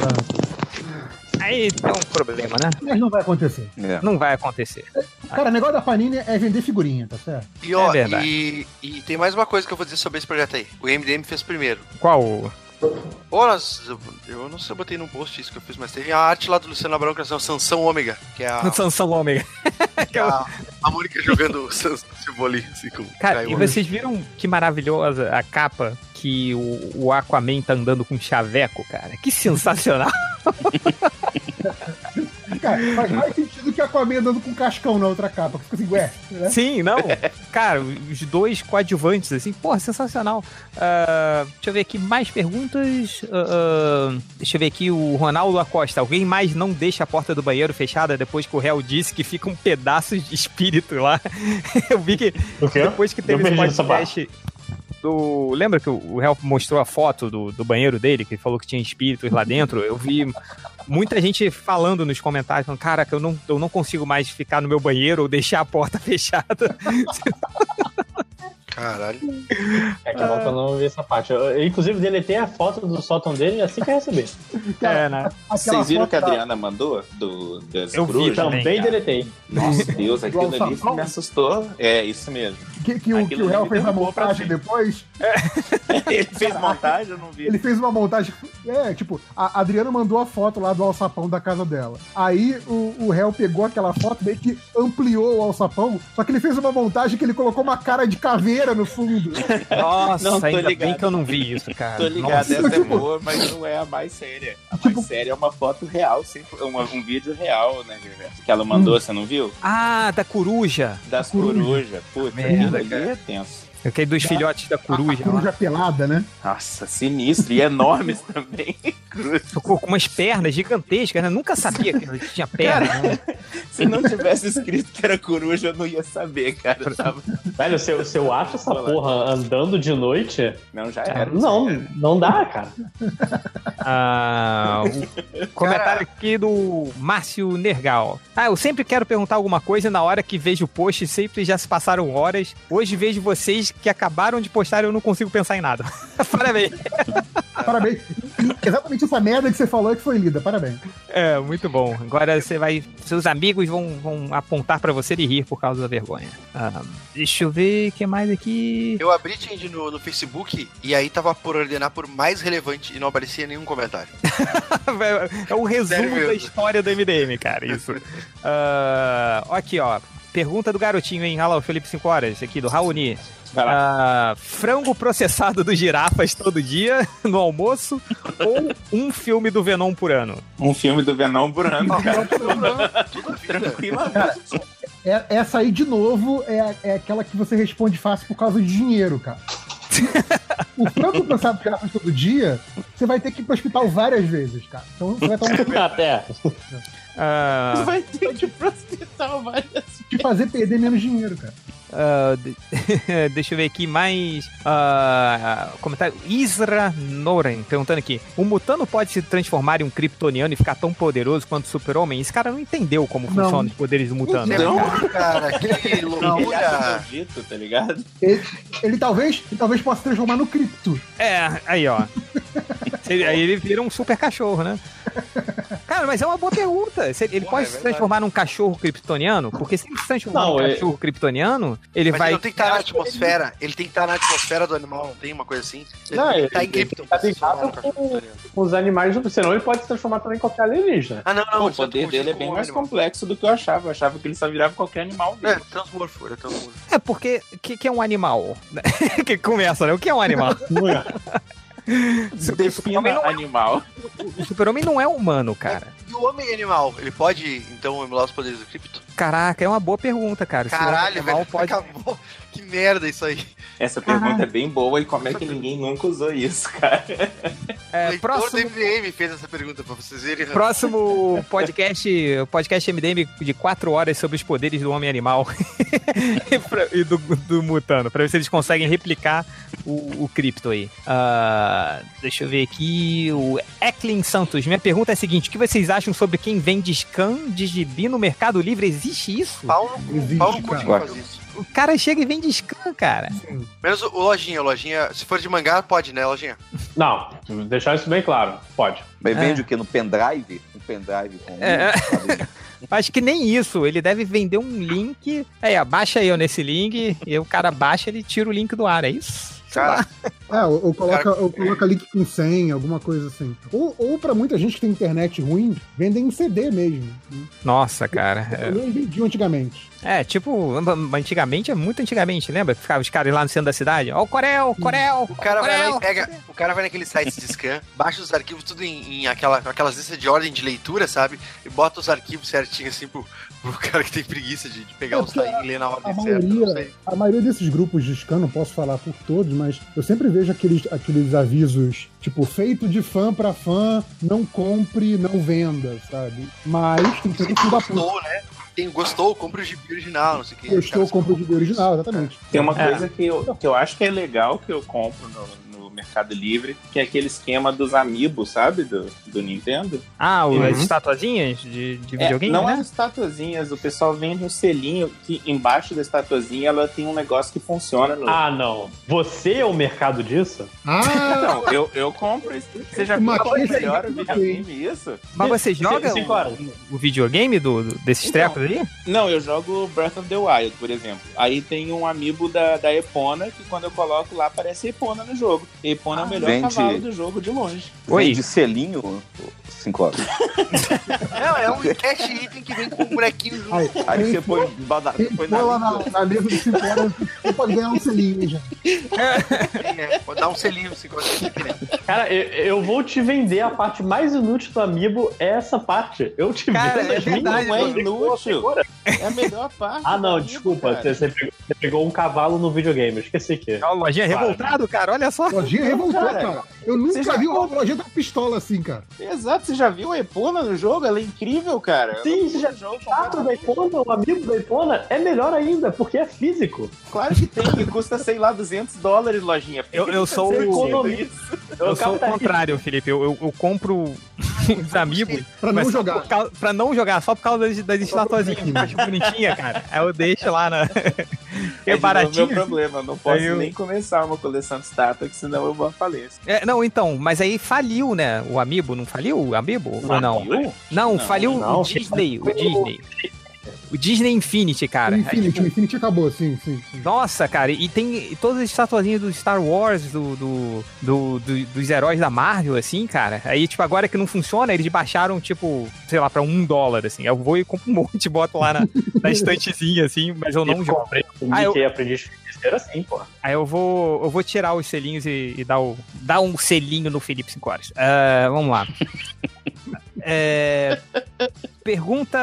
[SPEAKER 6] Aí é um problema, né?
[SPEAKER 13] Mas não vai acontecer.
[SPEAKER 6] Não vai acontecer.
[SPEAKER 13] Cara, o negócio da Panini é vender figurinha, tá certo?
[SPEAKER 10] E ó,
[SPEAKER 6] É verdade.
[SPEAKER 10] e, e tem mais uma coisa que eu vou dizer sobre esse projeto aí. O MDM fez primeiro.
[SPEAKER 6] Qual? O-
[SPEAKER 10] Pô, nós, eu, eu não sei se eu botei no post isso que eu fiz, mas teve a arte lá do Luciano Abrão, que é o Sansão Ômega, que é a, (laughs)
[SPEAKER 6] Sansão Ômega. (laughs)
[SPEAKER 10] que é a, a Mônica jogando o Sansão Ciboli, assim, com
[SPEAKER 6] Cara,
[SPEAKER 10] Caio
[SPEAKER 6] e
[SPEAKER 10] Ômega.
[SPEAKER 6] vocês viram que maravilhosa a capa que o, o Aquaman tá andando com chaveco, cara? Que sensacional! (laughs)
[SPEAKER 13] Cara, faz mais sentido que a Aquaman andando com cascão na outra capa. Fica assim, ué. Né?
[SPEAKER 6] Sim, não. Cara, os dois coadjuvantes, assim, porra, sensacional. Ah, deixa eu ver aqui mais perguntas. Ah, ah, deixa eu ver aqui o Ronaldo Acosta. Alguém mais não deixa a porta do banheiro fechada depois que o réu disse que fica um pedaço de espírito lá? (laughs) Eu vi que
[SPEAKER 8] O
[SPEAKER 6] depois que teve esse podcast. Do... Lembra que o réu mostrou a foto do, do banheiro dele, que ele falou que tinha espíritos lá dentro? Eu vi muita gente falando nos comentários, falando, caraca, eu não, eu não consigo mais ficar no meu banheiro ou deixar a porta (laughs) fechada.
[SPEAKER 10] Caralho.
[SPEAKER 8] É que volta não vi essa parte. Eu, inclusive, deletei a foto do sótão dele assim que eu receber.
[SPEAKER 6] É, né?
[SPEAKER 9] Vocês viram que a
[SPEAKER 13] da-
[SPEAKER 9] Adriana mandou? Do, das
[SPEAKER 6] Eu vi também, cara.
[SPEAKER 8] deletei.
[SPEAKER 9] Nossa, Deus, aquilo ali me assustou. É, isso mesmo.
[SPEAKER 13] Que, que o, que o réu
[SPEAKER 9] ali
[SPEAKER 13] fez a montagem depois. (laughs)
[SPEAKER 9] Ele fez montagem, eu não vi.
[SPEAKER 13] Ele fez uma montagem. É, tipo, a Adriana mandou a foto lá do alçapão da casa dela. Aí o, o réu pegou aquela foto, meio que ampliou o alçapão, só que ele fez uma montagem que ele colocou uma cara de caveira no fundo. (laughs)
[SPEAKER 6] Nossa,
[SPEAKER 9] Não, tô
[SPEAKER 6] ainda bem
[SPEAKER 9] ligado.
[SPEAKER 6] que eu não vi isso, cara.
[SPEAKER 9] Tô ligado,
[SPEAKER 6] Nossa.
[SPEAKER 9] essa é (laughs) boa, mas não é a mais séria. A
[SPEAKER 13] Tipo-
[SPEAKER 9] mais séria é uma foto real, uma- um vídeo real, né, que ela mandou, você não viu?
[SPEAKER 6] Ah, da coruja.
[SPEAKER 9] Das corujas. Putz,
[SPEAKER 6] Merda,
[SPEAKER 9] aquilo ali é tenso.
[SPEAKER 6] Aquele dos filhotes da
[SPEAKER 13] A
[SPEAKER 6] coruja.
[SPEAKER 13] coruja pelada, né?
[SPEAKER 9] Nossa, sinistro. E enormes (laughs) também.
[SPEAKER 6] Com com umas pernas gigantescas, né? Nunca sabia que ele tinha perna. né? (laughs)
[SPEAKER 9] Se não tivesse escrito que era coruja, eu não ia saber, cara. Eu tava...
[SPEAKER 8] Velho, se, eu- se eu acho essa porra andando de noite.
[SPEAKER 9] Não, já
[SPEAKER 8] cara,
[SPEAKER 9] era.
[SPEAKER 8] não, não dá, cara.
[SPEAKER 6] Ah, o comentário aqui do Márcio Nergal. Ah, eu sempre quero perguntar alguma coisa na hora que vejo o post, sempre já se passaram horas. Hoje vejo vocês que acabaram de postar e eu não consigo pensar em nada. (laughs) Parabéns.
[SPEAKER 13] Parabéns. Exatamente essa merda que você falou é que foi lida. Parabéns.
[SPEAKER 6] É, muito bom. Agora você vai. Seus amigos vão, vão apontar pra você e rir por causa da vergonha. Ah, deixa eu ver o que mais aqui.
[SPEAKER 10] Eu abri Change no, no Facebook e aí tava por ordenar por mais relevante e não aparecia nenhum comentário. (laughs)
[SPEAKER 6] É o resumo
[SPEAKER 10] Sério mesmo.
[SPEAKER 6] da história do MDM, cara. Isso. (laughs) Ah, aqui, ó. Pergunta do garotinho, hein? Olha lá, o Felipe 5 horas, aqui do Raoni. Ah, frango processado do girafas todo dia (laughs) no almoço ou um filme do Venom por ano?
[SPEAKER 9] Um filme do Venom por ano, cara.
[SPEAKER 10] Tranquila.
[SPEAKER 13] Cara, é- essa aí, de novo, é, é aquela que você responde fácil por causa de dinheiro, cara. O frango processado de garrafas todo dia, você vai ter que ir pro hospital várias vezes, cara. Então você vai estar um (laughs)
[SPEAKER 8] Até.
[SPEAKER 6] Ah,
[SPEAKER 9] Vai ter que ir pro hospital várias
[SPEAKER 13] te fazer perder menos dinheiro, cara.
[SPEAKER 6] Ah, de- (laughs) deixa eu ver aqui mais. ah, comentário. Isra Noren perguntando aqui: O mutano pode se transformar em um kryptoniano e ficar tão poderoso quanto o super-homem? Esse cara não entendeu como
[SPEAKER 13] Não.
[SPEAKER 6] funcionam os poderes do mutano. né?
[SPEAKER 10] Não, (laughs) cara, que
[SPEAKER 9] Ele acha
[SPEAKER 10] loucura.
[SPEAKER 9] maldito, tá ligado?
[SPEAKER 13] Ele, ele talvez, ele talvez possa se transformar no cripto.
[SPEAKER 6] É, aí ó. Ele- Aí ele vira um super cachorro, né? Cara, mas é uma boa pergunta. Ele pode
[SPEAKER 10] é
[SPEAKER 6] se transformar num cachorro kryptoniano? Porque se ele se transformar
[SPEAKER 8] Não,
[SPEAKER 6] num
[SPEAKER 8] é-
[SPEAKER 6] cachorro kryptoniano, ele
[SPEAKER 10] Mas
[SPEAKER 6] vai.
[SPEAKER 10] ele não tem que estar na atmosfera. Ele tem que estar na atmosfera do animal, não tem uma coisa assim? Ele
[SPEAKER 8] Não,
[SPEAKER 10] tem que
[SPEAKER 8] ele-
[SPEAKER 10] estar em
[SPEAKER 8] ele
[SPEAKER 10] Krypton.
[SPEAKER 8] tá
[SPEAKER 10] transformar
[SPEAKER 8] ligado
[SPEAKER 10] num cachorro italiano.
[SPEAKER 8] Com os animais, senão ele pode se transformar também em qualquer alienígena.
[SPEAKER 10] Ah, não, não.
[SPEAKER 9] Não, o poder dele é bem
[SPEAKER 10] com
[SPEAKER 9] mais
[SPEAKER 10] animal.
[SPEAKER 9] complexo do que eu achava. Eu achava que ele só virava qualquer animal
[SPEAKER 10] É,
[SPEAKER 9] dele.
[SPEAKER 10] transmorfo, ele é transmorfo.
[SPEAKER 6] É, porque. O que, que é um animal? (laughs) que começa, né? O que é um animal? (laughs)
[SPEAKER 9] Defina
[SPEAKER 6] é-
[SPEAKER 9] animal.
[SPEAKER 6] O super-homem não é humano, cara.
[SPEAKER 10] E o homem animal, ele pode, então, emular os poderes do Krypton?
[SPEAKER 6] Caraca, é uma boa pergunta, cara.
[SPEAKER 10] Caralho,
[SPEAKER 6] animal
[SPEAKER 10] velho,
[SPEAKER 6] pode.
[SPEAKER 10] acabou. Que merda isso aí.
[SPEAKER 9] Essa pergunta é bem boa e como é que ninguém nunca usou isso, cara?
[SPEAKER 6] É,
[SPEAKER 10] o
[SPEAKER 6] próximo-
[SPEAKER 10] do MDM fez essa pergunta pra vocês verem.
[SPEAKER 6] Próximo (laughs) podcast, o podcast MDM de 4 horas sobre os poderes do homem animal (laughs) e pra- e do, do mutano, pra ver se eles conseguem replicar o, o cripto aí. Ah, deixa eu ver aqui. O Eklin Santos, minha pergunta é a seguinte: o que vocês acham sobre quem vende scan de gibi no Mercado Livre? Existe isso?
[SPEAKER 10] Paulo,
[SPEAKER 13] Existe,
[SPEAKER 10] Paulo isso.
[SPEAKER 6] O cara chega e vende scan, cara.
[SPEAKER 10] Menos o, o Lojinha, o Lojinha. Se for de mangá, pode, né, Lojinha?
[SPEAKER 12] Não, deixar isso bem claro. Pode.
[SPEAKER 14] Mas
[SPEAKER 6] É.
[SPEAKER 14] vende o quê? No pendrive? Um pendrive com.
[SPEAKER 6] É. (laughs) Acho que nem isso. Ele deve vender um link. Aí, ó, baixa aí ó, nesse link. E o cara baixa, ele tira o link do ar. É isso? Lá.
[SPEAKER 13] É, ou, ou coloca, ou coloca link com senha, alguma coisa assim. Ou, ou pra muita gente que tem internet ruim, vendem um CD mesmo.
[SPEAKER 6] Nossa, cara.
[SPEAKER 13] Eu nem vendiam antigamente.
[SPEAKER 6] É, tipo, antigamente, é muito antigamente, lembra? Ficava os caras lá no centro da cidade. Ó, o Corel, Corel!
[SPEAKER 10] O cara vai lá
[SPEAKER 6] Corel.
[SPEAKER 10] e pega. O cara vai naquele site de scan, baixa os arquivos tudo em, em aquela, aquelas listas de ordem de leitura, sabe? E bota os arquivos certinho assim pro, (laughs) pro cara que tem preguiça de, de pegar
[SPEAKER 13] É,
[SPEAKER 10] os e ler na
[SPEAKER 13] A
[SPEAKER 10] ordem certa. Não
[SPEAKER 13] maioria,
[SPEAKER 10] sei.
[SPEAKER 13] a maioria desses grupos de scan, não posso falar por todos, mas eu sempre vejo aqueles, aqueles avisos, tipo, feito de fã pra fã, não compre, não venda, sabe? Mas tem da puta.
[SPEAKER 10] Gostou, né? Tem, gostou, compra o gibi original, não sei o que.
[SPEAKER 13] Gostou, compra o vídeo original, exatamente.
[SPEAKER 9] Tem uma
[SPEAKER 6] É.
[SPEAKER 9] coisa que eu, que eu acho que é legal que eu compro no Mercado Livre, que é aquele esquema dos amigos, sabe? Do, do Nintendo.
[SPEAKER 6] Ah, o- as
[SPEAKER 9] Uhum.
[SPEAKER 6] estatuazinhas de, de
[SPEAKER 9] É,
[SPEAKER 6] videogame,
[SPEAKER 9] não
[SPEAKER 6] né?
[SPEAKER 9] as estatuazinhas, o pessoal vende um selinho que embaixo da estatuazinha ela tem um negócio que funciona no.
[SPEAKER 12] Ah, não. Você é o mercado disso?
[SPEAKER 13] Ah,
[SPEAKER 9] Não, eu, eu compro isso. Você já viu é melhor o videogame isso?
[SPEAKER 6] Mas você joga
[SPEAKER 12] Cinco
[SPEAKER 6] o,
[SPEAKER 12] horas.
[SPEAKER 6] o videogame do, do- desses
[SPEAKER 9] Então.
[SPEAKER 6] trecos aí?
[SPEAKER 9] Não, eu jogo Breath of the Wild, por exemplo. Aí tem um amiibo da, da Epona que quando eu coloco lá aparece Epona no jogo. Epona é o melhor
[SPEAKER 14] Vende-
[SPEAKER 9] cavalo do jogo de longe.
[SPEAKER 6] Oi.
[SPEAKER 14] Vende selinho, 5 horas.
[SPEAKER 10] Não, é um cash item que vem com um bonequinho junto.
[SPEAKER 13] Aí,
[SPEAKER 14] Aí você põe, bada- põe
[SPEAKER 13] for lá
[SPEAKER 14] na
[SPEAKER 13] na, na mesa de 5 horas, você pode ganhar um selinho já.
[SPEAKER 10] É, pode dar um selinho se você querer.
[SPEAKER 12] Cara, eu, eu vou te vender a parte mais inútil do amiibo, é essa parte. Eu te
[SPEAKER 6] Cara,
[SPEAKER 12] vendo
[SPEAKER 6] é
[SPEAKER 12] as
[SPEAKER 6] verdade,
[SPEAKER 12] minhas
[SPEAKER 9] não é inútil. É a melhor parte.
[SPEAKER 12] Ah, não,
[SPEAKER 9] amiibo,
[SPEAKER 12] desculpa. Você, você pegou, você pegou um cavalo no videogame. Eu esqueci que.
[SPEAKER 6] Ó, o lojinha
[SPEAKER 12] Claro.
[SPEAKER 6] revoltado, cara, olha só.
[SPEAKER 13] Lojinha revoltou,
[SPEAKER 9] cara.
[SPEAKER 13] cara. Eu nunca
[SPEAKER 9] já
[SPEAKER 13] vi uma lojinha da pistola assim, cara.
[SPEAKER 9] Exato, você já viu a Epona no jogo? Ela é incrível, cara.
[SPEAKER 12] Sim, você já
[SPEAKER 9] no jogo
[SPEAKER 12] Tato da Ipona, o amigo da Ipona, é melhor ainda, porque é físico.
[SPEAKER 9] Claro que tem, e custa, sei lá, 200 dólares, lojinha.
[SPEAKER 6] Eu- eu sou o-
[SPEAKER 9] economista?
[SPEAKER 6] Eu sou o contrário, Felipe. Eu, eu, eu compro (laughs) os amigos
[SPEAKER 13] Pra não jogar.
[SPEAKER 6] causa- pra não jogar, só por causa das, das estatuazinhas que eu acho bonitinha, cara. Aí eu deixo lá na. (laughs)
[SPEAKER 9] É,
[SPEAKER 6] É baratinho.
[SPEAKER 9] meu problema, eu não posso
[SPEAKER 6] eu-
[SPEAKER 9] nem começar uma coleção de estátuas, que senão eu vou à falência.
[SPEAKER 6] É, não, então, mas aí faliu, né? O Amiibo, não faliu o Amiibo? Ou não? Não,
[SPEAKER 9] Não,
[SPEAKER 6] faliu
[SPEAKER 12] não,
[SPEAKER 6] o Disney, o Disney. O Disney Infinity, cara.
[SPEAKER 13] Infinity,
[SPEAKER 6] tipo, (laughs)
[SPEAKER 13] o Infinity acabou, sim, sim. sim.
[SPEAKER 6] Nossa, cara, e tem todas as estatuazinhas do Star Wars, do, do, do- do- dos heróis da Marvel, assim, cara. Aí, tipo, agora que não funciona, eles baixaram, tipo, sei lá, pra um dólar, assim. Eu vou e compro um monte, boto lá na, na estantezinha, assim, mas eu não
[SPEAKER 12] Eu
[SPEAKER 6] jogo.
[SPEAKER 12] comprei
[SPEAKER 6] Ah, eu-
[SPEAKER 12] de Feiticeiro assim, pô.
[SPEAKER 6] Aí eu vou, eu vou tirar os selinhos e, e dar, o, dar um selinho no Felipe 5 horas. Ah, vamos lá. (laughs) É, pergunta.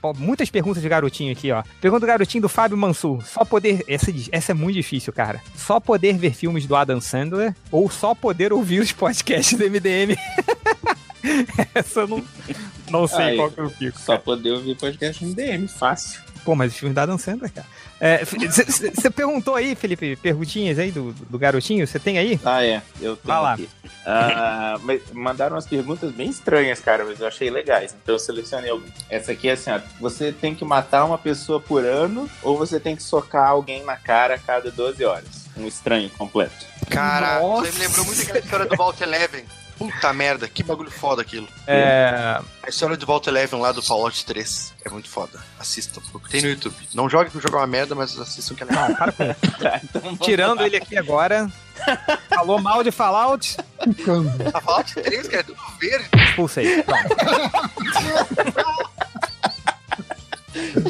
[SPEAKER 6] bom, muitas perguntas de garotinho aqui, ó. Pergunta do garotinho do Fábio Mansur. Só poder. Essa, essa é muito difícil, cara. Só poder ver filmes do Adam Sandler ou só poder ouvir os podcasts do MDM? (laughs) essa não, não sei
[SPEAKER 9] Aí,
[SPEAKER 6] qual que eu fico.
[SPEAKER 9] Só poder ouvir podcast no DM, fácil.
[SPEAKER 6] Pô, mas os filmes da Adam Sandler, cara. Você perguntou aí, Felipe, perguntinhas aí do, do garotinho? Você tem aí?
[SPEAKER 9] Ah, é. Eu tenho
[SPEAKER 6] Vai lá.
[SPEAKER 9] aqui. Ah, mas mandaram umas perguntas bem estranhas, cara, mas eu achei legais. Então eu selecionei algumas. Essa aqui é assim, ó. Você tem que matar uma pessoa por ano ou você tem que socar alguém na cara a cada 12 horas? Um estranho completo.
[SPEAKER 10] Cara,
[SPEAKER 6] Nossa.
[SPEAKER 10] aí me lembrou muito aquela história do Vault Eleven. Puta merda, que bagulho foda aquilo.
[SPEAKER 6] É.
[SPEAKER 10] A história do Vault Eleven lá do Fallout 3 é muito foda. Assistam, tem no YouTube. Não jogue que o jogo é uma merda, mas assistam que é legal.
[SPEAKER 6] Não, para com
[SPEAKER 9] então (laughs)
[SPEAKER 6] Tirando ele aqui agora. Falou mal de Fallout.
[SPEAKER 10] A Fallout 3, cara, é tudo verde.
[SPEAKER 6] expulsei. (laughs)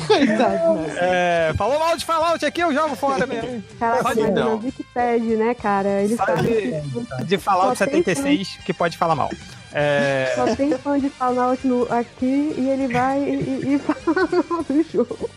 [SPEAKER 9] Coitado, né?
[SPEAKER 6] É, falou mal de Fallout aqui, eu jogo fora mesmo.
[SPEAKER 11] Caraca,
[SPEAKER 6] Pode
[SPEAKER 9] não.
[SPEAKER 11] Wikipedia, né, cara? Eles
[SPEAKER 6] Só
[SPEAKER 11] falam
[SPEAKER 6] de-
[SPEAKER 11] que-
[SPEAKER 6] De Fallout
[SPEAKER 11] Só tem
[SPEAKER 6] 76, que pode falar mal. É...
[SPEAKER 11] Só tem fã de Fallout no, aqui e ele vai e, e- (laughs) fala do jogo.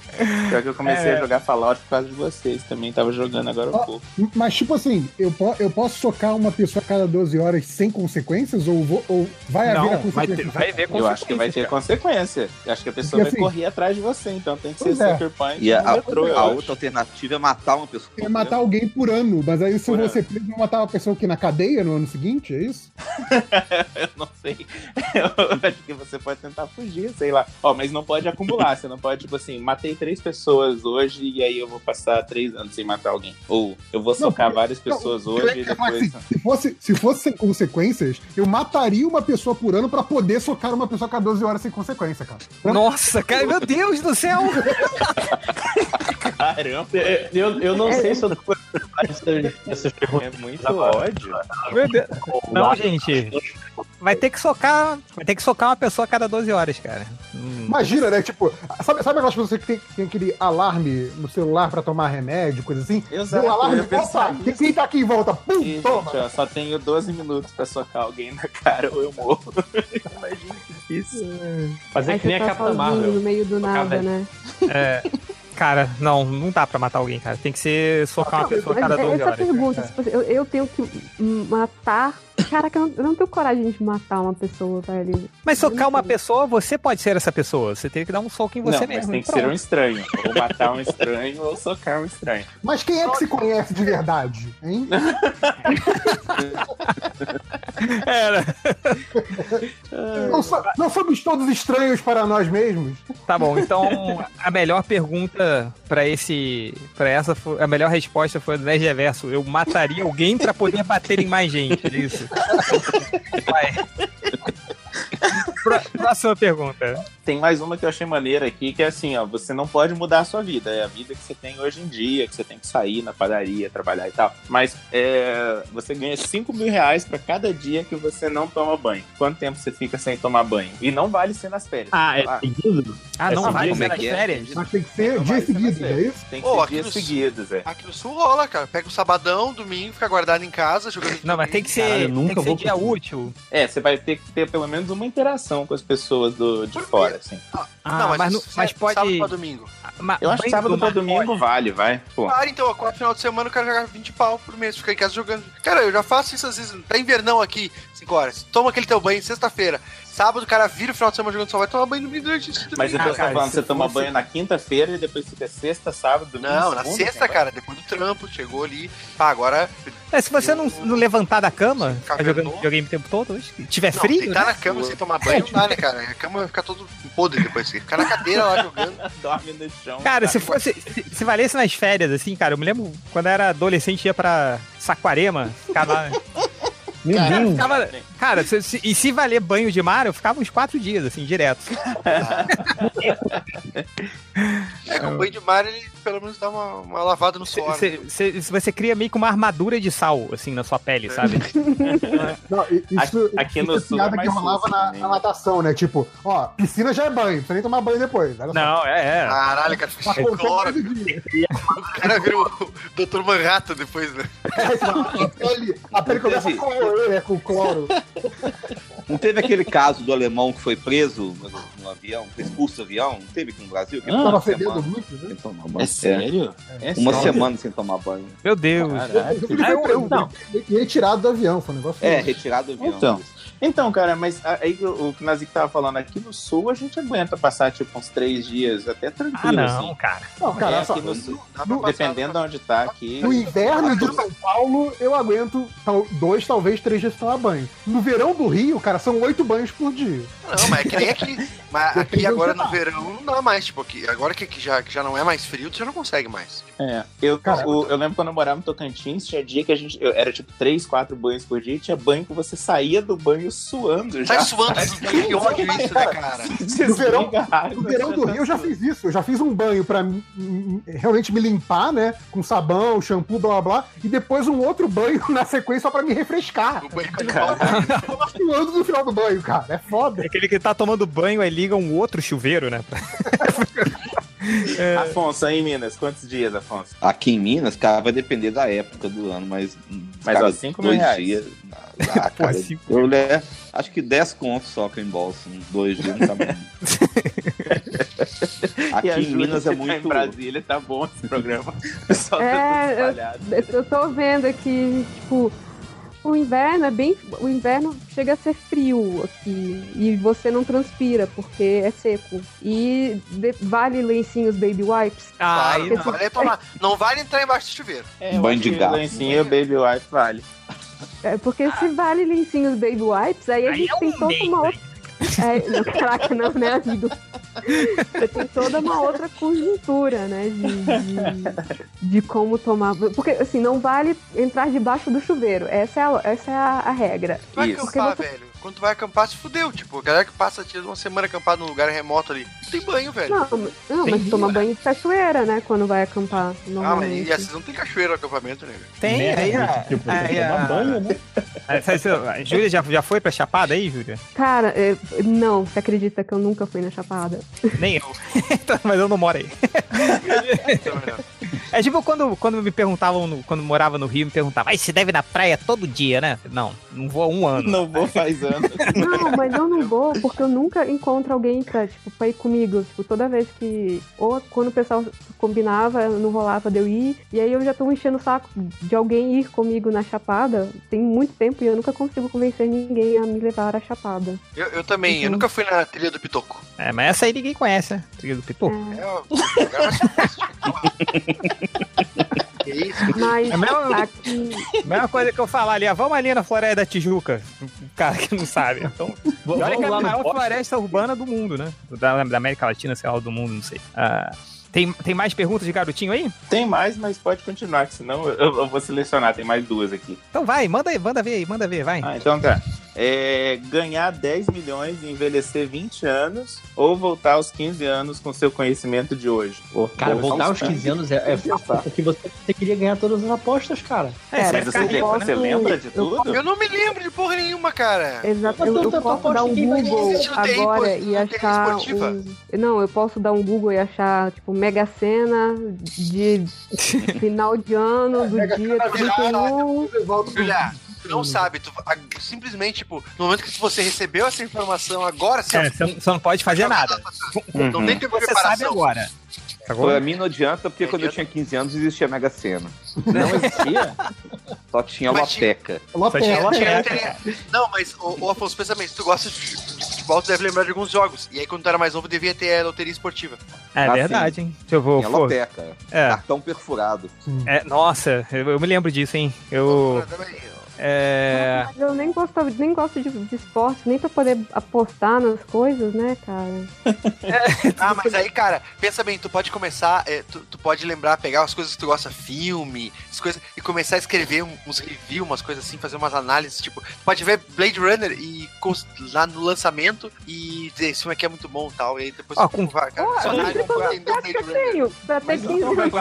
[SPEAKER 9] Pior que eu comecei
[SPEAKER 13] É.
[SPEAKER 9] a jogar Fallout por causa de vocês também. Tava jogando agora há pouco.
[SPEAKER 13] Mas, tipo assim, eu, po- eu posso socar uma pessoa a cada 12 horas sem consequências? Ou, vou- ou vai
[SPEAKER 9] Não,
[SPEAKER 13] haver a
[SPEAKER 9] vai
[SPEAKER 13] consequência?
[SPEAKER 9] ter- vai haver Eu acho que vai ter consequência. Eu acho que a pessoa
[SPEAKER 13] Porque,
[SPEAKER 9] vai
[SPEAKER 13] assim,
[SPEAKER 9] correr atrás de você, então tem que ser
[SPEAKER 13] é.
[SPEAKER 9] Sucker Punch
[SPEAKER 14] E a,
[SPEAKER 9] metrô,
[SPEAKER 14] a
[SPEAKER 9] acho.
[SPEAKER 14] outra alternativa é matar uma pessoa.
[SPEAKER 13] É matar alguém por ano, mas aí se vou ser preso, matar uma pessoa aqui na cadeia no ano seguinte, é isso? (laughs) (laughs)
[SPEAKER 9] eu não sei. Eu (laughs) acho que você pode tentar fugir, sei lá. Ó, mas não pode acumular. Você não pode, tipo assim, matei três pessoas hoje e aí eu vou passar três anos sem matar alguém. Ou eu vou socar várias pessoas hoje e depois.
[SPEAKER 13] Assim, se, fosse, se fosse sem consequências, eu mataria uma pessoa por ano pra poder socar uma pessoa a cada 12 horas sem consequência, cara.
[SPEAKER 6] Nossa, cara, meu Deus do céu!
[SPEAKER 9] Caramba!
[SPEAKER 12] Eu, eu não
[SPEAKER 11] É.
[SPEAKER 12] sei se eu tô essas perguntas.
[SPEAKER 9] É muito ódio.
[SPEAKER 6] Meu Deus. Não, gente. Vai ter que socar. Vai ter que socar uma pessoa a cada 12 horas, cara. Hum.
[SPEAKER 13] Imagina, né? Tipo, sabe, sabe aquelas pessoas que tem, tem aquele alarme no celular pra tomar remédio, coisa assim?
[SPEAKER 9] Exato,
[SPEAKER 13] Deu um alarme, opa, quem, quem tá aqui em volta? Pum,
[SPEAKER 9] E,
[SPEAKER 13] toma!
[SPEAKER 9] gente, ó, só tenho 12 minutos pra socar alguém na cara ou eu morro. (laughs) Imagina que difícil.
[SPEAKER 12] Fazer
[SPEAKER 11] Aí
[SPEAKER 12] que nem a
[SPEAKER 11] tá
[SPEAKER 12] Capitã Marvel.
[SPEAKER 11] no meio do nada,
[SPEAKER 6] velho.
[SPEAKER 11] né?
[SPEAKER 6] É, (laughs) cara, não, não dá pra matar alguém, cara. Tem que ser socar uma pessoa a cada
[SPEAKER 11] Mas
[SPEAKER 6] 12
[SPEAKER 11] essa
[SPEAKER 6] horas.
[SPEAKER 11] pergunta, tipo assim, eu, eu tenho que matar. Caraca, eu não, eu não tenho coragem de matar uma pessoa, velho.
[SPEAKER 6] Mas socar uma pessoa, você pode ser essa pessoa. Você teria que dar um soco em você
[SPEAKER 9] não,
[SPEAKER 6] mesmo.
[SPEAKER 9] mas tem que
[SPEAKER 6] Pronto.
[SPEAKER 9] ser um estranho. Ou matar um estranho ou socar um estranho.
[SPEAKER 13] Mas quem é que se conhece de verdade, hein? (laughs)
[SPEAKER 6] Era.
[SPEAKER 13] Não, so- não somos todos estranhos para nós mesmos?
[SPEAKER 6] Tá bom, então a melhor pergunta pra esse. para essa foi- a melhor resposta foi do 10 Reverso. Eu mataria alguém pra poder bater em mais gente, é isso? (laughs) Vai. Pró- Próxima pergunta.
[SPEAKER 9] Tem mais uma que eu achei maneira aqui, que é assim, ó, você não pode mudar a sua vida, é a vida que você tem hoje em dia, que você tem que sair na padaria, trabalhar e tal. Mas é, você ganha 5 mil reais pra cada dia que você não toma banho. Quanto tempo você fica sem tomar banho? E não vale ser nas férias.
[SPEAKER 12] Ah, é seguido?
[SPEAKER 6] Ah, não
[SPEAKER 9] É
[SPEAKER 6] vale
[SPEAKER 9] seguido,
[SPEAKER 6] ser nas
[SPEAKER 9] é é?
[SPEAKER 6] férias?
[SPEAKER 13] Mas tem que ser dias seguidos, é isso?
[SPEAKER 9] Tem que
[SPEAKER 10] Pô,
[SPEAKER 9] ser dias
[SPEAKER 10] no-
[SPEAKER 9] seguidos, é.
[SPEAKER 10] Aqui no sul rola, cara. Pega o sabadão, domingo, fica guardado em casa, jogando.
[SPEAKER 6] Não, mas tem que ser,
[SPEAKER 9] Caralho, eu
[SPEAKER 6] tem
[SPEAKER 9] nunca
[SPEAKER 6] que ser
[SPEAKER 9] vou
[SPEAKER 6] dia útil.
[SPEAKER 9] É, você vai ter que ter pelo menos uma interação com as pessoas do, de fora, assim.
[SPEAKER 6] Ah,
[SPEAKER 10] não, mas,
[SPEAKER 6] mas, não-
[SPEAKER 10] isso
[SPEAKER 6] mas
[SPEAKER 10] é
[SPEAKER 6] pode.
[SPEAKER 10] Sábado pra domingo.
[SPEAKER 6] Ma-
[SPEAKER 9] Eu acho que sábado
[SPEAKER 6] do
[SPEAKER 9] pra domingo
[SPEAKER 6] pode.
[SPEAKER 9] vale, vai. Pô.
[SPEAKER 10] Claro, então, quatro final de semana o cara joga 20 pau por mês, fica em casa jogando. Cara, eu já faço isso às vezes, tá invernão aqui, 5 horas. Toma aquele teu banho sexta-feira. Sábado o cara vira o final de semana jogando, só vai tomar banho domingo durante esse
[SPEAKER 9] Mas então você tá
[SPEAKER 6] cara,
[SPEAKER 9] falando, você toma
[SPEAKER 6] fosse-
[SPEAKER 9] banho na quinta-feira e depois fica sexta, sábado, domingo.
[SPEAKER 10] Não, na
[SPEAKER 9] segunda,
[SPEAKER 10] sexta,
[SPEAKER 9] tem
[SPEAKER 10] cara, depois do trampo, chegou ali. Pá, agora.
[SPEAKER 6] É, se você não, não levantar da cama, ficar jogando videogame o tempo todo, se tiver
[SPEAKER 10] Não,
[SPEAKER 6] frio.
[SPEAKER 10] deitar
[SPEAKER 6] né?
[SPEAKER 10] na cama sem tomar banho não dá, né, cara? A cama vai ficar todo podre depois. Você fica na cadeira lá jogando. (laughs)
[SPEAKER 9] Dorme no chão.
[SPEAKER 6] Cara, se fosse. Se, se valesse nas férias, assim, cara, eu me lembro quando eu era adolescente ia pra Saquarema, ficava.
[SPEAKER 12] Meu
[SPEAKER 6] Cara,
[SPEAKER 12] Deus.
[SPEAKER 6] ficava- cara, se- se- e se valer banho de mar, eu ficava uns quatro dias, assim, direto.
[SPEAKER 10] É, com o banho de mar ele pelo menos dá uma, uma lavada no suor. né?
[SPEAKER 6] Cê- cê- cê- você cria meio que uma armadura de sal, assim, na sua pele, sabe? (laughs)
[SPEAKER 13] Não, i- isso,
[SPEAKER 9] Aqui
[SPEAKER 13] isso
[SPEAKER 9] no
[SPEAKER 13] é
[SPEAKER 9] sul
[SPEAKER 13] piada
[SPEAKER 9] é
[SPEAKER 13] que rolava
[SPEAKER 9] susto
[SPEAKER 13] na, na natação, né? Tipo, ó, piscina já é banho, não precisa nem tomar banho depois. Olha só.
[SPEAKER 6] Não, é, é.
[SPEAKER 10] Caralho, cara, fica cheio de cloro. (laughs) O cara vira o Dr. Manhattan depois, né?
[SPEAKER 13] É, tipo, a pele, a pele começa a corroer, né, com cloro. (laughs)
[SPEAKER 14] Não teve aquele caso do alemão que foi preso no, no avião, foi expulso do avião? Não teve aqui no Brasil? Que
[SPEAKER 13] Tava
[SPEAKER 14] uma
[SPEAKER 13] fedendo
[SPEAKER 14] semana
[SPEAKER 13] muito, né?
[SPEAKER 14] sem tomar banho.
[SPEAKER 9] É sério? É
[SPEAKER 14] Uma
[SPEAKER 9] sério?
[SPEAKER 14] semana sem tomar banho.
[SPEAKER 6] Meu Deus.
[SPEAKER 9] Caraca.
[SPEAKER 13] Ele foi
[SPEAKER 6] Ah, não.
[SPEAKER 13] e retirado do avião, foi um negócio.
[SPEAKER 14] É, retirado do avião.
[SPEAKER 9] Então. Então, cara, mas aí o, o que o Nazik tava falando aqui no sul, a gente aguenta passar tipo uns três dias até
[SPEAKER 6] Ah,
[SPEAKER 9] tranquilo.
[SPEAKER 6] não,
[SPEAKER 9] assim.
[SPEAKER 6] cara.
[SPEAKER 13] Não, cara,
[SPEAKER 9] É, aqui no sul,
[SPEAKER 10] passar-
[SPEAKER 9] dependendo de onde tá aqui.
[SPEAKER 13] No inverno de São Paulo, eu aguento tal- dois, talvez três dias tomar banho. No verão do Rio, cara, são oito banhos por dia.
[SPEAKER 10] Não, mas é que nem aqui. Mas aqui agora no
[SPEAKER 13] você tá.
[SPEAKER 10] verão não dá mais, tipo, aqui, agora que, que já, que já não é mais frio, já não consegue mais.
[SPEAKER 9] É, eu,
[SPEAKER 13] Cara,
[SPEAKER 9] o- eu lembro quando eu morava em Tocantins, tinha dia que a gente. eu- era tipo três, quatro banhos por dia, tinha banho que você saía do banho suando já.
[SPEAKER 10] Sai suando, que ódio isso, né, cara? (laughs)
[SPEAKER 13] No verão, no verão do Rio eu já fiz isso. Eu já fiz um banho pra realmente me limpar, né? Com sabão, shampoo, blá blá blá. E depois um outro banho (laughs) na sequência só pra me refrescar.
[SPEAKER 10] O banho
[SPEAKER 13] Eu tava suando no final do banho, cara. É foda.
[SPEAKER 6] É aquele que tá tomando banho, aí liga um outro chuveiro, né? (laughs) (laughs)
[SPEAKER 9] Afonso, aí em Minas, quantos dias, Afonso?
[SPEAKER 14] Aqui em Minas, cara, vai depender da época do ano, mas
[SPEAKER 9] Mas,
[SPEAKER 14] cara,
[SPEAKER 9] ó, cinco mil
[SPEAKER 14] dois
[SPEAKER 9] reais.
[SPEAKER 14] dias. Ah, (laughs) cara,
[SPEAKER 6] cinco
[SPEAKER 14] eu le... acho que 10 contos só que eu embolso em dois dias, não tá bom. (laughs) Aqui
[SPEAKER 9] a
[SPEAKER 14] em Minas
[SPEAKER 9] você
[SPEAKER 14] é
[SPEAKER 9] tá
[SPEAKER 14] muito.
[SPEAKER 9] em Brasília, tá bom esse programa. Só
[SPEAKER 11] É,
[SPEAKER 9] tá
[SPEAKER 11] eu,
[SPEAKER 9] espalhado.
[SPEAKER 11] eu tô vendo aqui, tipo, o inverno é bem. O inverno chega a ser frio aqui. E você não transpira, porque é seco. E de- vale lencinhos baby wipes.
[SPEAKER 6] Ah,
[SPEAKER 10] Vale, não, vale tomar. não vale entrar embaixo do chuveiro.
[SPEAKER 9] É,
[SPEAKER 14] Banho de gato.
[SPEAKER 9] Lencinho Baby Wife vale.
[SPEAKER 11] É, porque se vale lencinhos baby wipes, aí a
[SPEAKER 6] Aí
[SPEAKER 11] gente
[SPEAKER 6] é
[SPEAKER 11] tem
[SPEAKER 6] um
[SPEAKER 11] toda
[SPEAKER 6] bem,
[SPEAKER 11] uma outra. É, não, caraca, não, né, amigo? Você tem toda uma outra conjuntura, né? De, de, de como tomar. Porque, assim, não vale entrar debaixo do chuveiro. Essa é a, essa é a, a regra.
[SPEAKER 10] Tu vai
[SPEAKER 14] Isso.
[SPEAKER 10] acampar, velho. Quando tu vai acampar, se fudeu. Tipo, a galera que passa tira uma semana acampada num lugar remoto ali. Não tem banho, velho.
[SPEAKER 11] Não, mas- não mas toma banho de cachoeira, né? Quando vai acampar.
[SPEAKER 10] ah, mas e vocês não tem cachoeira no acampamento, né? velho?
[SPEAKER 6] Tem, aí, a-
[SPEAKER 12] tipo,
[SPEAKER 6] aí, a-
[SPEAKER 12] banho, né? (laughs)
[SPEAKER 6] Júlia já, já foi pra Chapada aí, Júlia?
[SPEAKER 11] Cara, é, não, você acredita que eu nunca fui na Chapada? (laughs)
[SPEAKER 6] Nem eu. (laughs) Então, Mas eu não moro aí. É tipo quando, quando me perguntavam, no- quando morava no Rio, me perguntavam, mas você deve ir na praia todo dia, né? Não, não vou há um ano.
[SPEAKER 9] Não vou faz anos.
[SPEAKER 11] Não, mas eu não vou porque eu nunca encontro alguém pra, tipo, pra ir comigo. Tipo, toda vez que. Ou quando o pessoal combinava, não rolava de eu ir. E aí eu já tô enchendo o saco de alguém ir comigo na Chapada. Tem muito tempo e eu nunca consigo convencer ninguém a me levar à Chapada.
[SPEAKER 10] Eu, eu também,
[SPEAKER 11] Uhum.
[SPEAKER 10] eu nunca fui na trilha do Pitoco.
[SPEAKER 6] É, mas essa aí ninguém conhece, né? Trilha do Pitu.
[SPEAKER 10] É o lugar (laughs) isso?
[SPEAKER 11] Mas
[SPEAKER 6] É mesmo?
[SPEAKER 11] aqui.
[SPEAKER 6] Mesma coisa que eu falar ali, ah, vamos ali na Floresta da Tijuca. O cara que não sabe. Então, e olha que é a
[SPEAKER 12] Vamos
[SPEAKER 6] maior floresta urbana do mundo, né? Da, da América Latina, sei lá, do mundo, não sei. Ah, tem, tem mais perguntas de garotinho aí?
[SPEAKER 9] Tem mais, mas pode continuar, que senão eu, eu vou selecionar. Tem mais duas aqui.
[SPEAKER 6] Então vai, manda aí, manda ver aí, manda ver, vai.
[SPEAKER 9] Ah, então tá. É, ganhar 10 milhões e envelhecer 20 anos ou voltar aos 15 anos com seu conhecimento de hoje? Pô,
[SPEAKER 12] Cara,
[SPEAKER 9] pô,
[SPEAKER 12] voltar aos
[SPEAKER 9] vamos
[SPEAKER 12] 15 anos é, é fácil, porque você, você queria ganhar todas as apostas, cara.
[SPEAKER 6] É,
[SPEAKER 9] Mas
[SPEAKER 6] você rico,
[SPEAKER 9] você lembra de
[SPEAKER 11] eu
[SPEAKER 9] tudo?
[SPEAKER 10] Eu não me lembro de porra nenhuma, cara.
[SPEAKER 11] Exato,
[SPEAKER 12] Mas
[SPEAKER 11] eu, eu
[SPEAKER 12] tu
[SPEAKER 11] posso dar um Google
[SPEAKER 10] tem
[SPEAKER 11] agora e achar. um- Não, eu posso dar um Google e achar, tipo, Mega Sena de (laughs) final de ano, do dia 31.
[SPEAKER 10] Julia, tu não sabe, tu a- simplesmente, tipo, no momento que você recebeu essa informação agora, você,
[SPEAKER 6] É, você não- você não pode fazer nada.
[SPEAKER 10] não tem de
[SPEAKER 6] Você sabe
[SPEAKER 10] preparação.
[SPEAKER 6] agora.
[SPEAKER 14] Pô, a mim não adianta, porque quando eu tinha 15 anos existia Mega Sena. Não existia? Só tinha
[SPEAKER 10] Mas tinha-
[SPEAKER 14] Loteca.
[SPEAKER 6] Só tinha
[SPEAKER 10] Tinha-
[SPEAKER 6] loteca.
[SPEAKER 10] tinha- Não, mas, ô, ô Afonso, pensa bem, se tu gosta de futebol, tu deve lembrar de alguns jogos. E aí, quando tu era mais novo, devia ter a loteria esportiva.
[SPEAKER 6] É
[SPEAKER 14] Ah,
[SPEAKER 6] verdade, hein? Deixa eu ver.
[SPEAKER 14] Tinha Loteca.
[SPEAKER 6] É.
[SPEAKER 14] Cartão perfurado.
[SPEAKER 6] É, nossa, eu, eu me lembro disso, hein? Eu. É.
[SPEAKER 11] Mas eu nem gosto, nem gosto de, de esporte, nem pra poder apostar nas coisas, né, cara? (laughs)
[SPEAKER 10] Ah, mas aí, cara, pensa bem, tu pode começar, é, tu, tu pode lembrar, pegar as coisas que tu gosta, filme, as coisas, e começar a escrever um- uns reviews, umas coisas assim, fazer umas análises, tipo, tu pode ver Blade Runner e lá no lançamento e dizer esse filme aqui é muito bom e tal, e aí depois tu
[SPEAKER 6] com-
[SPEAKER 10] vai, cara,
[SPEAKER 11] Pô,
[SPEAKER 10] só
[SPEAKER 11] eu
[SPEAKER 10] análise
[SPEAKER 11] eu tenho pra ter
[SPEAKER 9] Mas
[SPEAKER 11] 15
[SPEAKER 9] então vai
[SPEAKER 11] anos.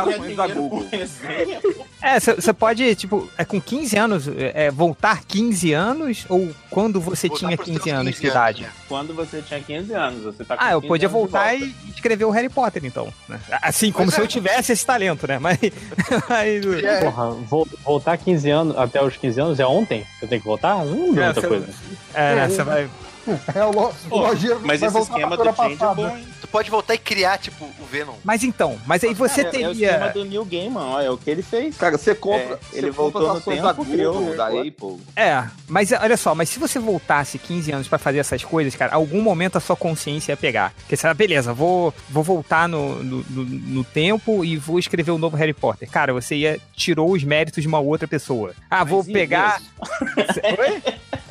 [SPEAKER 9] Resenha.
[SPEAKER 6] É, você pode, tipo, é com 15 anos, é, voltar 15 anos ou quando você
[SPEAKER 10] Voltar
[SPEAKER 6] tinha
[SPEAKER 10] pros
[SPEAKER 6] 15
[SPEAKER 10] teus
[SPEAKER 6] anos
[SPEAKER 10] 15
[SPEAKER 6] de idade?
[SPEAKER 10] anos, né?
[SPEAKER 9] Quando você tinha 15 anos, você tá com
[SPEAKER 6] Ah, eu
[SPEAKER 9] 15
[SPEAKER 6] podia voltar
[SPEAKER 9] volta.
[SPEAKER 6] e escrever o Harry Potter, então. né? Assim, como
[SPEAKER 10] Pois
[SPEAKER 6] se
[SPEAKER 10] é.
[SPEAKER 6] eu tivesse esse talento, né? Mas. (laughs) mas
[SPEAKER 10] É.
[SPEAKER 12] Porra, vol- voltar 15 anos, até os 15 anos é ontem? Eu tenho que voltar? Não muda
[SPEAKER 6] É, você-
[SPEAKER 12] coisa.
[SPEAKER 6] é, né, você vai.
[SPEAKER 13] É, o lo, o lojinha
[SPEAKER 9] Mas esse esquema do Change é bom, hein?
[SPEAKER 10] Tu pode voltar e criar, tipo, o Venom.
[SPEAKER 6] Mas então, mas aí você
[SPEAKER 9] É, é o esquema
[SPEAKER 6] teria.
[SPEAKER 9] do Neil Gaiman, ó, é o que ele fez.
[SPEAKER 14] Cara, você compra.
[SPEAKER 9] É,
[SPEAKER 14] você
[SPEAKER 9] ele
[SPEAKER 14] compra
[SPEAKER 9] voltou no tempo,
[SPEAKER 14] da
[SPEAKER 9] criou
[SPEAKER 14] Google,
[SPEAKER 9] o
[SPEAKER 14] da Apple.
[SPEAKER 6] É, mas olha só, mas se você voltasse 15 anos pra fazer essas coisas, cara, algum momento a sua consciência ia pegar. Porque você beleza, vou, vou voltar no, no, no- no tempo e vou escrever o novo Harry Potter. Cara, você ia tirou os méritos de uma outra pessoa. Ah, vou
[SPEAKER 9] Mas ia
[SPEAKER 6] pegar. (laughs) Oi?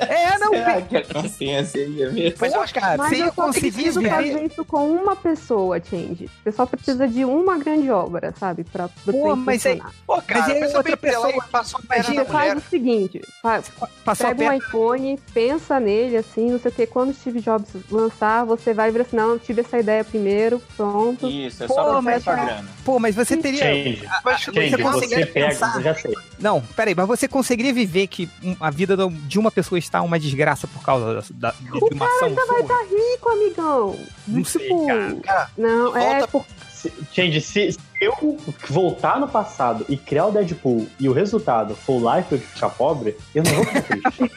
[SPEAKER 6] É, não.
[SPEAKER 9] Será que a consciência ia mesmo?
[SPEAKER 6] Mas eu acho que cara,
[SPEAKER 11] Mas
[SPEAKER 6] você ia
[SPEAKER 11] eu só
[SPEAKER 6] conseguir
[SPEAKER 11] fazer isso com uma pessoa, Change. Você só precisa de uma grande obra, sabe? Pra você
[SPEAKER 6] Pô, mas aí-
[SPEAKER 11] funcionar.
[SPEAKER 10] Pô, cara,
[SPEAKER 6] aí
[SPEAKER 10] pensa
[SPEAKER 6] outra pessoa-
[SPEAKER 10] passou a perna
[SPEAKER 6] Imagina,
[SPEAKER 11] faz o seguinte, fa-
[SPEAKER 6] Passou a
[SPEAKER 11] pega um iPhone, pensa nele, assim, não sei o que. Quando o Steve Jobs lançar, você vai ver assim, não, eu tive essa ideia primeiro, pronto.
[SPEAKER 9] Isso, é
[SPEAKER 6] Pô,
[SPEAKER 9] só pra
[SPEAKER 6] mas-
[SPEAKER 9] grana.
[SPEAKER 6] Pô, mas você teria.
[SPEAKER 12] Change.
[SPEAKER 10] Mas,
[SPEAKER 12] Change,
[SPEAKER 6] você
[SPEAKER 12] você,
[SPEAKER 6] conseguiria
[SPEAKER 12] pega,
[SPEAKER 6] pensar-
[SPEAKER 12] eu já sei.
[SPEAKER 6] Não, peraí, mas você conseguiria viver que a vida de uma pessoa está uma desgraça por causa da, da- de uma ação
[SPEAKER 11] Ainda vai estar rico, amigão.
[SPEAKER 6] Não sei,
[SPEAKER 11] tipo,
[SPEAKER 6] cara.
[SPEAKER 10] Cara,
[SPEAKER 11] não, é
[SPEAKER 10] volta-
[SPEAKER 11] por...
[SPEAKER 12] se, Change, se eu voltar no passado e criar o Deadpool e o resultado for o Life ficar pobre, eu não vou ficar triste.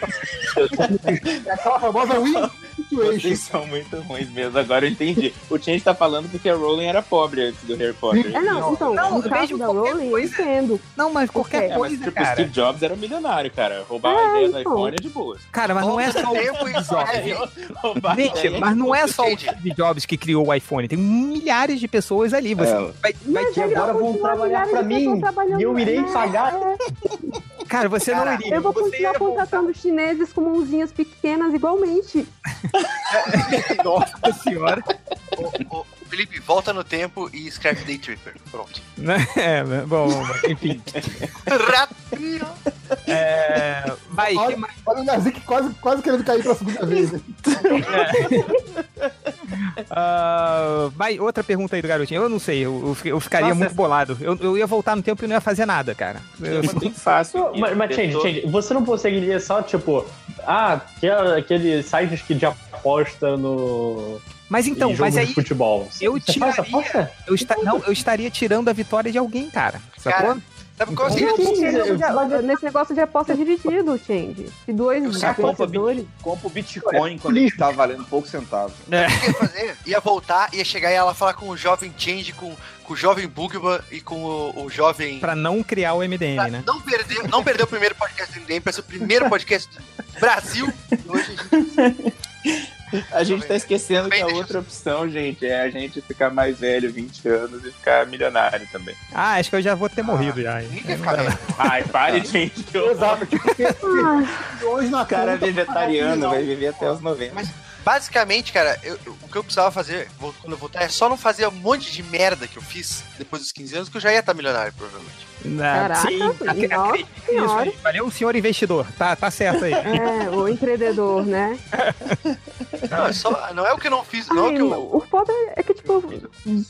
[SPEAKER 13] É (laughs) aquela famosa win
[SPEAKER 9] Vocês são muito ruins mesmo, agora eu entendi. O Change tá falando porque a Rowling era pobre antes do Harry Potter.
[SPEAKER 11] É, não, então,
[SPEAKER 6] Não,
[SPEAKER 11] no caso da Rowling, eu entendo.
[SPEAKER 6] Não, mas qualquer
[SPEAKER 9] É, mas
[SPEAKER 6] coisa,
[SPEAKER 9] tipo,
[SPEAKER 6] cara.
[SPEAKER 9] Steve Jobs era milionário, cara. Roubar
[SPEAKER 11] É,
[SPEAKER 9] a ideia do
[SPEAKER 11] então.
[SPEAKER 9] iPhone é de boas.
[SPEAKER 6] Cara, mas não é só o
[SPEAKER 9] a
[SPEAKER 6] Gente, mas não é só o. Steve Jobs que criou o iPhone. Tem milhares de pessoas ali. Você
[SPEAKER 14] É.
[SPEAKER 6] vai, vai
[SPEAKER 11] Ele
[SPEAKER 12] agora vão trabalhar
[SPEAKER 11] pessoas
[SPEAKER 12] mim e eu irei
[SPEAKER 11] né?
[SPEAKER 12] pagar. (laughs)
[SPEAKER 6] Cara, você não
[SPEAKER 10] Cara,
[SPEAKER 6] iria.
[SPEAKER 11] Eu vou
[SPEAKER 6] você
[SPEAKER 11] continuar
[SPEAKER 6] ia
[SPEAKER 11] contratando chineses com mãozinhas pequenas igualmente. (laughs)
[SPEAKER 6] Nossa senhora.
[SPEAKER 10] Ô, ô, Felipe, volta no tempo e escreve Day Tripper. Pronto.
[SPEAKER 6] É, bom, enfim.
[SPEAKER 10] Ratinho.
[SPEAKER 6] É, vai, que
[SPEAKER 13] Olha, olha o Nazik quase, quase querendo cair pela segunda (laughs) vez. né?
[SPEAKER 6] Ah, vai, outra pergunta aí do garotinho. Eu não sei, eu, eu fi- eu ficaria
[SPEAKER 12] Nossa,
[SPEAKER 6] muito bolado. Eu, eu ia voltar no tempo e não ia fazer nada, cara. Eu-
[SPEAKER 9] É bem fácil. (laughs)
[SPEAKER 12] Mas, mas Change, Change, você não conseguiria só, tipo, ah, aquele- aqueles sites que de aposta no.
[SPEAKER 6] Mas então, mas aí
[SPEAKER 12] futebol.
[SPEAKER 6] eu
[SPEAKER 12] Você
[SPEAKER 6] tiraria. Eu, esta, não, eu estaria tirando a vitória de alguém, cara. Sacou?
[SPEAKER 10] Cara, Sabe qual
[SPEAKER 6] Então,
[SPEAKER 10] seria
[SPEAKER 11] Sim,
[SPEAKER 12] precisa,
[SPEAKER 11] esse negócio
[SPEAKER 12] eu-
[SPEAKER 11] de- nesse negócio de aposta dividido, Change. Se dois vencedores.
[SPEAKER 14] compra o Bitcoin quando ele tá valendo poucos centavos.
[SPEAKER 10] o que ia fazer? Ia voltar, ia chegar e ela falar com o jovem Change, com, com o jovem Bugman e com o, o jovem.
[SPEAKER 6] Pra não criar o MDM,
[SPEAKER 10] Pra
[SPEAKER 6] né?
[SPEAKER 10] não perder, não perder o primeiro podcast do MDM, pra ser o primeiro podcast do Brasil. (laughs) Hoje a gente
[SPEAKER 9] A gente tá esquecendo que a outra opção, gente, é a gente ficar mais velho, 20 anos, e ficar milionário também.
[SPEAKER 6] Ah, acho que eu já vou ter morrido já. hein?
[SPEAKER 10] ninguém quer ficar velho.
[SPEAKER 9] Ai, pare, gente. que eu-
[SPEAKER 13] Exato, ter milhões na
[SPEAKER 9] cara é vegetariano, vai viver até os 90.
[SPEAKER 10] Mas basicamente, cara, eu- eu- o que eu precisava fazer quando eu voltar é só não fazer um monte de merda que eu fiz depois dos 15 anos, que eu já ia estar milionário, provavelmente.
[SPEAKER 6] Ah,
[SPEAKER 11] Caraca,
[SPEAKER 6] sim,
[SPEAKER 11] nossa
[SPEAKER 6] acre- acre- isso
[SPEAKER 11] senhora.
[SPEAKER 6] aí. Valeu, senhor investidor. Tá, tá certo aí.
[SPEAKER 11] É, o empreendedor, né? (laughs)
[SPEAKER 10] Não, é só, não é o que eu não fiz, não é o
[SPEAKER 11] Ai,
[SPEAKER 10] que eu.
[SPEAKER 11] o foda é que, tipo,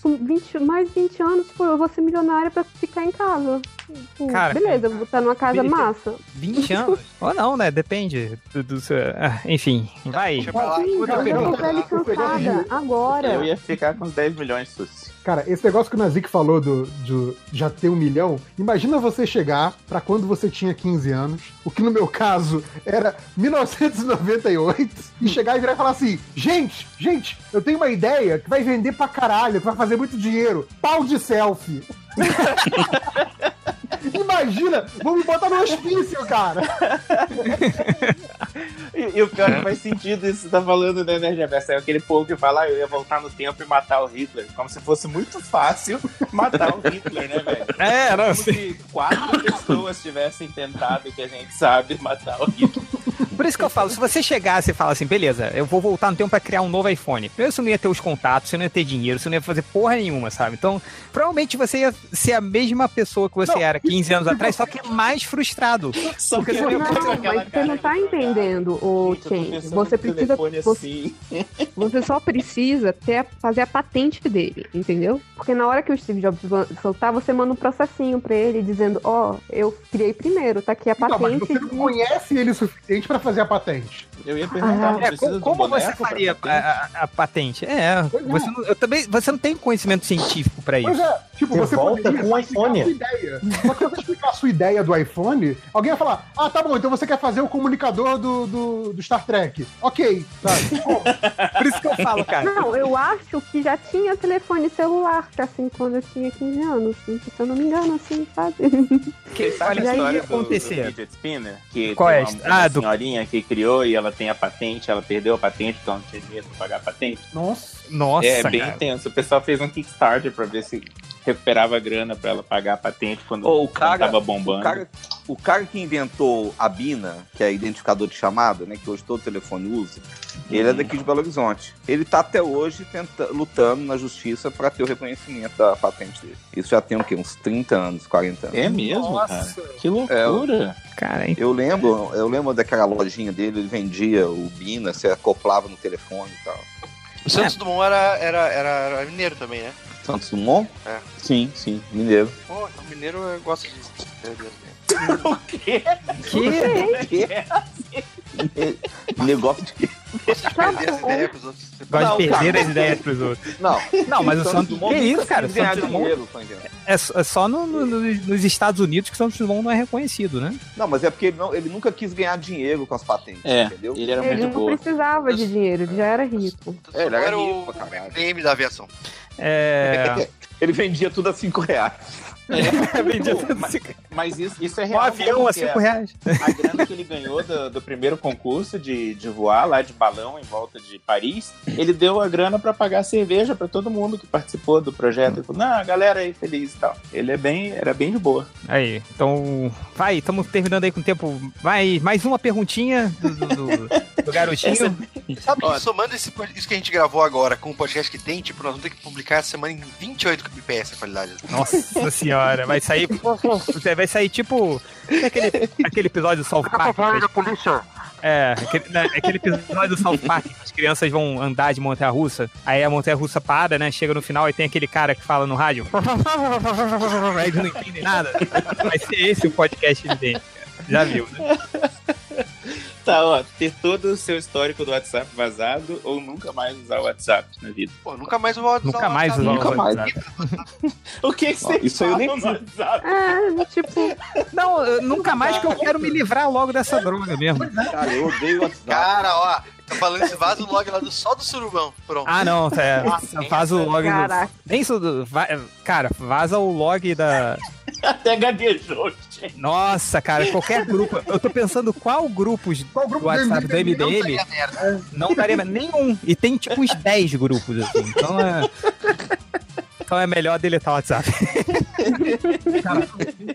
[SPEAKER 11] com 20, mais 20 anos, tipo, eu vou ser milionária pra ficar em casa. Tipo,
[SPEAKER 6] Cara,
[SPEAKER 11] beleza, eu vou estar numa casa
[SPEAKER 6] beleza.
[SPEAKER 11] massa.
[SPEAKER 6] 20 (laughs) anos? Ou não, né? Depende do, do seu. ah, enfim, vai.
[SPEAKER 10] Deixa pra lá.
[SPEAKER 11] Sim, mas eu e cansada. Agora.
[SPEAKER 9] Eu ia ficar com uns 10 milhões, Susi.
[SPEAKER 13] Cara, esse negócio que o Nazik falou do, do já ter um milhão, imagina você chegar pra quando você tinha 15 anos, o que no meu caso era 1998, e chegar e virar e falar assim: gente, gente, eu tenho uma ideia que vai vender pra caralho, que vai fazer muito dinheiro. Pau de selfie. (laughs) Imagina, vou me botar no hospício, cara.
[SPEAKER 9] E, e o pior é que faz sentido isso que você tá falando, né, Nerd Reverso? É aquele povo que fala, ah, eu ia voltar no tempo e matar o Hitler. Como se fosse muito fácil matar o Hitler, né, velho? (laughs)
[SPEAKER 6] É, não,
[SPEAKER 9] Como se quatro pessoas tivessem tentado, que a gente sabe, matar o Hitler.
[SPEAKER 6] Por isso que eu falo, se você chegasse e falar assim, beleza, eu vou voltar no tempo pra criar um novo iPhone. Primeiro você não ia ter os contatos, você não ia ter dinheiro, você não ia fazer porra nenhuma, sabe? Então, provavelmente você ia ser a mesma pessoa que você
[SPEAKER 13] Não,
[SPEAKER 6] era 15 anos atrás, só que mais frustrado.
[SPEAKER 9] Só
[SPEAKER 6] Porque
[SPEAKER 9] que
[SPEAKER 6] você ia
[SPEAKER 11] Não,
[SPEAKER 9] aquela
[SPEAKER 11] mas você não tá
[SPEAKER 9] de-
[SPEAKER 11] entendendo, o
[SPEAKER 9] pensando
[SPEAKER 11] Você precisa. Você,
[SPEAKER 9] assim.
[SPEAKER 11] você só precisa ter, fazer a patente dele, entendeu? Porque na hora que o Steve Jobs soltar, você manda um processinho pra ele dizendo: Ó, eu criei primeiro, tá aqui a
[SPEAKER 13] Não, mas
[SPEAKER 11] patente.
[SPEAKER 13] você não
[SPEAKER 11] de-
[SPEAKER 13] conhece ele o suficiente pra fazer a patente.
[SPEAKER 9] Eu ia perguntar, não
[SPEAKER 6] É,
[SPEAKER 9] precisa
[SPEAKER 6] co-
[SPEAKER 9] do
[SPEAKER 6] como você faria a,
[SPEAKER 9] patente?
[SPEAKER 6] a- a patente? É,
[SPEAKER 13] Pois é.
[SPEAKER 6] você não, eu também, você não tem conhecimento científico pra
[SPEAKER 13] Pois
[SPEAKER 6] isso.
[SPEAKER 13] é, tipo,
[SPEAKER 12] Você
[SPEAKER 13] você,
[SPEAKER 12] volta com um
[SPEAKER 13] explicar
[SPEAKER 12] iPhone.
[SPEAKER 13] a sua ideia. Só que se você explicar a sua ideia do iPhone, alguém vai falar: Ah, tá bom, então você quer fazer o comunicador do, do, do Star Trek. Ok, sabe? (laughs)
[SPEAKER 6] Por isso que eu falo, cara.
[SPEAKER 11] Não, eu acho que já tinha telefone celular, assim, quando eu tinha 15 anos. Se eu não me engano, assim, sabe?
[SPEAKER 6] Que, olha,
[SPEAKER 9] a história
[SPEAKER 6] ia
[SPEAKER 9] do,
[SPEAKER 6] acontecer.
[SPEAKER 9] do fidget spinner? Que
[SPEAKER 6] Qual é?
[SPEAKER 9] uma,
[SPEAKER 6] Ah,
[SPEAKER 9] uma
[SPEAKER 6] do-
[SPEAKER 9] senhorinha que criou e ela tem a patente, ela perdeu a patente, então não tinha dinheiro pra pagar a patente.
[SPEAKER 13] Nossa.
[SPEAKER 6] Nossa,
[SPEAKER 9] é bem
[SPEAKER 6] cara.
[SPEAKER 9] intenso. O pessoal fez um Kickstarter pra ver se recuperava grana pra ela pagar a patente quando,
[SPEAKER 14] Ô, o
[SPEAKER 9] quando
[SPEAKER 14] cara-
[SPEAKER 9] tava bombando.
[SPEAKER 14] O cara, o cara que inventou a Bina, que é identificador de chamada, né, que hoje todo telefone usa, ele é daqui de Belo Horizonte. Ele tá até hoje tenta, lutando na justiça para ter o reconhecimento da patente dele. Isso já tem o quê? Uns 30 anos, 40 anos.
[SPEAKER 9] É mesmo,
[SPEAKER 6] Nossa.
[SPEAKER 9] cara? Que loucura.
[SPEAKER 6] Cara, hein?
[SPEAKER 14] Eu lembro, eu lembro daquela lojinha dele, ele vendia o Bina, você acoplava no telefone e tal.
[SPEAKER 10] O Santos Dumont era, era, era, era mineiro também, né?
[SPEAKER 14] Santos Dumont?
[SPEAKER 10] É.
[SPEAKER 14] Sim, sim, mineiro.
[SPEAKER 10] Pô, então mineiro eu gosto disso.
[SPEAKER 9] o quê?
[SPEAKER 6] Que?
[SPEAKER 14] Negócio de quê?
[SPEAKER 10] De perder essa ideia com os outros.
[SPEAKER 6] Gosta
[SPEAKER 14] Não,
[SPEAKER 6] de perder
[SPEAKER 14] cara.
[SPEAKER 6] as ideias pros outros.
[SPEAKER 14] Não.
[SPEAKER 6] Não, mas o
[SPEAKER 14] Santos. Dumont
[SPEAKER 6] Que
[SPEAKER 14] nunca
[SPEAKER 6] isso, cara? Santos Dumont-
[SPEAKER 14] tá?
[SPEAKER 6] É, só- é só no- no- no- nos Estados Unidos que Santos Dumont não é reconhecido, né?
[SPEAKER 14] Não, mas é porque ele, não- ele nunca quis ganhar dinheiro com as patentes,
[SPEAKER 9] É,
[SPEAKER 14] entendeu?
[SPEAKER 9] ele era
[SPEAKER 11] Ele não precisava de dinheiro, ele já era rico.
[SPEAKER 14] É, ele era
[SPEAKER 10] Era
[SPEAKER 14] rico
[SPEAKER 10] o
[SPEAKER 14] caralho.
[SPEAKER 10] MDM da aviação.
[SPEAKER 6] É. (laughs)
[SPEAKER 14] Ele vendia tudo a 5 reais.
[SPEAKER 6] Vendia
[SPEAKER 9] Pô, mas, mas isso, isso é
[SPEAKER 6] Um
[SPEAKER 9] real.
[SPEAKER 6] avião a
[SPEAKER 9] porque
[SPEAKER 6] 5 reais.
[SPEAKER 9] A grana que ele ganhou do, do primeiro concurso de, de voar lá de balão em volta de Paris, ele deu a grana pra pagar cerveja pra todo mundo que participou do projeto. Ele falou, não, a galera aí feliz e tal. Ele é bem, era bem de boa.
[SPEAKER 6] Aí, então. Vai, estamos terminando aí com o tempo. Vai, mais uma perguntinha do, do- do- do garotinho.
[SPEAKER 10] Sabe, somando esse, isso que a gente gravou agora com o podcast que tem, tipo, nós vamos ter que publicar essa semana em 28 kbps a qualidade.
[SPEAKER 6] Nossa senhora, vai sair. (laughs) Vai sair tipo. é Aquele, aquele episódio do South Park.
[SPEAKER 13] da polícia.
[SPEAKER 6] É, aquele, né, aquele episódio do South Park que as crianças vão andar de montanha russa. Aí a montanha russa para, né? Chega no final e tem aquele cara que fala no rádio. (laughs) Aí eles não entendem nada. Vai ser esse o podcast dele, cara. Já viu, né?
[SPEAKER 9] Tá, ó, ter todo o seu histórico do WhatsApp vazado ou nunca mais usar o WhatsApp na vida.
[SPEAKER 10] Pô, nunca mais vou usar
[SPEAKER 6] Nunca mais usar
[SPEAKER 14] Nunca
[SPEAKER 6] o
[SPEAKER 14] mais.
[SPEAKER 6] WhatsApp. (laughs)
[SPEAKER 9] O que, você
[SPEAKER 14] isso eu nem
[SPEAKER 9] WhatsApp?
[SPEAKER 11] É, tipo,
[SPEAKER 6] Não, nunca mais que eu quero me livrar logo dessa droga mesmo.
[SPEAKER 14] Cara, eu odeio o WhatsApp.
[SPEAKER 10] Cara, ó, tá falando esse vaso log lá do só do surubão. Pronto.
[SPEAKER 6] Ah, não, é, vaza o log. do-
[SPEAKER 11] Caraca.
[SPEAKER 6] Nem isso. do- va- Cara, vaza o log da.
[SPEAKER 9] Até gaguejou.
[SPEAKER 6] Nossa, cara, qualquer grupo. Eu tô pensando qual grupos
[SPEAKER 13] Qual
[SPEAKER 6] do
[SPEAKER 13] grupo
[SPEAKER 6] WhatsApp do
[SPEAKER 13] MDM?
[SPEAKER 10] Não
[SPEAKER 6] MDM
[SPEAKER 10] daria merda.
[SPEAKER 6] não daria nenhum. E tem tipo uns 10 grupos, assim. Então é. Então é melhor deletar o WhatsApp.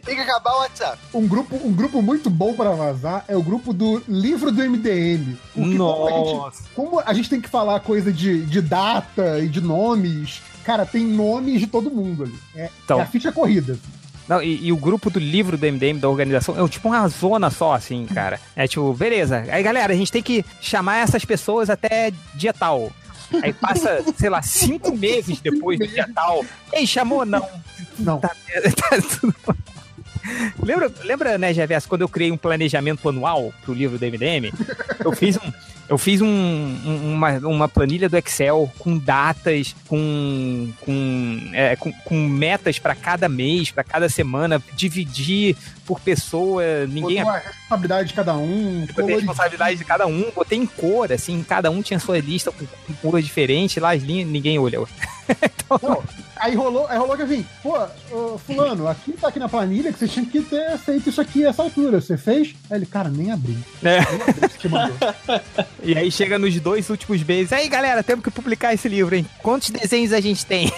[SPEAKER 10] Tem que acabar o WhatsApp.
[SPEAKER 13] Um grupo, um grupo muito bom para vazar é o grupo do livro do MDM. Porque como a gente-
[SPEAKER 6] Nossa.
[SPEAKER 13] Como a gente tem que falar coisa de, de data e de nomes, cara, tem nomes de todo mundo ali. É,
[SPEAKER 6] Então.
[SPEAKER 13] é a ficha corrida.
[SPEAKER 6] Não, e, e o grupo do livro do MDM, da organização, é tipo uma zona só, assim, cara. É tipo, beleza. Aí, galera, a gente tem que chamar essas pessoas até dia tal. Aí passa, (laughs) sei lá, cinco meses depois do dia tal. Ei, chamou? Não.
[SPEAKER 13] Não.
[SPEAKER 6] Tá, tá tudo... Lembra, lembra, né, Gervais, quando eu criei um planejamento anual pro livro do MDM? Eu fiz um, eu fiz um- um- uma, uma planilha do Excel com datas, com, com, é, com, com metas para cada mês, para cada semana, dividir por pessoa, ninguém
[SPEAKER 13] Botou a responsabilidade de cada um,
[SPEAKER 6] Botei a responsabilidade de cada um, botei em cor, assim, cada um tinha sua lista com, com cores diferentes, lá as linhas, ninguém olhou. (laughs)
[SPEAKER 13] Aí rolou, aí rolou que assim, pô, ô, fulano, aqui tá aqui na planilha que você tinha que ter feito isso aqui a essa altura. Você fez? Aí ele, cara, nem abri.
[SPEAKER 6] É.
[SPEAKER 13] Nem abri, você mandou. (laughs)
[SPEAKER 6] E aí chega nos dois últimos meses, aí galera, temos que publicar esse livro, hein? Quantos desenhos a gente tem? (laughs)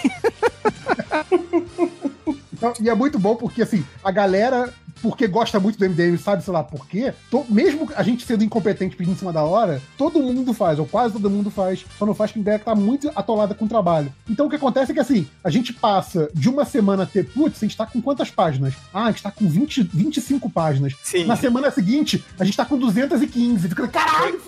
[SPEAKER 13] Então, e é muito bom porque, assim, a galera, porque gosta muito do MDM, sabe, sei lá por quê, to- mesmo a gente sendo incompetente pedindo em cima da hora, todo mundo faz, ou quase todo mundo faz, só não faz quem ideia que tá muito atolada com o trabalho. Então o que acontece é que, assim, a gente passa de uma semana a ter, putz, a gente tá com quantas páginas? Ah, a gente tá com 20, 25 páginas.
[SPEAKER 6] Sim.
[SPEAKER 13] Na semana seguinte, a gente tá com 215. Fica, caralho!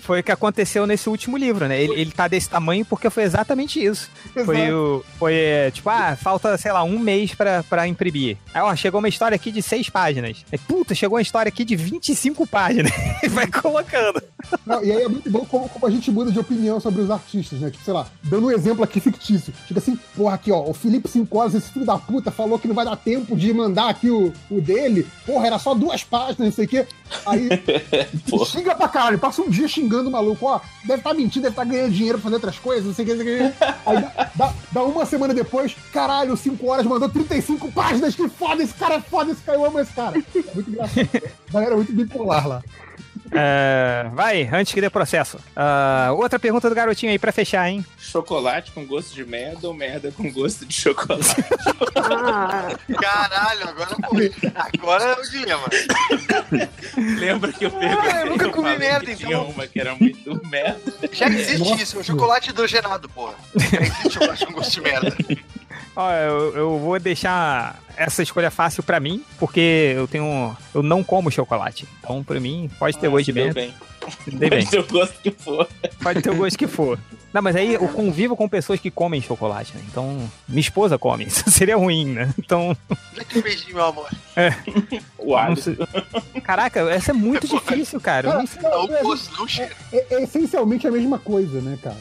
[SPEAKER 6] Foi o que aconteceu nesse último livro, né? Ele, ele tá desse tamanho porque foi exatamente isso. Foi
[SPEAKER 13] Exato.
[SPEAKER 6] o. Foi, é, tipo, ah, falta, sei lá, um mês pra, pra imprimir. Aí, ó, chegou uma história aqui de seis páginas. Aí, puta, chegou uma história aqui de 25 páginas. E (laughs) vai colocando.
[SPEAKER 13] Não, e aí é muito bom como, como a gente muda de opinião sobre os artistas, né? Tipo, sei lá, dando um exemplo aqui fictício. Tipo assim, porra, aqui, ó, o Felipe Cinco Horas, esse filho da puta, falou que não vai dar tempo de mandar aqui o, o dele. Porra, era só duas páginas, não sei o quê. Aí (laughs) xinga pra caralho, passa um dia xingando o maluco, ó, deve estar mentindo, deve estar ganhando dinheiro pra fazer outras coisas, não sei o que, não sei o que. Aí dá, dá- dá uma semana depois, caralho, 5 horas mandou 35 páginas, que foda, esse cara é foda, esse cara, eu esse cara. Muito engraçado. Galera, muito bipolar lá.
[SPEAKER 6] É, vai, antes que dê processo. Ah, outra pergunta do garotinho aí pra fechar, hein?
[SPEAKER 9] Chocolate com gosto de merda ou merda com gosto de chocolate?
[SPEAKER 10] Caralho, agora, agora é o dilema.
[SPEAKER 9] Lembra que eu perguntei?
[SPEAKER 10] Ah, eu nunca comi
[SPEAKER 9] falei
[SPEAKER 10] merda,
[SPEAKER 9] que
[SPEAKER 10] então.
[SPEAKER 9] Tinha uma que era muito merda.
[SPEAKER 10] Já existe isso, é o chocolate hidrogenado, porra. Já existe chocolate com gosto de merda.
[SPEAKER 6] Ó, eu, eu vou deixar essa escolha fácil pra mim, porque eu tenho. Eu não como chocolate. Então, pra mim, pode ter
[SPEAKER 9] Ah,
[SPEAKER 6] gosto de
[SPEAKER 9] deu
[SPEAKER 6] merda.
[SPEAKER 9] bem.
[SPEAKER 6] Dei bem.
[SPEAKER 9] Pode ter o gosto que for.
[SPEAKER 6] Pode ter o gosto que for. Não, mas aí eu convivo com pessoas que comem chocolate, né? Então, minha esposa come. Isso seria ruim, né? Então.
[SPEAKER 10] Um beijinho, meu amor.
[SPEAKER 6] É.
[SPEAKER 9] O
[SPEAKER 6] sei- Caraca, essa é muito difícil, cara.
[SPEAKER 13] Cara,
[SPEAKER 6] não sei.
[SPEAKER 13] não,
[SPEAKER 10] Não,
[SPEAKER 13] é, é essencialmente a mesma coisa, né, cara?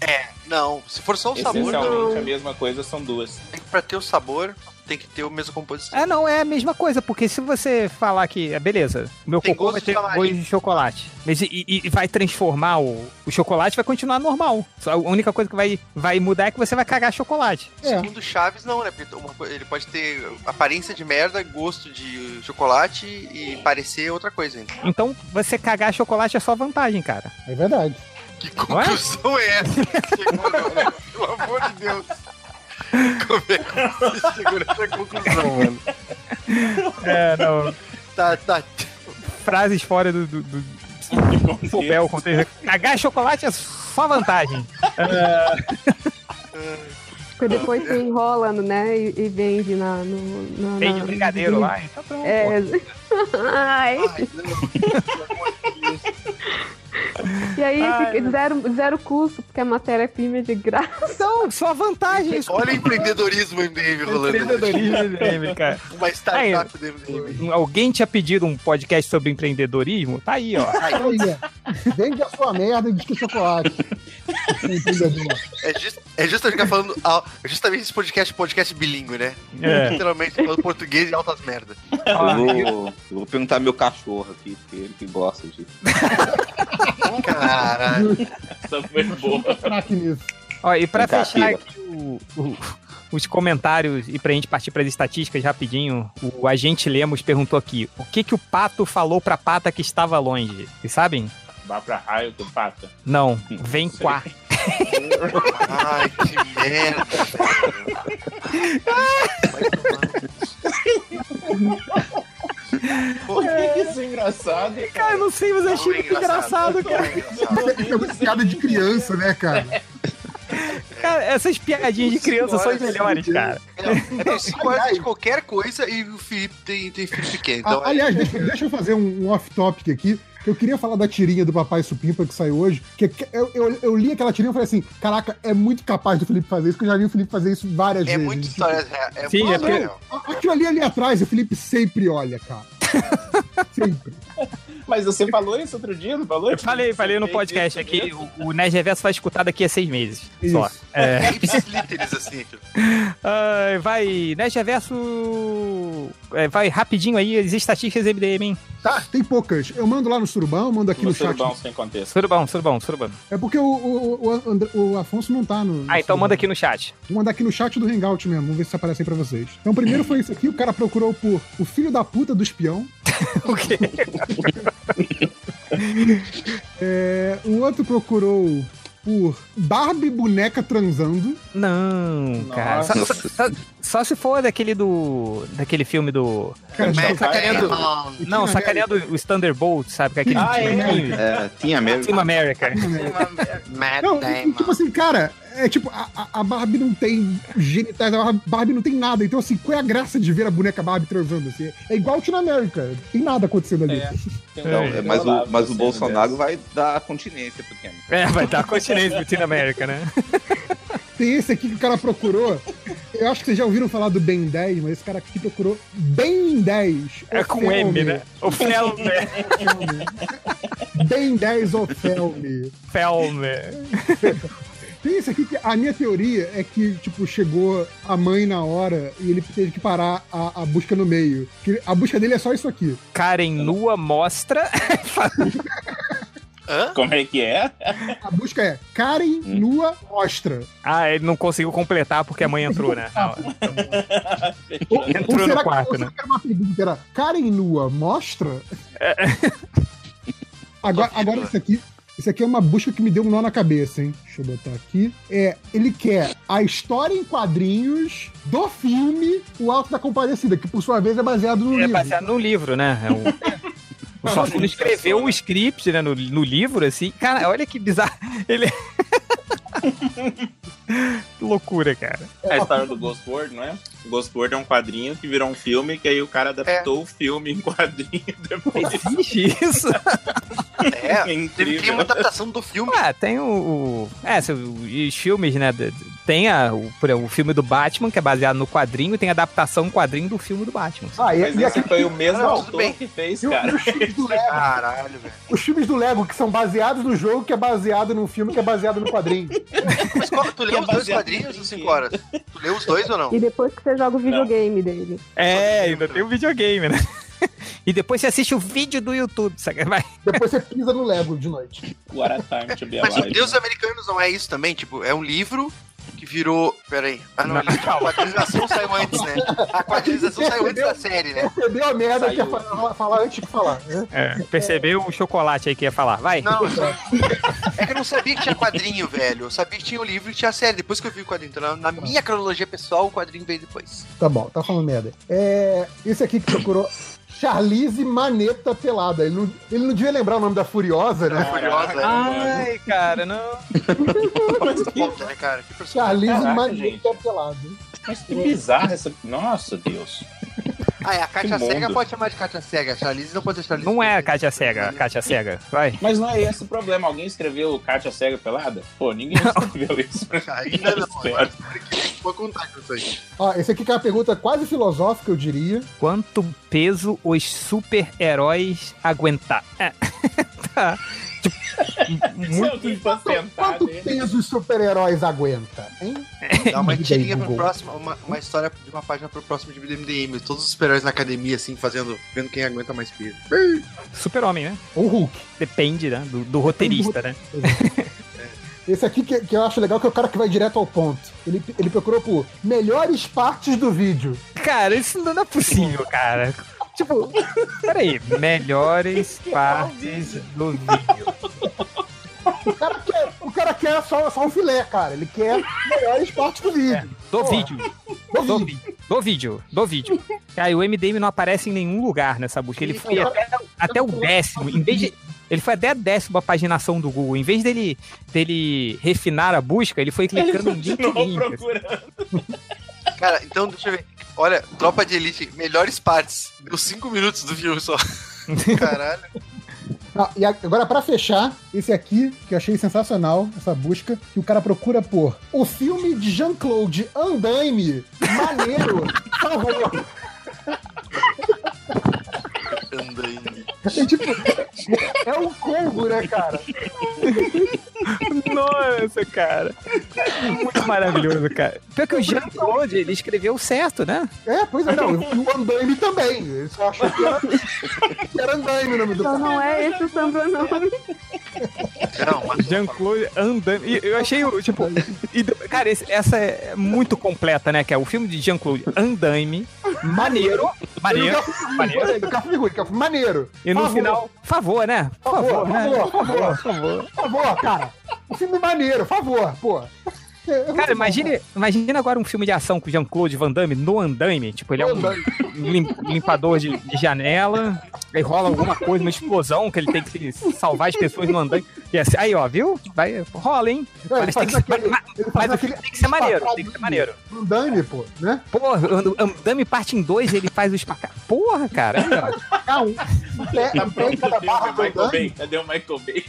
[SPEAKER 6] É.
[SPEAKER 10] É, não. Se for só o sabor,
[SPEAKER 14] Essencialmente
[SPEAKER 10] não.
[SPEAKER 14] a mesma coisa são duas.
[SPEAKER 10] Tem que, pra ter o sabor, tem que ter a mesma composição.
[SPEAKER 6] É, não, é a mesma coisa, porque se você falar que, é, beleza, meu
[SPEAKER 10] Tem
[SPEAKER 6] cocô vai ter
[SPEAKER 10] de
[SPEAKER 6] gosto de chocolate, mas e, e- vai transformar o, o chocolate, vai continuar normal. Só a única coisa que vai, vai mudar é que você vai cagar chocolate.
[SPEAKER 13] É.
[SPEAKER 10] Segundo Chaves, não, né? Porque ele pode ter aparência de merda, gosto de chocolate e parecer outra coisa ainda.
[SPEAKER 6] Então, você cagar chocolate é só vantagem, cara.
[SPEAKER 13] É verdade.
[SPEAKER 10] Que conclusão é essa? chegou? Pelo amor de Deus. Como é que você chegou nessa conclusão, mano?
[SPEAKER 6] É, não.
[SPEAKER 10] Tá, tá.
[SPEAKER 6] Frases fora do. do, do... Papel, contexto. Cagar chocolate é só vantagem. É,
[SPEAKER 11] Porque depois você enrola, né? E, e vende na, no, na,
[SPEAKER 6] Vende
[SPEAKER 11] na-
[SPEAKER 6] o brigadeiro lá, então pronto.
[SPEAKER 11] É. (laughs) Ai. E aí
[SPEAKER 6] Ai,
[SPEAKER 11] zero, zero custo, porque a matéria-prima é de graça.
[SPEAKER 6] Então, só vantagem.
[SPEAKER 10] Olha o empreendedorismo MDM rolando.
[SPEAKER 6] Empreendedorismo MDM, (laughs) cara.
[SPEAKER 10] Uma startup do MDM.
[SPEAKER 6] Alguém tinha pedido um podcast sobre empreendedorismo? Tá aí, ó.
[SPEAKER 13] Aí. Vende a sua merda e diz que é chocolate.
[SPEAKER 10] É, just, é justamente ficar falando. justamente esse podcast podcast bilíngue, né?
[SPEAKER 6] É.
[SPEAKER 10] Literalmente falando português e altas merdas.
[SPEAKER 14] Eu vou, eu vou perguntar meu cachorro aqui, porque ele que gosta de.
[SPEAKER 10] Caralho.
[SPEAKER 14] Essa foi boa.
[SPEAKER 13] Craque nisso.
[SPEAKER 6] Ó, e pra fechar aqui o- o- os comentários e pra gente partir pras estatísticas rapidinho, o agente Lemos perguntou aqui: o que que o pato falou pra pata que estava longe? Vocês sabem?
[SPEAKER 14] Vá pra raio do pata.
[SPEAKER 6] Não, vem quá.
[SPEAKER 10] Ai, que merda,
[SPEAKER 14] Por que, que isso é engraçado?
[SPEAKER 6] Cara, eu não sei, mas eu achei muito engraçado, cara.
[SPEAKER 13] É uma piada de criança, né, cara?
[SPEAKER 6] Cara, essas piadinhas de criança são as melhores, cara.
[SPEAKER 10] É, tem 5 horas de qualquer coisa e o Felipe tem, tem filho pequeno. Então,
[SPEAKER 13] aliás, deixa, deixa eu fazer um, um off-topic aqui. Eu queria falar da tirinha do Papai Supimpa que saiu hoje. Que que- eu, eu, eu li aquela tirinha e falei assim: caraca, é muito capaz do Felipe fazer isso, que eu já vi o Felipe fazer isso várias
[SPEAKER 10] é
[SPEAKER 13] vezes.
[SPEAKER 10] muito história real. É
[SPEAKER 6] Sim,
[SPEAKER 10] muito
[SPEAKER 6] é
[SPEAKER 13] a- Aquilo ali ali atrás, o Felipe sempre olha, cara. (laughs) sempre.
[SPEAKER 14] Mas você falou isso outro dia, não falou?
[SPEAKER 6] Eu falei, falei no podcast aqui, o, o Nerd Reverso vai escutar daqui a seis meses. Só.
[SPEAKER 13] Isso.
[SPEAKER 6] É.
[SPEAKER 10] É ipsilíteres, assim. tipo. (laughs)
[SPEAKER 6] Ai, vai, Nerd Reverso. é, vai rapidinho aí, as estatísticas MDM, hein?
[SPEAKER 13] Tá, tem poucas. Eu mando lá no Surubão, mando aqui no,
[SPEAKER 14] No
[SPEAKER 13] chat.
[SPEAKER 14] surubão sem contexto.
[SPEAKER 6] Surubão, surubão, surubão.
[SPEAKER 13] É porque o, o, o, André- o Afonso não tá no. no
[SPEAKER 6] Ah, então
[SPEAKER 13] Surubão.
[SPEAKER 6] manda aqui no chat.
[SPEAKER 13] Vou mandar aqui no chat do Hangout mesmo, vamos ver se aparece aí pra vocês. Então, primeiro foi isso aqui, o cara procurou por o filho da puta do espião. (laughs)
[SPEAKER 6] O quê? (laughs)
[SPEAKER 13] É, o outro procurou por Barbie boneca transando.
[SPEAKER 6] Não, cara. Só, só- só- só se for daquele do. daquele filme do.
[SPEAKER 13] Cara,
[SPEAKER 6] sacaneando.
[SPEAKER 10] Não,
[SPEAKER 6] Não, sacaneando os Thunderbolts, sabe? Com aquele
[SPEAKER 14] Ah, é.
[SPEAKER 6] filme.
[SPEAKER 14] É, tinha mesmo.
[SPEAKER 6] Team America.
[SPEAKER 13] Não, tipo assim, cara, é tipo, a, a- Barbie não tem genitais, a Barbie não tem nada. Então, assim, qual é a graça de ver a boneca Barbie transando? Assim? É igual o Teen America, não tem nada acontecendo ali.
[SPEAKER 14] É. Vídeo
[SPEAKER 6] é,
[SPEAKER 14] mas o, mas o Bolsonaro vai dar continência pro Temer.
[SPEAKER 6] É, vai dar continência pro Team America, né? (laughs)
[SPEAKER 13] Tem esse aqui que o cara procurou. Eu acho que vocês já ouviram falar do Ben 10, mas esse cara aqui procurou Ben 10.
[SPEAKER 6] É com M, né? O Felme. (laughs)
[SPEAKER 13] Ben 10 o Felme.
[SPEAKER 6] Felme.
[SPEAKER 13] Tem esse aqui que a minha teoria é que, tipo, chegou a mãe na hora e ele teve que parar a, a busca no meio. Que a busca dele é só isso aqui.
[SPEAKER 6] Karen nua mostra.
[SPEAKER 10] Hã?
[SPEAKER 14] Como é que é?
[SPEAKER 13] A busca é Karen nua mostra.
[SPEAKER 6] Ah, ele não conseguiu completar porque a mãe entrou, né?
[SPEAKER 13] Ou, (laughs) ou
[SPEAKER 6] Entrou no
[SPEAKER 13] será,
[SPEAKER 6] quarto,
[SPEAKER 13] que, ou
[SPEAKER 6] né?
[SPEAKER 13] será que era uma pergunta? Era Karen nua mostra?
[SPEAKER 6] É.
[SPEAKER 13] Agora, agora isso aqui. Isso aqui é uma busca que me deu um nó na cabeça, hein? Deixa eu botar aqui. É, ele quer a história em quadrinhos do filme O Alto da Compadecida, que por sua vez é baseado no
[SPEAKER 6] É
[SPEAKER 13] livro.
[SPEAKER 6] baseado no livro, né? É o... (laughs) O Suassuna escreveu o script né, no, no livro, assim. Cara, olha que bizarro. Ele. (laughs) que loucura, cara.
[SPEAKER 14] É a história do Ghost World, não é? O Ghost World é um quadrinho que virou um filme, que aí o cara adaptou o filme em quadrinho (laughs) depois.
[SPEAKER 6] Existe isso?
[SPEAKER 10] É,
[SPEAKER 14] É incrível.
[SPEAKER 10] teve ter uma adaptação do filme.
[SPEAKER 6] Ah, tem o. o- é, se- os filmes, né? Tem a, o, o filme do Batman, que é baseado no quadrinho, e tem a adaptação quadrinho do filme do Batman.
[SPEAKER 13] Ah, e,
[SPEAKER 14] Mas
[SPEAKER 13] e
[SPEAKER 14] esse
[SPEAKER 13] aqui,
[SPEAKER 14] foi o mesmo
[SPEAKER 10] Não,
[SPEAKER 14] autor
[SPEAKER 10] bem.
[SPEAKER 14] que fez,
[SPEAKER 13] e
[SPEAKER 14] cara.
[SPEAKER 13] os filmes do Lego.
[SPEAKER 10] Caralho, velho.
[SPEAKER 13] Os filmes do Lego que são baseados no jogo, que é baseado num filme que é baseado no quadrinho.
[SPEAKER 10] Mas qual- tu leu os dois quadrinhos
[SPEAKER 14] em
[SPEAKER 10] ou
[SPEAKER 14] quê?
[SPEAKER 10] 5 horas? Tu leu os dois ou não?
[SPEAKER 11] E depois que você joga o videogame dele.
[SPEAKER 6] É, ainda tem o videogame, né? (laughs) E depois você assiste o vídeo do YouTube, sabe? Vai.
[SPEAKER 13] Depois você pisa no Lego de noite.
[SPEAKER 14] What a time to be
[SPEAKER 10] Mas o
[SPEAKER 14] alive.
[SPEAKER 10] Deus Americanos não é isso também? Tipo, é um livro que virou. Peraí. Ah, não,
[SPEAKER 6] Não,
[SPEAKER 10] ele- a quadrinização saiu antes, né? A quadrinização saiu antes da série, né?
[SPEAKER 13] Percebeu a merda
[SPEAKER 14] Saiu.
[SPEAKER 13] que ia falar, falar antes de falar. Né?
[SPEAKER 6] É, percebeu o chocolate aí que ia falar. Vai.
[SPEAKER 10] Não, é que eu não sabia que tinha quadrinho, velho. Eu sabia que tinha o livro e tinha a série. Depois que eu vi o quadrinho. Então, na, na minha cronologia pessoal, o quadrinho veio depois.
[SPEAKER 13] Tá bom, tá falando merda. É, esse aqui que procurou. Charlize Maneta Pelada. Ele não, ele não devia lembrar o nome da Furiosa, né?
[SPEAKER 10] Curiosa, né?
[SPEAKER 6] Ai, cara, não.
[SPEAKER 10] Né, cara? Que.
[SPEAKER 13] Charlize
[SPEAKER 14] Caraca,
[SPEAKER 13] Maneta Pelada.
[SPEAKER 14] Mas que bizarro essa. Nossa, Deus.
[SPEAKER 10] Ah, é a Kátia Cega pode chamar de Kátia Cega. Charlize não pode ser Charlize.
[SPEAKER 6] Não é a Kátia Cega, a Kátia Cega. Vai.
[SPEAKER 14] Mas não é esse o problema. Alguém escreveu Kátia Cega Pelada? Pô, ninguém escreveu isso. (laughs)
[SPEAKER 10] Ainda não. Agora vou contar com isso aí.
[SPEAKER 13] Ó, esse aqui que é uma pergunta quase filosófica, eu diria.
[SPEAKER 6] Quanto peso os super-heróis aguentar? É. (laughs) tá. Tipo, muito
[SPEAKER 13] Quanto peso os super-heróis aguenta, hein?
[SPEAKER 10] Dá uma tirinha pro próximo, uma, uma história de uma página pro próximo de MDM. Todos os super-heróis na academia, assim, fazendo, vendo quem aguenta mais peso.
[SPEAKER 6] Super-homem, né?
[SPEAKER 13] Ou Hulk.
[SPEAKER 6] Depende, né? Do, do roteirista, né? (laughs)
[SPEAKER 13] Esse aqui que, que eu acho legal que é o cara que vai direto ao ponto. Ele, ele procurou por melhores partes do vídeo.
[SPEAKER 6] Cara, isso não é possível, cara. Tipo, (laughs) peraí. Melhores partes do vídeo.
[SPEAKER 13] O cara quer, o cara quer só, só um filé, cara. Ele quer melhores partes do vídeo.
[SPEAKER 6] Do
[SPEAKER 13] Porra.
[SPEAKER 6] vídeo. Do, vi- do vídeo. Do vídeo. Cara, e o MDM não aparece em nenhum lugar nessa busca. Ele foi até, até o décimo. Em vez de. Ele foi até a décima paginação do Google. Em vez dele, dele refinar a busca, ele foi clicando em link. link.
[SPEAKER 10] Cara, então deixa eu ver. Olha, Tropa de Elite, melhores partes. Deu 5 minutos do filme só. (laughs) Caralho.
[SPEAKER 13] Ah, e agora, pra fechar, esse aqui, que eu achei sensacional, essa busca, que o cara procura por o filme de Jean-Claude Andaime, maneiro, (laughs) por favor. É tipo, é um combo, né, cara? (laughs) (laughs)
[SPEAKER 6] Nossa, cara. Muito maravilhoso, cara. Pior que o Jean-Claude, ele escreveu certo, né?
[SPEAKER 13] É, pois é, não, e o Andaime também. Ele só achou que era, que era Andaime o nome do
[SPEAKER 11] Então
[SPEAKER 13] cara.
[SPEAKER 11] não é esse o sobrenome.
[SPEAKER 6] Jean-Claude andando. E eu achei, o, tipo. e cara, esse- essa é muito completa, né? Que é o filme de Jean-Claude Andaime. Maneiro. Maneiro. Maneiro.
[SPEAKER 13] Ele quer maneiro.
[SPEAKER 6] E no
[SPEAKER 13] Favor.
[SPEAKER 6] final, favor, né? Favor,
[SPEAKER 13] Favor,
[SPEAKER 6] né?
[SPEAKER 13] favor, favor, favor. Favor, cara. Um filme maneiro, favor, pô.
[SPEAKER 6] Cara, imagine, imagine agora um filme de ação com o Jean-Claude Van Damme no andaime. Tipo, ele é um lim- limpador de, de janela, aí rola alguma coisa, uma explosão, que ele tem que salvar as pessoas no andaime. E assim, aí, ó, viu? Vai, rola, hein?
[SPEAKER 13] É, ele
[SPEAKER 6] Mas, tem que,
[SPEAKER 13] aquele-
[SPEAKER 6] mas- o
[SPEAKER 13] aquele
[SPEAKER 6] tem que ser maneiro, tem que ser maneiro.
[SPEAKER 13] Andaime, pô, né?
[SPEAKER 6] Porra, o Andame parte em dois, ele faz o espacar. Porra, cara.
[SPEAKER 13] Ah, um, cada barra do? Andaime.
[SPEAKER 14] Cadê o Michael Bay?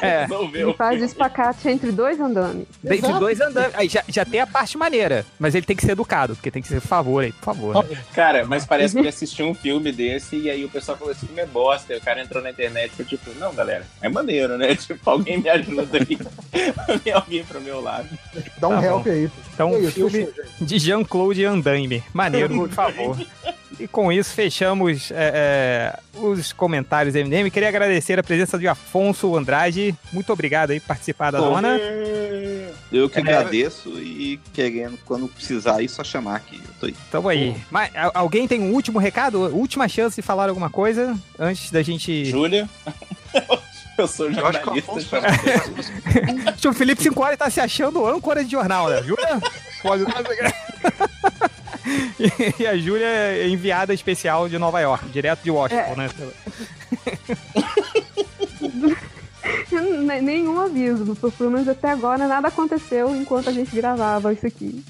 [SPEAKER 6] É.
[SPEAKER 11] Ele faz espacate entre dois andames.
[SPEAKER 6] De dois andames. Aí já, já tem a parte maneira. Mas ele tem que ser educado, porque tem que ser por favor aí, por favor. né?
[SPEAKER 14] Cara, mas parece que (laughs) assistiu um filme desse e aí o pessoal falou: esse filme é bosta. E o cara entrou na internet e foi tipo: não, galera, é maneiro, né? (laughs) Tipo, alguém me ajuda aí. Vem (laughs) alguém pro meu lado.
[SPEAKER 13] Dá um
[SPEAKER 6] Tá
[SPEAKER 13] help
[SPEAKER 6] bom.
[SPEAKER 13] aí.
[SPEAKER 6] Então,
[SPEAKER 13] É
[SPEAKER 6] um
[SPEAKER 13] isso,
[SPEAKER 6] filme de Jean-Claude Andaime. Maneiro, por favor. E com isso, fechamos é, é, os comentários do MDM. Queria agradecer a presença de Afonso Andrade. Muito obrigado aí por participar da zona.
[SPEAKER 14] É.
[SPEAKER 6] É.
[SPEAKER 14] É.
[SPEAKER 6] Então,
[SPEAKER 14] um
[SPEAKER 6] é
[SPEAKER 14] que agradeço e querendo, quando precisar aí, só chamar aqui. Eu tô aí.
[SPEAKER 6] Tamo aí. Mas, alguém tem um último recado? Última chance de falar alguma coisa antes da gente.
[SPEAKER 14] Júlia? (laughs) Eu sou
[SPEAKER 10] Eu acho que o
[SPEAKER 14] jornalista.
[SPEAKER 10] Afonso
[SPEAKER 14] chama-
[SPEAKER 6] o Felipe 5 horas tá se achando âncora de jornal, né? Júlia? Pode (laughs) E- a Júlia é enviada especial de Nova York, direto de Washington,
[SPEAKER 11] É.
[SPEAKER 6] né? (laughs)
[SPEAKER 11] Nenhum aviso, pelo menos até agora nada aconteceu enquanto a gente gravava isso aqui.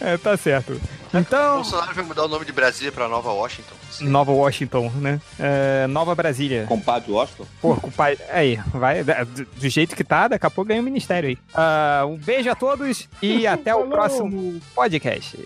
[SPEAKER 6] É, tá certo.
[SPEAKER 10] O
[SPEAKER 6] Então,
[SPEAKER 10] Bolsonaro vai mudar o nome de Brasília pra Nova Washington.
[SPEAKER 16] Nova Washington, né? É, Nova Brasília.
[SPEAKER 14] Compadre Washington?
[SPEAKER 16] Pô, compadre. Aí, vai. Do, do jeito que tá, daqui a pouco ganha o ministério aí. Ah, um beijo a todos e (laughs) até o próximo podcast.